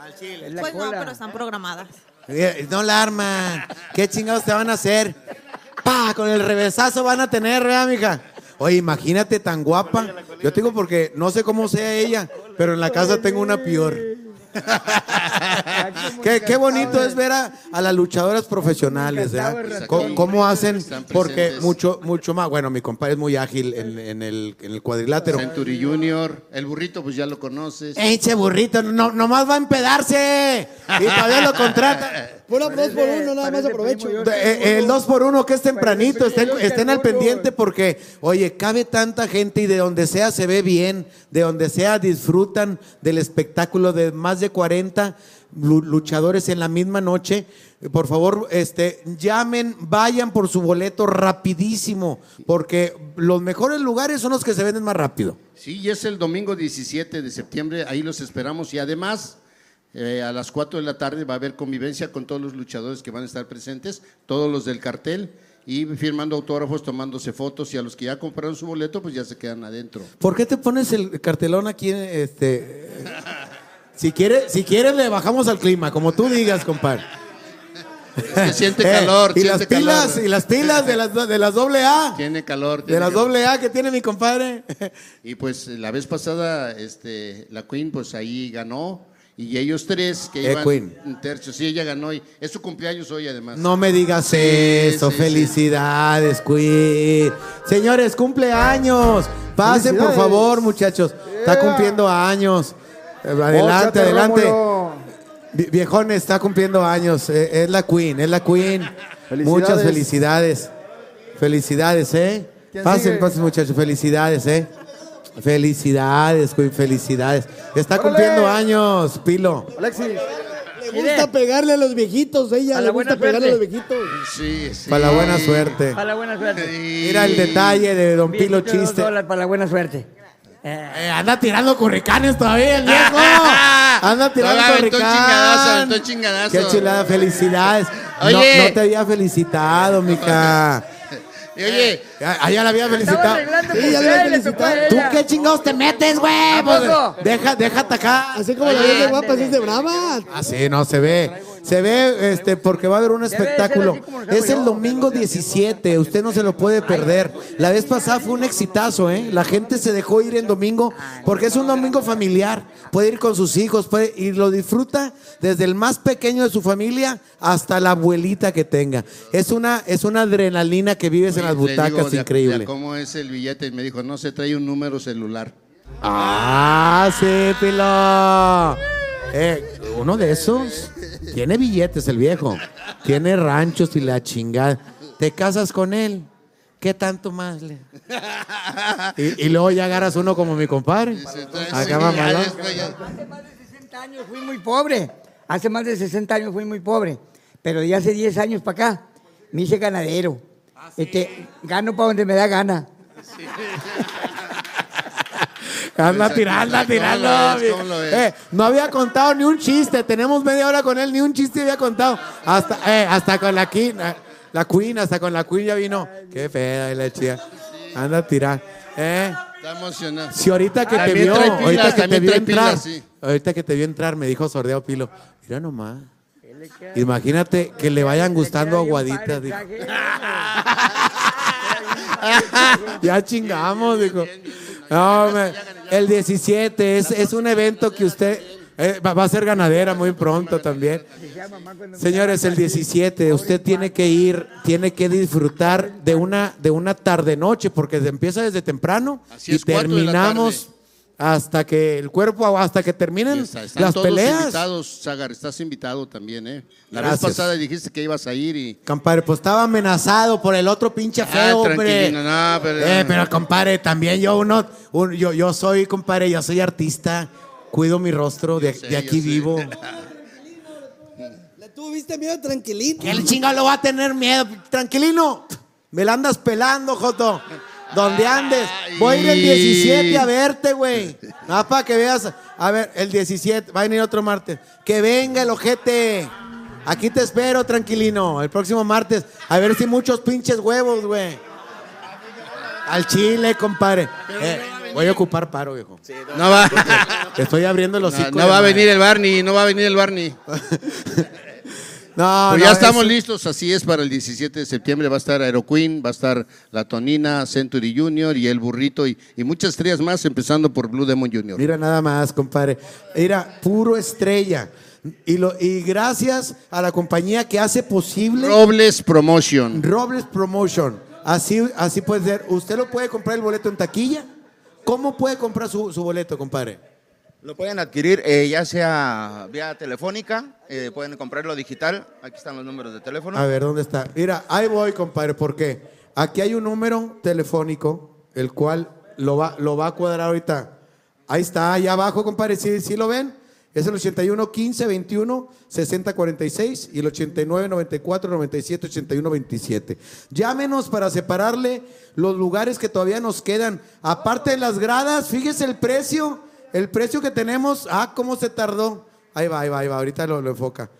[SPEAKER 4] O-
[SPEAKER 14] Pues no, pero están programadas.
[SPEAKER 4] Eh, No la arman. ¿Qué chingados te van a hacer? Pa, con el revesazo van a tener, ¿verdad, mija? Oye, imagínate tan guapa. Yo te digo porque no sé cómo sea ella, pero en la casa tengo una peor. qué, qué bonito es ver a, a las luchadoras profesionales, ¿verdad? ¿Cómo, cómo hacen? Porque mucho, mucho más. Bueno, mi compadre es muy ágil en, en el, en el cuadrilátero.
[SPEAKER 13] Century Junior, el burrito, pues ya lo conoces.
[SPEAKER 4] Eche burrito, no, nomás va a empedarse. Y todavía lo contrata.
[SPEAKER 3] Pura dos por uno, nada más aprovecho.
[SPEAKER 4] Eh, el 2 por 1 que es tempranito, estén, estén al pendiente porque, oye, cabe tanta gente y de donde sea se ve bien, de donde sea disfrutan del espectáculo de más de 40 lu- luchadores en la misma noche. Por favor, este, llamen, vayan por su boleto rapidísimo, porque los mejores lugares son los que se venden más rápido.
[SPEAKER 13] Sí, y es el domingo 17 de septiembre, ahí los esperamos. Y además, eh, a las 4 de la tarde va a haber convivencia con todos los luchadores que van a estar presentes, todos los del cartel, y firmando autógrafos, tomándose fotos. Y a los que ya compraron su boleto, pues ya se quedan adentro.
[SPEAKER 4] ¿Por qué te pones el cartelón aquí? Este, si quieres, si quieres le bajamos al clima, como tú digas, compadre.
[SPEAKER 13] Que siente
[SPEAKER 4] Eh,
[SPEAKER 13] calor,
[SPEAKER 4] y
[SPEAKER 13] siente
[SPEAKER 4] las pilas,
[SPEAKER 13] calor.
[SPEAKER 4] y las pilas de las, de las doble A.
[SPEAKER 13] Tiene calor.
[SPEAKER 4] De
[SPEAKER 13] tiene
[SPEAKER 4] las
[SPEAKER 13] calor.
[SPEAKER 4] doble A que tiene mi compadre.
[SPEAKER 13] Y pues la vez pasada, este, la Queen, pues ahí ganó. Y ellos tres que
[SPEAKER 4] Eh,
[SPEAKER 13] iban
[SPEAKER 4] Queen.
[SPEAKER 13] en tercio, sí, ella ganó. Y es su cumpleaños hoy, además.
[SPEAKER 4] No me digas
[SPEAKER 13] Sí,
[SPEAKER 4] eso.
[SPEAKER 13] sí, sí.
[SPEAKER 4] Felicidades, Queen. Señores, cumpleaños. Pasen, por favor, muchachos. Está cumpliendo años. Eh, Adelante, adelante.
[SPEAKER 8] Rómulo.
[SPEAKER 4] Está cumpliendo años. Eh, es la Queen, es la Queen.
[SPEAKER 8] Felicidades.
[SPEAKER 4] Muchas felicidades. Felicidades, ¿eh?
[SPEAKER 8] ¿Quién
[SPEAKER 4] Pasen,
[SPEAKER 8] sigue?
[SPEAKER 4] pasen, muchachos. Felicidades, ¿eh? Felicidades, Queen, felicidades. Está
[SPEAKER 8] ¡Órale!
[SPEAKER 4] cumpliendo años, Pilo.
[SPEAKER 8] Alexis.
[SPEAKER 3] Le gusta pegarle a los viejitos, ella le gusta pegarle a los viejitos.
[SPEAKER 13] Sí, sí.
[SPEAKER 4] Para la buena suerte.
[SPEAKER 12] Para la buena suerte.
[SPEAKER 4] Mira el detalle de Don Pilo Chiste.
[SPEAKER 12] para la buena suerte. Eh,
[SPEAKER 4] Eh, anda tirando curricanes todavía el viejo. Anda tirando
[SPEAKER 13] aventó
[SPEAKER 4] curricán.
[SPEAKER 13] chingadazo, aventó chingadazo.
[SPEAKER 4] Qué chulada, felicidades.
[SPEAKER 13] Oye.
[SPEAKER 4] No, no te había felicitado, mija.
[SPEAKER 13] Oye,
[SPEAKER 4] Ya, ah, ya la había felicitado.
[SPEAKER 3] Sí, ya había felicitado.
[SPEAKER 4] ¿Tú qué chingados te metes, güey?
[SPEAKER 12] ¿A
[SPEAKER 4] Pues, deja, déjate acá.
[SPEAKER 3] Así como la de guapa, así es de
[SPEAKER 12] ándale.
[SPEAKER 3] brava.
[SPEAKER 4] Así no se ve. Se ve, este, porque va a haber un espectáculo. Es el domingo 17, usted no se lo puede perder. La vez pasada fue un exitazo, ¿eh? La gente se dejó ir en domingo porque es un domingo familiar. Puede ir con sus hijos, puede, y lo disfruta desde el más pequeño de su familia hasta la abuelita que tenga. Es una, es una adrenalina que vives en las
[SPEAKER 13] digo,
[SPEAKER 4] butacas
[SPEAKER 13] de
[SPEAKER 4] increíble.
[SPEAKER 13] de ¿Cómo es el billete? Y me dijo, no se trae un número celular.
[SPEAKER 4] Ah, sí, Pilo. Eh, uno de esos. Tiene billetes el viejo. Tiene ranchos y la chingada. Te casas con él. ¿Qué tanto más le? Y, y luego ya agarras uno como mi compadre. Acá mamalón.
[SPEAKER 12] Hace más de 60 años fui muy pobre. Hace más de 60 años fui muy pobre. Pero de hace 10 años para acá me hice ganadero. Este, gano para donde me da gana.
[SPEAKER 4] Anda tirando, anda
[SPEAKER 13] ¿Cómo lo
[SPEAKER 4] tirando. Eh, no había contado ni un chiste. Tenemos media hora con él, ni un chiste había contado. Hasta, eh, hasta con la queen, la queen, hasta con la queen ya vino. Qué fea la chica. Anda a tirar. Eh.
[SPEAKER 13] Está emocionado.
[SPEAKER 4] Si ahorita que te vio,
[SPEAKER 13] pilas,
[SPEAKER 4] ahorita que te vio entrar,
[SPEAKER 13] pilas, sí.
[SPEAKER 4] ahorita que te vio entrar, me dijo Sordeo Pilo, mira nomás. Imagínate que le vayan gustando aguaditas. dijo. ya chingamos, dijo. No, me- el 17 es, es un evento que usted eh, va, va a ser ganadera muy pronto también. Señores, el 17, usted tiene que ir, tiene que disfrutar de una, de una tarde noche, porque empieza desde temprano y terminamos hasta que el cuerpo, hasta que terminen
[SPEAKER 13] Está- están
[SPEAKER 4] las
[SPEAKER 13] todos
[SPEAKER 4] peleas.
[SPEAKER 13] invitados, Zagar, estás invitado también, ¿eh? La
[SPEAKER 4] Gracias.
[SPEAKER 13] vez pasada dijiste que ibas a ir y...
[SPEAKER 4] Compadre, pues estaba amenazado por el otro pinche feo, hombre.
[SPEAKER 13] tranquilino, no, pero-
[SPEAKER 4] Eh, pero compadre, también yo uno, un- yo, yo soy, compadre, yo soy artista, cuido mi rostro, de,
[SPEAKER 13] sé,
[SPEAKER 4] de aquí vivo.
[SPEAKER 15] Le tuviste miedo tranquilito.
[SPEAKER 4] ¿Qué el chingado lo va a tener miedo? Tranquilino, me la andas pelando, Joto. Donde andes. Voy a ir el 17 a verte, güey. Nada para que veas. A ver, el 17, va a venir otro martes. Que venga el ojete. Aquí te espero, tranquilino. El próximo martes. A ver si muchos pinches huevos, güey. Al chile, compadre. Eh, voy a ocupar paro, viejo.
[SPEAKER 13] No va.
[SPEAKER 4] Estoy abriendo los
[SPEAKER 13] No, no va a venir el Barney, no va a venir el Barney.
[SPEAKER 4] No,
[SPEAKER 13] Pues
[SPEAKER 4] no,
[SPEAKER 13] ya estamos
[SPEAKER 4] es-
[SPEAKER 13] listos, así es, para el 17 de septiembre va a estar Aeroqueen, va a estar La Tonina, Century Junior y El Burrito y, y muchas estrellas más, empezando por Blue Demon Junior.
[SPEAKER 4] Mira nada más, compadre. Mira, puro estrella. Y, lo, y gracias a la compañía que hace posible
[SPEAKER 13] Robles Promotion.
[SPEAKER 4] Robles Promotion. Así, así puede ser. Usted lo puede comprar el boleto en taquilla. ¿Cómo puede comprar su, su boleto, compadre?
[SPEAKER 16] Lo pueden adquirir eh, ya sea vía telefónica, eh, pueden comprarlo digital. Aquí están los números de teléfono.
[SPEAKER 4] A ver, ¿dónde está? Mira, ahí voy, compadre, porque aquí hay un número telefónico, el cual lo va, lo va a cuadrar ahorita. Ahí está, allá abajo, compadre, ¿sí, sí lo ven? Es el 81 15 21 60 46 y el 89 94 97 81 27. Llámenos para separarle los lugares que todavía nos quedan. Aparte de las gradas, fíjese el precio, el precio que tenemos. Ah, cómo se tardó. Ahí va, ahí va, ahí va. Ahorita lo, enfoca.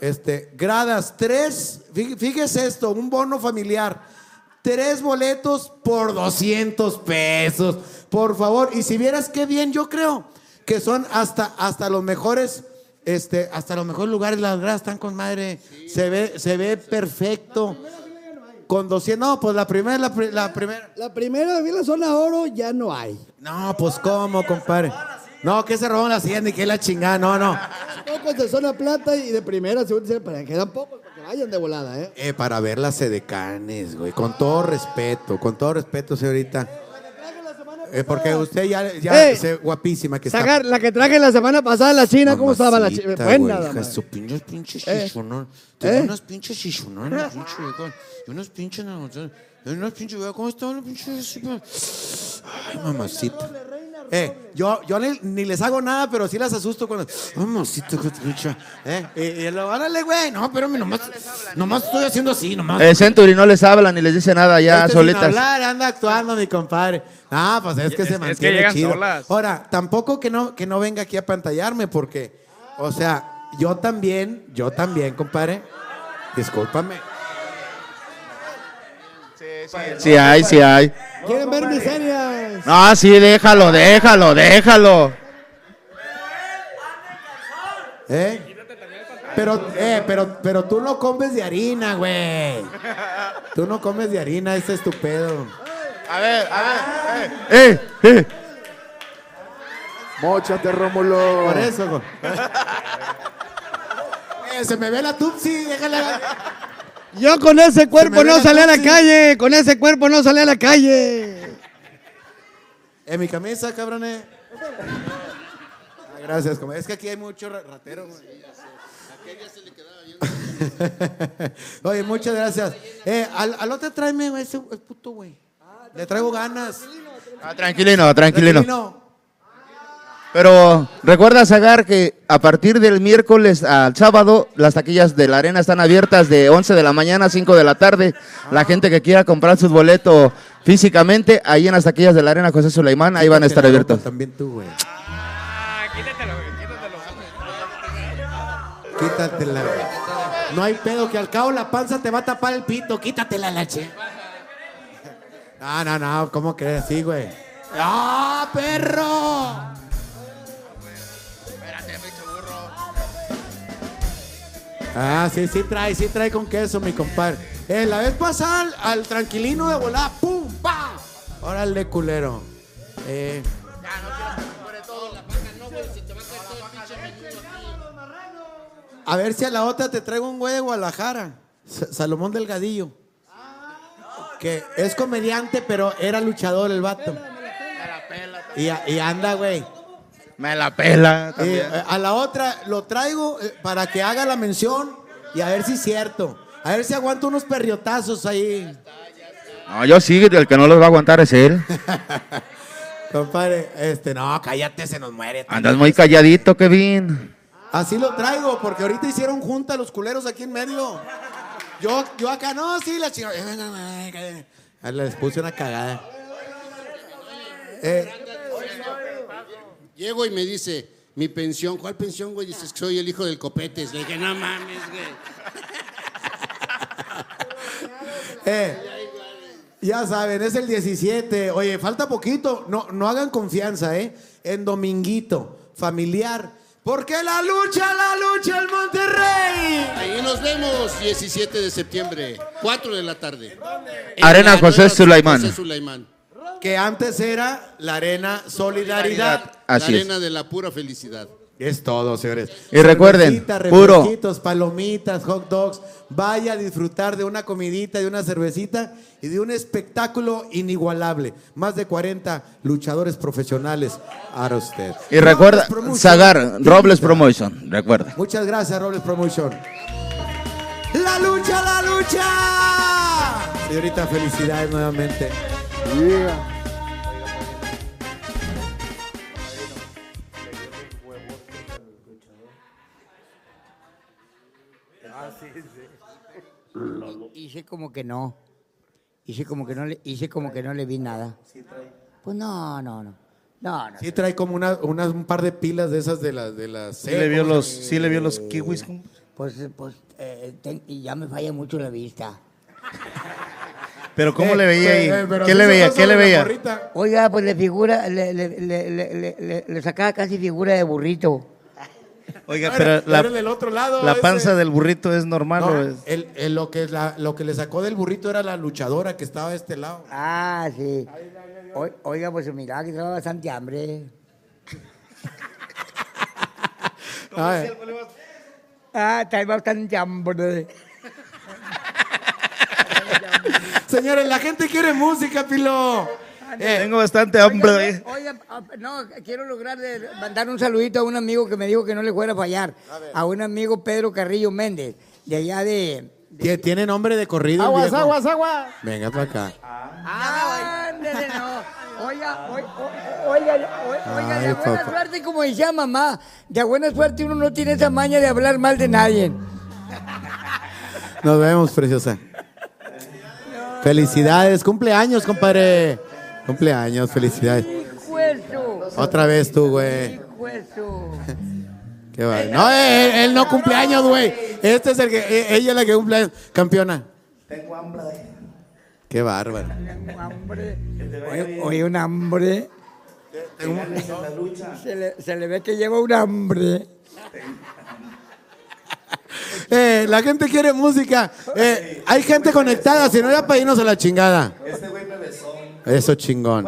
[SPEAKER 4] Este, gradas, tres, fí- fíjese esto, un bono familiar, tres boletos por 200 pesos, por favor. Y si vieras qué bien, yo creo que son hasta, hasta los mejores, este, hasta los mejores lugares, las gradas están con madre, se ve, se ve perfecto. Con 200, no, pues la primera, la, la primera.
[SPEAKER 15] La primera, vi la zona oro, ya no hay.
[SPEAKER 4] No, pues cómo, compadre. No, que se roban la siguiente y que la chingada, no, no.
[SPEAKER 15] Pocos de zona plata y de primera, según dicen, pero quedan pocos para que vayan de volada, ¿eh?
[SPEAKER 4] Eh, para ver las sedecanes, güey. Con todo respeto, con todo respeto, señorita. Eh, porque usted ya, ya
[SPEAKER 15] Eh,
[SPEAKER 4] se- guapísima que
[SPEAKER 15] Sacar, la que traje la semana pasada, la china, ¿cómo estaba la china? Buena,
[SPEAKER 4] hija, su pinche, pinche
[SPEAKER 15] Eh.
[SPEAKER 4] chichonón.
[SPEAKER 15] ¿Eh?
[SPEAKER 4] Tiene unas pinches chichononas, pinche. Y unos pinches, no, viejo, ¿cómo están los pinches? Ay, mamacita. Eh, yo, yo ni, ni les hago nada, pero sí las asusto cuando. Mamacita, que te pinche. Eh, y, y lo, órale, güey. No, pero nomás, nomás estoy haciendo así, nomás.
[SPEAKER 16] Eh, Century no les habla ni les dice nada ya
[SPEAKER 4] Este sin
[SPEAKER 16] solitas.
[SPEAKER 4] hablar, anda actuando mi compadre. Ah, pues es que se
[SPEAKER 16] Es- es que
[SPEAKER 4] mantiene
[SPEAKER 16] llegan
[SPEAKER 4] chido.
[SPEAKER 16] solas.
[SPEAKER 4] Ahora, tampoco que no, que no venga aquí a pantallarme, porque, o sea, yo también, yo también, compadre. Discúlpame.
[SPEAKER 16] Sí hay, sí hay.
[SPEAKER 15] ¿Quieren ver miserias?
[SPEAKER 16] No, sí, déjalo, déjalo, déjalo.
[SPEAKER 4] ¿Eh? Pero, eh, pero, pero tú no comes de harina, güey. Tú no comes de harina, ese es tu pedo.
[SPEAKER 16] A ver, a ver.
[SPEAKER 8] ¡Eh! ¡Eh! Móchate, Rómulo.
[SPEAKER 4] Por eso, güey. Eh, se me ve la tupsi, déjale.
[SPEAKER 15] Yo con ese cuerpo no salí a la calle. Con ese cuerpo no salí a la calle.
[SPEAKER 4] En mi camisa, cabrones. Ah, gracias, como- es que aquí hay mucho ra- ratero, güey. Oye, muchas gracias. Eh, al, al otro tráeme, ese es puto, güey. Le traigo ganas.
[SPEAKER 16] Ah, tranquilino, tranquilino.
[SPEAKER 4] Tranquilino.
[SPEAKER 16] Pero recuerda, Zagar, que a partir del miércoles al sábado, las taquillas de la arena están abiertas de 11 de la mañana a 5 de la tarde. La gente que quiera comprar su boleto físicamente, ahí en las taquillas de la arena José Sulaimán, ahí van a estar
[SPEAKER 4] Quítate la
[SPEAKER 16] abiertos.
[SPEAKER 4] También tú, güey. Quítatela, güey. No hay pedo, que al cabo la panza te va a tapar el pito. Quítatela, lache. No, no, no, ¿cómo crees? Sí, güey. ¡Ah, perro! Ah, sí, sí trae, sí trae con queso, mi compadre. Eh, la vez pasada al, al tranquilino de volada, ¡pum! ¡pa! Órale, culero. Eh, a ver si a la otra te traigo un güey de Guadalajara. Sa- Salomón Delgadillo. Que es comediante, pero era luchador el vato. Y, a- y anda, güey.
[SPEAKER 16] Me la pela
[SPEAKER 4] Eh,
[SPEAKER 16] también.
[SPEAKER 4] eh, a la otra lo traigo eh, para que haga la mención y a ver si es cierto. A ver si aguanta unos perriotazos ahí.
[SPEAKER 16] No, yo sí, el que no los va a aguantar es él.
[SPEAKER 4] Compadre, este, no, cállate, se nos muere.
[SPEAKER 16] Andas muy calladito, Kevin.
[SPEAKER 4] Así lo traigo, porque ahorita hicieron junta los culeros aquí en medio. Yo, yo acá, no, sí, la chingada. Les puse una cagada. Eh,
[SPEAKER 13] Llego y me dice, mi pensión, ¿cuál pensión, güey? Dices que soy el hijo del Copetes. Le dije, no mames, güey.
[SPEAKER 4] eh, ya saben, es el 17. Oye, falta poquito. No, no hagan confianza, ¿eh? En dominguito, familiar. Porque la lucha, la lucha, el Monterrey.
[SPEAKER 13] Ahí nos vemos, 17 de septiembre, 4 de la tarde. En
[SPEAKER 16] Arena
[SPEAKER 13] la
[SPEAKER 16] José Sulaimán.
[SPEAKER 13] José Sulaimán.
[SPEAKER 4] Que antes era la Arena Solidaridad.
[SPEAKER 16] Así
[SPEAKER 13] la
[SPEAKER 16] es.
[SPEAKER 13] arena de la pura felicidad.
[SPEAKER 4] Es todo, señores.
[SPEAKER 16] Y recuerden, puro-
[SPEAKER 4] palomitas, hot dogs. Vaya a disfrutar de una comidita, de una cervecita y de un espectáculo inigualable. Más de 40 luchadores profesionales. Ahora usted.
[SPEAKER 16] Y recuerda. Zagar, Robles Promotion, recuerda.
[SPEAKER 4] Muchas gracias, Robles Promotion. ¡La lucha, la lucha! Señorita, felicidades nuevamente.
[SPEAKER 12] Hice como que no. Hice como que no le, hice como que no le vi nada. Pues no, no, no. No, no.
[SPEAKER 4] Sí trae como una, un par de pilas de esas de las... De las
[SPEAKER 10] Sí le vio los, sí le vio los kiwis.
[SPEAKER 12] Pues, pues, eh, ten- y ya me falla mucho la vista.
[SPEAKER 10] Pero ¿cómo
[SPEAKER 12] Eh,
[SPEAKER 10] le veía ahí?
[SPEAKER 12] eh,
[SPEAKER 10] ¿Qué le veía? ¿Qué le veía?
[SPEAKER 12] Oiga, pues le figura, le, le, le, le, le- le- le sacaba casi figura de burrito.
[SPEAKER 10] Oiga, pero la,
[SPEAKER 4] era del otro lado,
[SPEAKER 10] la
[SPEAKER 4] ese.
[SPEAKER 10] panza del burrito es normal.
[SPEAKER 4] No,
[SPEAKER 10] ¿o es?
[SPEAKER 4] el- el- lo, que la- lo que le sacó del burrito era la luchadora que estaba de este lado.
[SPEAKER 12] Ah, sí. O- Oiga, pues miraba que estaba bastante hambre. Ah, está bastante hambre.
[SPEAKER 4] Señores, la gente quiere música, Pilo. Eh,
[SPEAKER 10] Tengo bastante hambre.
[SPEAKER 12] Oiga, ah, no, quiero lograr de mandar un saludito a un amigo que me dijo que no le fuera a fallar. A, un amigo Pedro Carrillo Méndez, de allá de...
[SPEAKER 4] tie- Tiene nombre de corrido.
[SPEAKER 12] Aguas, aguas, aguas.
[SPEAKER 4] Venga para acá.
[SPEAKER 12] Ándele, no. Oiga, oiga, oiga, oiga, oiga, de
[SPEAKER 4] Ay,
[SPEAKER 12] buena
[SPEAKER 4] papá.
[SPEAKER 12] suerte, como decía mamá, de buena suerte uno no tiene esa maña de hablar mal de nadie.
[SPEAKER 4] Nos vemos, preciosa. Felicidades, cumpleaños, compadre. Cumpleaños, felicidades. Otra vez tú, güey. Qué va- No, él, él no cumpleaños, güey. Este es el que, eh, ella es la que cumple campeona.
[SPEAKER 12] Tengo hambre.
[SPEAKER 4] Qué bárbaro.
[SPEAKER 12] Tengo hambre. Oye, oye, un hambre. Se le, se le ve que lleva un hambre.
[SPEAKER 4] Eh, la gente quiere música. Eh, hay gente conectada, si no ya para irnos a la chingada.
[SPEAKER 11] Este güey me besó.
[SPEAKER 4] Eso chingón.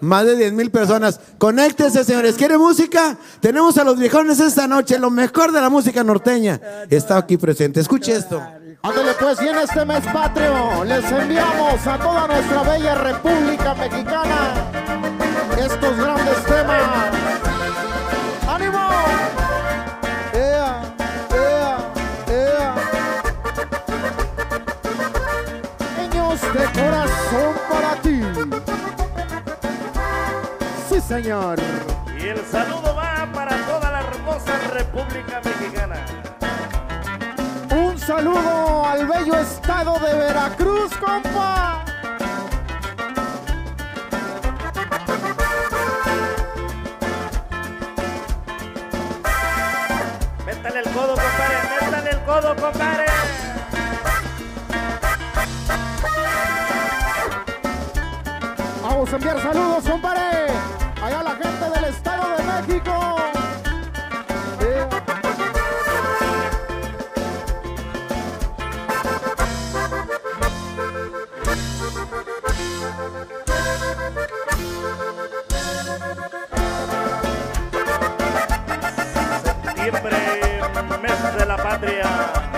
[SPEAKER 4] Más de 10 mil personas. Conéctense, señores. ¿Quiere música? Tenemos a los viejones esta noche, lo mejor de la música norteña. Está aquí presente. Escuche esto.
[SPEAKER 8] Ándale pues, y en este mes patrio les enviamos a toda nuestra bella República Mexicana estos grandes temas. Señor.
[SPEAKER 9] Y el saludo va para toda la hermosa República Mexicana.
[SPEAKER 8] Un saludo al bello estado de Veracruz, compa.
[SPEAKER 9] Métale el codo, compadre. Métale el codo, compadre.
[SPEAKER 8] Vamos a enviar saludos, compadre. Del Estado de México.
[SPEAKER 9] Septiembre, mes de la patria.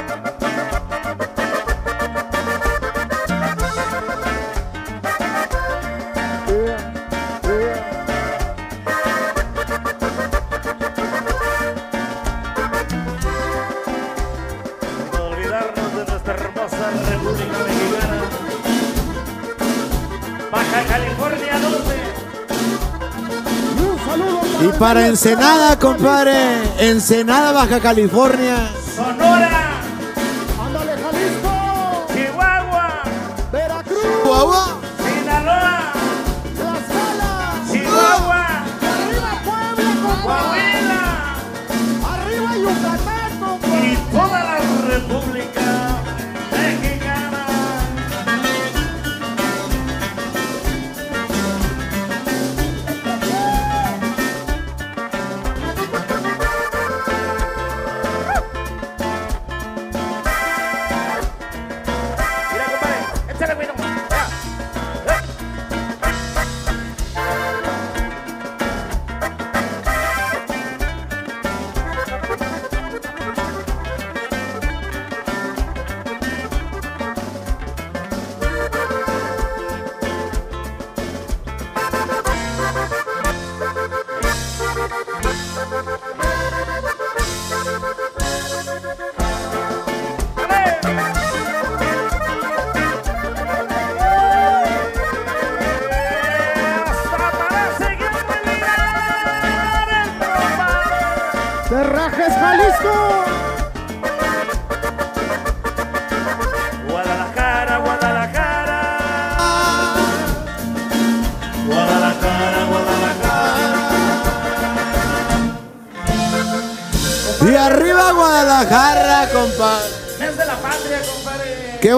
[SPEAKER 4] Y para Ensenada, compadre. Ensenada, Baja California.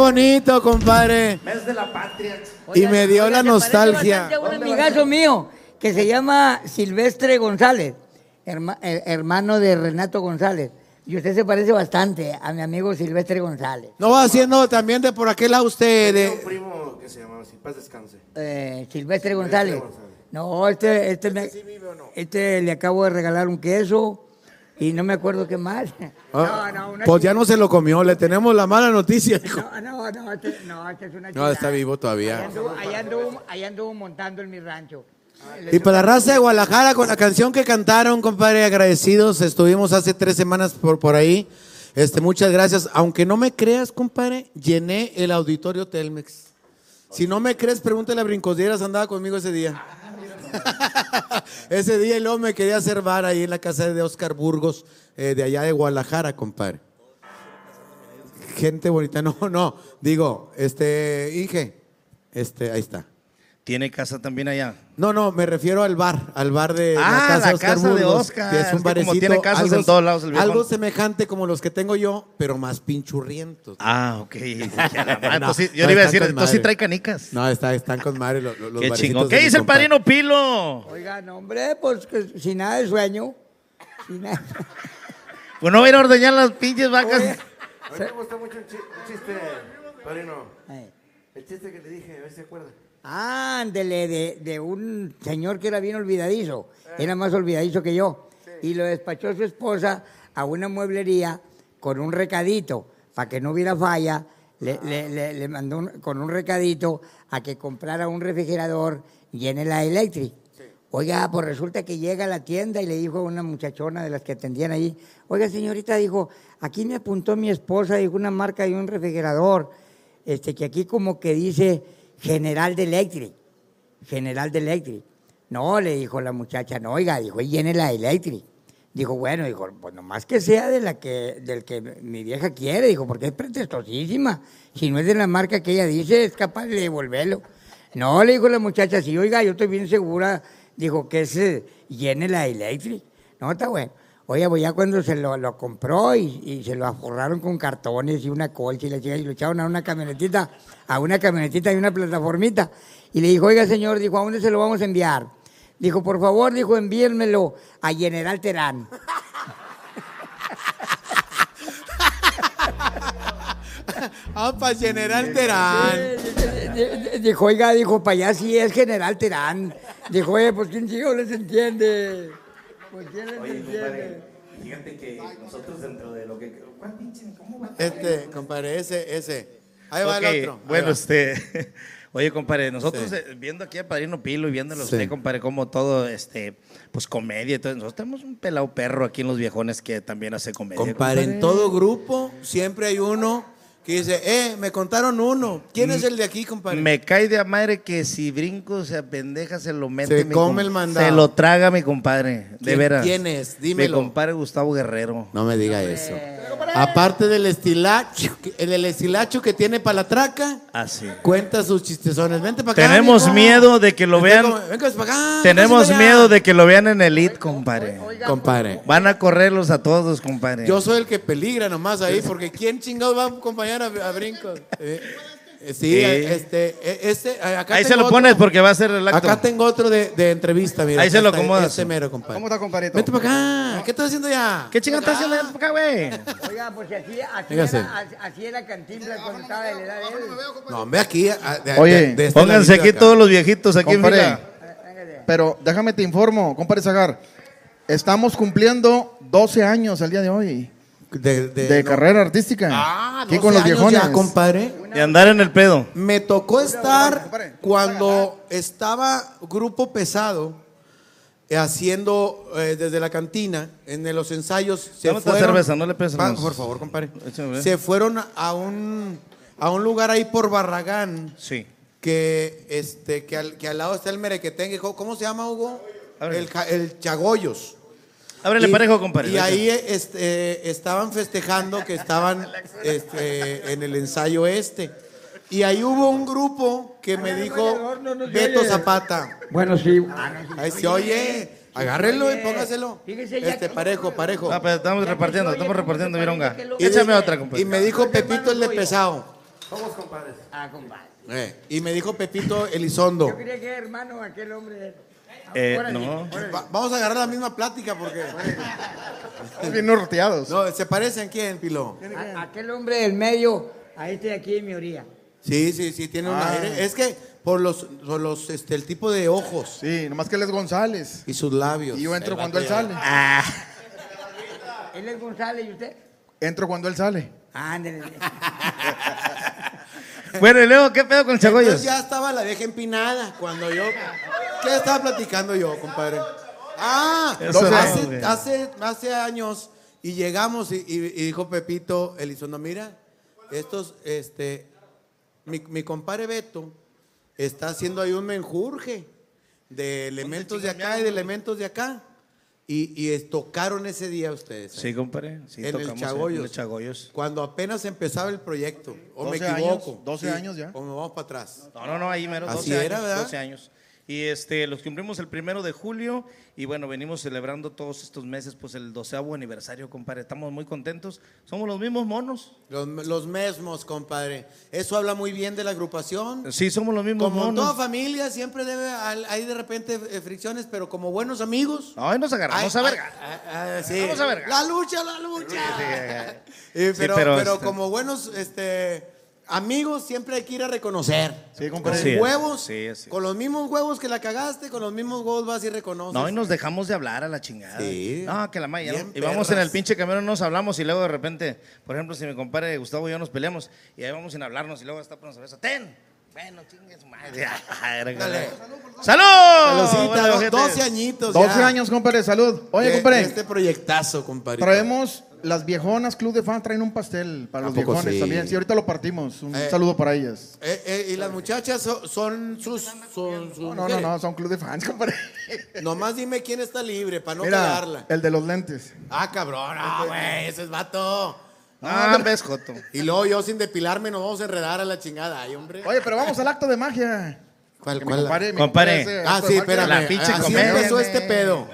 [SPEAKER 4] Bonito, compadre.
[SPEAKER 9] Mes de la patria.
[SPEAKER 4] Y me dio la nostalgia.
[SPEAKER 12] Un amigazo mío que se llama Silvestre González, herma- eh, hermano de Renato González. Y usted se parece bastante a mi amigo Silvestre González.
[SPEAKER 4] No va haciendo también de por aquel lado usted.
[SPEAKER 11] Tenía un
[SPEAKER 4] De...
[SPEAKER 11] primo que se llamaba así, paz descanse.
[SPEAKER 12] Eh, Silvestre González. No, este, este, me- este le acabo de regalar un queso y no me acuerdo qué más.
[SPEAKER 4] Ah,
[SPEAKER 12] No, no, una
[SPEAKER 4] pues ya no se lo comió, le tenemos la mala noticia. hijo.
[SPEAKER 12] No, no, no, este, no, este es una
[SPEAKER 4] No,
[SPEAKER 12] chulada.
[SPEAKER 4] está vivo
[SPEAKER 12] Allá
[SPEAKER 4] todavía.
[SPEAKER 12] anduvo, allá anduvo- allá anduvo montando en mi rancho.
[SPEAKER 4] Y para la raza de Guadalajara, con la canción que cantaron, compadre, agradecidos. Estuvimos hace tres semanas por, por ahí. Este, muchas gracias. Aunque no me creas, compadre, llené el auditorio Telmex. Si no me crees, pregúntale a Brincosdieras, andaba conmigo ese día. ese día luego me quería hacer bar ahí en la casa de Oscar Burgos, eh, de allá de Guadalajara, compadre. Gente bonita, no, no, digo, este, Inge, este, ahí está.
[SPEAKER 10] Tiene casa también allá.
[SPEAKER 4] No, no, me refiero al bar, al bar de
[SPEAKER 10] Ah,
[SPEAKER 4] la casa,
[SPEAKER 10] la
[SPEAKER 4] Oscar
[SPEAKER 10] casa de Oscar.
[SPEAKER 4] que es
[SPEAKER 10] Es
[SPEAKER 4] un
[SPEAKER 10] como
[SPEAKER 4] barecito,
[SPEAKER 10] tiene casas
[SPEAKER 4] algo,
[SPEAKER 10] en todos lados el
[SPEAKER 4] algo semejante como los que tengo yo, pero más pinchurrientos.
[SPEAKER 10] Ah, ok. Dije, a la madre,
[SPEAKER 4] No,
[SPEAKER 10] entonces, yo
[SPEAKER 4] no,
[SPEAKER 10] le iba a decir, entonces sí trae canicas.
[SPEAKER 4] No, está, están con madre los, los
[SPEAKER 10] Qué chingón. ¿Qué dice el padrino Pilo?
[SPEAKER 12] Oiga, no, hombre, pues que sin nada de sueño. Sin nada.
[SPEAKER 10] Pues no va a ir a ordeñar las pinches vacas.
[SPEAKER 11] A mí me gustó mucho un, chi- un chiste, padrino. El chiste que le dije, a ver si se acuerda.
[SPEAKER 12] Ándele, de, de un señor que era bien olvidadizo, era más olvidadizo que yo. Y lo despachó su esposa a una mueblería con un recadito, para que no hubiera falla, le, le- le- le mandó un- con un recadito a que comprara un refrigerador General Electric. Oiga, pues resulta que llega a la tienda y le dijo a una muchachona de las que atendían ahí, oiga señorita, dijo, aquí me apuntó mi esposa, dijo una marca de un refrigerador, este, que aquí como que dice General de Electric, General de Electric. No, le dijo la muchacha, no, oiga, dijo, llene la Electric. Dijo, bueno, dijo, pues nomás que sea de la que, del que mi vieja quiere, dijo, porque es pretestosísima. Si no es de la marca que ella dice, es capaz de devolverlo. No, le dijo la muchacha, sí, oiga, yo estoy bien segura, dijo, que es eh, llene la Electric. No, está bueno. Oye, pues ya cuando se lo, lo compró y, y se lo aforraron con cartones y una colcha y la chica y lo echaron a una camionetita, a una camionetita y una plataformita. Y le dijo, oiga señor, dijo, ¿a dónde se lo vamos a enviar? Dijo, por favor, dijo, envíenmelo a General Terán.
[SPEAKER 4] Ah, para General Terán.
[SPEAKER 12] Dijo, oiga, dijo, para allá sí es General Terán. Dijo, oye, pues quién chico les entiende. Pues quién les
[SPEAKER 10] Oye, compadre, fíjate que nosotros dentro de lo que... ¿Cuál pinche? ¿Cómo va?
[SPEAKER 4] Este, compadre, ese, ese. Ahí va
[SPEAKER 10] Ok,
[SPEAKER 4] el otro. ahí
[SPEAKER 10] Bueno,
[SPEAKER 4] va.
[SPEAKER 10] este... Oye, compadre, nosotros
[SPEAKER 4] Sí.
[SPEAKER 10] eh, viendo aquí a Padrino Pilo y viéndolo a
[SPEAKER 4] Sí.
[SPEAKER 10] usted, compadre, como todo, este, pues comedia y todo. Nosotros tenemos un pelado perro aquí en Los Viejones que también hace comedia.
[SPEAKER 4] Compadre, en todo grupo siempre hay uno que dice, eh, me contaron uno. ¿Quién es el de aquí, compadre?
[SPEAKER 10] Me cae de a madre que si brinco, se pendeja, se lo mete.
[SPEAKER 4] Se
[SPEAKER 10] mi
[SPEAKER 4] come
[SPEAKER 10] com-
[SPEAKER 4] el mandado.
[SPEAKER 10] Se lo traga mi compadre, de
[SPEAKER 4] ¿Quién-
[SPEAKER 10] veras.
[SPEAKER 4] quién es? Dímelo.
[SPEAKER 10] Mi compadre Gustavo Guerrero.
[SPEAKER 4] No me diga eso. Aparte del estilacho, que- el, el estilacho que tiene para la traca,
[SPEAKER 10] Así.
[SPEAKER 4] cuenta sus chistezones. Vente para acá.
[SPEAKER 10] Tenemos miedo de que lo
[SPEAKER 4] Vente
[SPEAKER 10] vean.
[SPEAKER 4] como- venga para acá.
[SPEAKER 10] Tenemos miedo de que lo vean en Elite, compadre.
[SPEAKER 4] Compadre.
[SPEAKER 10] Van a correrlos a todos, compadre.
[SPEAKER 4] Yo soy el que peligra nomás ahí, porque ¿quién chingados va a acompañar a, a brincos? Eh, eh, sí,
[SPEAKER 10] Sí.
[SPEAKER 4] eh, este, eh, este, eh, acá
[SPEAKER 10] Ahí se
[SPEAKER 4] tengo
[SPEAKER 10] lo
[SPEAKER 4] otro.
[SPEAKER 10] pones porque va a ser el acto.
[SPEAKER 4] Acá tengo otro de, de entrevista, mira.
[SPEAKER 10] Ahí se
[SPEAKER 4] acá
[SPEAKER 10] lo
[SPEAKER 4] está
[SPEAKER 10] acomodas.
[SPEAKER 4] Este mero, compadre.
[SPEAKER 17] ¿Cómo está, compadrito?
[SPEAKER 4] Vente para acá. ¿Qué estás haciendo ya?
[SPEAKER 10] ¿Qué chingada estás haciendo para acá, güey?
[SPEAKER 12] Oiga, pues así, así,
[SPEAKER 4] Fíjese.
[SPEAKER 12] era, así- así era Cantinflas cuando estaba de la edad de él.
[SPEAKER 4] No, ve aquí. a- de-
[SPEAKER 17] Oye,
[SPEAKER 4] de- de este
[SPEAKER 10] Pónganse
[SPEAKER 4] ladito
[SPEAKER 10] aquí
[SPEAKER 4] acá.
[SPEAKER 10] todos los viejitos aquí
[SPEAKER 17] Compadre,
[SPEAKER 10] fila.
[SPEAKER 17] Pero déjame te informo, compadre Zagar. Estamos cumpliendo 12 años el día de hoy.
[SPEAKER 4] De,
[SPEAKER 17] De,
[SPEAKER 4] no.
[SPEAKER 17] carrera artística.
[SPEAKER 4] Ah,
[SPEAKER 17] Aquí
[SPEAKER 4] 12
[SPEAKER 17] con los viejones.
[SPEAKER 4] ya, compadre.
[SPEAKER 10] De andar en el pedo.
[SPEAKER 4] Me tocó estar cuando estaba Grupo Pesado eh, haciendo eh, desde la cantina, en los ensayos. Se
[SPEAKER 10] Dame
[SPEAKER 4] fueron,
[SPEAKER 10] cerveza, no le más.
[SPEAKER 4] Por favor, compadre.
[SPEAKER 10] Échame.
[SPEAKER 4] Se fueron a un, a un lugar ahí por Barragán.
[SPEAKER 10] Sí.
[SPEAKER 4] Que, este, que, al, que al lado está el Merequetengue. ¿Cómo ¿Cómo se llama, Hugo? El, el Chagoyos.
[SPEAKER 10] Ábrele
[SPEAKER 4] Y-
[SPEAKER 10] parejo, compadre.
[SPEAKER 4] Y ahí este, estaban festejando que estaban este, en el ensayo este. Y ahí hubo un grupo que me dijo Beto. Zapata.
[SPEAKER 12] Bueno, sí.
[SPEAKER 4] Ahí se oye. Agárrenlo y póngaselo. Este, parejo, parejo.
[SPEAKER 10] Ah, pero estamos repartiendo, estamos repartiendo, mironga.
[SPEAKER 4] Y
[SPEAKER 10] Échame otra, compadre.
[SPEAKER 4] Y me dijo Pepito el de pesado.
[SPEAKER 11] Somos compadres.
[SPEAKER 12] Ah, compadre.
[SPEAKER 4] Eh, y me dijo Pepito Elizondo.
[SPEAKER 12] Yo creía que era hermano aquel hombre.
[SPEAKER 10] Eh,
[SPEAKER 12] Órale,
[SPEAKER 10] no.
[SPEAKER 12] órale.
[SPEAKER 4] Va- vamos a agarrar la misma plática porque.
[SPEAKER 17] Estamos bien norteados.
[SPEAKER 4] No, ¿se parecen quién, Pilo?
[SPEAKER 12] A- aquel hombre del medio, a este de aquí en mi orilla.
[SPEAKER 4] Sí, sí, sí, tiene un
[SPEAKER 17] Ah.
[SPEAKER 4] aire. Es que por los, por los este, el tipo de ojos
[SPEAKER 17] Sí, nomás que él es González.
[SPEAKER 4] y sus labios.
[SPEAKER 17] Y yo entro
[SPEAKER 4] El
[SPEAKER 17] cuando él sale.
[SPEAKER 10] Ah,
[SPEAKER 12] Él es González y usted.
[SPEAKER 17] Entro cuando él sale.
[SPEAKER 12] Ándale.
[SPEAKER 10] Bueno, y luego, ¿qué pedo con Chagoyos?
[SPEAKER 4] Entonces ya estaba la vieja empinada cuando yo. ¿Qué estaba platicando yo, compadre? Ah,
[SPEAKER 10] Eso
[SPEAKER 4] hace, hace, hace años y llegamos y, y- y dijo Pepito Elizondo, mira, estos, este, mi, mi compadre Beto está haciendo ahí un menjurje de elementos de acá y de elementos de acá. Y, y tocaron ese día ustedes.
[SPEAKER 10] Sí, compadre. Sí,
[SPEAKER 4] en el
[SPEAKER 10] tocamos
[SPEAKER 4] Chagoyos.
[SPEAKER 10] En el Chagoyos.
[SPEAKER 4] Cuando apenas empezaba el proyecto. ¿O me
[SPEAKER 17] 12 años,
[SPEAKER 4] equivoco?
[SPEAKER 17] 12 años ya.
[SPEAKER 4] O me vamos para atrás.
[SPEAKER 10] No, no, no, ahí mero.
[SPEAKER 4] Así
[SPEAKER 10] 12
[SPEAKER 4] era,
[SPEAKER 10] años,
[SPEAKER 4] ¿verdad?
[SPEAKER 10] 12 años. Y este, los cumplimos el primero de julio y bueno, venimos celebrando todos estos meses pues el doceavo aniversario, compadre. Estamos muy contentos. Somos los mismos monos.
[SPEAKER 4] Los, los mismos, compadre. Eso habla muy bien de la agrupación.
[SPEAKER 10] Sí, somos los mismos
[SPEAKER 4] Como
[SPEAKER 10] monos.
[SPEAKER 4] toda familia, siempre debe, hay de repente eh, fricciones, pero como buenos amigos.
[SPEAKER 10] Ay, nos agarramos
[SPEAKER 4] Ay,
[SPEAKER 10] a verga.
[SPEAKER 4] ay, ay, sí.
[SPEAKER 10] Vamos a verga.
[SPEAKER 4] La lucha, la lucha.
[SPEAKER 10] Sí,
[SPEAKER 4] pero
[SPEAKER 10] pero,
[SPEAKER 4] pero
[SPEAKER 10] este-
[SPEAKER 4] como buenos este, amigos, siempre hay que ir a reconocer.
[SPEAKER 10] Sí,
[SPEAKER 4] Con
[SPEAKER 10] compadre. Sí,
[SPEAKER 4] huevos,
[SPEAKER 10] sí, sí.
[SPEAKER 4] con los mismos huevos que la cagaste, con los mismos huevos vas y reconoces.
[SPEAKER 10] No, y nos dejamos de hablar a la chingada.
[SPEAKER 4] Sí.
[SPEAKER 10] No, que la maya.
[SPEAKER 4] Bien
[SPEAKER 10] Y vamos en
[SPEAKER 4] perras.
[SPEAKER 10] el pinche camión, nos hablamos y luego de repente, por ejemplo, si mi compadre Gustavo y yo nos peleamos y ahí vamos sin hablarnos y luego está por una cerveza. ten. Bueno, chingue su madre.
[SPEAKER 4] Dale.
[SPEAKER 10] ¡Salud!
[SPEAKER 4] Saludcita,
[SPEAKER 10] Bueno,
[SPEAKER 4] do-
[SPEAKER 10] ojetes.
[SPEAKER 4] 12 añitos
[SPEAKER 17] 12
[SPEAKER 4] ya.
[SPEAKER 17] años, compadre, salud. Oye,
[SPEAKER 4] de-
[SPEAKER 17] compadre,
[SPEAKER 4] de Este proyectazo, compadre.
[SPEAKER 17] traemos las viejonas Club de Fans, traen un pastel para
[SPEAKER 4] ¿A
[SPEAKER 17] los viejones
[SPEAKER 4] sí?
[SPEAKER 17] también. Sí, ahorita lo partimos. Un
[SPEAKER 4] Eh.
[SPEAKER 17] saludo para ellas.
[SPEAKER 4] Eh, eh, y las muchachas so- son sus, son sus
[SPEAKER 17] No, no, no, no, son Club de Fans, compadre.
[SPEAKER 4] Nomás dime quién está libre para no
[SPEAKER 17] Mira,
[SPEAKER 4] cagarla.
[SPEAKER 17] el de los lentes.
[SPEAKER 4] Ah, cabrón, no, güey, ese es vato.
[SPEAKER 10] Ah, ves, Joto.
[SPEAKER 4] Y luego yo sin depilarme nos vamos a enredar a la chingada. Ay, hombre.
[SPEAKER 17] Oye, pero vamos al acto de magia.
[SPEAKER 4] ¿Cuál, cuál?
[SPEAKER 17] Compadre.
[SPEAKER 10] compadre
[SPEAKER 17] hace
[SPEAKER 4] Ah, sí, espérame.
[SPEAKER 10] La pinche
[SPEAKER 4] Así
[SPEAKER 10] comedia,
[SPEAKER 4] empezó este pedo.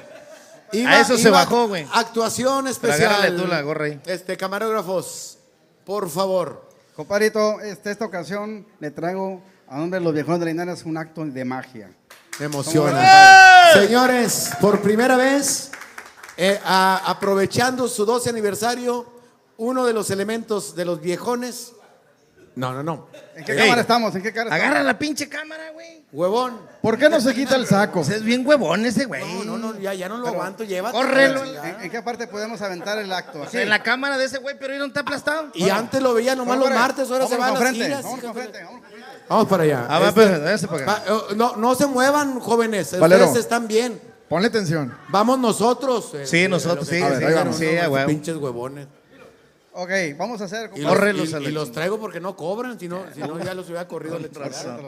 [SPEAKER 10] A eso se bajó, güey.
[SPEAKER 4] Actuación especial.
[SPEAKER 10] agárrale tú la gorra ahí.
[SPEAKER 4] Este, camarógrafos, por favor.
[SPEAKER 18] Compadrito, este, esta ocasión le traigo a nombre de los viejones de Linares un acto de magia.
[SPEAKER 4] Me emociona.
[SPEAKER 18] ¡Eh!
[SPEAKER 4] Señores, por primera vez, eh, a- aprovechando su 12 aniversario, uno de los elementos de los viejones. No, no, no.
[SPEAKER 18] ¿En qué
[SPEAKER 10] Ey,
[SPEAKER 18] cámara estamos? ¿En qué cámara
[SPEAKER 10] Agarra la pinche cámara, güey.
[SPEAKER 4] Huevón.
[SPEAKER 17] ¿Por qué no se quita el saco?
[SPEAKER 10] Es bien huevón ese güey.
[SPEAKER 4] No, no, no, ya, ya no lo aguanto. Llévate.
[SPEAKER 10] Córrelo.
[SPEAKER 18] ¿En, en qué parte podemos aventar el acto? Así.
[SPEAKER 10] En la cámara de ese güey, pero no está aplastado.
[SPEAKER 4] Y antes lo veía nomás los martes, ahora se van a las
[SPEAKER 18] frente,
[SPEAKER 4] giras.
[SPEAKER 18] con
[SPEAKER 4] de-
[SPEAKER 18] frente, con frente.
[SPEAKER 4] Vamos para allá.
[SPEAKER 10] Ah, va,
[SPEAKER 4] Este-
[SPEAKER 10] pues, para acá.
[SPEAKER 4] va, eh, no, no se muevan, jóvenes.
[SPEAKER 17] Valero.
[SPEAKER 4] Ustedes están bien.
[SPEAKER 17] Ponle atención.
[SPEAKER 4] Vamos nosotros. eh,
[SPEAKER 10] Sí,
[SPEAKER 4] eh,
[SPEAKER 10] nosotros,
[SPEAKER 4] que
[SPEAKER 10] sí,
[SPEAKER 17] vamos.
[SPEAKER 10] a huevo.
[SPEAKER 4] Pinches huevones.
[SPEAKER 18] Ok, vamos a hacer.
[SPEAKER 4] Y
[SPEAKER 18] compadre.
[SPEAKER 4] los, y- y los traigo porque no cobran, si no, si no ya los hubiera corrido chingada.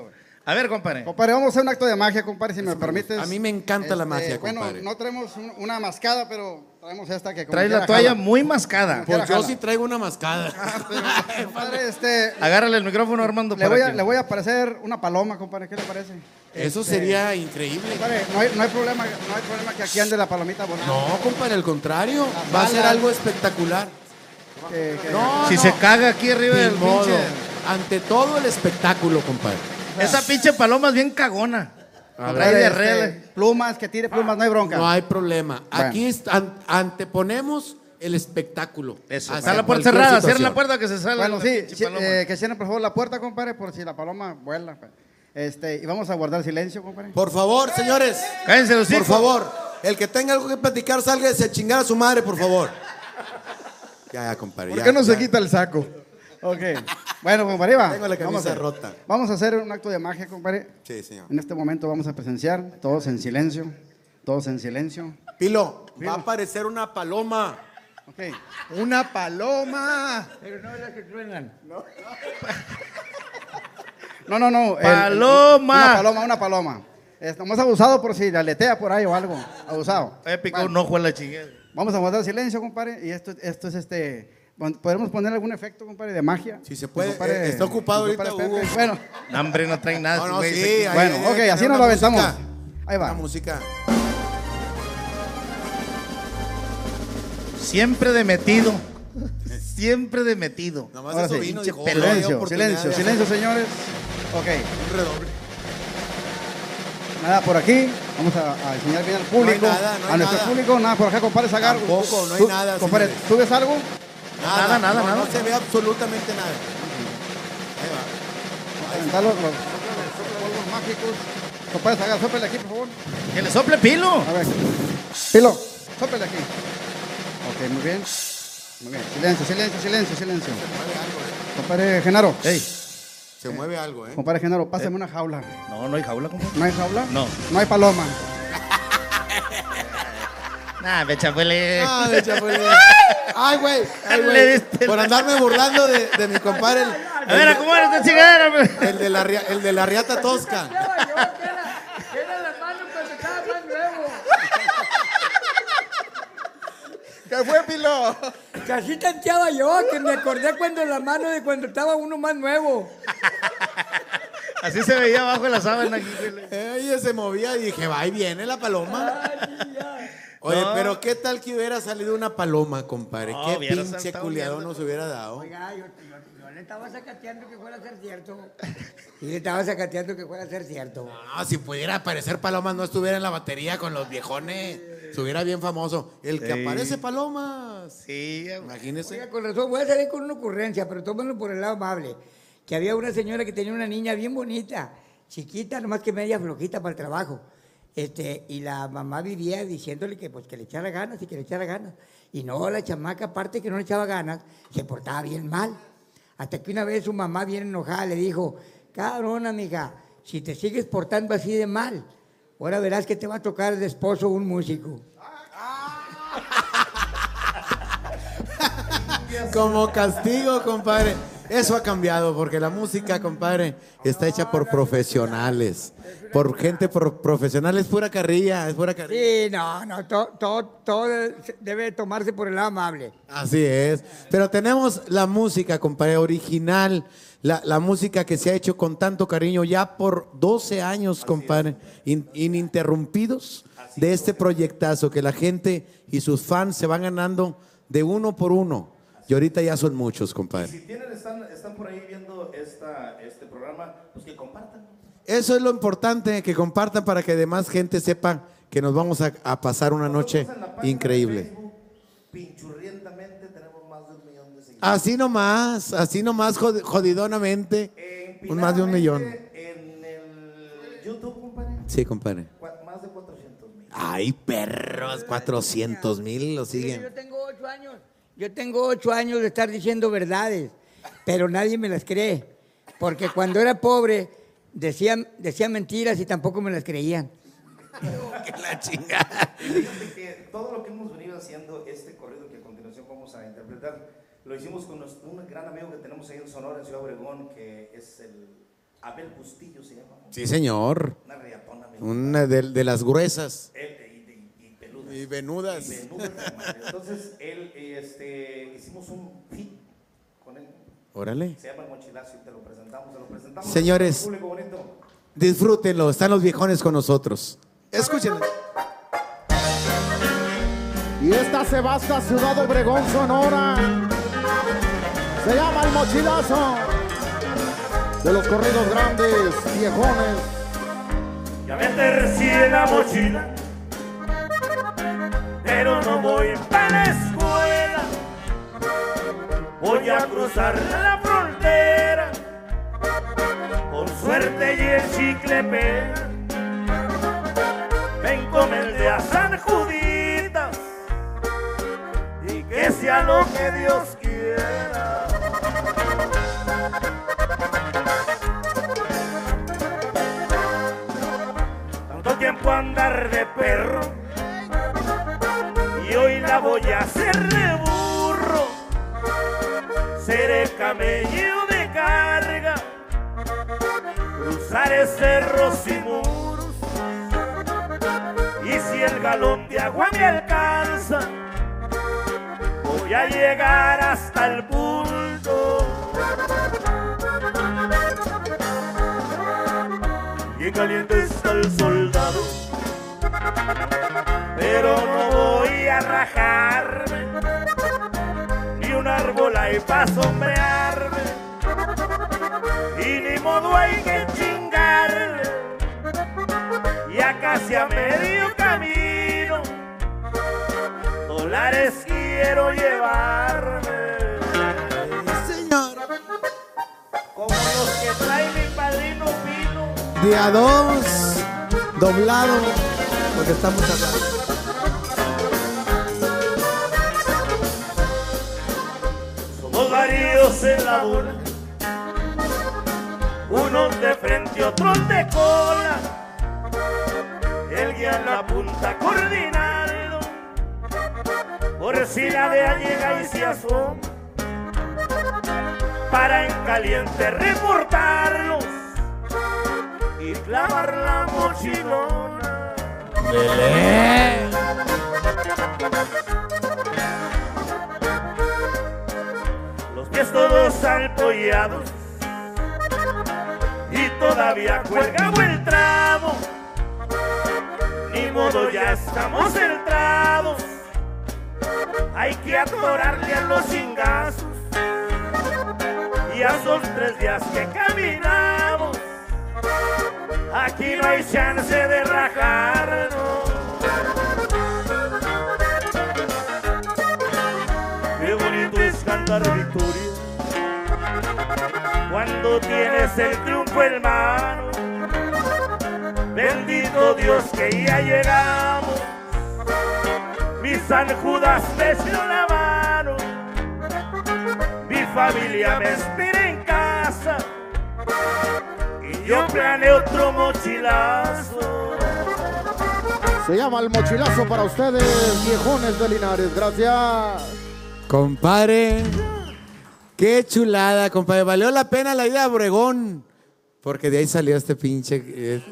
[SPEAKER 10] A ver, compadre.
[SPEAKER 18] Compadre, vamos a hacer un acto de magia, compadre, si me permites.
[SPEAKER 4] A mí me encanta la
[SPEAKER 18] Este,
[SPEAKER 4] magia,
[SPEAKER 18] Bueno,
[SPEAKER 4] compadre.
[SPEAKER 18] no traemos un- una mascada, pero traemos esta que
[SPEAKER 10] Trae la toalla
[SPEAKER 18] jala.
[SPEAKER 10] muy mascada.
[SPEAKER 4] Pues yo
[SPEAKER 18] jala.
[SPEAKER 4] sí traigo una mascada.
[SPEAKER 18] Compadre, este,
[SPEAKER 10] Agárrale el micrófono, Armando.
[SPEAKER 18] le voy, a,
[SPEAKER 10] que-
[SPEAKER 18] le voy a parecer una paloma, compadre, ¿qué le parece?
[SPEAKER 4] Eso
[SPEAKER 18] Este,
[SPEAKER 4] sería increíble.
[SPEAKER 18] Compadre, no hay, no hay problema, no hay problema que aquí ande la palomita volando.
[SPEAKER 4] No, compadre, al contrario. Va a ser algo espectacular.
[SPEAKER 18] Que- que-
[SPEAKER 4] No,
[SPEAKER 10] Si
[SPEAKER 4] no.
[SPEAKER 10] se caga aquí arriba del
[SPEAKER 4] modo.
[SPEAKER 10] pinche.
[SPEAKER 4] Ante todo el espectáculo, compadre.
[SPEAKER 10] Esa pinche paloma es bien cagona.
[SPEAKER 4] A
[SPEAKER 10] Trae
[SPEAKER 18] este, plumas, que tire plumas, no hay bronca.
[SPEAKER 4] No hay problema.
[SPEAKER 18] Bueno.
[SPEAKER 4] Aquí anteponemos el espectáculo.
[SPEAKER 10] Eso. Está la puerta cerrada. Cierra la puerta que se sale.
[SPEAKER 18] Bueno, sí, eh, que cierren por favor la puerta, compadre, por si la paloma vuela. pues. Este, y vamos a guardar silencio, compadre.
[SPEAKER 4] Por favor, señores.
[SPEAKER 10] Cállense los
[SPEAKER 4] Por favor. El que tenga algo que platicar, salga a chingar a su madre, por favor. Ya, ya, compadre.
[SPEAKER 17] ¿Por
[SPEAKER 4] ya,
[SPEAKER 17] qué no se quita el saco?
[SPEAKER 18] Ok. Bueno, compadre, va.
[SPEAKER 4] Tengo la
[SPEAKER 18] Vamos
[SPEAKER 4] camisa
[SPEAKER 18] a-
[SPEAKER 4] rota.
[SPEAKER 18] Vamos a hacer un acto de magia, compadre.
[SPEAKER 4] Sí, señor.
[SPEAKER 18] En este momento vamos a presenciar, todos en silencio, todos en silencio.
[SPEAKER 4] Pilo, va a aparecer una paloma.
[SPEAKER 18] Ok.
[SPEAKER 17] Una paloma.
[SPEAKER 12] Pero no las que truenan.
[SPEAKER 18] No, no, no. el-
[SPEAKER 10] Paloma.
[SPEAKER 18] una paloma, una paloma. Estamos abusado por si la aletea por ahí o algo. Abusado.
[SPEAKER 10] Picó
[SPEAKER 18] Bueno,
[SPEAKER 10] un ojo a la chingada.
[SPEAKER 18] Vamos a guardar silencio, compadre. Y esto, esto es este. ¿Podemos poner algún efecto, compadre, de magia?
[SPEAKER 4] Si se puede.
[SPEAKER 18] Compadre,
[SPEAKER 4] eh, está ocupado
[SPEAKER 18] compadre
[SPEAKER 4] ahorita. Hugo.
[SPEAKER 18] Bueno,
[SPEAKER 10] No, hombre, no traen nada.
[SPEAKER 4] No, no, sí. ahí
[SPEAKER 18] Bueno,
[SPEAKER 4] debe
[SPEAKER 18] ok, así nos lo aventamos.
[SPEAKER 4] música.
[SPEAKER 18] ahí va.
[SPEAKER 4] Una música.
[SPEAKER 10] Siempre de metido. Siempre de metido.
[SPEAKER 4] Nomás
[SPEAKER 18] Ahora
[SPEAKER 4] eso
[SPEAKER 18] sí.
[SPEAKER 4] vino,
[SPEAKER 10] pinche
[SPEAKER 4] dijo,
[SPEAKER 10] pelón.
[SPEAKER 4] "Oh, no hay
[SPEAKER 18] Silencio, silencio, silencio, señores. Ok,
[SPEAKER 4] Un redoble.
[SPEAKER 18] Nada por aquí. Vamos a, a enseñar bien al público.
[SPEAKER 4] nada, no hay
[SPEAKER 18] a nuestro
[SPEAKER 4] nada.
[SPEAKER 18] público, nada por acá, compadre Zagar.
[SPEAKER 4] Tampoco, no hay nada,
[SPEAKER 18] Compadre,
[SPEAKER 4] señores.
[SPEAKER 18] ¿tú ves algo?
[SPEAKER 10] Nada, nada,
[SPEAKER 4] no,
[SPEAKER 10] nada.
[SPEAKER 4] No se ve absolutamente nada. Ahí va.
[SPEAKER 18] Vamos a aventar los, los, los polvos mágicos. Compadre Zagar, sóplele aquí, por favor.
[SPEAKER 10] Que le sople pilo.
[SPEAKER 18] A ver. Pilo, sóplele aquí. Ok, muy bien. Muy bien. Silencio, silencio, silencio, silencio. Compadre Genaro.
[SPEAKER 10] Ey.
[SPEAKER 4] Se mueve algo, ¿eh?
[SPEAKER 18] Compadre Genaro, pásame una jaula.
[SPEAKER 10] No, no hay jaula, compadre.
[SPEAKER 18] ¿No hay jaula?
[SPEAKER 10] No.
[SPEAKER 18] No hay paloma.
[SPEAKER 10] Nah, me chapuele.
[SPEAKER 4] Ah, chapulín. Ay, güey. Ay, güey. Por andarme burlando de, de mi compadre. El,
[SPEAKER 10] A ver, esta chingadera,
[SPEAKER 4] el de la, el de la riata tosca.
[SPEAKER 12] Era la mano cuando estaba más nuevo.
[SPEAKER 17] ¿Qué fue, Pilo?
[SPEAKER 12] Casi tanteaba yo, que me acordé cuando la mano de cuando estaba uno más nuevo.
[SPEAKER 10] Así se veía abajo de la sábana. aquí.
[SPEAKER 4] Ella se movía y dije, va y viene la paloma. Oye,
[SPEAKER 10] No.
[SPEAKER 4] pero ¿qué tal que hubiera salido una paloma, compadre?
[SPEAKER 10] No,
[SPEAKER 4] ¿Qué pinche culiado nos hubiera dado?
[SPEAKER 12] Oiga, yo, yo- yo le estaba sacateando que fuera a ser cierto. Y le estaba sacateando que fuera a ser cierto.
[SPEAKER 4] No, si pudiera aparecer Palomas, no estuviera en la batería con los viejones. Estuviera bien famoso. El que
[SPEAKER 12] Sí.
[SPEAKER 4] aparece Palomas.
[SPEAKER 10] Sí,
[SPEAKER 4] imagínese.
[SPEAKER 12] Oiga, con razón, voy a salir con una ocurrencia, pero tómenlo por el lado amable. Que había una señora que tenía una niña bien bonita, chiquita, nomás que media flojita para el trabajo. Este, y la mamá vivía diciéndole que, pues, que le echara ganas y que le echara ganas. Y no, la chamaca, aparte que no le echaba ganas, se portaba bien mal. Hasta que una vez su mamá, bien enojada, le dijo, cabrona, mija, si te sigues portando así de mal, ahora verás que te va a tocar de esposo un músico.
[SPEAKER 4] Como castigo, compadre. Eso ha cambiado porque la música, compadre, está hecha por profesionales. Por gente por profesional. Es pura carrilla, es pura carrilla.
[SPEAKER 12] Sí, no, no, todo, todo, todo debe tomarse por el lado amable.
[SPEAKER 4] Así es. Pero tenemos la música, compadre, original. La, la música que se ha hecho con tanto cariño ya por 12 años, compadre, in- ininterrumpidos de este proyectazo que la gente y sus fans se van ganando de uno por uno. Y ahorita ya son muchos, compadre.
[SPEAKER 10] Si tienen, están, están por ahí viendo esta, este programa, pues que compartan.
[SPEAKER 4] Eso es lo importante, que compartan para que además gente sepa que nos vamos a, a pasar una noche increíble.
[SPEAKER 10] Pinchurrientamente tenemos más de un millón de seguidores.
[SPEAKER 4] Así nomás, así nomás jod- jodidonamente, un más de un millón.
[SPEAKER 10] En el YouTube, compadre,
[SPEAKER 4] Sí, compadre.
[SPEAKER 10] más de 400 mil.
[SPEAKER 4] Ay, perros, 400 mil lo
[SPEAKER 12] Yo
[SPEAKER 4] siguen.
[SPEAKER 12] tengo ocho años. Yo tengo ocho años de estar diciendo verdades, pero nadie me las cree. Porque cuando era pobre decía, decía mentiras y tampoco me las creían.
[SPEAKER 4] la chingada.
[SPEAKER 10] Fíjate que todo lo que hemos venido haciendo, este corrido que a continuación vamos a interpretar, lo hicimos con un gran amigo que tenemos ahí en Sonora, en Ciudad Obregón, que es el Abel Bustillo, se llama.
[SPEAKER 4] Sí, señor.
[SPEAKER 10] Una riatona. amigo.
[SPEAKER 4] Una de, de las gruesas.
[SPEAKER 10] Él, y, y- y peludas.
[SPEAKER 4] Y venudas.
[SPEAKER 10] Y venudas, hermano. Entonces, él, este, hicimos un fit con él.
[SPEAKER 4] Órale.
[SPEAKER 10] Se llama El Mochilazo y te lo presentamos, te lo presentamos.
[SPEAKER 4] Señores.
[SPEAKER 10] Público bonito.
[SPEAKER 4] Disfrútenlo, están los viejones con nosotros. Escúchenlo.
[SPEAKER 8] Y esta se va hasta Ciudad Obregón, Sonora. Se llama El Mochilazo. De los corridos grandes, viejones.
[SPEAKER 9] Ya me en la mochila, pero no voy para la escuela. Voy a cruzar la frontera, con suerte y el chicle pega. Me encomendé a San Juditas y que sea lo que Dios quiera. Tanto tiempo andar de perro y hoy la voy a hacer de burro. Seré camello de carga, cruzaré cerros y muros. Y si el galón de agua me alcanza, voy a llegar hasta el punto. Bien caliente está el soldado, pero no voy a rajarme, ni un árbol hay para sombrearme, y ni modo hay que chingarle, ya casi a medio camino, dólares quiero llevarme.
[SPEAKER 4] Señor.
[SPEAKER 9] Como los que trae mi padrino Pino.
[SPEAKER 4] Día 2, doblado, porque estamos
[SPEAKER 9] varios en la bola, unos de frente, otros de cola. El guía en la punta coordinando, por si la DEA llega y se asoma, para en caliente reportarlos y clavar la mochilona. Los pies todos alpollados y todavía cuelga el tramo. Ni modo, ya estamos entrados. Hay que atorarle a los chingazos. Y a esos tres días que caminamos, aquí no hay chance de rajarnos. Qué bonito es cantar victoria cuando tienes el triunfo en mano. Bendito Dios que ya llegamos. Mi San Judas me dio la mano. Mi familia me espera en casa. Y yo planeo otro mochilazo.
[SPEAKER 8] Se llama el mochilazo para ustedes, viejones de Linares. Gracias.
[SPEAKER 4] Compadre, qué chulada, compadre. Valió la pena la ida a Obregón. Porque de ahí salió este pinche. eh.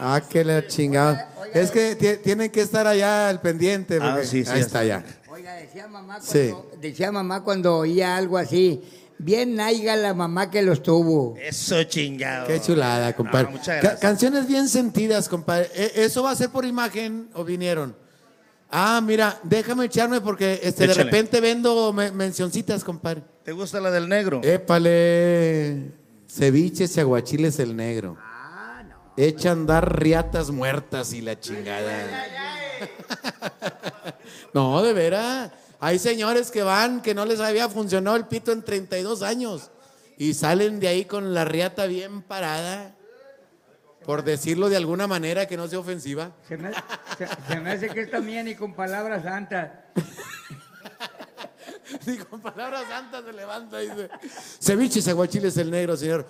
[SPEAKER 4] Ah, que la chingada. Es que ti- tienen que estar allá al pendiente.
[SPEAKER 10] Ah, sí, sí,
[SPEAKER 4] ahí está ya.
[SPEAKER 12] Oiga, decía mamá,
[SPEAKER 4] Sí.
[SPEAKER 12] cuando, decía mamá cuando oía algo así, bien naiga la mamá que los tuvo.
[SPEAKER 10] Eso chingado.
[SPEAKER 4] Qué chulada, compadre.
[SPEAKER 10] Muchas
[SPEAKER 4] Ca-
[SPEAKER 10] gracias.
[SPEAKER 4] canciones bien sentidas, compadre. ¿E- ¿Eso va a ser por imagen o vinieron? Ah, mira, déjame echarme porque este, de repente vendo me- mencioncitas, compadre.
[SPEAKER 10] ¿Te gusta la del negro?
[SPEAKER 4] Épale, ceviches y aguachiles el negro. Echa a andar riatas muertas y la chingada. no, de veras. Hay señores que van que no les había funcionado el pito en 32 años y salen de ahí con la riata bien parada. Por decirlo de alguna manera que no sea ofensiva.
[SPEAKER 12] Se me, se- se me hace que esta mía ni con palabras santas.
[SPEAKER 4] Ni con palabras santas se levanta y dice, ceviches, aguachiles, el negro, señor.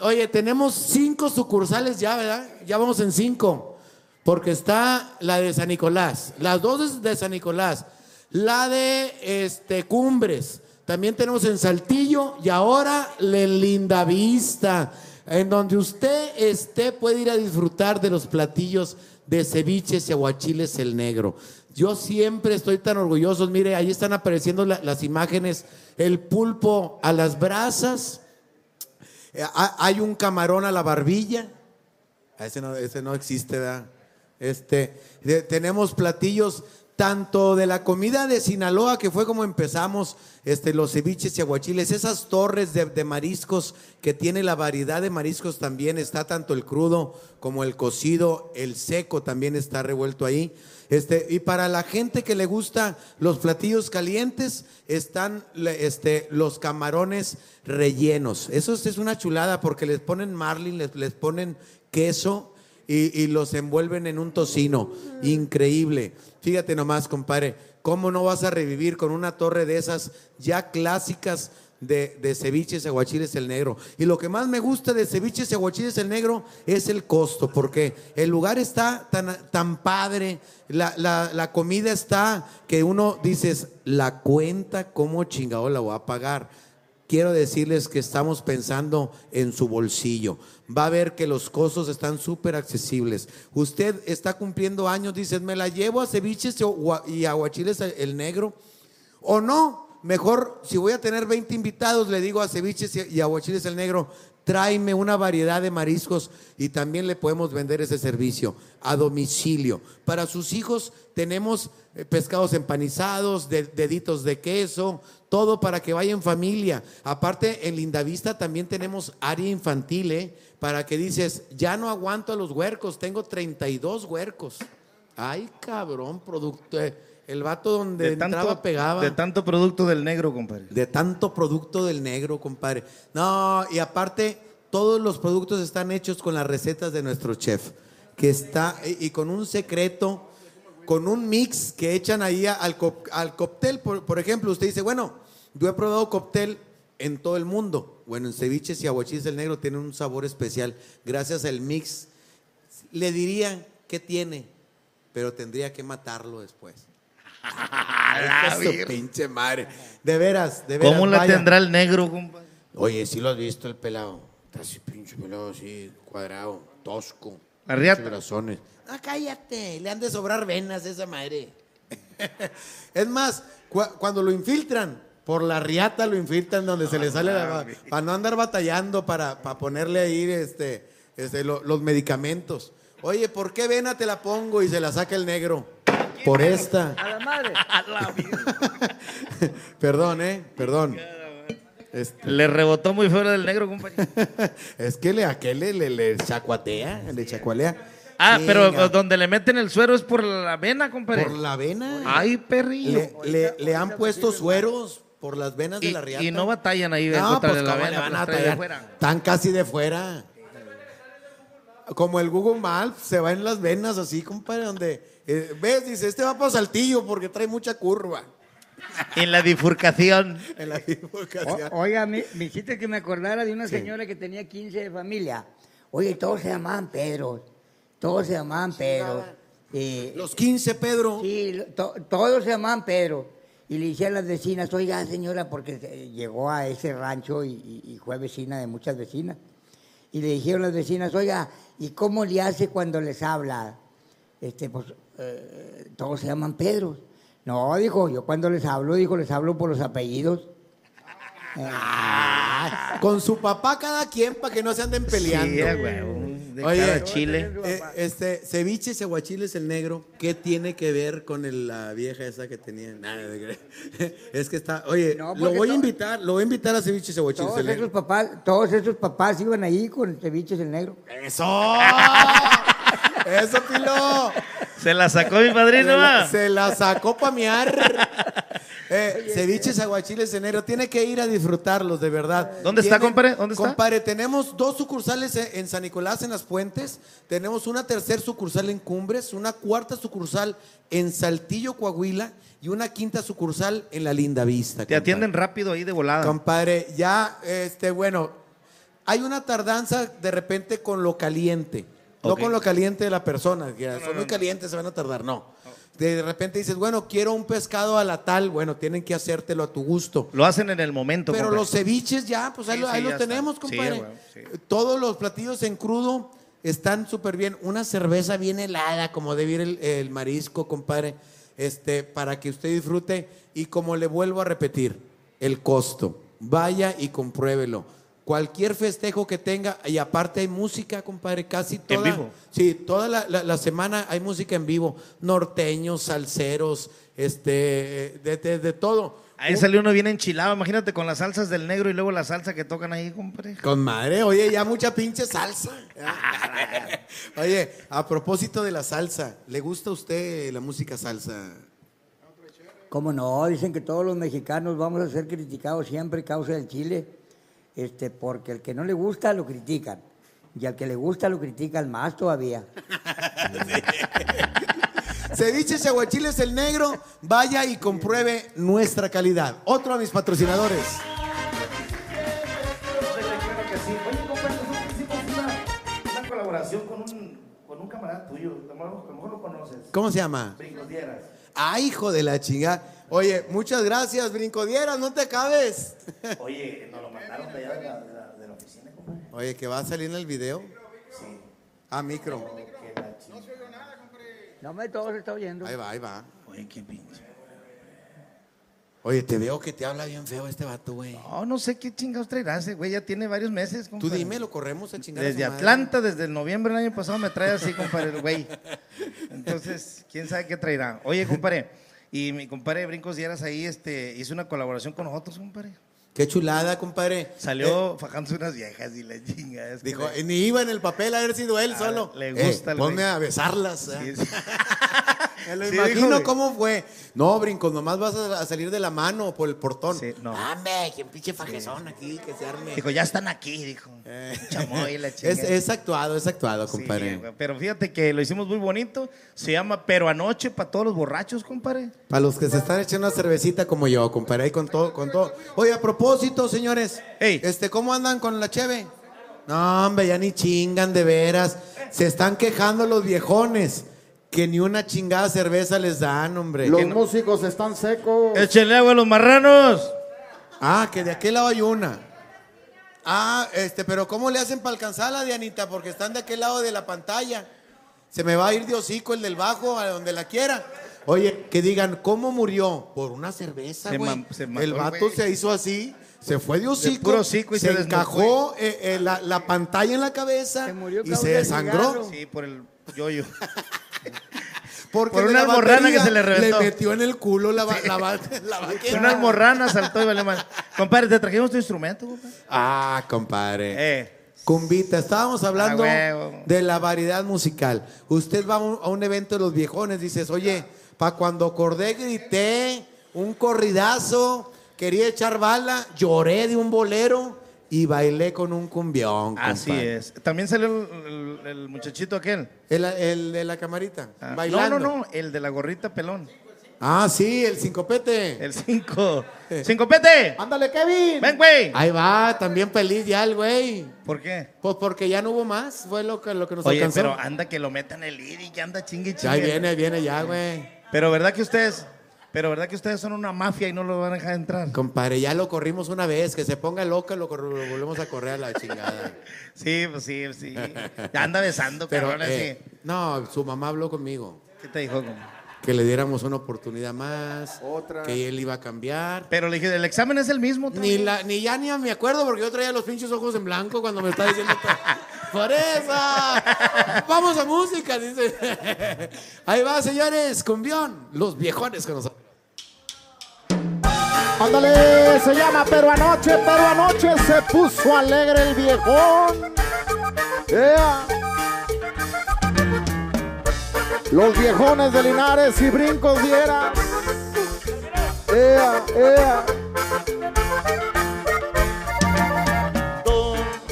[SPEAKER 4] Oye, tenemos cinco sucursales ya, ¿verdad? Ya vamos en cinco. Porque está la de San Nicolás, las dos de San Nicolás, la de este, Cumbres, también tenemos en Saltillo y ahora en Linda Vista, en donde usted esté puede ir a disfrutar de los platillos de ceviches y aguachiles el negro. Yo siempre estoy tan orgulloso. Mire, ahí están apareciendo la- las imágenes. El pulpo a las brasas. Eh, ha- Hay un camarón a la barbilla. Ah, Ese no, ese no existe, ¿verdad? Este, tenemos platillos tanto de la comida de Sinaloa, que fue como empezamos, este, los ceviches y aguachiles, esas torres de, de mariscos que tiene la variedad de mariscos también, está tanto el crudo como el cocido, el seco también está revuelto ahí. Este, y para la gente que le gusta los platillos calientes, están este, los camarones rellenos. Eso es, es una chulada porque les ponen marlin, les, les ponen queso y, y los envuelven en un tocino. Increíble. Fíjate nomás, compadre, ¿cómo no vas a revivir con una torre de esas ya clásicas de, de ceviches aguachiles el negro? Y lo que más me gusta de ceviches y aguachiles el negro es el costo, porque el lugar está tan, tan padre, la, la- la comida está que uno dices, la cuenta, ¿cómo chingado la voy a pagar? Quiero decirles que estamos pensando en su bolsillo. Va a ver que los costos están súper accesibles. Usted está cumpliendo años, dice, me la llevo a ceviches y aguachiles el negro. O no, mejor si voy a tener 20 invitados, le digo a ceviches y aguachiles el negro, tráeme una variedad de mariscos y también le podemos vender ese servicio a domicilio. Para sus hijos tenemos eh, pescados empanizados, de- deditos de queso, todo para que vaya en familia. Aparte, en Lindavista también tenemos área infantil, ¿eh? Para que dices, ya no aguanto a los huercos, tengo 32 huercos. Ay, cabrón, producto. eh, El vato donde
[SPEAKER 10] De tanto,
[SPEAKER 4] entraba pegaba.
[SPEAKER 10] de tanto producto del negro, compadre.
[SPEAKER 4] De tanto producto del negro, compadre. No, y aparte, todos los productos están hechos con las recetas de nuestro chef, que está, y con un secreto, con un mix que echan ahí al, co- al cóctel. Por, por ejemplo, usted dice, bueno, yo he probado cóctel en todo el mundo. Bueno, en ceviches y aguachiles del negro tienen un sabor especial gracias al mix. Le diría que tiene, pero tendría que matarlo después. Su pinche madre. De veras, de veras.
[SPEAKER 10] ¿Cómo la
[SPEAKER 4] vaya.
[SPEAKER 10] tendrá el negro, compadre?
[SPEAKER 4] Oye, sí lo has visto el pelado. Está así pinche pelado, así, cuadrado, tosco.
[SPEAKER 10] La riata.
[SPEAKER 4] pinches brazones. Ah, cállate, le han de sobrar venas a esa madre. es más, cua- cuando lo infiltran, Por la riata lo infiltran donde se le sale la... Para no andar batallando para, para ponerle ahí este, este, lo- los medicamentos. Oye, ¿por qué vena te la pongo y se la saca el negro? Por esta.
[SPEAKER 12] A la madre.
[SPEAKER 4] Perdón, ¿eh? Perdón. Este,
[SPEAKER 10] Le rebotó muy fuera del negro, compadre.
[SPEAKER 4] es que le, aquel le, le, le chacuatea, le chacualea.
[SPEAKER 10] Ah, pero donde le meten el suero es por la vena, compadre.
[SPEAKER 4] Por la vena.
[SPEAKER 10] Ay, perrillo.
[SPEAKER 4] Le, le- le han puesto sueros por las venas de la riata.
[SPEAKER 10] y no batallan ahí
[SPEAKER 4] No,
[SPEAKER 10] contra
[SPEAKER 4] pues
[SPEAKER 10] la
[SPEAKER 4] cómo
[SPEAKER 10] vena,
[SPEAKER 4] le van
[SPEAKER 10] pues,
[SPEAKER 4] a
[SPEAKER 10] trae de
[SPEAKER 4] batallar.
[SPEAKER 10] fuera.
[SPEAKER 4] Están casi de fuera. Como el Google Maps se va en las venas así, compadre, donde eh, ves, dice, este va para Saltillo porque trae mucha curva.
[SPEAKER 10] En la bifurcación.
[SPEAKER 4] En la bifurcación.
[SPEAKER 12] O- oiga, me, me hiciste que me acordara de una señora que tenía 15 de familia. Oye, todos se llamaban Pedro. Todos se llamaban Pedro. Y-
[SPEAKER 4] Los 15, Pedro.
[SPEAKER 12] Sí, to- todos se llamaban Pedro. Y le decía a las vecinas, oiga, señora, porque llegó a ese rancho y, y- y fue vecina de muchas vecinas. Y le dijeron las vecinas, oiga, ¿y cómo le hace cuando les habla? Este, pues, eh, todos se llaman Pedro. No, dijo, yo cuando les hablo, dijo, les hablo por los apellidos.
[SPEAKER 4] Ah, con su papá cada quien para que no se anden peleando.
[SPEAKER 10] Sí, cada chile.
[SPEAKER 4] eh, este, ceviche es el negro, ¿qué tiene que ver con el- la vieja esa que tenía? Nada, de es que está, oye,
[SPEAKER 12] No,
[SPEAKER 4] lo voy a invitar, lo voy a invitar a ceviche ceguachiles
[SPEAKER 12] Todos
[SPEAKER 4] el negro.
[SPEAKER 12] esos papás, todos esos papás iban ahí con ceviches el negro.
[SPEAKER 4] ¡Eso! ¡Eso, Pilo!
[SPEAKER 10] Se la sacó mi padrino,
[SPEAKER 4] Se la,
[SPEAKER 10] ¿va?
[SPEAKER 4] se la sacó pa' mear. Eh, ceviches aguachiles en enero. Tiene que ir a disfrutarlos, de verdad.
[SPEAKER 10] ¿Dónde está, compadre? ¿Dónde está?
[SPEAKER 4] Compadre, tenemos dos sucursales en San Nicolás, en Las Puentes. Tenemos una tercer sucursal en Cumbres, una cuarta sucursal en Saltillo, Coahuila y una quinta sucursal en La Linda Vista.
[SPEAKER 10] Te atienden rápido ahí de volada.
[SPEAKER 4] Compadre, ya, este, bueno, hay una tardanza de repente con lo caliente. No con lo caliente de la persona, que son muy calientes, se van a tardar, no. De repente dices, bueno, quiero un pescado a la tal, bueno, tienen que hacértelo a tu gusto.
[SPEAKER 10] Lo hacen en el momento,
[SPEAKER 4] Pero
[SPEAKER 10] compadre.
[SPEAKER 4] los ceviches ya, pues ahí,
[SPEAKER 10] Sí,
[SPEAKER 4] lo- ahí
[SPEAKER 10] sí,
[SPEAKER 4] los
[SPEAKER 10] ya
[SPEAKER 4] tenemos,
[SPEAKER 10] está.
[SPEAKER 4] Compadre. Todos los platillos en crudo están súper bien. Una cerveza bien helada, como debe ir el, el marisco, compadre, este, para que usted disfrute. Y como le vuelvo a repetir, el costo. Vaya y compruébelo. Cualquier festejo que tenga, y aparte hay música, compadre, casi toda.
[SPEAKER 10] vivo?
[SPEAKER 4] Sí, toda la, la- la semana hay música en vivo. Norteños, salseros, este, de, de- de todo.
[SPEAKER 10] Ahí salió uno bien enchilado. Imagínate con las salsas del negro y luego la salsa que tocan ahí, compadre.
[SPEAKER 4] Con madre, oye, ya mucha pinche salsa. oye, a propósito de la salsa, ¿le gusta a usted la música salsa?
[SPEAKER 12] ¿Cómo no? Dicen que todos los mexicanos vamos a ser criticados siempre a causa del chile, este, porque el que no le gusta lo critican. Y al que le gusta lo critican más todavía.
[SPEAKER 4] Ceviche Chaguachiles el Negro, vaya y compruebe nuestra calidad. Otro a mis patrocinadores.
[SPEAKER 9] Oye, nosotros hicimos una, una colaboración con un, con un camarada tuyo. A lo mejor, lo conoces.
[SPEAKER 4] ¿Cómo se llama?
[SPEAKER 9] Brincodieras.
[SPEAKER 4] Ah, hijo de la chingada. Oye, muchas gracias, Brincodieras, no te cabes.
[SPEAKER 9] Oye, nos lo mandaron de allá de la, de la, de la oficina, compadre.
[SPEAKER 4] Oye, que va a salir en el video.
[SPEAKER 9] Sí.
[SPEAKER 4] A micro.
[SPEAKER 12] No me todo se está oyendo.
[SPEAKER 4] Ahí va, ahí va.
[SPEAKER 10] Oye, qué pinche.
[SPEAKER 4] Oye, te veo que te habla bien feo este vato, güey.
[SPEAKER 10] No, no sé qué chingados traerá ese güey. Ya tiene varios meses,
[SPEAKER 4] Tú
[SPEAKER 10] compadre.
[SPEAKER 4] dime, lo corremos a chingar a su
[SPEAKER 10] Desde
[SPEAKER 4] madre.
[SPEAKER 10] Atlanta, desde el noviembre del año pasado me trae así, compadre, el güey. Entonces, quién sabe qué traerá. Oye, compadre, y mi compadre Brincos Dieras ahí este, hizo una colaboración con nosotros, compadre.
[SPEAKER 4] Qué chulada, compadre.
[SPEAKER 10] Salió fajándose unas viejas y la chinga. es que
[SPEAKER 4] Dijo,
[SPEAKER 10] le-
[SPEAKER 4] ni iba en el papel a haber sido él
[SPEAKER 10] Ah,
[SPEAKER 4] solo.
[SPEAKER 10] le
[SPEAKER 4] Eh,
[SPEAKER 10] gusta el
[SPEAKER 4] ponme a besarlas.
[SPEAKER 10] Sí,
[SPEAKER 4] ¿eh?
[SPEAKER 10] sí.
[SPEAKER 4] Me lo
[SPEAKER 10] Sí,
[SPEAKER 4] imagino
[SPEAKER 10] dijo,
[SPEAKER 4] cómo fue. No, brincos, nomás vas a, a salir de la mano por el portón.
[SPEAKER 10] Sí, no.
[SPEAKER 4] Hombre, qué pinche fajezón aquí, que se arme.
[SPEAKER 10] Dijo, ya están aquí, dijo. Chamoy, la chinga.
[SPEAKER 4] es, es actuado, es actuado,
[SPEAKER 10] Sí,
[SPEAKER 4] compadre.
[SPEAKER 10] pero fíjate que lo hicimos muy bonito. Se llama Pero Anoche para todos los borrachos, compadre.
[SPEAKER 4] Para los que se están echando una cervecita como yo, compadre, ahí con todo, con todo. Oye, a propósito, señores, este, ¿cómo andan con la cheve? No, hombre, ya ni chingan de veras. Se están quejando los viejones que ni una chingada cerveza les dan, hombre.
[SPEAKER 8] Los
[SPEAKER 4] Que no-
[SPEAKER 8] músicos están secos.
[SPEAKER 10] Échenle agua a los marranos.
[SPEAKER 4] Ah, que de aquel lado hay una. Ah, este, pero ¿cómo le hacen para alcanzarla, Dianita? Porque están de aquel lado de la pantalla. Se me va a ir de hocico el del bajo a donde la quiera. Oye, que digan, ¿cómo murió? Por una cerveza,
[SPEAKER 10] Se
[SPEAKER 4] güey.
[SPEAKER 10] mam- se mató
[SPEAKER 4] el
[SPEAKER 10] el
[SPEAKER 4] vato
[SPEAKER 10] güey.
[SPEAKER 4] se hizo así, se fue de hocico,
[SPEAKER 10] puro hocico y
[SPEAKER 4] se,
[SPEAKER 10] se desnucó,
[SPEAKER 4] encajó eh, eh, la, la pantalla en la cabeza y se desangró.
[SPEAKER 10] Sí, por el yoyo.
[SPEAKER 4] Porque
[SPEAKER 10] Por una
[SPEAKER 4] la
[SPEAKER 10] almorrana que se le reventó.
[SPEAKER 4] Le metió en el culo la, ba- la, la baqueta.
[SPEAKER 10] Una almorrana saltó y valió mal. Compadre, te trajimos tu instrumento, compadre.
[SPEAKER 4] Ah, compadre.
[SPEAKER 10] Eh.
[SPEAKER 4] Cumbita, estábamos hablando
[SPEAKER 10] Ah,
[SPEAKER 4] de la variedad musical. Usted va a un, a un evento de los viejones, dices, oye, pa' cuando acordé grité un corridazo, quería echar bala, lloré de un bolero y bailé con un cumbión.
[SPEAKER 10] Así
[SPEAKER 4] compadre.
[SPEAKER 10] es. También salió el, el- el muchachito aquel.
[SPEAKER 4] El, el de la camarita,
[SPEAKER 10] Ah,
[SPEAKER 4] bailando.
[SPEAKER 10] No, no, no, el de la gorrita pelón.
[SPEAKER 4] Ah, sí, el sincopete.
[SPEAKER 10] El cinco. ¡Sincopete!
[SPEAKER 15] Ándale, Kevin.
[SPEAKER 10] ¡Ven, güey!
[SPEAKER 4] Ahí va, también feliz ya el güey.
[SPEAKER 10] ¿Por qué?
[SPEAKER 4] Pues porque ya no hubo más, fue lo que, lo que nos
[SPEAKER 10] Oye,
[SPEAKER 4] alcanzó.
[SPEAKER 10] pero anda que lo metan el lead y que anda chingue
[SPEAKER 4] Ya
[SPEAKER 10] chingue.
[SPEAKER 4] ahí viene, viene ya, güey.
[SPEAKER 10] Pero verdad que ustedes, pero verdad que ustedes son una mafia y no lo van a dejar entrar.
[SPEAKER 4] Compadre, ya lo corrimos una vez, que se ponga loca, lo, lo volvemos a correr a la chingada.
[SPEAKER 10] Sí, pues sí, sí. Ya anda besando,
[SPEAKER 4] Pero,
[SPEAKER 10] cabrón,
[SPEAKER 4] eh, no, su mamá habló conmigo.
[SPEAKER 10] ¿Qué te dijo?
[SPEAKER 4] Que le diéramos una oportunidad más.
[SPEAKER 10] Otra.
[SPEAKER 4] Que él iba a cambiar.
[SPEAKER 10] Pero le dije, el examen es el mismo.
[SPEAKER 4] Ni,
[SPEAKER 10] vez?"
[SPEAKER 4] la, ni ya ni me acuerdo porque yo traía los pinches ojos en blanco cuando me está diciendo. ¡Por eso! ¡Vamos a música! Dice. Ahí va, señores, cumbión. Los viejones que nos.
[SPEAKER 8] Ándale, se llama Pero anoche, pero anoche se puso alegre el viejón. Ea. Los viejones de Linares y brincos dieran. Ea, ea.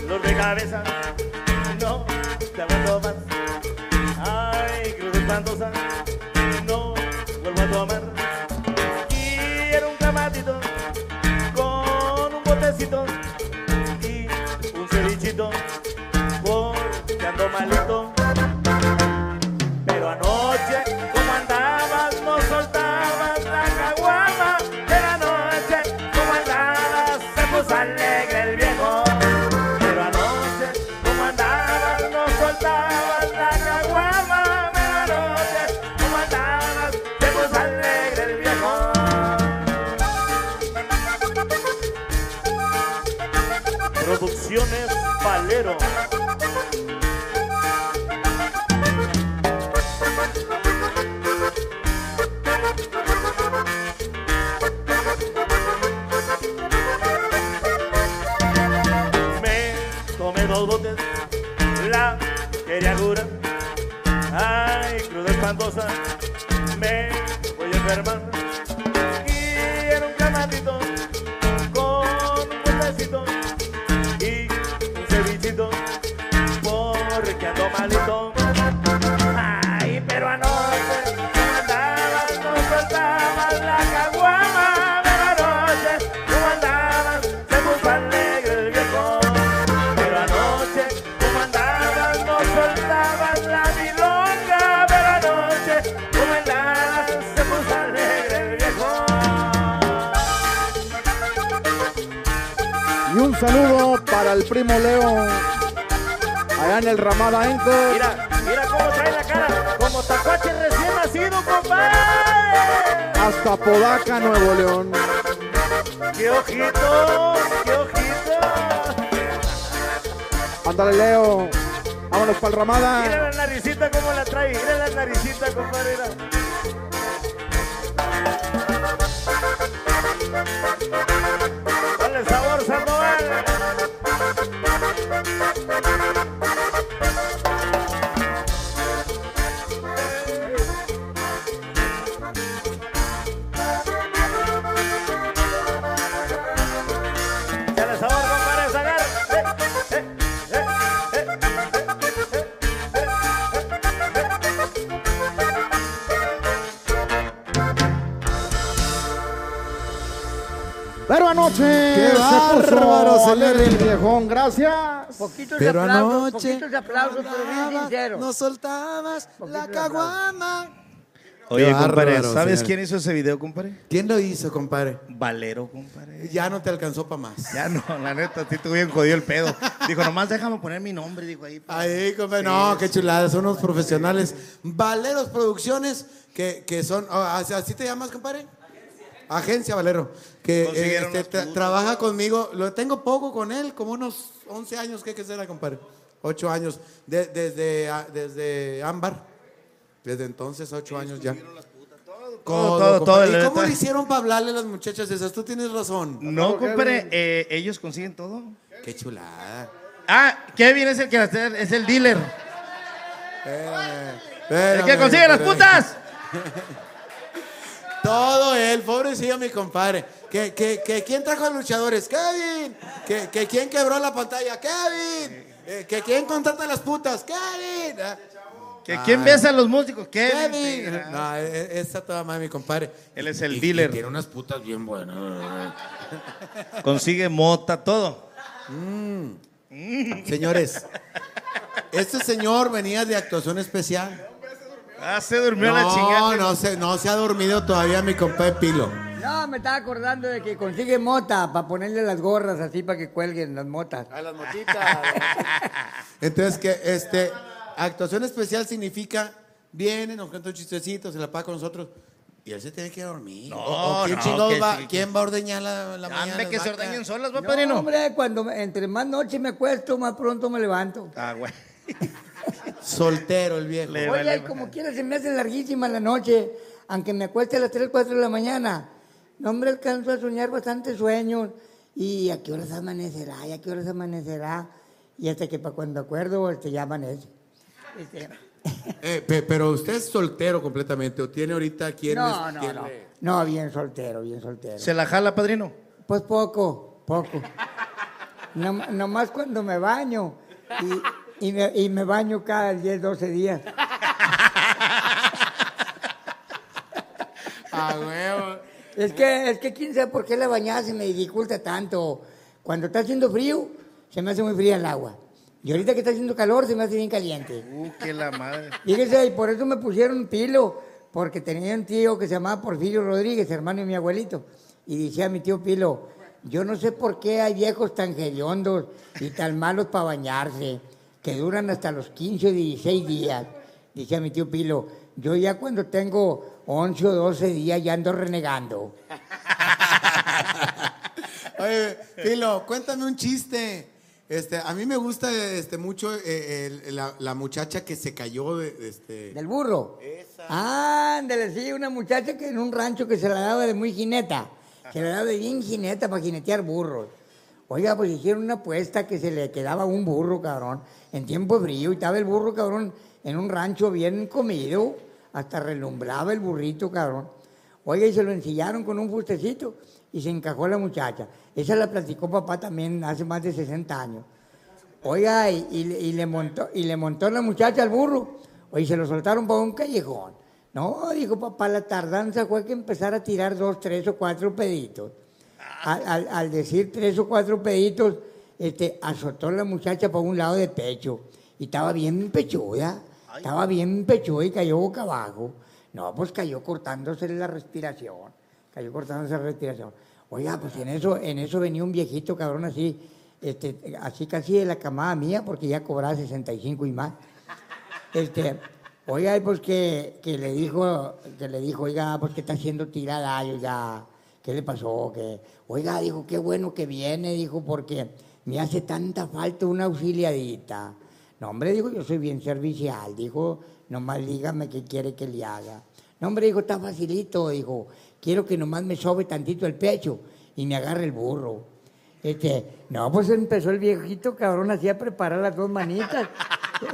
[SPEAKER 9] dolor de cabeza, Me tomé dos botes, la quería curar. Ay, cruda espantosa,
[SPEAKER 8] primo Leo. Allá en el Ramada Enco.
[SPEAKER 9] Mira, mira cómo trae la cara, como tacuache recién nacido, compadre.
[SPEAKER 8] Hasta Podaca, Nuevo León.
[SPEAKER 9] ¡Qué ojito! ¡Qué ojito!
[SPEAKER 8] Ándale, Leo. Vámonos para el
[SPEAKER 9] Mira
[SPEAKER 8] Ramada.
[SPEAKER 9] la naricita cómo la trae, mira la naricita, compadre. mira.
[SPEAKER 4] Señores!
[SPEAKER 8] el viejón. Gracias.
[SPEAKER 12] Poquitos
[SPEAKER 4] Pero
[SPEAKER 12] aplausos,
[SPEAKER 4] anoche
[SPEAKER 12] poquitos aplausos, pero bien sinceros.
[SPEAKER 4] No soltabas la caguama.
[SPEAKER 10] Oye, compadre, ¿sabes
[SPEAKER 4] señor.
[SPEAKER 10] quién hizo ese video, compadre?
[SPEAKER 4] ¿Quién lo hizo, compadre?
[SPEAKER 10] Valero, compadre.
[SPEAKER 4] Ya no te alcanzó para más.
[SPEAKER 10] Ya no, la neta, sí te bien jodido el pedo. Dijo, nomás déjame poner mi nombre, dijo ahí.
[SPEAKER 4] Ahí, compadre.
[SPEAKER 10] Sí,
[SPEAKER 4] no, qué chulada. Son unos profesionales. Valeros Producciones, que, que son. oh, ¿así así te llamas, compadre? Agencia Valero. Que eh, este, tra- trabaja conmigo. Lo tengo poco con él, como unos 11 años. ¿Qué que será, compadre? 8 años. De- desde, ah, desde Ámbar. Desde entonces, 8 años ya.
[SPEAKER 10] todo, todo, todo,
[SPEAKER 4] ¿Y cómo le hicieron para hablarle a las muchachas esas? Tú tienes razón.
[SPEAKER 10] No, compadre, eh, ellos consiguen todo.
[SPEAKER 4] Qué chulada.
[SPEAKER 10] Ah, Kevin es el que es el dealer.
[SPEAKER 4] Espérame,
[SPEAKER 10] El
[SPEAKER 4] espérame,
[SPEAKER 10] que consigue las putas.
[SPEAKER 4] Todo él, pobrecillo mi compadre. Que, que, que quién trajo a luchadores, Kevin. Que, que quién quebró la pantalla, Kevin. Eh, que quién contrata a las putas, Kevin. Ah,
[SPEAKER 10] Que quién besa a los músicos, Kevin.
[SPEAKER 4] Kevin. No, e- e- esa toda madre mi compadre.
[SPEAKER 10] Él es el
[SPEAKER 4] Y- y
[SPEAKER 10] dealer.
[SPEAKER 4] tiene unas putas bien buenas.
[SPEAKER 10] Consigue mota, todo.
[SPEAKER 4] Mm. Señores, este señor venía de actuación especial.
[SPEAKER 10] Ah, se durmió
[SPEAKER 4] no,
[SPEAKER 10] la chingada.
[SPEAKER 4] No, se, no se ha dormido todavía mi compadre Pilo.
[SPEAKER 12] No, me estaba acordando de que consigue mota para ponerle las gorras así para que cuelguen las motas.
[SPEAKER 15] A las mochitas.
[SPEAKER 4] Entonces, que este, actuación especial significa, viene, nos cuenta un chistecito, se la paga con nosotros, y él se tiene que dormir.
[SPEAKER 10] No,
[SPEAKER 4] O- ¿quién,
[SPEAKER 10] no,
[SPEAKER 4] chingados
[SPEAKER 10] que
[SPEAKER 4] va,
[SPEAKER 10] sí.
[SPEAKER 4] ¿Quién va a ordeñar la, la mañana?
[SPEAKER 10] Ande, que se ordeñen solas, va,
[SPEAKER 12] No,
[SPEAKER 10] padrino.
[SPEAKER 12] hombre, cuando entre más noche me acuesto, más pronto me levanto.
[SPEAKER 10] Ah, güey.
[SPEAKER 4] Soltero el viejo.
[SPEAKER 10] Le
[SPEAKER 12] Oye,
[SPEAKER 10] vale-
[SPEAKER 12] como quiera se me hace larguísima la noche, aunque me acueste a las 3, 4 de la mañana. No, hombre, alcanzo a soñar bastante sueños. ¿Y a qué horas amanecerá? ¿Y a qué horas amanecerá? Y hasta que para cuando acuerdo, este, ya amanece. Este,
[SPEAKER 4] Eh, pe- pero usted es soltero completamente, o tiene ahorita quién
[SPEAKER 12] no,
[SPEAKER 4] es-
[SPEAKER 12] no,
[SPEAKER 4] quién
[SPEAKER 12] no.
[SPEAKER 4] le-
[SPEAKER 12] No, bien soltero, bien soltero.
[SPEAKER 10] ¿Se la jala, padrino?
[SPEAKER 12] Pues poco, poco. No, nomás cuando me baño. Y, y me, y me baño cada 10, 12 días.
[SPEAKER 4] Ah, huevo.
[SPEAKER 12] Es que, es que quién sabe por qué la bañada se me dificulta tanto. Cuando está haciendo frío, se me hace muy fría el agua. Y ahorita que está haciendo calor, se me hace bien caliente.
[SPEAKER 10] Uh, que la madre.
[SPEAKER 12] Fíjese, y por eso me pusieron Pilo, porque tenía un tío que se llamaba Porfirio Rodríguez, hermano de mi abuelito. Y decía mi tío Pilo, yo no sé por qué hay viejos tan hediondos y tan malos para bañarse, que duran hasta los 15 o 16 días. Decía mi tío Pilo, yo ya cuando tengo 11 o 12 días ya ando renegando.
[SPEAKER 4] Oye, Pilo, cuéntame un chiste. Este, a mí me gusta este, mucho eh, el- la, la muchacha que se cayó de, de este.
[SPEAKER 12] ¿Del burro? Ándale, sí, una muchacha que en un rancho que se la daba de muy jineta. Se la daba de bien jineta para jinetear burros. Oiga, pues hicieron una apuesta que se le quedaba un burro, cabrón, en tiempo frío. Y estaba el burro, cabrón, en un rancho bien comido. Hasta relumbraba el burrito, cabrón. Oiga, y se lo ensillaron con un fustecito y se encajó la muchacha. Esa la platicó papá también hace más de 60 años. Oiga, y, y le- y le montó, y le montó la muchacha al burro. Oye, se lo soltaron para un callejón. No, dijo papá, la tardanza fue que empezar a tirar dos, tres o cuatro peditos. Al, al- al decir tres o cuatro peditos, este, azotó la muchacha por un lado de pecho. Y estaba bien pechuda. Estaba bien pechuda y cayó boca abajo. No, pues cayó cortándose la respiración. Cayó cortándose la respiración. Oiga, pues en eso, en eso venía un viejito cabrón así, este, así casi de la camada mía, porque ya cobraba 65 y más. Este, oiga, pues que, que le dijo, que le dijo, oiga, pues que está haciendo tirada, oiga, ¿qué le pasó? Oiga, dijo, qué bueno que viene, dijo, porque me hace tanta falta una auxiliadita. No, hombre, dijo, yo soy bien servicial, dijo, nomás dígame qué quiere que le haga. No, hombre, dijo, está facilito, dijo, quiero que nomás me sobe tantito el pecho y me agarre el burro. Este, no, pues empezó el viejito cabrón así a preparar las dos manitas.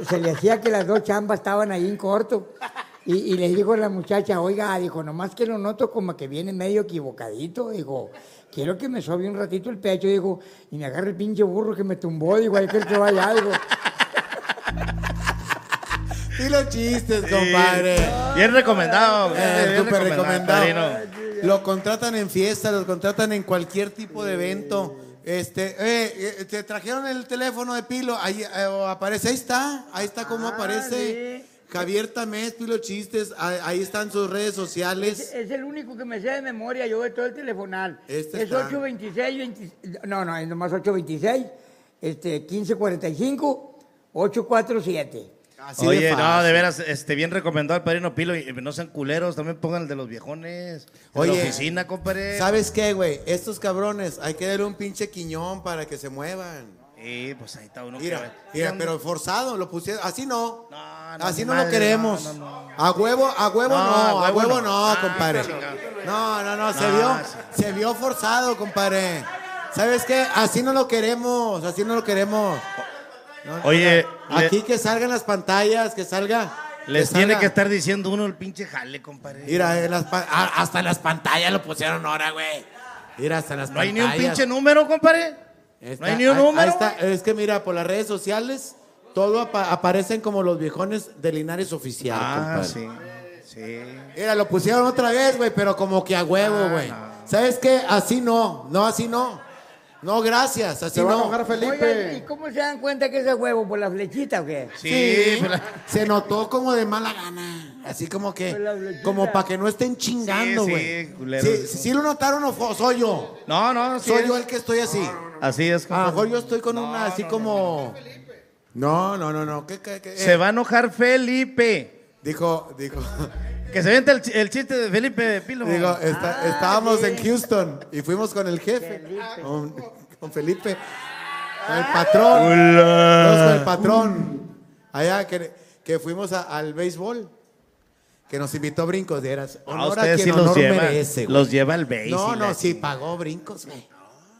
[SPEAKER 12] Se le hacía que las dos chambas estaban ahí en corto. Y, y le dijo a la muchacha, oiga, dijo, nomás que lo noto como que viene medio equivocadito. Dijo, quiero que me sobe un ratito el pecho, dijo, y me agarre el pinche burro que me tumbó, digo, hay que él se vaya, digo.
[SPEAKER 4] Y los chistes, compadre.
[SPEAKER 10] Bien recomendado.
[SPEAKER 4] Eh, súper recomendado. Lo contratan en fiestas, lo contratan en cualquier tipo de evento. Este, eh, eh, te trajeron el teléfono de Pilo, ahí eh, aparece, ahí está, ahí está como aparece. Javier Tamés, Pilo Chistes, ahí están sus redes sociales.
[SPEAKER 12] Es, es el único que me sé de memoria yo de todo el telefonal.
[SPEAKER 4] Este
[SPEAKER 12] es
[SPEAKER 4] está.
[SPEAKER 12] 826, 20 no, no, es nomás 826, este, 1545, 847.
[SPEAKER 10] Oye, no, de veras, este, bien recomendado al padrino Pilo. Y no sean culeros, también pongan el de los viejones. de
[SPEAKER 4] Oye,
[SPEAKER 10] la oficina, compadre.
[SPEAKER 4] ¿Sabes qué, güey? Estos cabrones, hay que darle un pinche quiñón para que se muevan.
[SPEAKER 10] Sí, pues ahí está uno.
[SPEAKER 4] Mira,
[SPEAKER 10] que-
[SPEAKER 4] mira, pero forzado, lo pusieron, así no.
[SPEAKER 10] no,
[SPEAKER 4] así no
[SPEAKER 10] madre,
[SPEAKER 4] lo queremos.
[SPEAKER 10] no, no,
[SPEAKER 4] A huevo, a huevo no, a huevo, no,
[SPEAKER 10] Ah,
[SPEAKER 4] compadre. No, no, no, se
[SPEAKER 10] No,
[SPEAKER 4] vio,
[SPEAKER 10] sí.
[SPEAKER 4] se vio forzado, compadre. ¿Sabes qué? Así no lo queremos, así no lo queremos. No,
[SPEAKER 10] Oye,
[SPEAKER 4] no.
[SPEAKER 10] le-
[SPEAKER 4] aquí que salgan las pantallas, que salga.
[SPEAKER 10] Les
[SPEAKER 4] que
[SPEAKER 10] tiene
[SPEAKER 4] salga.
[SPEAKER 10] que estar diciendo uno el pinche jale, compadre.
[SPEAKER 4] Mira, en las pa- a- hasta en las pantallas lo pusieron ahora, güey. Mira, hasta en las
[SPEAKER 10] No hay
[SPEAKER 4] pantallas.
[SPEAKER 10] ni un pinche número, compadre.
[SPEAKER 4] Está-
[SPEAKER 10] no hay ni un
[SPEAKER 4] ahí-
[SPEAKER 10] número.
[SPEAKER 4] ahí está. Es que mira, por las redes sociales, todo apa- aparecen como los viejones de Linares Oficial.
[SPEAKER 10] Ah,
[SPEAKER 4] compadre.
[SPEAKER 10] sí. Sí.
[SPEAKER 4] Mira, lo pusieron otra vez, güey, pero como que a huevo, güey. ¿Sabes qué? Así no, no, así no. No, gracias, así no.
[SPEAKER 12] Oigan, ¿y cómo se dan cuenta que ese huevo por la flechita o qué?
[SPEAKER 4] Sí, se notó como de mala gana. Así como que, como para que no estén chingando,
[SPEAKER 10] Sí,
[SPEAKER 4] güey.
[SPEAKER 10] sí.
[SPEAKER 4] Sí, sí, sí lo notaron o soy yo.
[SPEAKER 10] No, no, sí
[SPEAKER 4] Soy
[SPEAKER 10] es.
[SPEAKER 4] yo el que estoy así.
[SPEAKER 10] Así es,
[SPEAKER 4] A lo mejor yo estoy con una así como. No, no, no, no. ¿Qué, qué, qué?
[SPEAKER 10] Se va a enojar Felipe.
[SPEAKER 4] Dijo, dijo.
[SPEAKER 10] Que se vente el, el chiste de Felipe Pilo.
[SPEAKER 4] Digo, está- estábamos en Houston y fuimos con el jefe, con, con Felipe, con el patrón. Fuimos con el patrón. Allá que, que fuimos a- al béisbol. Que nos invitó a brincos de eras.
[SPEAKER 10] Ah,
[SPEAKER 4] Honor a quien
[SPEAKER 10] sí los
[SPEAKER 4] honor
[SPEAKER 10] lleva-
[SPEAKER 4] merece, güey.
[SPEAKER 10] los lleva al béis
[SPEAKER 4] No, no, sí, pagó brincos, güey.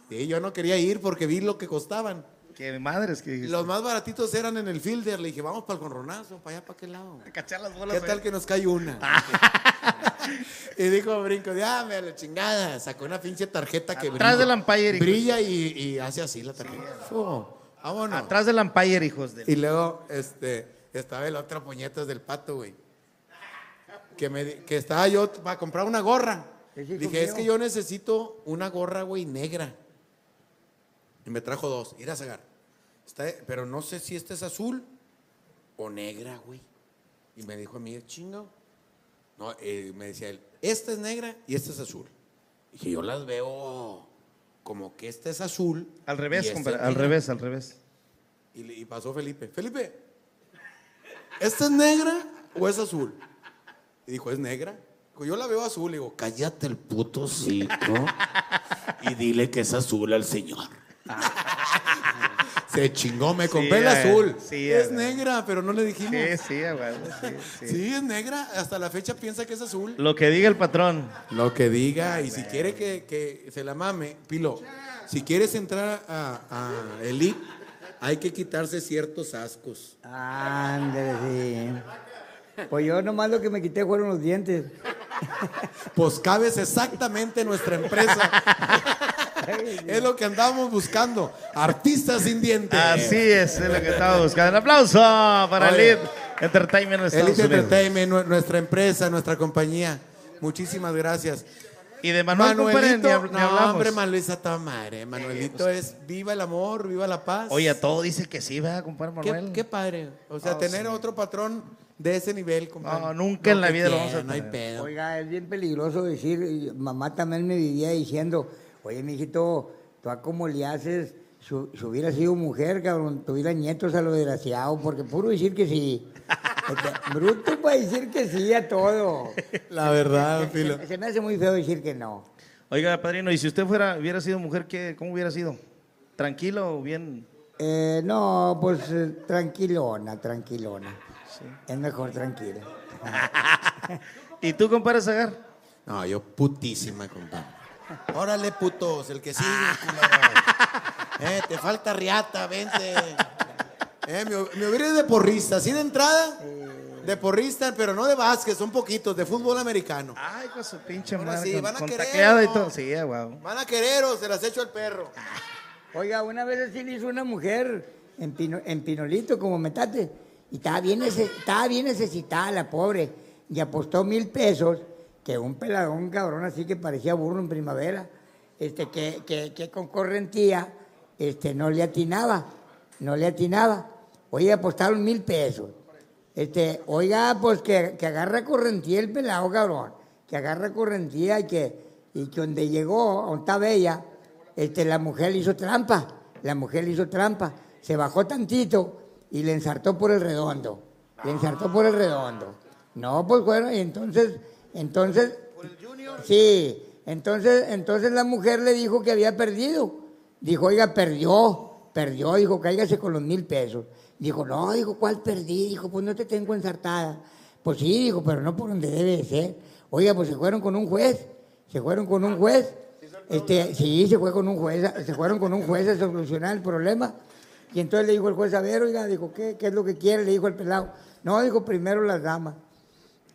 [SPEAKER 4] Sí, yo no quería ir porque vi lo que costaban.
[SPEAKER 10] Qué madres que
[SPEAKER 4] Los más baratitos eran en el fielder. Le dije, vamos para el conronazo, para allá, para aquel lado.
[SPEAKER 10] Cachar las bolas.
[SPEAKER 4] ¿Qué tal que nos cae una? y dijo Brinco, ya, me la chingada. Sacó una pinche tarjeta que
[SPEAKER 10] Atrás
[SPEAKER 4] brilla.
[SPEAKER 10] del.
[SPEAKER 4] Brilla y, y hace así la tarjeta. Fu, vámonos.
[SPEAKER 10] Atrás del umpire, hijos de.
[SPEAKER 4] Y luego, este, estaba el otro puñetas del pato, güey. Que, me, que estaba yo para comprar una gorra.
[SPEAKER 12] sí
[SPEAKER 4] Dije, es que yo necesito una gorra, güey, negra. Y me trajo dos. Ir a sacar. Está- pero no sé si esta es azul o negra, güey. Y me dijo a mí, chingo. No, eh, me decía él, esta es negra y esta es azul. Dije, yo las veo como que esta es azul.
[SPEAKER 10] Al
[SPEAKER 4] y
[SPEAKER 10] revés, compadre. Al
[SPEAKER 4] negra".
[SPEAKER 10] revés, al revés.
[SPEAKER 4] Y, le- y pasó Felipe. Felipe, ¿esta es negra o es azul? Y dijo, ¿es negra? Dijo, yo la veo azul. Le digo, cállate el puto cico y dile que es azul al señor. Se chingó, me compré
[SPEAKER 10] Sí,
[SPEAKER 4] el
[SPEAKER 10] eh,
[SPEAKER 4] azul.
[SPEAKER 10] sí,
[SPEAKER 4] es
[SPEAKER 10] eh.
[SPEAKER 4] negra, pero no le dijimos.
[SPEAKER 10] Sí, sí, a huevo, sí,
[SPEAKER 4] Sí,
[SPEAKER 10] sí.
[SPEAKER 4] es negra. Hasta la fecha piensa que es azul.
[SPEAKER 10] Lo que diga el patrón.
[SPEAKER 4] Lo que diga, y si quiere que, que se la mame, Pilo, si quieres entrar a, a Elite, hay que quitarse ciertos ascos.
[SPEAKER 12] Ándale, sí. Pues yo nomás lo que me quité fueron los dientes.
[SPEAKER 4] Pues cabes exactamente en nuestra empresa. es lo que andábamos buscando. Artistas sin dientes.
[SPEAKER 10] Así es, es lo que estaba buscando. Un aplauso para
[SPEAKER 4] Oye.
[SPEAKER 10] Elite Entertainment en Estados
[SPEAKER 4] Elite
[SPEAKER 10] Unidos.
[SPEAKER 4] Entertainment, nu- nuestra empresa, nuestra compañía. Muchísimas gracias.
[SPEAKER 10] Y de Manuel, compadre, ni hab- ni
[SPEAKER 4] no,
[SPEAKER 10] hablamos.
[SPEAKER 4] hombre, Manuelita toda madre. Manuelito es viva el amor, viva la paz.
[SPEAKER 10] Oye, a todo dice que sí, ¿verdad, compadre
[SPEAKER 4] Qué,
[SPEAKER 10] Manuel?
[SPEAKER 4] qué padre. O sea,
[SPEAKER 10] Oh,
[SPEAKER 4] tener
[SPEAKER 10] sí.
[SPEAKER 4] otro patrón de ese nivel, compadre.
[SPEAKER 10] No, nunca en la vida lo vamos a
[SPEAKER 4] quiera, No hay
[SPEAKER 10] tener.
[SPEAKER 4] pedo.
[SPEAKER 12] Oiga, es bien peligroso decir, mamá también me vivía diciendo, oye, mijito, tú a cómo le haces, si, si hubiera sido mujer, cabrón, tuviera nietos a lo desgraciado, porque puro decir que sí. Este, Bruto para decir que sí a todo.
[SPEAKER 4] La verdad, Filo.
[SPEAKER 12] Se, se me hace muy feo decir que no.
[SPEAKER 10] Oiga, padrino, y si usted fuera, hubiera sido mujer, ¿qué, ¿cómo hubiera sido? ¿Tranquilo o bien?
[SPEAKER 12] Eh, no, pues eh, tranquilona, tranquilona. Es mejor tranquila.
[SPEAKER 10] ¿Y tú, compadre Zagar?
[SPEAKER 4] No, yo putísima, compadre. Órale, putos, el que sigue,
[SPEAKER 10] Ah.
[SPEAKER 4] Eh, te falta riata, vente. Eh, me, me hubiera ido de porrista, así de entrada, de porrista, pero no de básquet, son poquitos, de fútbol americano.
[SPEAKER 10] Ay, con su pinche
[SPEAKER 4] Ahora
[SPEAKER 10] madre.
[SPEAKER 4] sí,
[SPEAKER 10] con,
[SPEAKER 4] van a
[SPEAKER 10] con
[SPEAKER 4] querer,
[SPEAKER 10] todo. Sí, ah, guau.
[SPEAKER 4] Van a querer o se las echo al perro.
[SPEAKER 12] Oiga, una vez así le hizo una mujer en, Pino- en Pinolito, como metate, y estaba bien, estaba bien necesitada la pobre, y apostó mil pesos, que un peladón cabrón así que parecía burro en primavera, este, que, que, que con correntía este, no le atinaba, no le atinaba. Oye, apostaron mil pesos. Este, oiga, pues que, que agarra correntía el pelado, cabrón. Que agarra correntía y que, y que donde llegó, donde está bella, este, la mujer hizo trampa. La mujer hizo trampa. Se bajó tantito y le ensartó por el redondo. Le ensartó por el redondo. No, pues bueno, y entonces, entonces. Sí, entonces, entonces la mujer le dijo que había perdido. Dijo, oiga, perdió, perdió, dijo, cáigase con los mil pesos. Dijo, no, dijo, ¿cuál perdí? Dijo, pues no te tengo ensartada. Pues sí, dijo, pero no por donde debe de ser. Oiga, pues se fueron con un juez, se fueron con un juez. Este, sí, se fue con un juez, se fueron con un juez a solucionar el problema. Y entonces le dijo el juez, a ver, oiga, dijo, ¿qué, qué es lo que quiere? Le dijo el pelado. No, dijo, primero las damas.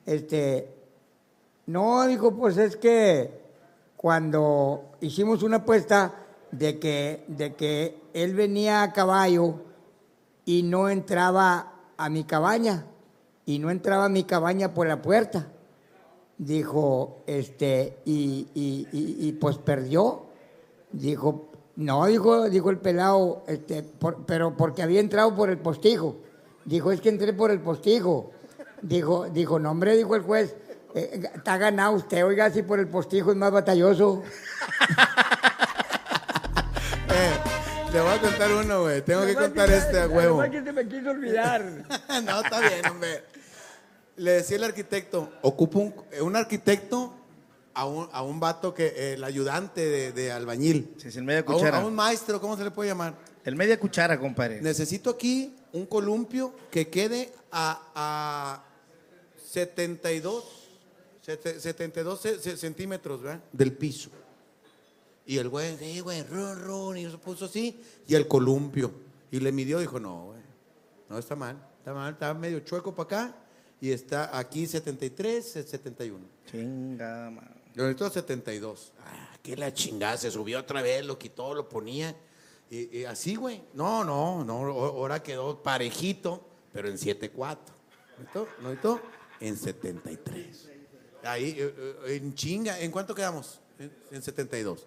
[SPEAKER 12] Este, no, dijo, pues es que cuando hicimos una apuesta de que, de que él venía a caballo y no entraba a mi cabaña, y no entraba a mi cabaña por la puerta. Dijo, este, y, y- y- y, pues perdió. Dijo, no, dijo, dijo el pelado, este, por- pero porque había entrado por el postigo. Dijo, es que entré por el postigo. Dijo, dijo, no, hombre, dijo el juez, eh, está ganado usted, oiga, si por el postigo es más batalloso.
[SPEAKER 4] Le voy a contar uno, güey. Tengo que contar este a huevo.
[SPEAKER 12] Que se me quiso olvidar.
[SPEAKER 4] no, está bien, hombre. Le decía el arquitecto, ocupa un, eh, un arquitecto a un, a un vato que eh, el ayudante de, de albañil.
[SPEAKER 10] Sí, sí, el media
[SPEAKER 4] A un,
[SPEAKER 10] cuchara.
[SPEAKER 4] a un maestro, ¿cómo se le puede llamar?
[SPEAKER 10] El media cuchara, compadre.
[SPEAKER 4] Necesito aquí un columpio que quede a, a 72, sete- 72 ce- ce- centímetros ¿verdad? del piso. Y el güey, sí, güey, run, run, y se puso así. Y el columpio. Y le midió, dijo, no, güey, no está mal, está mal, está medio chueco para acá. Y está aquí 73, 71.
[SPEAKER 10] Chingada, man.
[SPEAKER 4] Lo necesito 72. Ah, que la chingada, se subió otra vez, lo quitó, lo ponía. Y, y así, güey. No, no, no, ahora quedó parejito, pero en 7.4. ¿Necesito? ¿No necesito? En 73. Ahí, eh, eh, en chinga, ¿en cuánto quedamos? En, en 72.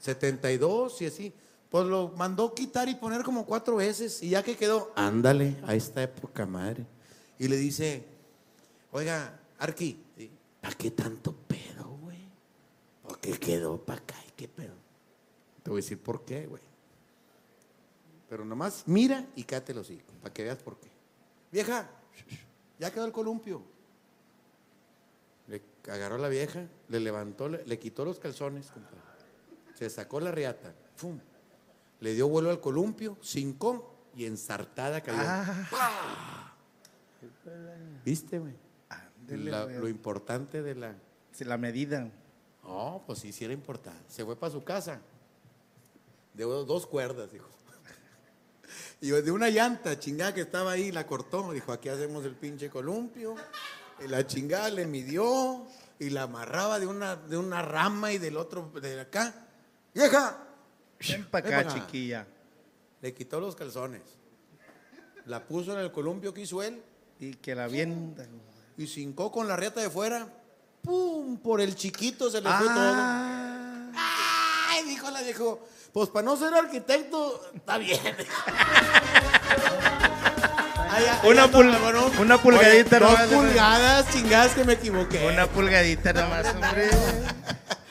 [SPEAKER 4] 72 y así. Pues lo mandó quitar y poner como cuatro veces y ya que quedó, ándale, a esta época, madre. Y le dice, oiga, Arqui, ¿para qué tanto pedo, güey? ¿Por qué quedó para acá? ¿Y qué pedo? Te voy a decir por qué, güey. Pero nomás mira y los hijos, para que veas por qué. Vieja, ya quedó el columpio. Agarró a la vieja, le levantó, le, le quitó los calzones, compadre. se sacó la riata, ¡fum! le dio vuelo al columpio, cincó y ensartada cayó. ¡Pah! ¿Viste, güey? Lo importante de la...
[SPEAKER 10] La medida.
[SPEAKER 4] No, pues sí, sí era importante. Se fue para su casa. De dos cuerdas, dijo. Y de una llanta chingada que estaba ahí, la cortó. Dijo, aquí hacemos el pinche columpio. Y la chingada le midió y la amarraba de una, de una rama y del otro, de acá. ¡Vieja!
[SPEAKER 10] Ven para acá, chiquilla.
[SPEAKER 4] Le quitó los calzones. La puso en el columpio que hizo él.
[SPEAKER 10] Y que la vienda.
[SPEAKER 4] Y cincó con la riata de fuera. ¡Pum! Por el chiquito se le fue
[SPEAKER 10] Ah.
[SPEAKER 4] todo. ¡Ay! Dijo la dijo. Pues para no ser arquitecto, está bien. Ay, ay,
[SPEAKER 10] Una pul-
[SPEAKER 4] no,
[SPEAKER 10] una pulgadita
[SPEAKER 4] Oye, Dos
[SPEAKER 10] nomás,
[SPEAKER 4] pulgadas, chingadas que me equivoqué.
[SPEAKER 10] Una pulgadita nomás, hombre.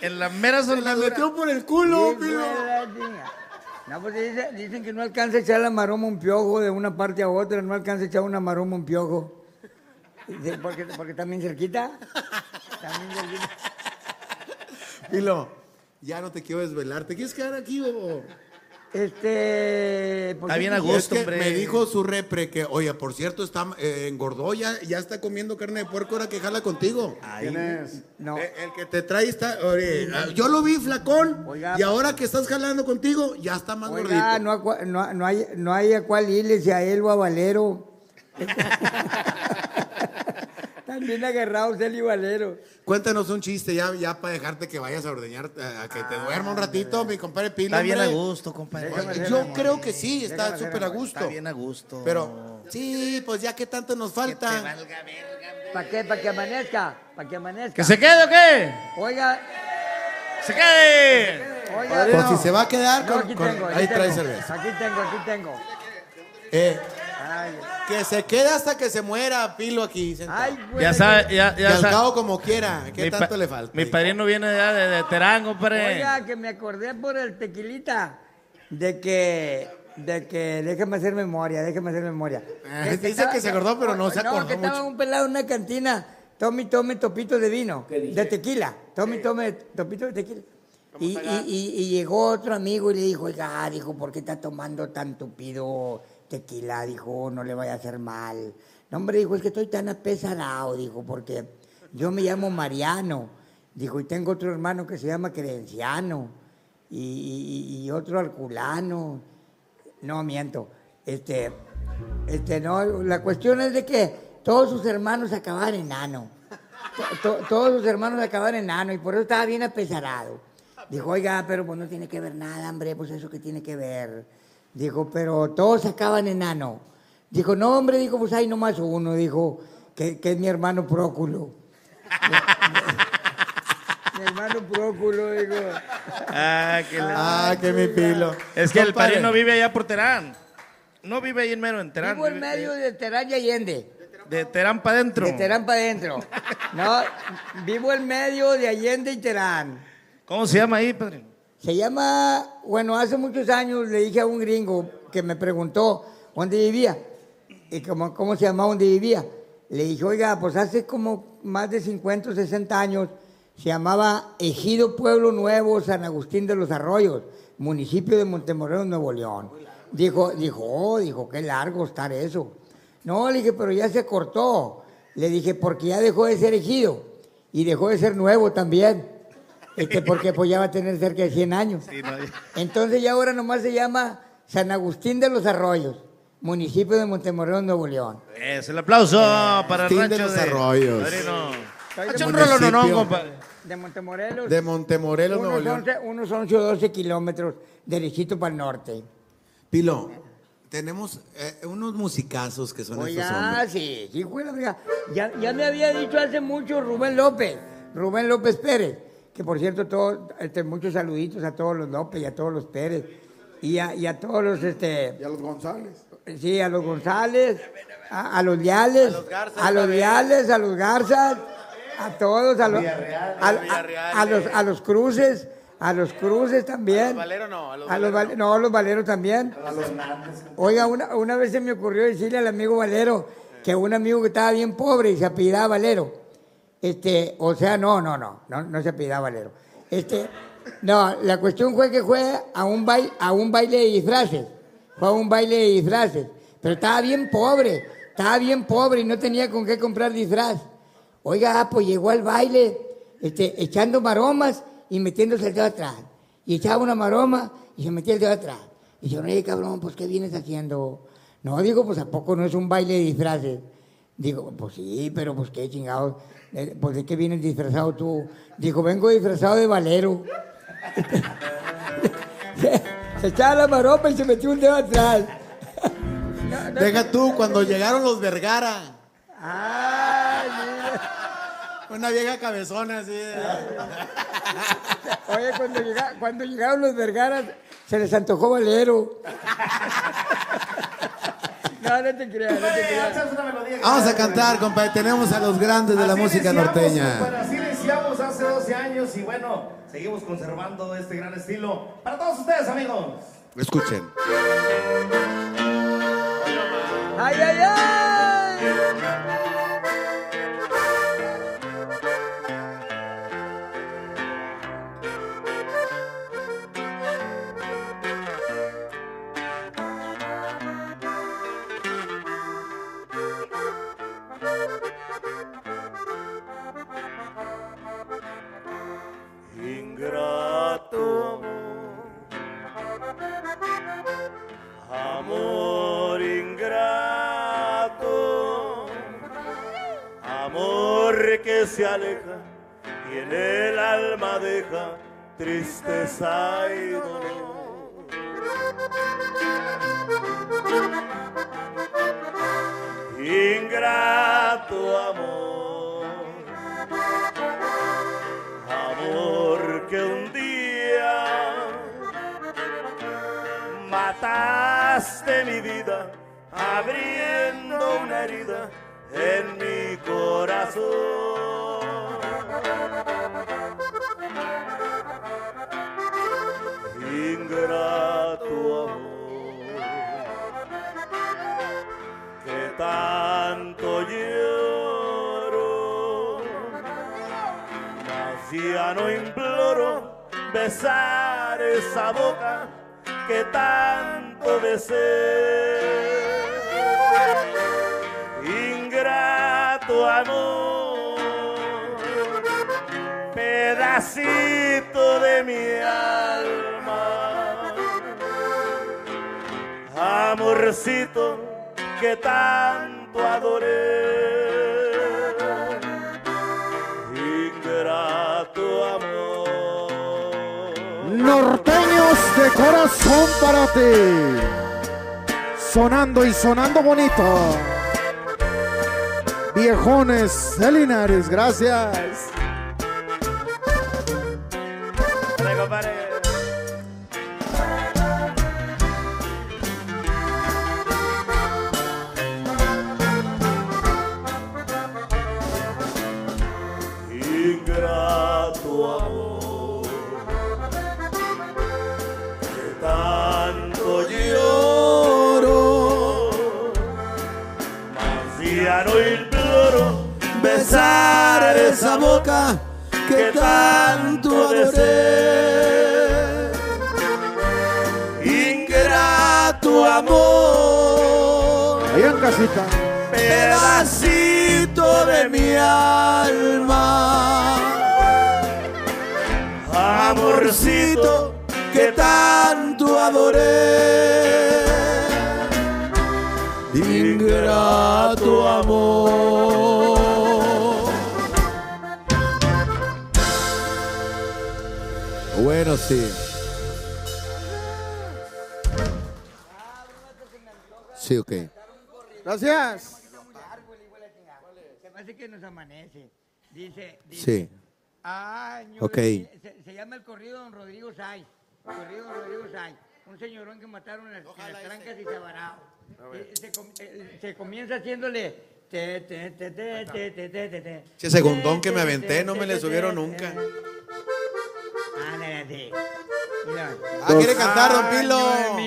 [SPEAKER 10] En la mera
[SPEAKER 4] Se la metió por el culo,
[SPEAKER 12] Sí. No, pues dice- dicen que no alcanza a echar la maroma un piojo de una parte a otra, no alcanza a echar una maroma un piojo. Porque, porque también cerquita. También cerquita.
[SPEAKER 4] Pilo, ya no te quiero desvelar. ¿Te quieres quedar aquí o...?
[SPEAKER 12] Este. pues,
[SPEAKER 10] Está bien a gusto,
[SPEAKER 4] Es que
[SPEAKER 10] hombre.
[SPEAKER 4] me dijo su repre que, oye, por cierto, está eh, engordó, ya, ya está comiendo carne de puerco, ahora que jala contigo.
[SPEAKER 12] ¿Quién es? No.
[SPEAKER 4] Eh, el que te trae está, oye, ah, yo lo vi flacón
[SPEAKER 12] Oiga.
[SPEAKER 4] y ahora que estás jalando contigo, ya está más
[SPEAKER 12] Oiga,
[SPEAKER 4] gordito.
[SPEAKER 12] no, no, no hay, no hay a cuál irle, si a él o a Valero. También agarrados él y Valero.
[SPEAKER 4] Cuéntanos un chiste ya, ya para dejarte que vayas a ordeñar, eh, a que te duerma un ratito, mi compadre Pilo.
[SPEAKER 10] Está bien a gusto, compadre.
[SPEAKER 12] Déjame
[SPEAKER 4] Yo creo que sí, está súper a gusto.
[SPEAKER 10] Está bien a gusto.
[SPEAKER 4] Pero, sí, pues ya que tanto nos falta.
[SPEAKER 12] ¿Para qué? ¿Para que amanezca? ¿Para que amanezca?
[SPEAKER 10] ¿Que se quede o qué?
[SPEAKER 12] Oiga,
[SPEAKER 10] ¡Se quede!
[SPEAKER 12] oiga.
[SPEAKER 4] Pues si se va a quedar,
[SPEAKER 12] No,
[SPEAKER 4] con-
[SPEAKER 12] aquí
[SPEAKER 4] con-
[SPEAKER 12] tengo, aquí
[SPEAKER 4] ahí trae cerveza.
[SPEAKER 12] Aquí tengo, aquí tengo.
[SPEAKER 4] Eh, Que se quede hasta que se muera Pilo aquí. sentado.
[SPEAKER 10] Ya sabe, ya,
[SPEAKER 4] Que
[SPEAKER 10] ya
[SPEAKER 4] al
[SPEAKER 10] sabe.
[SPEAKER 4] cabo como quiera. ¿Qué
[SPEAKER 10] Mi
[SPEAKER 4] tanto le falta?
[SPEAKER 10] Mi padrino viene de, de, de Terán, compadre.
[SPEAKER 12] Oiga, que me acordé por el tequilita de que, de que, déjame hacer memoria, déjame hacer memoria.
[SPEAKER 4] Ah, dice que se acordó, pero no se acordó
[SPEAKER 12] que estaba
[SPEAKER 4] mucho.
[SPEAKER 12] un pelado en una cantina, tome, tome topito de vino, de tequila, tome, tome topito de tequila. Y, y- y- y llegó otro amigo y le dijo, oiga, dijo, ¿por qué está tomando tan tupido tequila? Dijo, no le vaya a hacer mal. No, hombre, dijo, es que estoy tan apesadado, dijo, porque yo me llamo Mariano. Dijo, y tengo otro hermano que se llama Credenciano. Y, otro Alculano. No, miento. Este, este, no, la cuestión es de que todos sus hermanos acababan enano. To- to- todos sus hermanos acababan enano y por eso estaba bien apesarado. Dijo, oiga, pero pues no tiene que ver nada, hombre, pues eso que tiene que ver. Dijo, pero todos acaban enano. Dijo, no, hombre, dijo, pues hay nomás uno, dijo, que, que es mi hermano Próculo. mi hermano Próculo, digo.
[SPEAKER 10] Ah, que, la-
[SPEAKER 4] Ah, que mi Pilo.
[SPEAKER 10] Es que el
[SPEAKER 4] Compadre.
[SPEAKER 10] padrino vive allá por Terán. No vive ahí en mero en Terán.
[SPEAKER 12] Vivo en medio de Terán y Allende.
[SPEAKER 10] De Terán para adentro.
[SPEAKER 12] De Terán para adentro. No, vivo en medio de Allende y Terán.
[SPEAKER 10] ¿Cómo se llama ahí, padrino?
[SPEAKER 12] Se llama, bueno, hace muchos años le dije a un gringo que me preguntó dónde vivía y cómo, cómo se llamaba dónde vivía. Le dije, oiga, pues hace como más de 50 o 60 años se llamaba Ejido Pueblo Nuevo San Agustín de los Arroyos, municipio de Montemorelos, Nuevo León. Dijo, dijo, oh, dijo, qué largo estar eso. No, le dije, pero ya se cortó. Le dije, porque ya dejó de ser ejido y dejó de ser nuevo también. Este, porque pues ya va a tener cerca de 100 años. Entonces ya ahora nomás se llama San Agustín de los Arroyos, municipio de Montemorelos, Nuevo León.
[SPEAKER 10] Es el aplauso para el
[SPEAKER 4] Agustín
[SPEAKER 10] rancho
[SPEAKER 4] de los
[SPEAKER 10] de
[SPEAKER 4] Arroyos.
[SPEAKER 12] De
[SPEAKER 10] un rolo, no, compadre.
[SPEAKER 12] De Montemorelos.
[SPEAKER 4] De Montemorelos, Nuevo
[SPEAKER 12] unos
[SPEAKER 4] León.
[SPEAKER 12] 11, unos 11 o 12 kilómetros derechito para el norte.
[SPEAKER 4] Pilo, tenemos eh, unos musicazos que son estos
[SPEAKER 12] Oiga,
[SPEAKER 4] hombres.
[SPEAKER 12] sí, sí, fue la. Ya, ya me había dicho hace mucho Rubén López, Rubén López Pérez, que por cierto, todo, este, muchos saluditos a todos los López y a todos los Pérez, y a, y a todos los, este...
[SPEAKER 15] Y a los González.
[SPEAKER 12] Sí, a los González, a, a los Leales, a los,
[SPEAKER 15] Garzas
[SPEAKER 12] Leales, a los Garzas, a todos, a los, a,
[SPEAKER 4] a los
[SPEAKER 12] a-
[SPEAKER 4] Villarreal,
[SPEAKER 12] a los,
[SPEAKER 4] eh.
[SPEAKER 12] a los Cruces, a los Cruces también.
[SPEAKER 4] Valero no, a los
[SPEAKER 12] A los Val- no, a los Valeros también. Oiga, una, una vez se me ocurrió decirle al amigo Valero que un amigo que estaba bien pobre y se apellidaba Valero. Este, o sea, no, no, no, no, no se apellidaba Valero. Este, no, la cuestión fue que fue a un baile, a un baile de disfraces. Fue a un baile de disfraces. Pero estaba bien pobre, estaba bien pobre y no tenía con qué comprar disfraz. Oiga, pues llegó al baile, este, echando maromas y metiéndose el dedo atrás. Y echaba una maroma y se metía el dedo atrás. Y yo, oye, cabrón, pues, ¿qué vienes haciendo? No, digo, pues, ¿a poco no es un baile de disfraces? Digo, pues sí, pero pues, ¿qué chingados? Eh, Pues, ¿de qué vienes disfrazado tú? Dijo, vengo disfrazado de valero. se, se echaba la maroma y se metió un dedo atrás.
[SPEAKER 4] Deja tú, cuando llegaron los Vergara.
[SPEAKER 12] Ay,
[SPEAKER 4] Una vieja cabezona así.
[SPEAKER 12] Oye, cuando, llega- cuando llegaron los vergaras, se les antojó valero. No, no te creas, no te creas.
[SPEAKER 4] Vamos a cantar, compadre. Tenemos a los grandes de la música norteña.
[SPEAKER 10] así iniciamos hace 12 años y bueno, seguimos conservando este gran estilo para todos ustedes, amigos.
[SPEAKER 4] Escuchen.
[SPEAKER 12] ¡Ay, ay, ay!
[SPEAKER 9] Se aleja y en el alma deja tristeza y dolor. Ingrato amor, amor que un día mataste mi vida abriendo una herida en mi corazón. Ingrato amor, que tanto lloro, mas ya no imploro besar esa boca que tanto besé. Ingrato amor, pedacito de mi alma, amorcito que tanto adoré. Ingrato amor.
[SPEAKER 8] Norteños de corazón para ti. Sonando y sonando bonito. Viejones de Linares, gracias.
[SPEAKER 9] Besar esa boca que tanto adoré. Ingrato amor,
[SPEAKER 8] Allá en casita.
[SPEAKER 9] pedacito de mi alma, amorcito que tanto adoré. Ingrato amor.
[SPEAKER 4] Bueno, sí. Sí, ok.
[SPEAKER 8] Gracias.
[SPEAKER 12] Se me hace que nos amanece. Dice, dice
[SPEAKER 4] Sí.
[SPEAKER 12] año
[SPEAKER 4] Ok.
[SPEAKER 12] se, se llama el corrido Don Rodrigo Sáenz. Corrido Don Rodrigo Sáenz. Un señorón que mataron en las, en las trancas y Sabarao. Eh, Se, com- eh, se comienza haciéndole. Te, te, te, te, te, te, te, te, te.
[SPEAKER 4] Ese segundón que me aventé no me le subieron nunca.
[SPEAKER 12] Ándale.
[SPEAKER 4] Ah, ¿quiere cantar, don Pilo?
[SPEAKER 12] Año de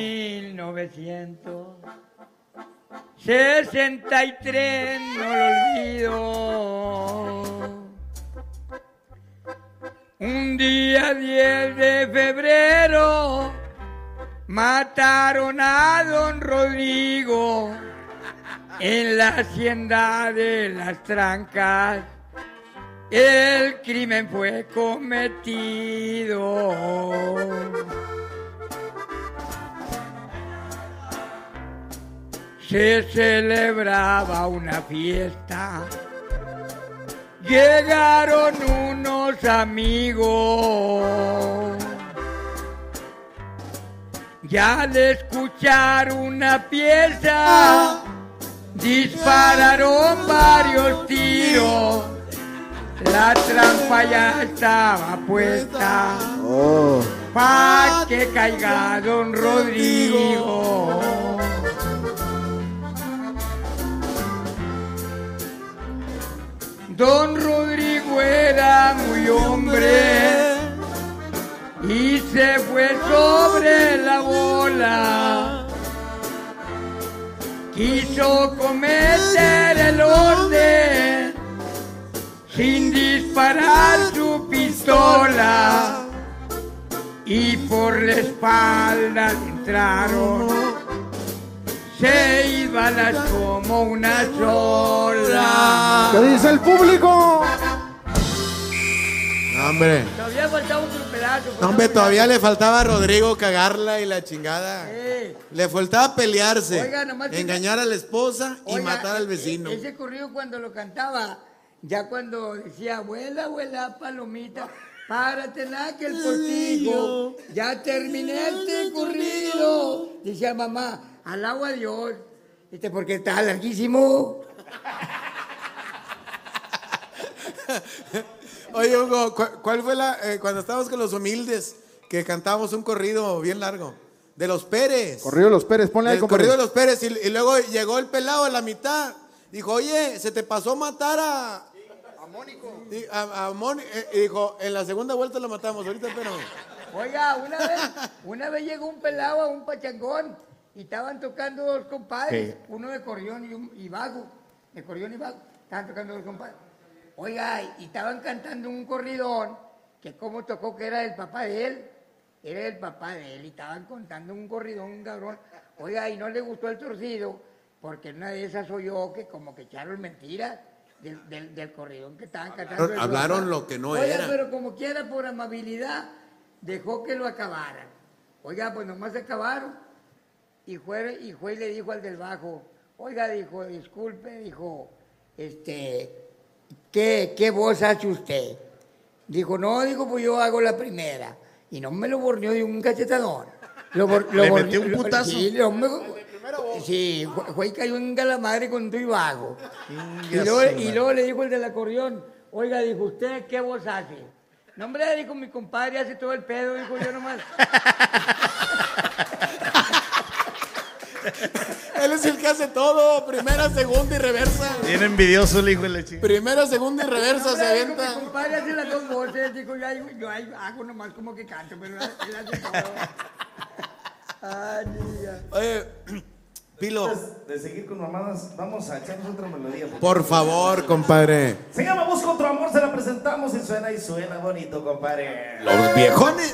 [SPEAKER 12] 1963, no lo olvido. Un día 10 de febrero mataron a don Rodrigo en la hacienda de las trancas. El crimen fue cometido. Se celebraba una fiesta. Llegaron unos amigos. Ya de escuchar una pieza, dispararon varios tiros. La trampa ya estaba puesta pa' que caiga don Rodrigo. Don Rodrigo era muy hombre y se fue sobre la bola. Quiso cometer el orden sin disparar su pistola y por la espalda entraron seis balas como una sola.
[SPEAKER 8] ¿Qué dice el público?
[SPEAKER 4] No, hombre.
[SPEAKER 12] Todavía faltaba otro pedazo.
[SPEAKER 4] No, hombre, todavía le faltaba a Rodrigo cagarla y la chingada.
[SPEAKER 12] Eh,
[SPEAKER 4] Le faltaba pelearse,
[SPEAKER 12] Oiga, nomás que-
[SPEAKER 4] engañar a la esposa y
[SPEAKER 12] Oiga,
[SPEAKER 4] matar al
[SPEAKER 12] e-
[SPEAKER 4] vecino.
[SPEAKER 12] Ese corrido cuando lo cantaba, ya cuando decía, abuela, abuela, palomita, párate en aquel postillo, ya terminé este corrido. Decía mamá, al agua Dios, este porque está larguísimo.
[SPEAKER 4] Oye, Hugo, ¿cu- ¿cuál fue la, eh, cuando estábamos con los humildes, que cantábamos un corrido bien largo?
[SPEAKER 9] de los Pérez.
[SPEAKER 18] Corrido de los Pérez, ponle ahí,
[SPEAKER 9] El corrido de los Pérez. Y, y luego llegó el pelado a la mitad. Dijo, oye, se te pasó matar a. Mónico. A, a Moni- eh, y dijo, en la segunda vuelta lo matamos. Ahorita espérame.
[SPEAKER 12] Oiga, una vez, una vez llegó un pelado a un pachangón y estaban tocando dos compadres, uno de corrión y, un, y vago, de corrión y vago, estaban tocando dos compadres. Oiga, y estaban cantando un corridón que como tocó que era el papá de él, era el papá de él y estaban contando un corridón, un cabrón. Oiga, y no le gustó el torcido porque en una de esas oyó que como que echaron mentiras del, del, del que estaban cantando.
[SPEAKER 9] Hablaron lo que no
[SPEAKER 12] Oiga,
[SPEAKER 9] era.
[SPEAKER 12] pero como quiera, por amabilidad, dejó que lo acabaran. Oiga, pues nomás se acabaron. Y fue, y fue y le dijo al del bajo, oiga, dijo, disculpe, dijo, este, ¿qué, qué voz hace usted? Dijo, no, dijo, pues yo hago la primera. Y no me lo borneó de un cachetadón. Lo, bor- lo
[SPEAKER 10] ¿Le
[SPEAKER 12] borneó-
[SPEAKER 10] metió un
[SPEAKER 12] lo-
[SPEAKER 10] putazo?
[SPEAKER 12] Sí, lo- sí, fue, fue y cayó en la madre con tu y bajo. Y luego, y le dijo el del acordeón, oiga, dijo, ¿usted qué voz hace? No, hombre, dijo, mi compadre hace todo el pedo, dijo yo nomás.
[SPEAKER 9] Él es el que hace todo. Primera, segunda y reversa.
[SPEAKER 10] Bien envidioso el hijo de la chica.
[SPEAKER 9] Primera, segunda y reversa
[SPEAKER 12] No,
[SPEAKER 9] se avienta.
[SPEAKER 12] Mi compadre hace las dos voces, dijo, yo, yo ahí hago nomás como que canto, pero él hace todo. Ay, niña.
[SPEAKER 9] Oye, Pilo,
[SPEAKER 10] Antes de seguir con mamadas, vamos a echarnos otra melodía.
[SPEAKER 9] por favor, compadre.
[SPEAKER 10] Se llama Busco otro amor, se la presentamos y suena y suena bonito, compadre.
[SPEAKER 9] Los viejones.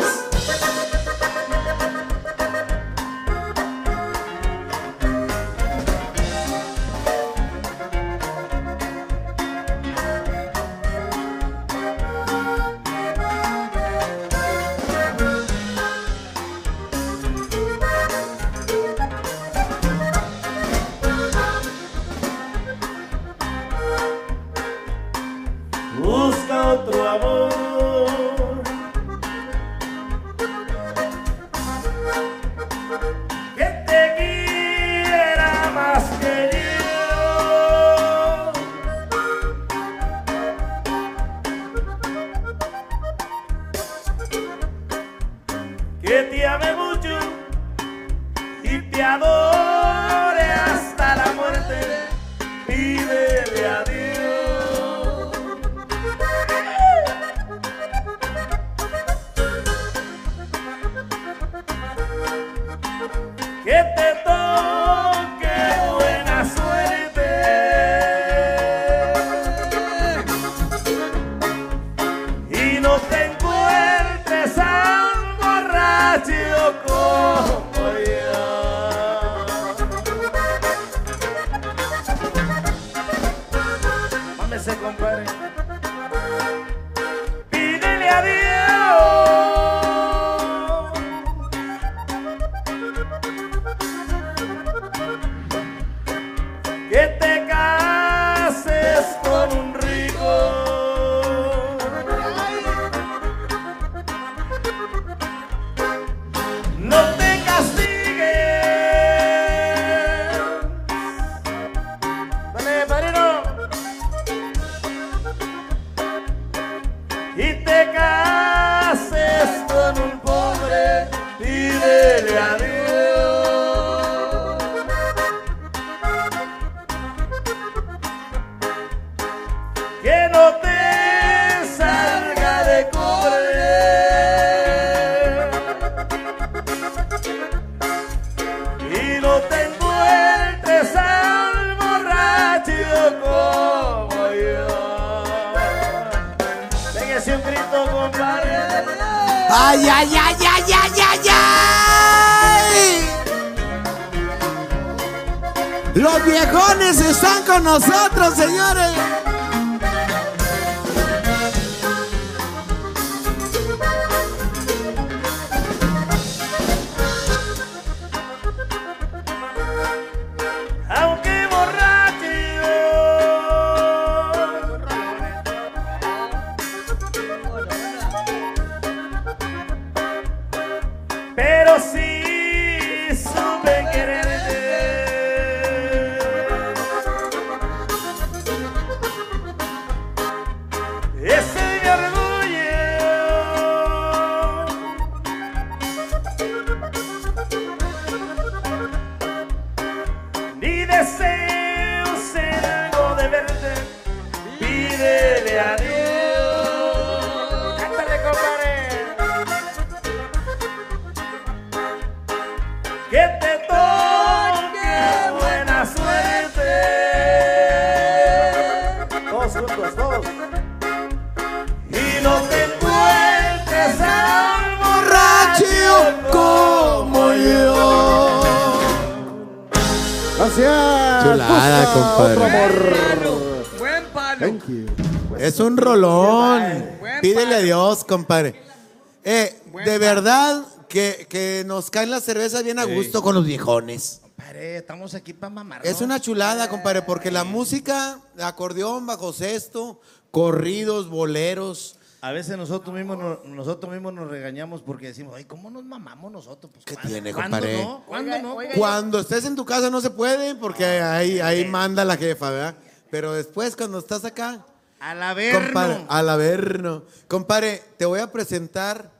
[SPEAKER 4] Nos caen las cervezas bien a gusto con los viejones.
[SPEAKER 10] Compadre, estamos aquí para mamar.
[SPEAKER 4] Es una chulada, compadre, porque la música, acordeón, bajo cesto, corridos, boleros.
[SPEAKER 10] A veces nosotros mismos, nos, nosotros mismos nos regañamos porque decimos, ay, ¿cómo nos mamamos nosotros? Pues,
[SPEAKER 4] ¿Qué
[SPEAKER 10] ¿cuándo-
[SPEAKER 4] tiene,
[SPEAKER 10] ¿cuándo
[SPEAKER 4] compadre?
[SPEAKER 10] no? ¿Cuándo no?
[SPEAKER 4] Cuando estés en tu casa no se puede porque ahí, ahí manda la jefa, ¿verdad? Pero después cuando estás acá,
[SPEAKER 10] Al averno.
[SPEAKER 4] compadre, al averno. Compadre, te voy a presentar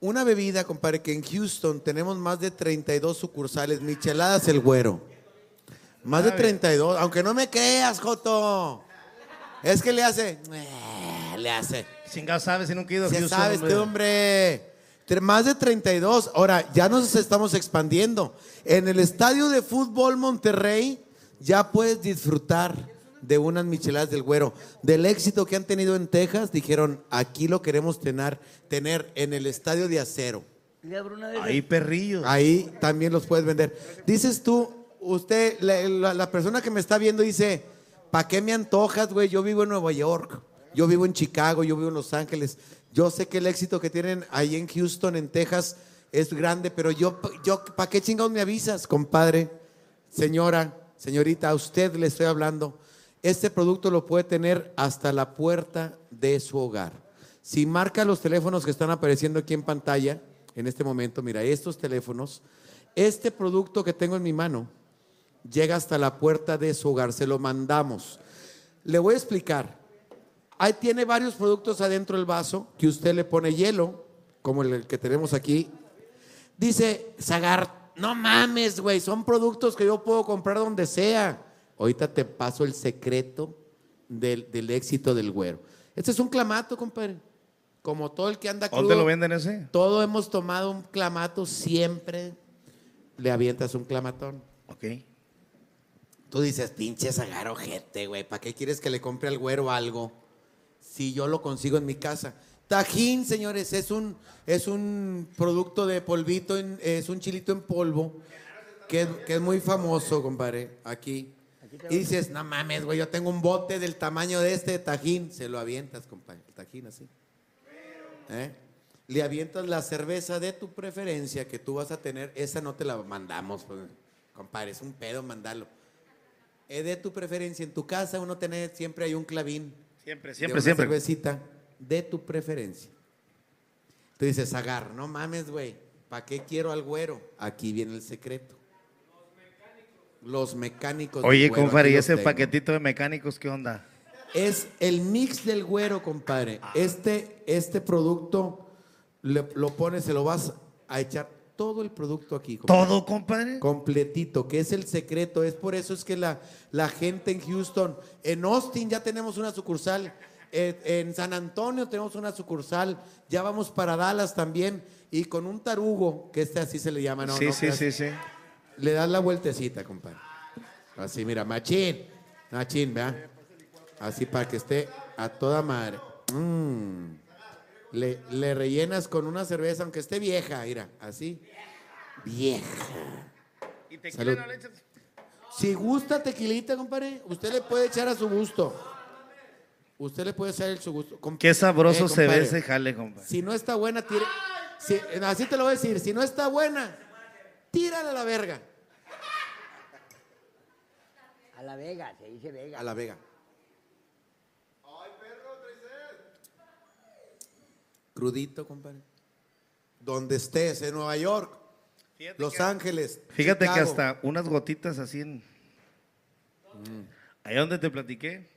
[SPEAKER 4] una bebida, compadre, que en Houston tenemos más de 32 sucursales, micheladas el güero. Más de 32, aunque no me creas, Joto. Es que le hace, le hace.
[SPEAKER 10] Chingado sabes si nunca he ido a Houston,
[SPEAKER 4] sabes,
[SPEAKER 10] hombre.
[SPEAKER 4] este hombre. Más de 32. Ahora, ya nos estamos expandiendo. En el estadio de fútbol Monterrey ya puedes disfrutar de unas micheladas del güero. Del éxito que han tenido en Texas, dijeron, aquí lo queremos tener, tener en el estadio de acero.
[SPEAKER 10] Ahí perrillos.
[SPEAKER 4] Ahí también los puedes vender. Dices tú, usted, la, la- la persona que me está viendo dice, ¿para qué me antojas, güey? Yo vivo en Nueva York, yo vivo en Chicago, yo vivo en Los Ángeles. Yo sé que el éxito que tienen ahí en Houston, en Texas, es grande, pero yo, yo ¿para qué chingados me avisas, compadre? Señora, señorita, a usted le estoy hablando. Este producto lo puede tener hasta la puerta de su hogar. Si marca los teléfonos que están apareciendo aquí en pantalla, en este momento, mira, estos teléfonos, este producto que tengo en mi mano llega hasta la puerta de su hogar, se lo mandamos. Le voy a explicar. Ahí tiene varios productos adentro del vaso que usted le pone hielo, como el que tenemos aquí. Dice Zagar, no mames, güey, son productos que yo puedo comprar donde sea. Ahorita te paso el secreto del, del éxito del güero. Este es un clamato, compadre. Como todo el que anda crudo.
[SPEAKER 10] ¿Dónde lo venden ese?
[SPEAKER 4] Todo hemos tomado un clamato, siempre le avientas un clamatón.
[SPEAKER 10] Ok.
[SPEAKER 4] Tú dices, pinche Zagar ojete, güey, ¿para qué quieres que le compre al güero algo? Si yo lo consigo en mi casa. Tajín, señores, es un, es un producto de polvito, en- es un chilito en polvo, que, que es muy famoso, compadre, aquí. Y dices, no mames, güey, yo tengo un bote del tamaño de este tajín. Se lo avientas, compadre, el tajín así. ¿Eh? Le avientas la cerveza de tu preferencia que tú vas a tener. Esa no te la mandamos, pues, compadre, es un pedo mandarlo. Es de tu preferencia. En tu casa uno tener, siempre hay un clavín.
[SPEAKER 10] Siempre,
[SPEAKER 4] de
[SPEAKER 10] siempre,
[SPEAKER 4] una
[SPEAKER 10] siempre.
[SPEAKER 4] cervecita de tu preferencia. Tú dices, agar, no mames, güey. ¿Para qué quiero al güero? Aquí viene el secreto. Los mecánicos.
[SPEAKER 10] Oye,
[SPEAKER 4] güero,
[SPEAKER 10] compadre, ¿y ese
[SPEAKER 4] tengo.
[SPEAKER 10] paquetito de mecánicos qué onda?
[SPEAKER 4] Es el mix del güero, compadre. Este, este producto le- lo pones, se lo vas a echar todo el producto aquí. compadre.
[SPEAKER 10] ¿Todo, compadre?
[SPEAKER 4] Completito, que es el secreto. Es por eso es que la, la gente en Houston, en Austin ya tenemos una sucursal, eh, en San Antonio tenemos una sucursal, ya vamos para Dallas también, y con un tarugo, que este así se le llama, ¿no?
[SPEAKER 10] sí,
[SPEAKER 4] no
[SPEAKER 10] sí, sí, sí.
[SPEAKER 4] Le das la vueltecita, compadre. Así, mira, machín. Machín, ¿verdad? Así para que esté a toda madre. Mm. Le, le rellenas con una cerveza, aunque esté vieja, mira, así. Vieja.
[SPEAKER 10] ¿Y
[SPEAKER 4] Salud. Si gusta tequilita, compadre, usted le puede echar a su gusto. Usted le puede echar a su gusto.
[SPEAKER 10] Qué sabroso
[SPEAKER 4] Eh,
[SPEAKER 10] se ve ese jale, compadre.
[SPEAKER 4] Si no está buena, tire. si- así te lo voy a decir. Si no está buena, tírala a la verga.
[SPEAKER 12] A la Vega, se dice Vega.
[SPEAKER 4] A la vega. Crudito, compadre. Donde estés, en Nueva York, Los Ángeles.
[SPEAKER 10] Fíjate que hasta unas gotitas así en... Ahí donde te platiqué.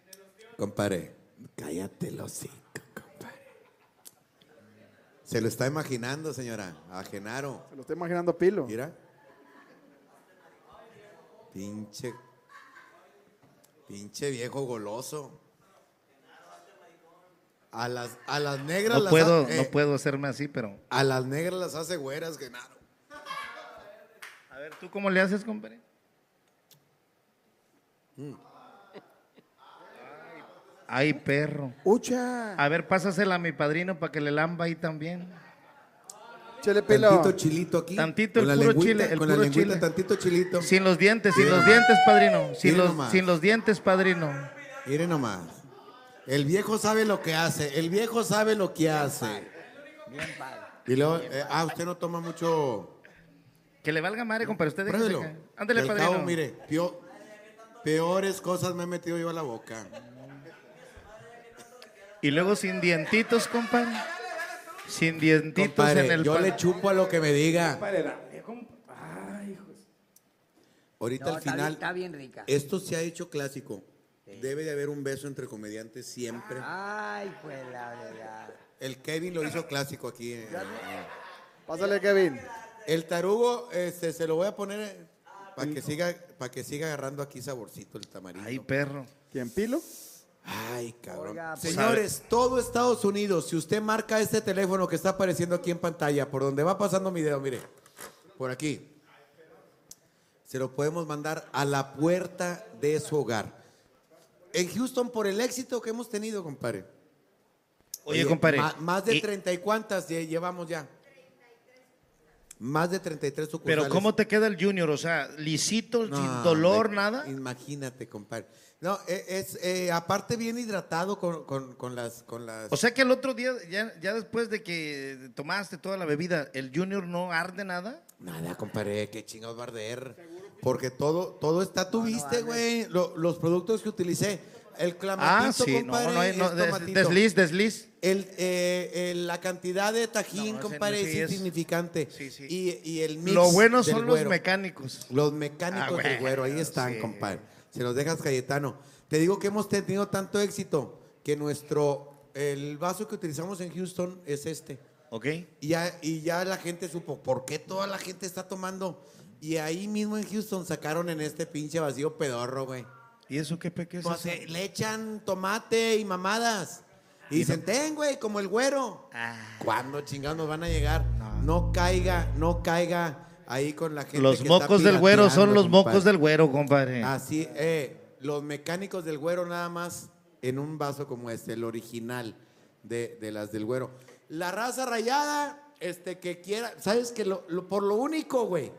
[SPEAKER 4] Compadre, cállate los hocico, compadre. Se lo está imaginando, señora. A Genaro.
[SPEAKER 15] Se lo está imaginando Pilo.
[SPEAKER 4] Mira. Pinche. Pinche viejo goloso. A las, a las negras
[SPEAKER 10] No
[SPEAKER 4] las
[SPEAKER 10] puedo,
[SPEAKER 4] ha-
[SPEAKER 10] no
[SPEAKER 4] eh,
[SPEAKER 10] puedo hacerme así, pero...
[SPEAKER 4] A las negras las hace güeras, Genaro.
[SPEAKER 10] A ver, ¿tú cómo le haces, compadre? Ay, perro.
[SPEAKER 15] Ucha.
[SPEAKER 10] A ver, pásasela a mi padrino para que le lamba ahí también.
[SPEAKER 15] Chele
[SPEAKER 4] Tantito chilito aquí.
[SPEAKER 10] Tantito
[SPEAKER 4] con
[SPEAKER 10] el
[SPEAKER 4] la
[SPEAKER 10] puro chile, el
[SPEAKER 4] con la
[SPEAKER 10] puro chile.
[SPEAKER 4] tantito chilito.
[SPEAKER 10] Sin los dientes, sin
[SPEAKER 4] Miren
[SPEAKER 10] los
[SPEAKER 4] nomás.
[SPEAKER 10] dientes, padrino. Sin
[SPEAKER 4] Miren
[SPEAKER 10] los,
[SPEAKER 4] nomás.
[SPEAKER 10] sin los dientes, padrino.
[SPEAKER 4] Miren nomás. El viejo sabe lo que hace. El viejo sabe lo que hace. Y luego, eh, ah, usted no toma mucho.
[SPEAKER 10] Que le valga madre, compadre. Usted déjese
[SPEAKER 4] Pruébelo. al
[SPEAKER 10] padrino.
[SPEAKER 4] cabo, mire, pio- peores cosas me he metido yo a la boca.
[SPEAKER 10] Y luego sin dientitos, compadre. Sin dientitos
[SPEAKER 4] Compadre,
[SPEAKER 10] en el
[SPEAKER 4] yo le chupo a lo que me diga.
[SPEAKER 6] Compadre, Ay, de-
[SPEAKER 4] Ahorita
[SPEAKER 12] No,
[SPEAKER 4] al
[SPEAKER 12] está
[SPEAKER 4] final,
[SPEAKER 12] bien- está bien rica.
[SPEAKER 4] esto se ha hecho clásico. Debe de haber un beso entre comediantes siempre.
[SPEAKER 12] Ay, pues la verdad.
[SPEAKER 4] El Kevin lo hizo clásico aquí. eh.
[SPEAKER 15] Pásale, Kevin.
[SPEAKER 4] El tarugo, este, se lo voy a poner para que siga, para que siga agarrando aquí saborcito el tamarindo.
[SPEAKER 10] Ay, perro.
[SPEAKER 15] ¿Quién pilo?
[SPEAKER 4] Ay, cabrón.
[SPEAKER 12] Oiga, pues,
[SPEAKER 4] Señores, todo Estados Unidos, si usted marca este teléfono que está apareciendo aquí en pantalla, por donde va pasando mi dedo, mire, por aquí, se lo podemos mandar a la puerta de su hogar. En Houston, por el éxito que hemos tenido, compadre.
[SPEAKER 10] Oye, compadre,
[SPEAKER 4] ma- más de treinta y cuántas lle- llevamos ya. Más de 33 sucursales.
[SPEAKER 10] Pero ¿cómo te queda el Junior? O sea, lisito,
[SPEAKER 4] No,
[SPEAKER 10] sin dolor, nada.
[SPEAKER 4] Imagínate, compadre. No, e- es, eh, aparte bien hidratado con, con- con las, con las.
[SPEAKER 10] O sea que el otro día, ya, ya después de que tomaste toda la bebida, ¿el Junior no arde nada?
[SPEAKER 4] Nada, compadre, qué chingados va a arder. Porque todo, todo está, tú viste, güey, lo- los productos que utilicé. El clamatito,
[SPEAKER 10] Ah, sí, no,
[SPEAKER 4] compadre,
[SPEAKER 10] no hay- no, des- desliz, desliz.
[SPEAKER 4] El, eh, el- la cantidad de tajín, compadre,
[SPEAKER 10] sí
[SPEAKER 4] es insignificante. Y, y el mix
[SPEAKER 10] Lo bueno
[SPEAKER 4] del
[SPEAKER 10] son los
[SPEAKER 4] güero.
[SPEAKER 10] mecánicos.
[SPEAKER 4] Los mecánicos
[SPEAKER 10] Ah,
[SPEAKER 4] del güero, ahí están,
[SPEAKER 10] sí.
[SPEAKER 4] compadre. Se los dejas Cayetano. Te digo que hemos tenido tanto éxito que nuestro, el vaso que utilizamos en Houston es este.
[SPEAKER 10] ¿Ok?
[SPEAKER 4] Y ya, y ya la gente supo por qué toda la gente está tomando. Y ahí mismo en Houston sacaron en este pinche vacío pedorro, güey.
[SPEAKER 10] ¿Y eso qué peque es?
[SPEAKER 4] Pues,
[SPEAKER 10] eso?
[SPEAKER 4] eh, le echan tomate y mamadas. Y dicen, ten, güey, como el güero.
[SPEAKER 10] Ah.
[SPEAKER 4] ¿Cuándo chingados nos van a llegar? No. caiga, no caiga ahí con la gente.
[SPEAKER 10] Los
[SPEAKER 4] que está
[SPEAKER 10] mocos del güero son los
[SPEAKER 4] compadre.
[SPEAKER 10] mocos del güero, compadre.
[SPEAKER 4] Así, eh, los mecánicos del güero nada más en un vaso como este, el original de, de las del güero. La raza rayada, este, que quiera, ¿sabes que lo, lo- por lo único, güey,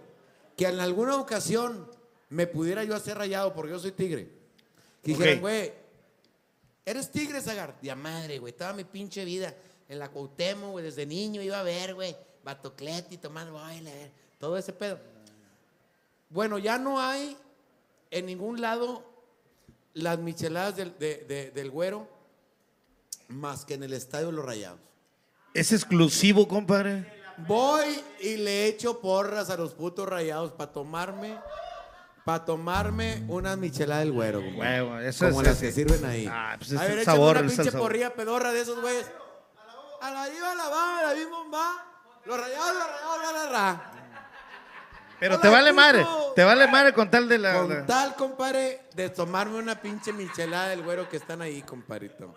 [SPEAKER 4] que en alguna ocasión me pudiera yo hacer rayado porque yo soy tigre. Que
[SPEAKER 10] Ok.
[SPEAKER 4] dijeran, güey, eres tigre, Zagar. Ya madre, güey, toda mi pinche vida en la Cuauhtémoc, güey, desde niño iba a ver, güey, Batocleti, tomando baile, todo ese pedo. Bueno, ya no hay en ningún lado las micheladas del, de- de- del güero más que en el estadio de los rayados.
[SPEAKER 10] Es exclusivo, compadre.
[SPEAKER 4] Voy y le echo porras a los putos rayados para tomarme, para tomarme una michelada del güero. güey.
[SPEAKER 10] Huevo, eso
[SPEAKER 4] como
[SPEAKER 10] es
[SPEAKER 4] las que sirven ahí.
[SPEAKER 10] Ah, pues
[SPEAKER 4] a
[SPEAKER 10] es
[SPEAKER 4] ver,
[SPEAKER 10] el sabor,
[SPEAKER 4] una pinche porrilla pedorra de esos güeyes. A la viva, a la va, a la misma va. Los rayados, los rayados, la, la, la.
[SPEAKER 10] Pero te vale madre, te vale madre con tal de la...
[SPEAKER 4] Con
[SPEAKER 10] la-
[SPEAKER 4] tal, compadre, de tomarme una pinche michelada del güero que están ahí, compadrito.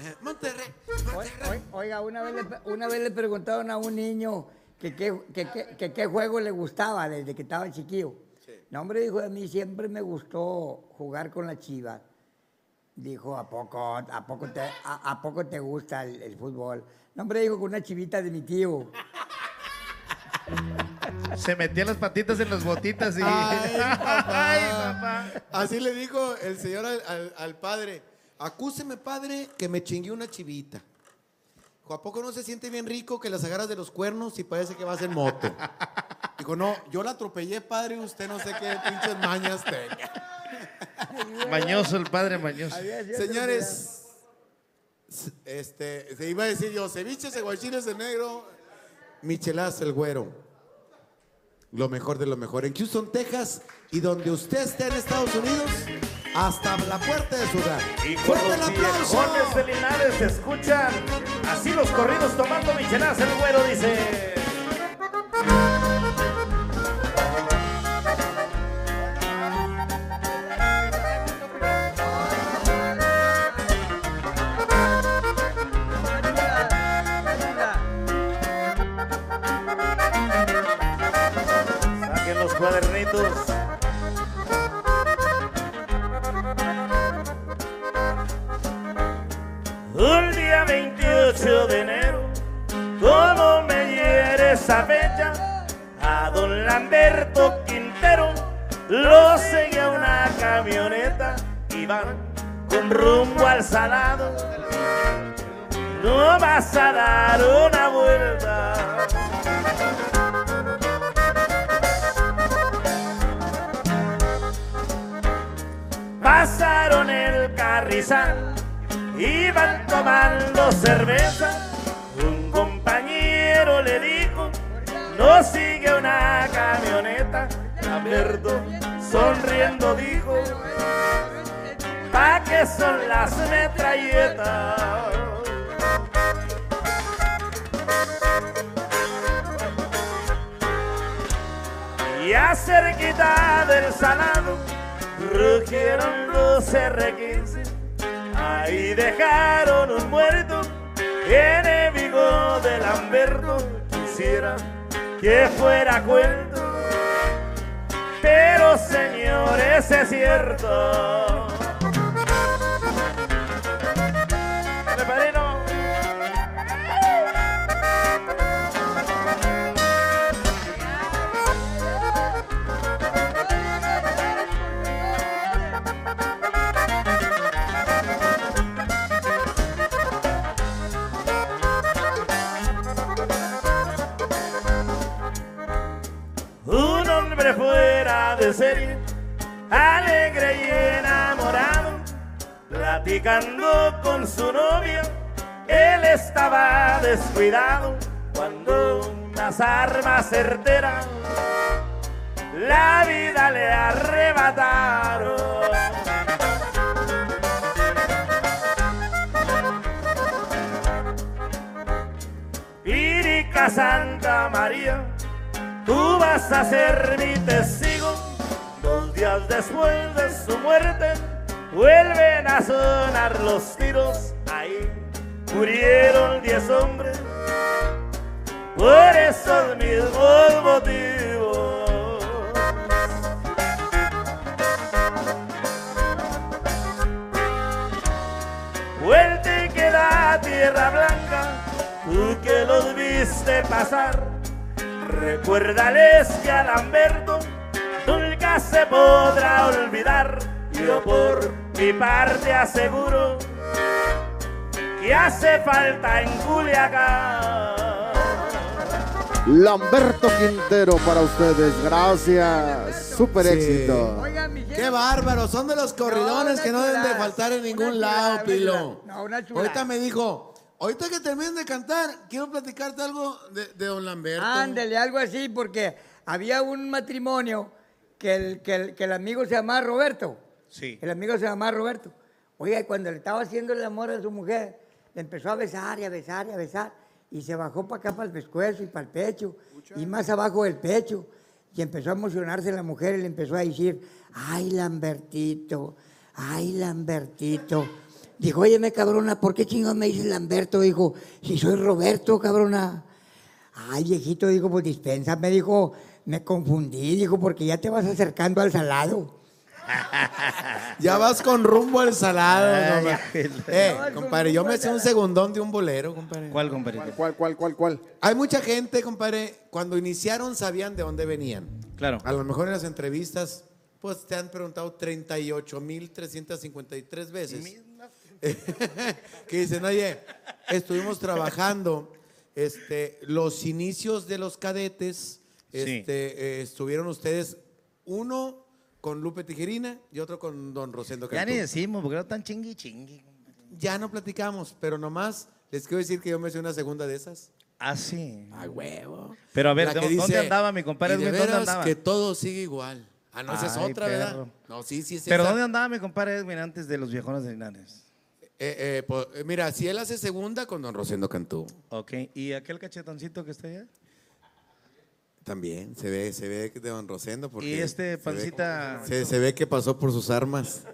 [SPEAKER 4] Eh, Monterrey.
[SPEAKER 12] Oi- Oiga, una vez, le, una vez le preguntaron a un niño que qué que, qué- que qué juego le gustaba desde que estaba chiquillo. No, hombre, dijo, a mí siempre me gustó jugar con la chiva. Dijo, ¿a poco, a poco, te, a, a poco te gusta el, el fútbol? No, hombre, dijo, con una chivita de mi tío.
[SPEAKER 10] Se metía las patitas en las botitas y...
[SPEAKER 4] Ay, papá.
[SPEAKER 10] Ay, papá.
[SPEAKER 4] Así le dijo el señor al, al- al padre. Acúseme, padre, que me chingué una chivita. ¿a poco no se siente bien rico que las agarras de los cuernos y parece que vas en moto? Dijo, no, yo la atropellé, padre, usted no sé qué pinches mañas tenga.
[SPEAKER 10] Mañoso el padre, mañoso.
[SPEAKER 4] Señores, este, se iba a decir yo, ceviches, aguachiles de negro, micheladas el güero. Lo mejor de lo mejor. En Houston, Texas, y donde usted esté en Estados Unidos, hasta la puerta de su hogar.
[SPEAKER 9] Y
[SPEAKER 4] ¡Fuerte el aplauso!
[SPEAKER 9] de Linares se escuchan así los corridos tomando micheladas el güero dice. Un día 28 de enero, ¿cómo me hiere esa bella? A don Lamberto Quintero lo seguía una camioneta y van con rumbo al salado. No vas a dar una vuelta. Pasaron el carrizal, iban tomando cerveza. Un compañero le dijo, no sigue una camioneta. Lamberto sonriendo dijo, ¿pa' qué son las metralletas? Y cerquita del salado rugieron los R15. Ahí dejaron un muerto, enemigo de Lamberto. Quisiera que fuera cuento, pero señores es cierto. Fuera de serie, alegre y enamorado, platicando con su novia, él estaba descuidado cuando unas armas certeras la vida le arrebataron. Lírica Santa María, tú vas a ser mi testigo. Dos días después de su muerte, vuelven a sonar los tiros. Ahí murieron diez hombres por esos mismos motivos. Vuelta y queda tierra blanca, tú que los viste pasar. Recuérdales que a Lamberto nunca se podrá olvidar. Yo por mi parte aseguro que hace falta en Culiacán.
[SPEAKER 8] Lamberto Quintero para ustedes, gracias. Super
[SPEAKER 4] Sí.
[SPEAKER 8] éxito.
[SPEAKER 4] Qué bárbaro, son de los corridones que no deben de faltar en ningún lado, Pilo.
[SPEAKER 12] No, una chulada.
[SPEAKER 4] Ahorita me dijo, ahorita que terminen de cantar, quiero platicarte algo de, de Don Lamberto.
[SPEAKER 12] Ándale, algo así, porque había un matrimonio que el, que el, que el amigo se llamaba Roberto.
[SPEAKER 10] Sí.
[SPEAKER 12] El amigo se llamaba Roberto. Oiga, y cuando le estaba haciendo el amor a su mujer, le empezó a besar y a besar y a besar. Y se bajó para acá, para el pescuezo y para el pecho. Y más abajo del pecho. Y empezó a emocionarse la mujer y le empezó a decir, ay, Lambertito, ay, Lambertito. Dijo, óyeme, cabrona, ¿por qué chingón me dices Lamberto? Dijo, si soy Roberto, cabrona. Ay, viejito, dijo, pues dispensa, me dijo, me confundí, dijo, porque ya te vas acercando al salado.
[SPEAKER 4] Ya vas con rumbo al salado.
[SPEAKER 10] Ay,
[SPEAKER 4] compadre. Eh, compadre, yo me sé un segundón de un bolero, compadre.
[SPEAKER 10] ¿Cuál, compadre?
[SPEAKER 8] ¿Cuál, cuál, cuál, cuál?
[SPEAKER 4] Hay mucha gente, compadre, cuando iniciaron sabían de dónde venían.
[SPEAKER 10] Claro.
[SPEAKER 4] A lo mejor en las entrevistas, pues te han preguntado 38.353 veces. que dicen, oye, estuvimos trabajando este, los inicios de los cadetes. Este, eh, estuvieron ustedes, uno con Lupe Tijerina y otro con Don Rosendo
[SPEAKER 10] Ya
[SPEAKER 4] Cantú.
[SPEAKER 10] ni decimos, porque no tan chingui chingui.
[SPEAKER 4] Ya no platicamos, pero nomás les quiero decir que yo me hice una segunda de esas.
[SPEAKER 10] Ah, sí.
[SPEAKER 4] A huevo.
[SPEAKER 10] Pero a ver, ¿dónde
[SPEAKER 4] dice,
[SPEAKER 10] andaba mi compadre
[SPEAKER 4] "Y de
[SPEAKER 10] Edwin? ¿Dónde andaba?
[SPEAKER 4] que todo sigue igual. Ah, no, esa es
[SPEAKER 10] Ay,
[SPEAKER 4] otra, ¿verdad? No, sí, sí es
[SPEAKER 10] Pero
[SPEAKER 4] esa.
[SPEAKER 10] ¿dónde andaba mi compadre Edwin antes de los viejones de Linares?
[SPEAKER 4] Eh, eh, eh, mira, si él hace segunda con Don Rosendo Cantú,
[SPEAKER 10] Ok. ¿Y aquel cachetoncito que está allá?
[SPEAKER 4] también se ve, se ve de Don Rosendo. Porque
[SPEAKER 10] Y este
[SPEAKER 4] se ve-
[SPEAKER 10] pancita-
[SPEAKER 4] Se, se ve que pasó por sus armas.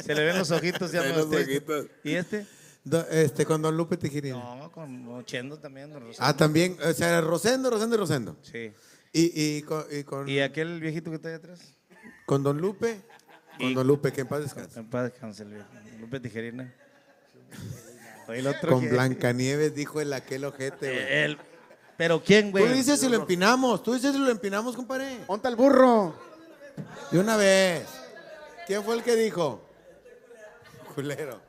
[SPEAKER 10] Se le ven los ojitos ya
[SPEAKER 4] los
[SPEAKER 10] este-
[SPEAKER 4] ojitos.
[SPEAKER 10] ¿Y este?
[SPEAKER 4] Do- este, con Don Lupe Tijerina.
[SPEAKER 10] No, con Chendo también. don Rosendo.
[SPEAKER 4] Ah, también, o sea, Rosendo, Rosendo y Rosendo.
[SPEAKER 10] Sí.
[SPEAKER 4] Y, y con, y con,
[SPEAKER 10] ¿Y aquel viejito que está ahí atrás?
[SPEAKER 4] con Don Lupe, con Don Lupe, que en paz descanse.
[SPEAKER 10] En paz descanse el viejo. Lupe Tijerina. El otro
[SPEAKER 4] Con
[SPEAKER 10] que-
[SPEAKER 4] Blancanieves dijo el aquel ojete, güey.
[SPEAKER 10] El- ¿Pero quién, güey?
[SPEAKER 4] Tú dices si lo empinamos, tú dices si lo empinamos, compadre.
[SPEAKER 15] Ponte el burro.
[SPEAKER 4] De una vez. ¿Quién fue el que dijo? Culero.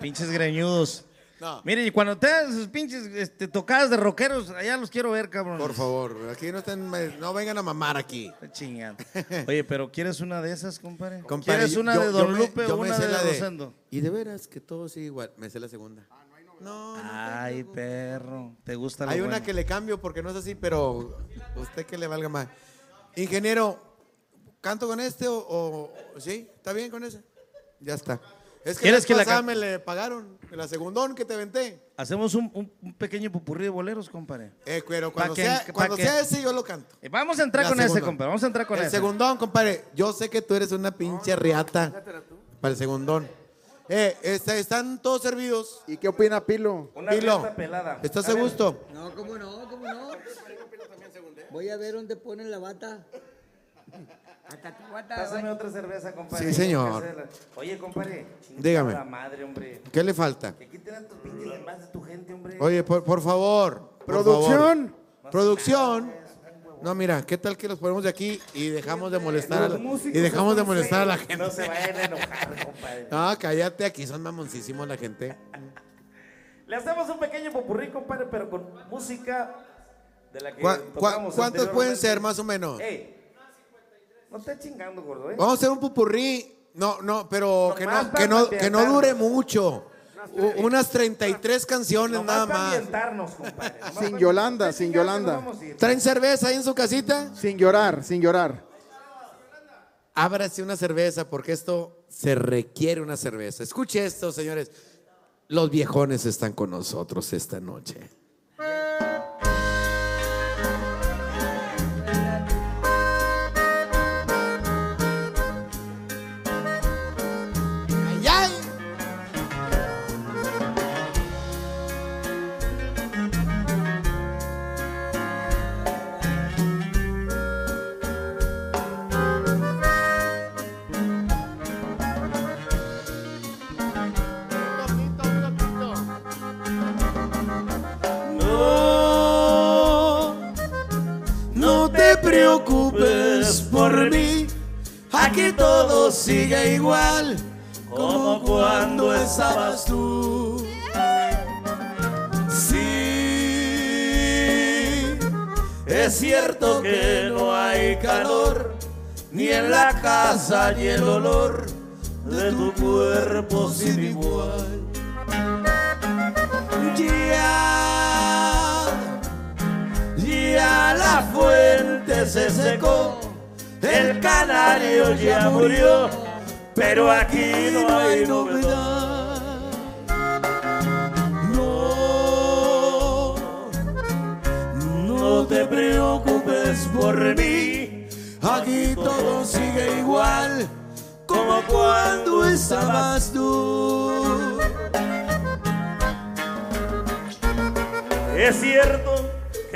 [SPEAKER 10] Pinches greñudos.
[SPEAKER 4] No.
[SPEAKER 10] Mire, y cuando te hagas sus pinches este, tocadas de rockeros, allá los quiero ver, cabrón.
[SPEAKER 4] Por favor, aquí no estén, no vengan a mamar aquí.
[SPEAKER 10] Chingado. Oye, pero ¿quieres una de esas, compadre?
[SPEAKER 4] Compadre,
[SPEAKER 10] ¿Quieres una
[SPEAKER 4] yo-
[SPEAKER 10] de
[SPEAKER 4] yo
[SPEAKER 10] Don
[SPEAKER 4] me-
[SPEAKER 10] Lupe
[SPEAKER 4] yo
[SPEAKER 10] o una de
[SPEAKER 4] la
[SPEAKER 10] Rosendo?
[SPEAKER 4] Y de veras que todo sigue igual. Me sé la segunda.
[SPEAKER 10] Ay, perro. ¿Te gusta lo
[SPEAKER 4] Hay una que le cambio porque no es así, pero usted que le valga más. Ingeniero, ¿canto con este o, o- sí? ¿Está bien con ese? Ya está. Es que
[SPEAKER 10] ¿Quieres que la
[SPEAKER 4] pasada me le pagaron, la segundón que te venté.
[SPEAKER 10] Hacemos un, un- un pequeño popurrí de boleros, compadre.
[SPEAKER 4] Eh, pero
[SPEAKER 10] Pa'
[SPEAKER 4] cuando,
[SPEAKER 10] que-
[SPEAKER 4] sea,
[SPEAKER 10] pa'
[SPEAKER 4] cuando
[SPEAKER 10] que-
[SPEAKER 4] sea ese yo lo canto.
[SPEAKER 10] Eh, Vamos a entrar
[SPEAKER 4] La
[SPEAKER 10] con ese, compadre. Vamos a entrar con
[SPEAKER 4] el
[SPEAKER 10] ese.
[SPEAKER 4] segundón, compadre. Yo sé que tú eres una pinche riata para el segundón. Eh, este, están todos servidos.
[SPEAKER 15] ¿Y qué opina Pilo?
[SPEAKER 10] Una
[SPEAKER 4] Pilo,
[SPEAKER 10] riata pelada.
[SPEAKER 4] ¿estás
[SPEAKER 10] A
[SPEAKER 4] a
[SPEAKER 10] ver.
[SPEAKER 4] gusto?
[SPEAKER 12] No, cómo no, cómo no. Voy a ver dónde ponen la bata.
[SPEAKER 10] Pásame otra cerveza, compadre.
[SPEAKER 4] Sí, señor.
[SPEAKER 10] Oye, compadre.
[SPEAKER 4] Dígame.
[SPEAKER 10] madre, hombre.
[SPEAKER 4] ¿Qué le falta?
[SPEAKER 10] Que aquí tienen tus pinches de tu gente, hombre.
[SPEAKER 4] Oye, por, por favor. por
[SPEAKER 15] Producción.
[SPEAKER 4] favor. Producción. No, mira, ¿qué tal que los ponemos de aquí y dejamos de molestar a la, y dejamos de molestar a la gente?
[SPEAKER 10] No se vayan a enojar, compadre.
[SPEAKER 4] No, cállate, aquí son mamoncísimos la gente.
[SPEAKER 10] Le hacemos un pequeño popurrí, compadre, pero con música de la que
[SPEAKER 4] ¿Cuá- cuá-
[SPEAKER 10] tocamos
[SPEAKER 4] ¿Cuántos pueden ser, más o menos?
[SPEAKER 10] Ey, no estés chingando, gordo, ¿eh?
[SPEAKER 4] Vamos a hacer un pupurrí. No, no, pero que no, que no, que no dure mucho. U- unas 33 canciones
[SPEAKER 10] Nomás
[SPEAKER 4] nada más.
[SPEAKER 10] ambientarnos, compadre. Nomás
[SPEAKER 15] Sin Yolanda, sin Yolanda.
[SPEAKER 10] vamos a ir.
[SPEAKER 4] ¿Traen cerveza ahí en su casita?
[SPEAKER 15] Sin llorar, sin llorar.
[SPEAKER 4] Ábrase una cerveza porque esto se requiere una cerveza. Escuche esto, señores. Los viejones están con nosotros esta noche. Sigue igual como cuando estabas tú. Sí, es cierto que no hay calor, ni en la casa ni el olor de tu cuerpo sin igual. Ya, ya la fuente se secó, el canario ya murió, pero aquí no hay novedad. No, no te preocupes por mí, aquí todo sigue igual como cuando estabas tú.
[SPEAKER 9] Es cierto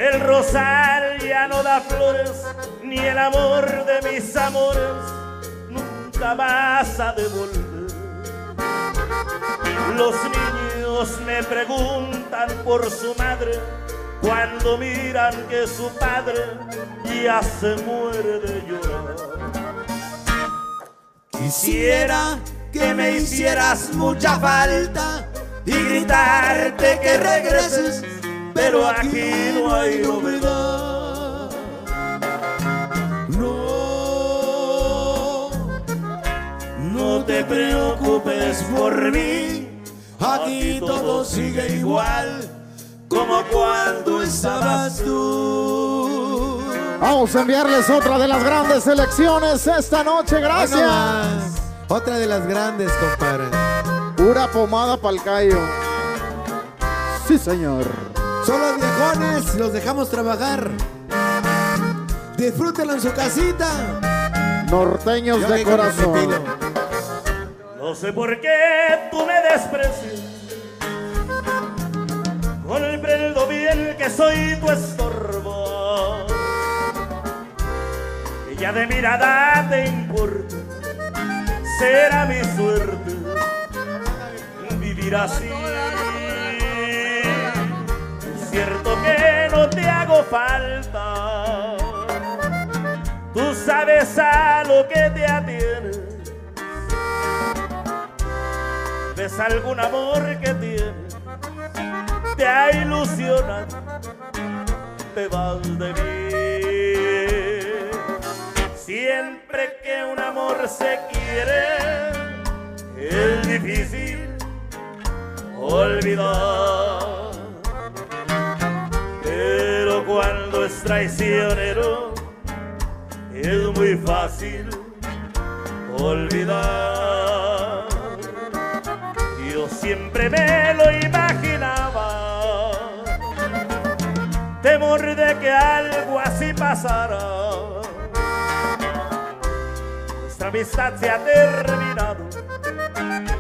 [SPEAKER 9] el rosal ya no da flores, ni el amor de mis amores nunca vas a devolver. Los niños me preguntan por su madre cuando miran que su padre ya se muere de llorar.
[SPEAKER 4] Quisiera que me hicieras mucha falta y gritarte que regreses, pero aquí no hay novedad. No, no te preocupes por mí, aquí todo sigue igual como cuando estabas tú.
[SPEAKER 8] Vamos a enviarles otra de las grandes selecciones esta noche, gracias.
[SPEAKER 4] Otra de las grandes, compadre.
[SPEAKER 15] Pura pomada pa'l callo. Sí, señor.
[SPEAKER 4] Son los viejones, los dejamos trabajar. Disfrútenlo en su casita.
[SPEAKER 15] Norteños
[SPEAKER 4] Yo
[SPEAKER 15] de corazón.
[SPEAKER 9] No sé por qué tú me desprecias. Comprendo bien que soy tu estorbo. Y ya de mirada te importa. Será mi suerte vivir así. Cierto que no te hago falta. Tú sabes a lo que te atienes. ¿Ves algún amor que tienes? Te ilusiona, te vas de mí. Siempre que un amor se quiere, es difícil olvidar. Es traicionero, es muy fácil olvidar. Yo siempre me lo imaginaba, temor de que algo así pasara. Nuestra amistad se ha terminado,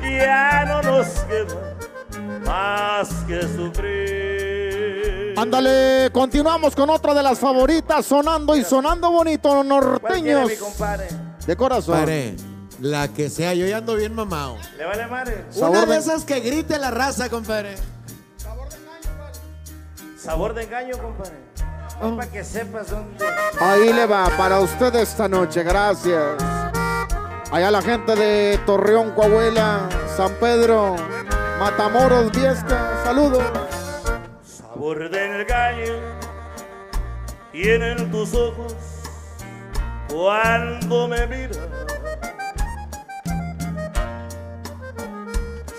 [SPEAKER 9] ya no nos queda más que sufrir.
[SPEAKER 8] Ándale, continuamos con otra de las favoritas, sonando y sonando bonito,
[SPEAKER 9] ¿Cuál quiere,
[SPEAKER 8] norteños.
[SPEAKER 9] compadre?
[SPEAKER 8] De corazón.
[SPEAKER 4] Compadre, la que sea, yo ya ando bien mamado.
[SPEAKER 9] ¿Le vale madre?
[SPEAKER 4] Una de esas que grite la raza, compadre.
[SPEAKER 9] Sabor de engaño, compadre. Para que sepas dónde.
[SPEAKER 8] Ahí le va para usted esta noche, gracias. Allá la gente de Torreón, Coahuila, San Pedro, Matamoros, Viesca, saludos.
[SPEAKER 9] Sabor de engaño tienen tus ojos cuando me miras.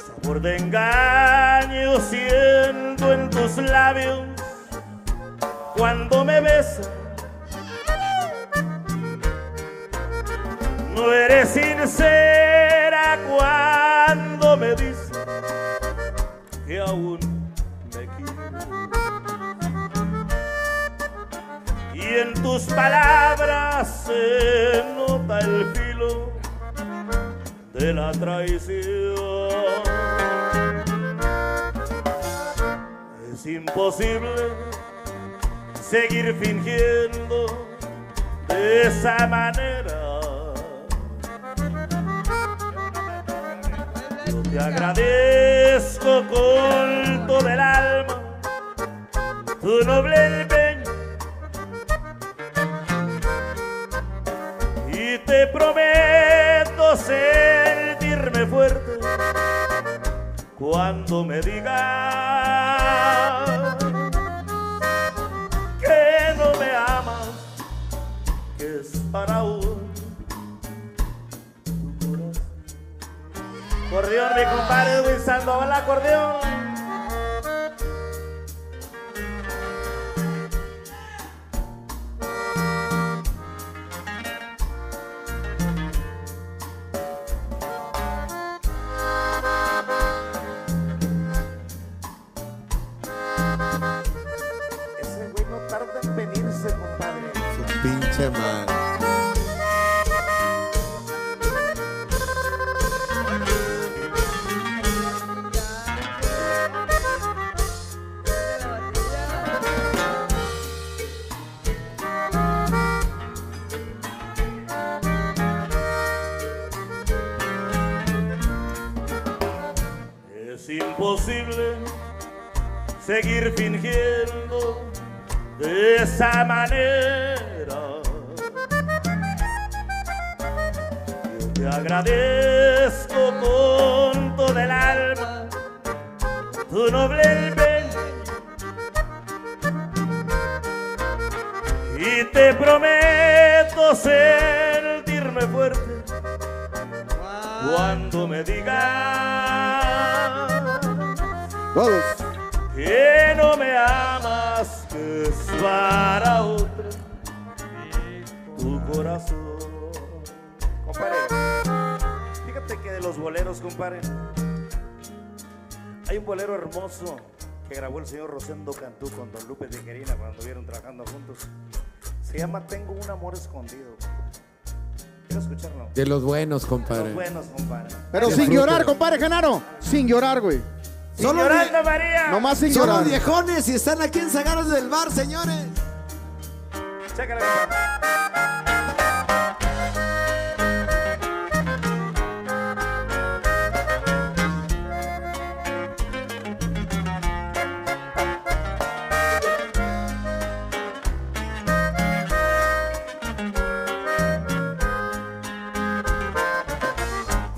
[SPEAKER 9] Sabor de engaño siento en tus labios cuando me besas. No eres sincera cuando me dices que aún Y en tus palabras se nota el filo de la traición. Es imposible seguir fingiendo de esa manera. Yo te agradezco con todo el alma tu noble te prometo sentirme fuerte cuando me digas que no me amas, que es para un acordeón, mi compadre Edwin Sandoval, acordeón. Es imposible seguir fingiendo de esa manera. Agradezco con todo el alma tu noble empeño y te prometo sentirme fuerte cuando me digas que no me amas, que es para otro tu corazón. Que de los boleros, compadre, hay un bolero hermoso que grabó el señor Rosendo Cantú con Don Lupe Tijerina cuando estuvieron trabajando juntos. Se llama Tengo un amor escondido. Quiero escucharlo.
[SPEAKER 4] De los buenos, compadre.
[SPEAKER 9] Los buenos, compadre.
[SPEAKER 8] Pero sin llorar, compadre Genaro. Sin llorar, güey.
[SPEAKER 9] Sin
[SPEAKER 4] Solo
[SPEAKER 9] llorando,
[SPEAKER 4] vie-
[SPEAKER 9] María.
[SPEAKER 8] Nomás sin
[SPEAKER 4] Son los viejones y están aquí en Zagaros del Bar, señores.
[SPEAKER 9] Chécale, compadre.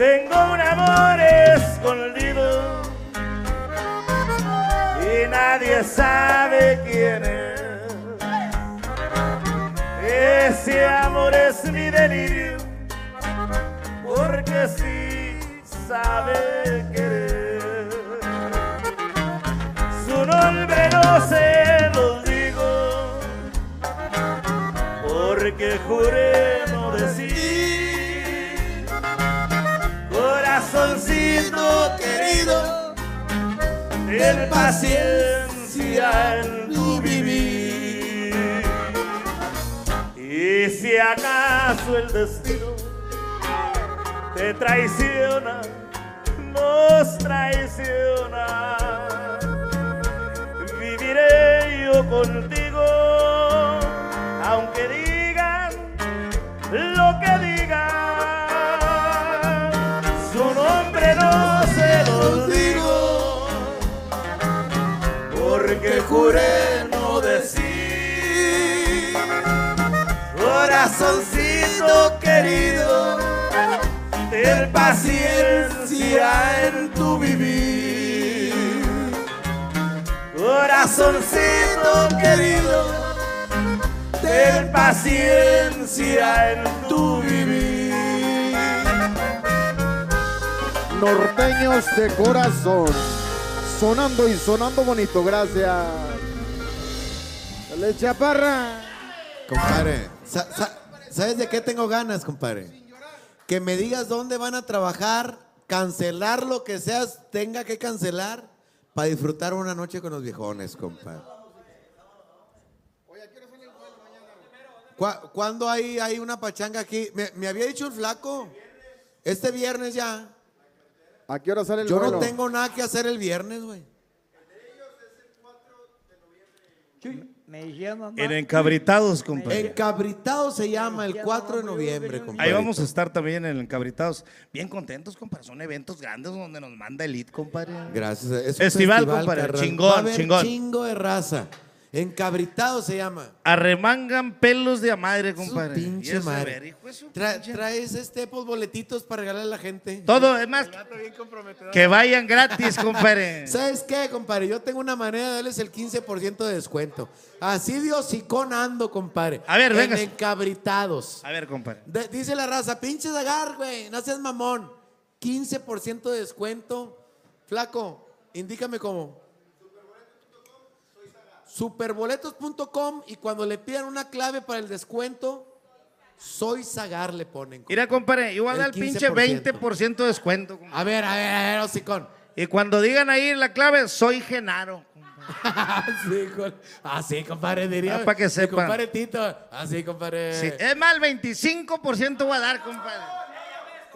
[SPEAKER 9] Tengo un amor escondido y nadie sabe quién es. Ese amor es mi delirio, porque sí sabe querer. Su nombre no se lo digo, porque juré Querido, ten paciencia en tu vivir. Y si acaso el destino te traiciona, nos traiciona, viviré yo contigo, aunque lo porque juré no decir. Corazoncito querido, ten paciencia en tu vivir. Corazoncito querido, ten paciencia en tu vivir.
[SPEAKER 8] Norteños de corazón. Sonando y sonando bonito, gracias. Dale.
[SPEAKER 4] Compadre, sa- sa- ¿sabes de qué tengo ganas, compadre? Que me digas dónde van a trabajar, cancelar lo que seas, tenga que cancelar para disfrutar una noche con los viejones, compadre. ¿Cu- ¿Cuándo hay, hay una pachanga aquí? Me, me había dicho el flaco, este viernes ya.
[SPEAKER 8] ¿A qué hora sale el
[SPEAKER 4] Yo
[SPEAKER 8] vuelo?
[SPEAKER 4] no tengo nada que hacer el viernes, güey.
[SPEAKER 12] Me decía mamá.
[SPEAKER 10] En Encabritados, compadre.
[SPEAKER 4] Encabritado se llama el 4 de noviembre, compadre.
[SPEAKER 10] Ahí vamos a estar también en Encabritados. Bien contentos, compadre. Son eventos grandes donde nos manda Elite, compadre.
[SPEAKER 4] Gracias. Es un
[SPEAKER 10] Festival, compadre.
[SPEAKER 4] carnal.
[SPEAKER 10] Chingón,
[SPEAKER 4] Va a haber
[SPEAKER 10] chingón.
[SPEAKER 4] chingo de raza. Encabritado se llama.
[SPEAKER 10] Arremangan pelos de a madre, compadre.
[SPEAKER 4] Pinche
[SPEAKER 10] eso,
[SPEAKER 4] madre.
[SPEAKER 10] ver, hijo de su
[SPEAKER 4] Tra-
[SPEAKER 10] pinche-
[SPEAKER 4] traes este pues, boletitos para regalarle a la gente.
[SPEAKER 10] Todo, es más, que vayan gratis, compadre.
[SPEAKER 4] ¿Sabes qué, compadre? Yo tengo una manera de darles el 15% de descuento. Así de hocicón ando, compadre.
[SPEAKER 10] A ver,
[SPEAKER 4] En
[SPEAKER 10] venga.
[SPEAKER 4] Encabritados.
[SPEAKER 10] A ver, compadre.
[SPEAKER 4] De- dice la raza, pinche Zagar, güey, no seas mamón. 15% de descuento. Flaco, indícame cómo. Superboletos.com y cuando le pidan una clave para el descuento, soy Zagar le ponen.
[SPEAKER 10] Mira, compadre, yo voy a
[SPEAKER 4] El
[SPEAKER 10] dar el pinche
[SPEAKER 4] 15%.
[SPEAKER 10] 20% de descuento. compadre.
[SPEAKER 4] A ver, a ver, a ver, hocicón.
[SPEAKER 10] Y cuando digan ahí la clave, soy Genaro.
[SPEAKER 4] Así, así, compadre, diría.
[SPEAKER 10] Ah, pa' que
[SPEAKER 4] mi
[SPEAKER 10] sepan.
[SPEAKER 4] Compadre Tito. Así, compadre.
[SPEAKER 10] Sí, Es más, el 25% voy a dar, compadre.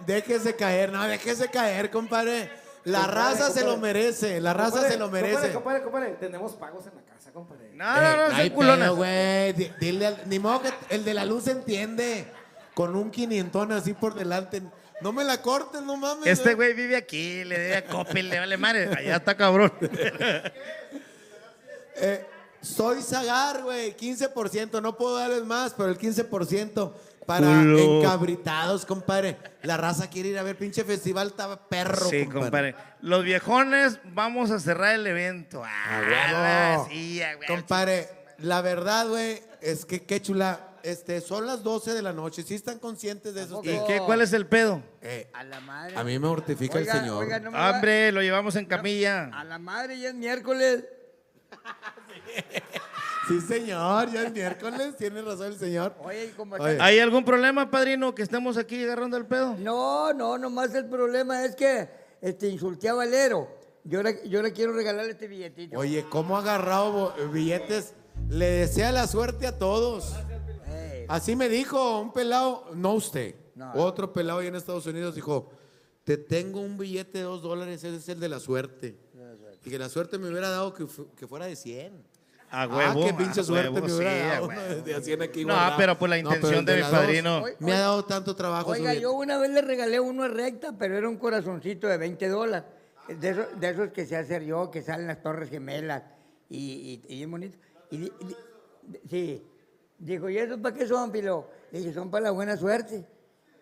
[SPEAKER 4] Déjese caer, no, déjese caer, compadre. La
[SPEAKER 15] Compadre,
[SPEAKER 4] raza se lo merece, la raza
[SPEAKER 15] Compadre,
[SPEAKER 4] se lo merece.
[SPEAKER 15] Compadre, compadre, compadre, tenemos pagos en la compadre.
[SPEAKER 10] No,
[SPEAKER 4] Eh,
[SPEAKER 10] no, no,
[SPEAKER 4] hay
[SPEAKER 10] soy culona.
[SPEAKER 4] güey. Di- Dile al- ni modo que el de la luz entiende. Con un quinientón así por delante. No me la cortes, no mames.
[SPEAKER 10] Este güey vive aquí, le debe a Coppel, le vale madre. Allá está cabrón.
[SPEAKER 4] Eh, soy Zagar, güey. 15%. No puedo darles más, pero el 15% para
[SPEAKER 10] Culo.
[SPEAKER 4] encabritados, compadre. La raza quiere ir a ver pinche festival, estaba perro,
[SPEAKER 10] Sí, compadre. Los viejones, vamos a cerrar el evento. Ah,
[SPEAKER 4] huevo.
[SPEAKER 10] sí.
[SPEAKER 4] Compadre, la verdad, güey, es que qué chula. Este, son las 12 de la noche. ¿Sí están conscientes de eso?
[SPEAKER 10] ¿Y qué? ¿Cuál es el pedo?
[SPEAKER 4] Eh,
[SPEAKER 12] A la madre.
[SPEAKER 4] a mí me mortifica
[SPEAKER 12] Oiga,
[SPEAKER 4] el señor.
[SPEAKER 12] oiga, no me va-
[SPEAKER 10] Hombre, lo llevamos en camilla.
[SPEAKER 12] A la madre ya es miércoles.
[SPEAKER 4] Sí, señor, ya es miércoles, tiene razón el señor.
[SPEAKER 12] Oye, como
[SPEAKER 4] Oye.
[SPEAKER 10] ¿Hay algún problema, padrino, que estemos aquí agarrando el pedo?
[SPEAKER 12] No, no, nomás el problema es que este, insulté a Valero. Yo le, yo le quiero regalarle este billetito.
[SPEAKER 4] Oye, ¿cómo ha agarrado bo- billetes? Le desea la suerte a todos. Así me dijo un pelado, no usted,
[SPEAKER 12] No.
[SPEAKER 4] otro pelado ahí en Estados Unidos dijo, te tengo un billete de dos dólares, ese es el de la suerte. Y que la suerte me hubiera dado que, fu- que fuera de 100.
[SPEAKER 10] A
[SPEAKER 4] Ah,
[SPEAKER 10] huevo.
[SPEAKER 4] qué pinche
[SPEAKER 10] a
[SPEAKER 4] suerte
[SPEAKER 10] huevo,
[SPEAKER 4] me hubiera
[SPEAKER 10] sí, a
[SPEAKER 4] dado.
[SPEAKER 10] huevo.
[SPEAKER 4] De a 100 aquí
[SPEAKER 10] No,
[SPEAKER 4] guardado.
[SPEAKER 10] pero por la
[SPEAKER 4] No,
[SPEAKER 10] intención
[SPEAKER 4] el
[SPEAKER 10] de mi
[SPEAKER 4] la dos
[SPEAKER 10] padrino.
[SPEAKER 4] Me ha dado tanto trabajo.
[SPEAKER 12] Oiga, yo una vez le regalé uno a recta, pero era un corazoncito de 20 dólares. De esos, de esos que sé hacer yo, que salen las torres gemelas. Y, y, y bien bonito. Y, di- sí. Dijo, ¿y eso para qué son, Pilo? Le dije, son para la buena suerte.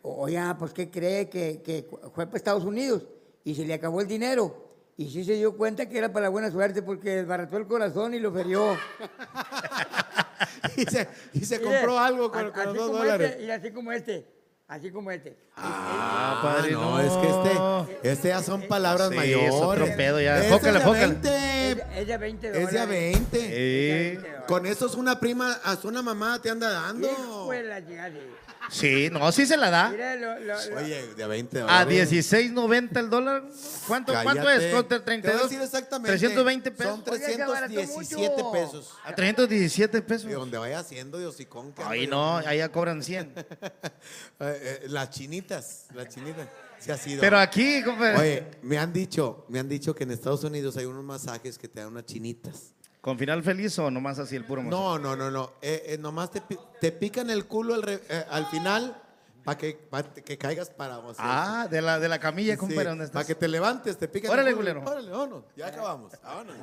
[SPEAKER 12] O- Oiga, pues ¿qué cree? Que, que fue para Estados Unidos y se le acabó el dinero. Y sí se dio cuenta que era para la buena suerte porque desbarató el corazón y lo ferió.
[SPEAKER 4] y se, y se
[SPEAKER 12] Mire,
[SPEAKER 4] compró algo con,
[SPEAKER 12] a-
[SPEAKER 4] con los dos dólares.
[SPEAKER 12] este, y así como este. Así como este.
[SPEAKER 4] Ah,
[SPEAKER 10] padre,
[SPEAKER 4] no,
[SPEAKER 10] no.
[SPEAKER 4] es que este, este ya son palabras
[SPEAKER 10] Sí,
[SPEAKER 4] mayores.
[SPEAKER 10] es otro pedo ya.
[SPEAKER 4] Ese
[SPEAKER 10] Fócale,
[SPEAKER 4] es de
[SPEAKER 10] fócale.
[SPEAKER 4] 20.
[SPEAKER 12] Es, es de 20 dólares.
[SPEAKER 4] Es de a 20.
[SPEAKER 10] Sí.
[SPEAKER 4] Con eso es una prima, hasta una mamá te anda dando.
[SPEAKER 12] Hijo de la.
[SPEAKER 10] Sí, no, sí se la da.
[SPEAKER 12] Mira, lo- lo- lo-
[SPEAKER 4] Oye, de a 20
[SPEAKER 10] A
[SPEAKER 4] dólares.
[SPEAKER 10] 16.90 el dólar. ¿Cuánto, ¿cuánto
[SPEAKER 4] Cállate.
[SPEAKER 10] es? ¿Cuánto?
[SPEAKER 4] Te voy a
[SPEAKER 10] 32.
[SPEAKER 4] decir exactamente.
[SPEAKER 10] 320 pesos.
[SPEAKER 4] Son 317 pesos.
[SPEAKER 10] A 317 pesos.
[SPEAKER 4] Y donde vaya haciendo de hocicón. que
[SPEAKER 10] Ay,
[SPEAKER 4] ando
[SPEAKER 10] no, allá cobran 100.
[SPEAKER 4] Eh, eh, las chinitas, las chinitas. Sí ha sido.
[SPEAKER 10] Pero aquí, compadre.
[SPEAKER 4] Oye, me han dicho, me han dicho que en Estados Unidos hay unos masajes que te dan unas chinitas.
[SPEAKER 10] ¿Con final feliz o nomás así el puro?
[SPEAKER 4] No, no, no, no. Eh, eh, nomás te, te pican el culo al, re- eh, al final para que, pa' que caigas parado. así.
[SPEAKER 10] Ah, de la, de la camilla, compadre, ¿dónde
[SPEAKER 4] Para
[SPEAKER 10] estás?
[SPEAKER 4] que te levantes, te pican
[SPEAKER 10] Órale,
[SPEAKER 4] el culo.
[SPEAKER 10] culero.
[SPEAKER 4] Órale, vámonos. Ya acabamos. Vámonos.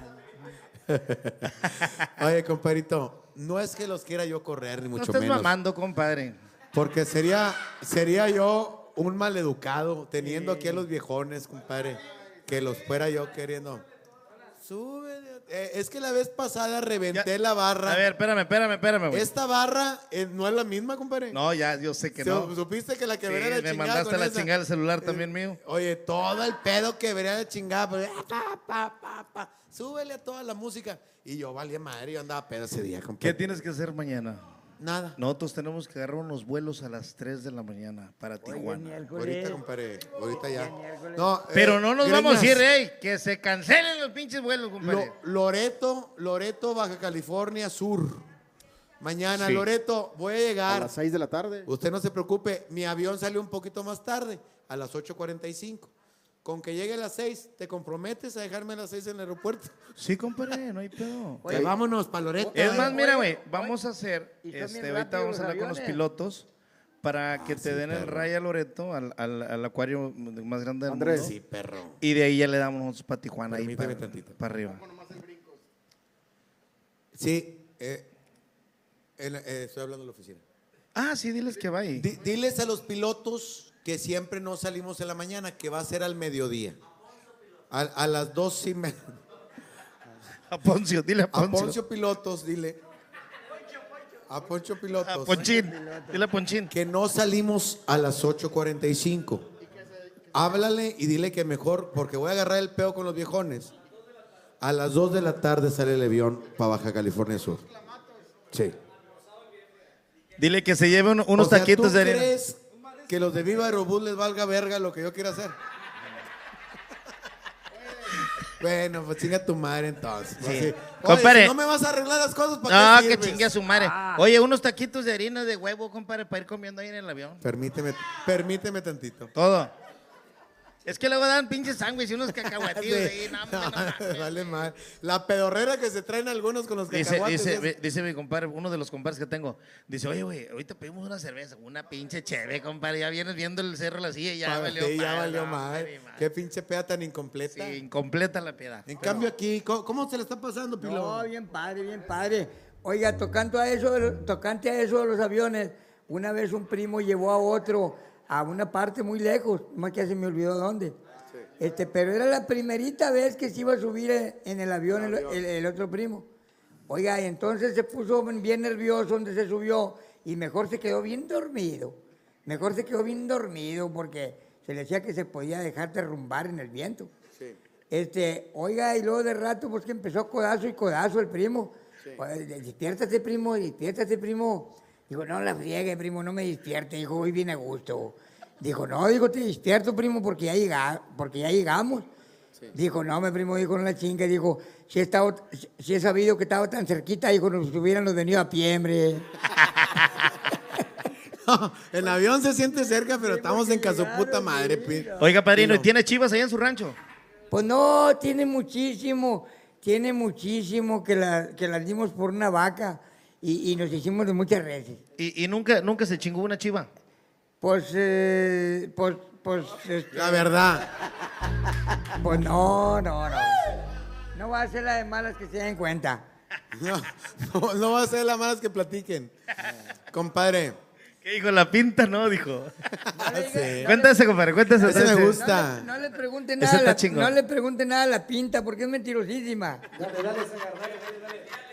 [SPEAKER 4] Oye, compadrito, no es que los quiera yo correr, ni
[SPEAKER 10] No
[SPEAKER 4] mucho
[SPEAKER 10] estés
[SPEAKER 4] menos.
[SPEAKER 10] mamando, compadre.
[SPEAKER 4] Porque sería, sería yo un maleducado teniendo aquí a los viejones, compadre, que los fuera yo queriendo. Sube. Eh, es que la vez pasada reventé la barra.
[SPEAKER 10] A ver, espérame, espérame, espérame, güey.
[SPEAKER 4] Esta barra eh, no es la misma, compadre.
[SPEAKER 10] No, ya, yo sé que no.
[SPEAKER 4] Su- ¿Supiste que la que
[SPEAKER 10] Sí,
[SPEAKER 4] veré la
[SPEAKER 10] me
[SPEAKER 4] chingada
[SPEAKER 10] mandaste
[SPEAKER 4] con
[SPEAKER 10] la
[SPEAKER 4] esa?
[SPEAKER 10] chingada el celular también mío.
[SPEAKER 4] Oye, todo el pedo que veré la chingada. pues, pa, pa, pa, pa, súbele a toda la música. Y yo valía madre, yo andaba pedo ese día,
[SPEAKER 10] ¿Qué
[SPEAKER 4] compadre.
[SPEAKER 10] tienes que hacer mañana?
[SPEAKER 4] Nada.
[SPEAKER 10] Nosotros tenemos que agarrar unos vuelos a las 3 de la mañana para Tijuana.
[SPEAKER 4] Ahorita, compadre, ahorita ya. No, eh,
[SPEAKER 10] Pero no nos vamos a ir, ey, que se cancelen los pinches vuelos, compadre.
[SPEAKER 4] Lo- Loreto, Loreto, Baja California Sur. Mañana,
[SPEAKER 18] Sí.
[SPEAKER 4] Loreto, voy a
[SPEAKER 18] A
[SPEAKER 4] llegar.
[SPEAKER 18] las 6 de la tarde.
[SPEAKER 4] Usted no se preocupe, mi avión salió un poquito más tarde, a las 8.45. Con que llegue a las 6, ¿te comprometes a dejarme a las 6 en el aeropuerto?
[SPEAKER 10] Sí, compadre, no hay pedo.
[SPEAKER 4] Oye, vámonos para Loreto.
[SPEAKER 10] Es más, mira, güey, vamos a hacer,
[SPEAKER 12] Y son
[SPEAKER 10] este, ahorita
[SPEAKER 12] rápidos
[SPEAKER 10] vamos a
[SPEAKER 12] los
[SPEAKER 10] hablar con los
[SPEAKER 12] aviones.
[SPEAKER 10] pilotos para que te
[SPEAKER 4] sí,
[SPEAKER 10] den el raya Loreto al, al- al acuario más grande del
[SPEAKER 18] Andrés.
[SPEAKER 10] mundo.
[SPEAKER 4] Sí, perro.
[SPEAKER 10] Y de ahí ya le damos nosotros para Tijuana, ahí
[SPEAKER 4] Permíteme
[SPEAKER 10] para,
[SPEAKER 4] tantito.
[SPEAKER 10] para arriba.
[SPEAKER 4] Sí, eh, en- eh, estoy hablando de la oficina.
[SPEAKER 10] Ah, sí, diles que va ahí.
[SPEAKER 4] Di- diles a los pilotos que siempre no salimos en la mañana, que va a ser al mediodía. A, a las dos y media.
[SPEAKER 10] A Poncio, dile a
[SPEAKER 4] A
[SPEAKER 10] Poncio.
[SPEAKER 4] Poncio Pilotos, dile. A Poncho Pilotos.
[SPEAKER 10] A Ponchín, dile a Ponchín.
[SPEAKER 4] Que no salimos a las 8.45. Háblale y dile que mejor, porque voy a agarrar el peo con los viejones. A las 2 de la tarde sale el avión para Baja California Sur. Sí.
[SPEAKER 10] Dile que se lleve un- unos
[SPEAKER 4] O sea,
[SPEAKER 10] taquitos
[SPEAKER 4] ¿tú
[SPEAKER 10] de arena.
[SPEAKER 4] crees que los de Viva Aerobús les valga verga lo que yo quiera hacer? bueno, pues chinga tu madre entonces.
[SPEAKER 10] Sí.
[SPEAKER 4] Oye, si no me vas a arreglar las cosas, ¿para
[SPEAKER 10] No,
[SPEAKER 4] qué
[SPEAKER 10] que
[SPEAKER 4] sirves?
[SPEAKER 10] chingue a su madre.
[SPEAKER 12] Ah.
[SPEAKER 10] Oye, unos taquitos de harina de huevo, compadre, para ir comiendo ahí en el avión.
[SPEAKER 4] Permíteme, permíteme tantito.
[SPEAKER 10] Todo. Es que luego dan pinches sándwiches y unos cacahuatillos
[SPEAKER 4] Sí.
[SPEAKER 10] ahí. No, no mames.
[SPEAKER 4] vale mal. La pedorrera que se traen algunos con los
[SPEAKER 10] Dice,
[SPEAKER 4] cacahuates.
[SPEAKER 10] dice,
[SPEAKER 4] es-
[SPEAKER 10] ve- dice mi compadre, uno de los compadres que tengo, dice, oye, güey, ahorita pedimos una cerveza, una pinche cheve, compadre, ya vienes viendo el cerro la silla y ya valió
[SPEAKER 4] sí, ya valió
[SPEAKER 10] no,
[SPEAKER 4] mal. Qué pinche peda tan incompleta.
[SPEAKER 10] Sí, incompleta la piedad.
[SPEAKER 4] En cambio aquí, ¿cómo, cómo se le está pasando, Pilo?
[SPEAKER 12] No, bien padre, bien padre. Oiga, tocando a eso, tocante a eso de los aviones, una vez un primo llevó a otro a una parte muy lejos, más que ya se me olvidó dónde. Este, pero era la primerita vez que se iba a subir en- el avión el, el- el otro primo. Oiga, y entonces se puso bien nervioso donde se subió y mejor se quedó bien dormido. Mejor se quedó bien dormido porque se le decía que se podía dejar derrumbar en el viento. Este, oiga, y luego de rato, pues que empezó codazo y codazo el primo. Oye, despiértate, primo, despiértate, primo. Digo, no la friegue, primo, no me despierte. Dijo, hoy viene a gusto. Dijo, no, digo, te despierto, primo, porque ya, llega, porque ya llegamos. Dijo, no, mi primo dijo, no la chinga. Dijo, si he, estado, si- he sabido que estaba tan cerquita, dijo, nos hubiéramos venido a pie, hombre.
[SPEAKER 4] En avión se siente cerca, pero estamos en casa puta madre. pi-
[SPEAKER 10] Oiga, padrino, ¿y tiene chivas allá en su rancho?
[SPEAKER 12] Pues no, tiene muchísimo, tiene muchísimo que, la, que las dimos por una vaca y, y nos hicimos de muchas veces.
[SPEAKER 10] ¿Y, y nunca, nunca se chingó una chiva?
[SPEAKER 12] Pues, eh, pues, pues... este,
[SPEAKER 4] La verdad.
[SPEAKER 12] Pues no, no, no. No va a ser la de malas que se den cuenta.
[SPEAKER 4] No, no, no va a ser la más que platiquen. Compadre,
[SPEAKER 10] ¿Qué dijo? La pinta, no, dijo.
[SPEAKER 4] Sí.
[SPEAKER 10] Cuéntese, compadre, cuéntese.
[SPEAKER 4] Ese me gusta.
[SPEAKER 12] No le pregunte
[SPEAKER 10] Ese
[SPEAKER 12] nada, la,
[SPEAKER 10] chingón.
[SPEAKER 12] no le pregunte nada a la pinta porque es mentirosísima. Eh, El, chi-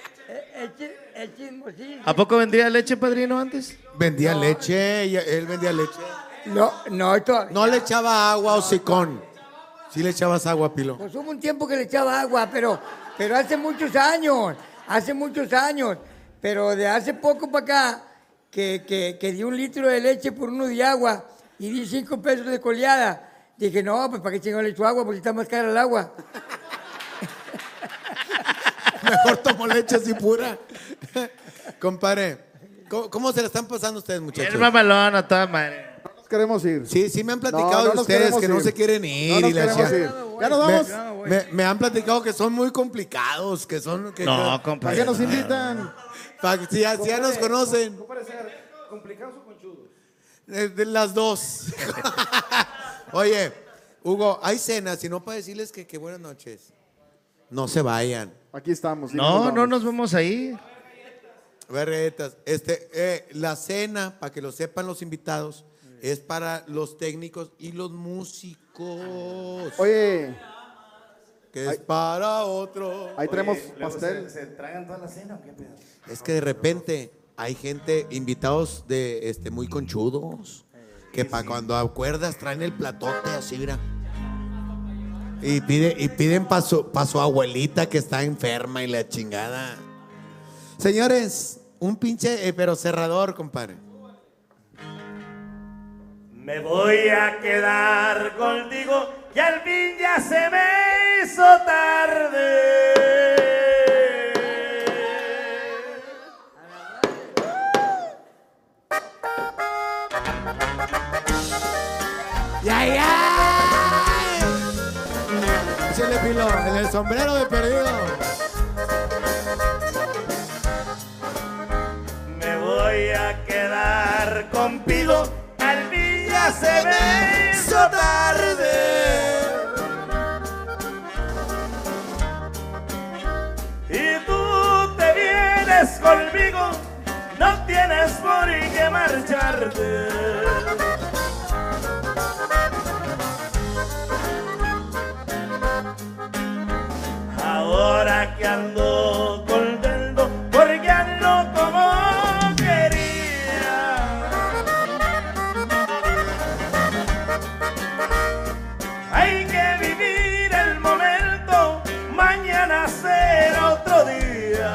[SPEAKER 12] el chismosísimo.
[SPEAKER 10] ¿A poco vendía leche, padrino, antes?
[SPEAKER 4] Vendía leche, ella- él vendía leche.
[SPEAKER 12] No, no, todavía.
[SPEAKER 4] No le echaba agua o sicón. Sí le echabas agua, Pilo.
[SPEAKER 12] Pues hubo un tiempo que le echaba agua, pero, pero hace muchos años, hace muchos años. Pero de hace poco para acá, que, que, que di un litro de leche por uno de agua y di cinco pesos de coleada. Dije, no, pues para qué chingón le echo agua, porque está más cara el agua.
[SPEAKER 4] Mejor tomo leche así pura. Compadre, ¿cómo, cómo se la están pasando ustedes, muchachos?
[SPEAKER 10] El mamalón a toda madre.
[SPEAKER 15] Nos queremos ir.
[SPEAKER 4] Sí, sí me han platicado
[SPEAKER 15] No, no
[SPEAKER 4] de
[SPEAKER 15] nos
[SPEAKER 4] ustedes
[SPEAKER 15] queremos
[SPEAKER 4] que no
[SPEAKER 15] ir.
[SPEAKER 4] se quieren ir.
[SPEAKER 15] No nos
[SPEAKER 4] y la
[SPEAKER 15] queremos
[SPEAKER 4] chingada.
[SPEAKER 15] ir. Ya nos vamos.
[SPEAKER 4] Me, me- me han platicado que son muy complicados, que son... Que,
[SPEAKER 10] No,
[SPEAKER 4] que-
[SPEAKER 10] compadre.
[SPEAKER 15] ¿Para qué nos invitan?
[SPEAKER 4] Pa- si, ya, si ya nos conocen.
[SPEAKER 15] ¿Complicados o conchudos?
[SPEAKER 4] Eh, de las dos. Oye, Hugo, hay cenas, y no para decirles que, que buenas noches. No se vayan.
[SPEAKER 15] Aquí estamos. sí,
[SPEAKER 10] No,
[SPEAKER 15] nos
[SPEAKER 10] no
[SPEAKER 15] vamos.
[SPEAKER 10] nos vemos ahí.
[SPEAKER 4] Berretas. Este, eh, la cena, para que lo sepan los invitados, es para los técnicos y los músicos.
[SPEAKER 15] Oye,
[SPEAKER 4] Que es para otro.
[SPEAKER 15] ahí tenemos pastel.
[SPEAKER 10] ¿Se, se tragan toda la cena o qué pedo?
[SPEAKER 4] Es que de repente hay gente, invitados de este muy conchudos, que para cuando acuerdas traen el platote así, mira. Y, pide, y piden para su, pa' su abuelita que está enferma y la chingada. Señores, un pinche, eh, pero cerrador, compadre.
[SPEAKER 9] Me voy a quedar contigo y al fin ya se me hizo tarde.
[SPEAKER 4] ¡Ya, ya! En el sombrero de perdido.
[SPEAKER 9] Me voy a quedar contigo, al ya se me hizo tarde. Y tú te vienes conmigo, no tienes por qué marcharte. Ahora que ando contento porque ando como quería. Hay que vivir el momento, mañana será otro día.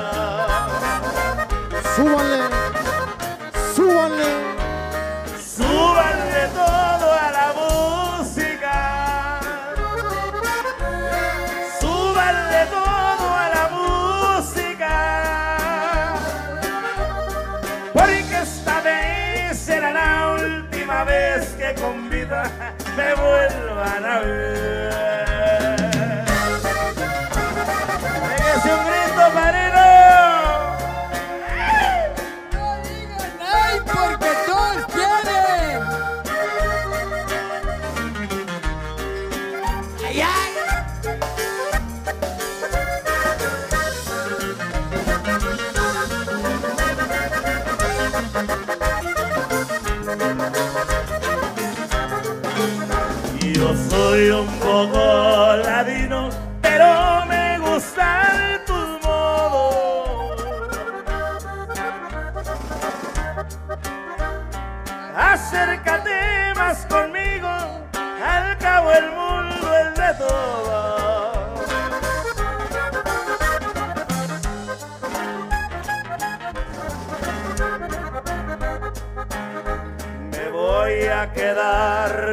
[SPEAKER 9] Paranaú.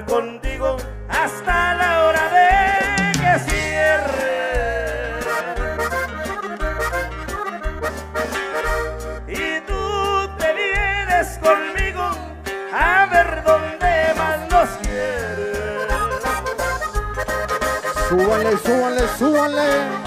[SPEAKER 9] Contigo hasta la hora de que cierre. Y tú te vienes conmigo a ver dónde más nos quieres.
[SPEAKER 15] Súbanle, súbanle. Súbanle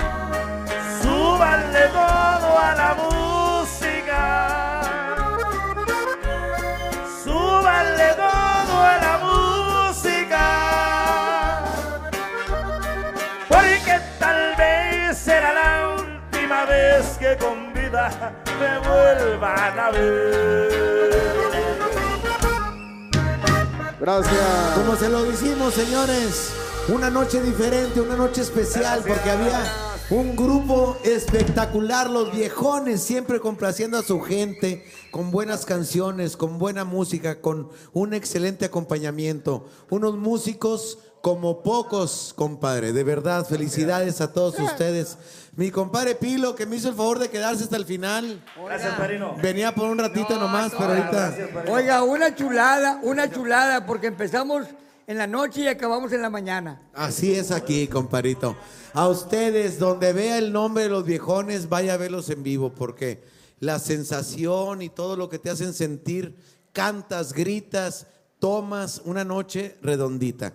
[SPEAKER 15] Gracias.
[SPEAKER 4] Como se lo decimos, señores, una noche diferente, una noche especial, porque había un grupo espectacular, los viejones, siempre complaciendo a su gente, con buenas canciones, con buena música, con un excelente acompañamiento. Unos músicos como pocos, compadre. De verdad, felicidades a todos ustedes. Mi compadre Pilo, que me hizo el favor de quedarse hasta el final.
[SPEAKER 9] Gracias, padrino.
[SPEAKER 4] Venía por un ratito nomás, pero ahorita...
[SPEAKER 12] Oiga, una chulada, una chulada, porque empezamos en la noche y acabamos en la mañana.
[SPEAKER 4] Así es aquí, comparito. A ustedes, donde vea el nombre de los viejones, vaya a verlos en vivo, porque la sensación y todo lo que te hacen sentir, cantas, gritas, tomas una noche redondita.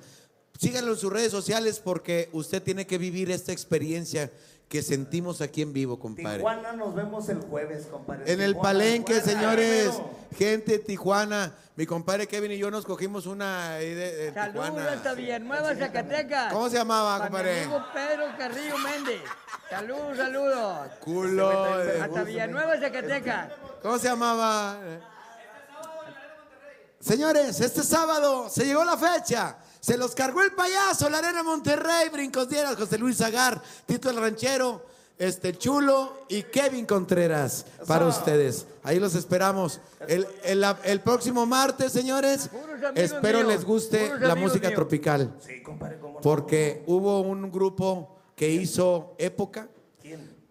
[SPEAKER 4] Síganlo en sus redes sociales porque usted tiene que vivir esta experiencia que sentimos aquí en vivo, compadre.
[SPEAKER 9] Tijuana nos vemos el jueves, compadre.
[SPEAKER 4] En el
[SPEAKER 9] Tijuana,
[SPEAKER 4] palenque,
[SPEAKER 9] Tijuana,
[SPEAKER 4] señores,
[SPEAKER 9] bueno.
[SPEAKER 4] gente de Tijuana. Mi compadre Kevin y yo nos cogimos una ahí de, de
[SPEAKER 12] Saludos hasta Villanueva, Zacatecas.
[SPEAKER 4] ¿Cómo se llamaba,
[SPEAKER 12] Para mi
[SPEAKER 4] compadre?
[SPEAKER 12] amigo Pedro Carrillo Méndez. Saludos, saludos.
[SPEAKER 4] Culo. eh.
[SPEAKER 12] Hasta Villanueva, Zacatecas.
[SPEAKER 4] ¿Cómo se llamaba? Señores, este sábado se llegó la fecha. Se los cargó el payaso, la Arena Monterrey, Brincos Dieras, José Luis Zagar, Tito el Ranchero, este Chulo y Kevin Contreras para ustedes. Ahí los esperamos. El, el- el próximo martes, señores, espero
[SPEAKER 12] míos,
[SPEAKER 4] les guste la música
[SPEAKER 12] míos.
[SPEAKER 4] tropical. Porque hubo un grupo que hizo época.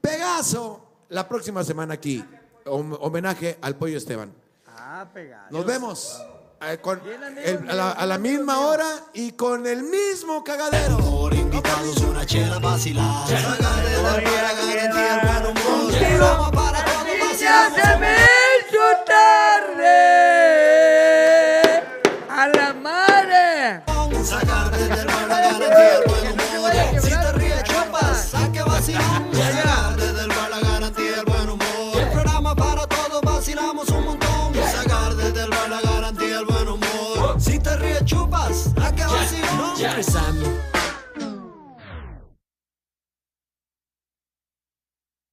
[SPEAKER 4] Pegaso, la próxima semana aquí. Hom- Homenaje al Pollo Esteban.
[SPEAKER 12] Ah, pegado.
[SPEAKER 4] Nos vemos eh, a, la, misma hora y con el mismo cagadero.
[SPEAKER 1] Por invitados una chela vacilar.
[SPEAKER 12] Chela A la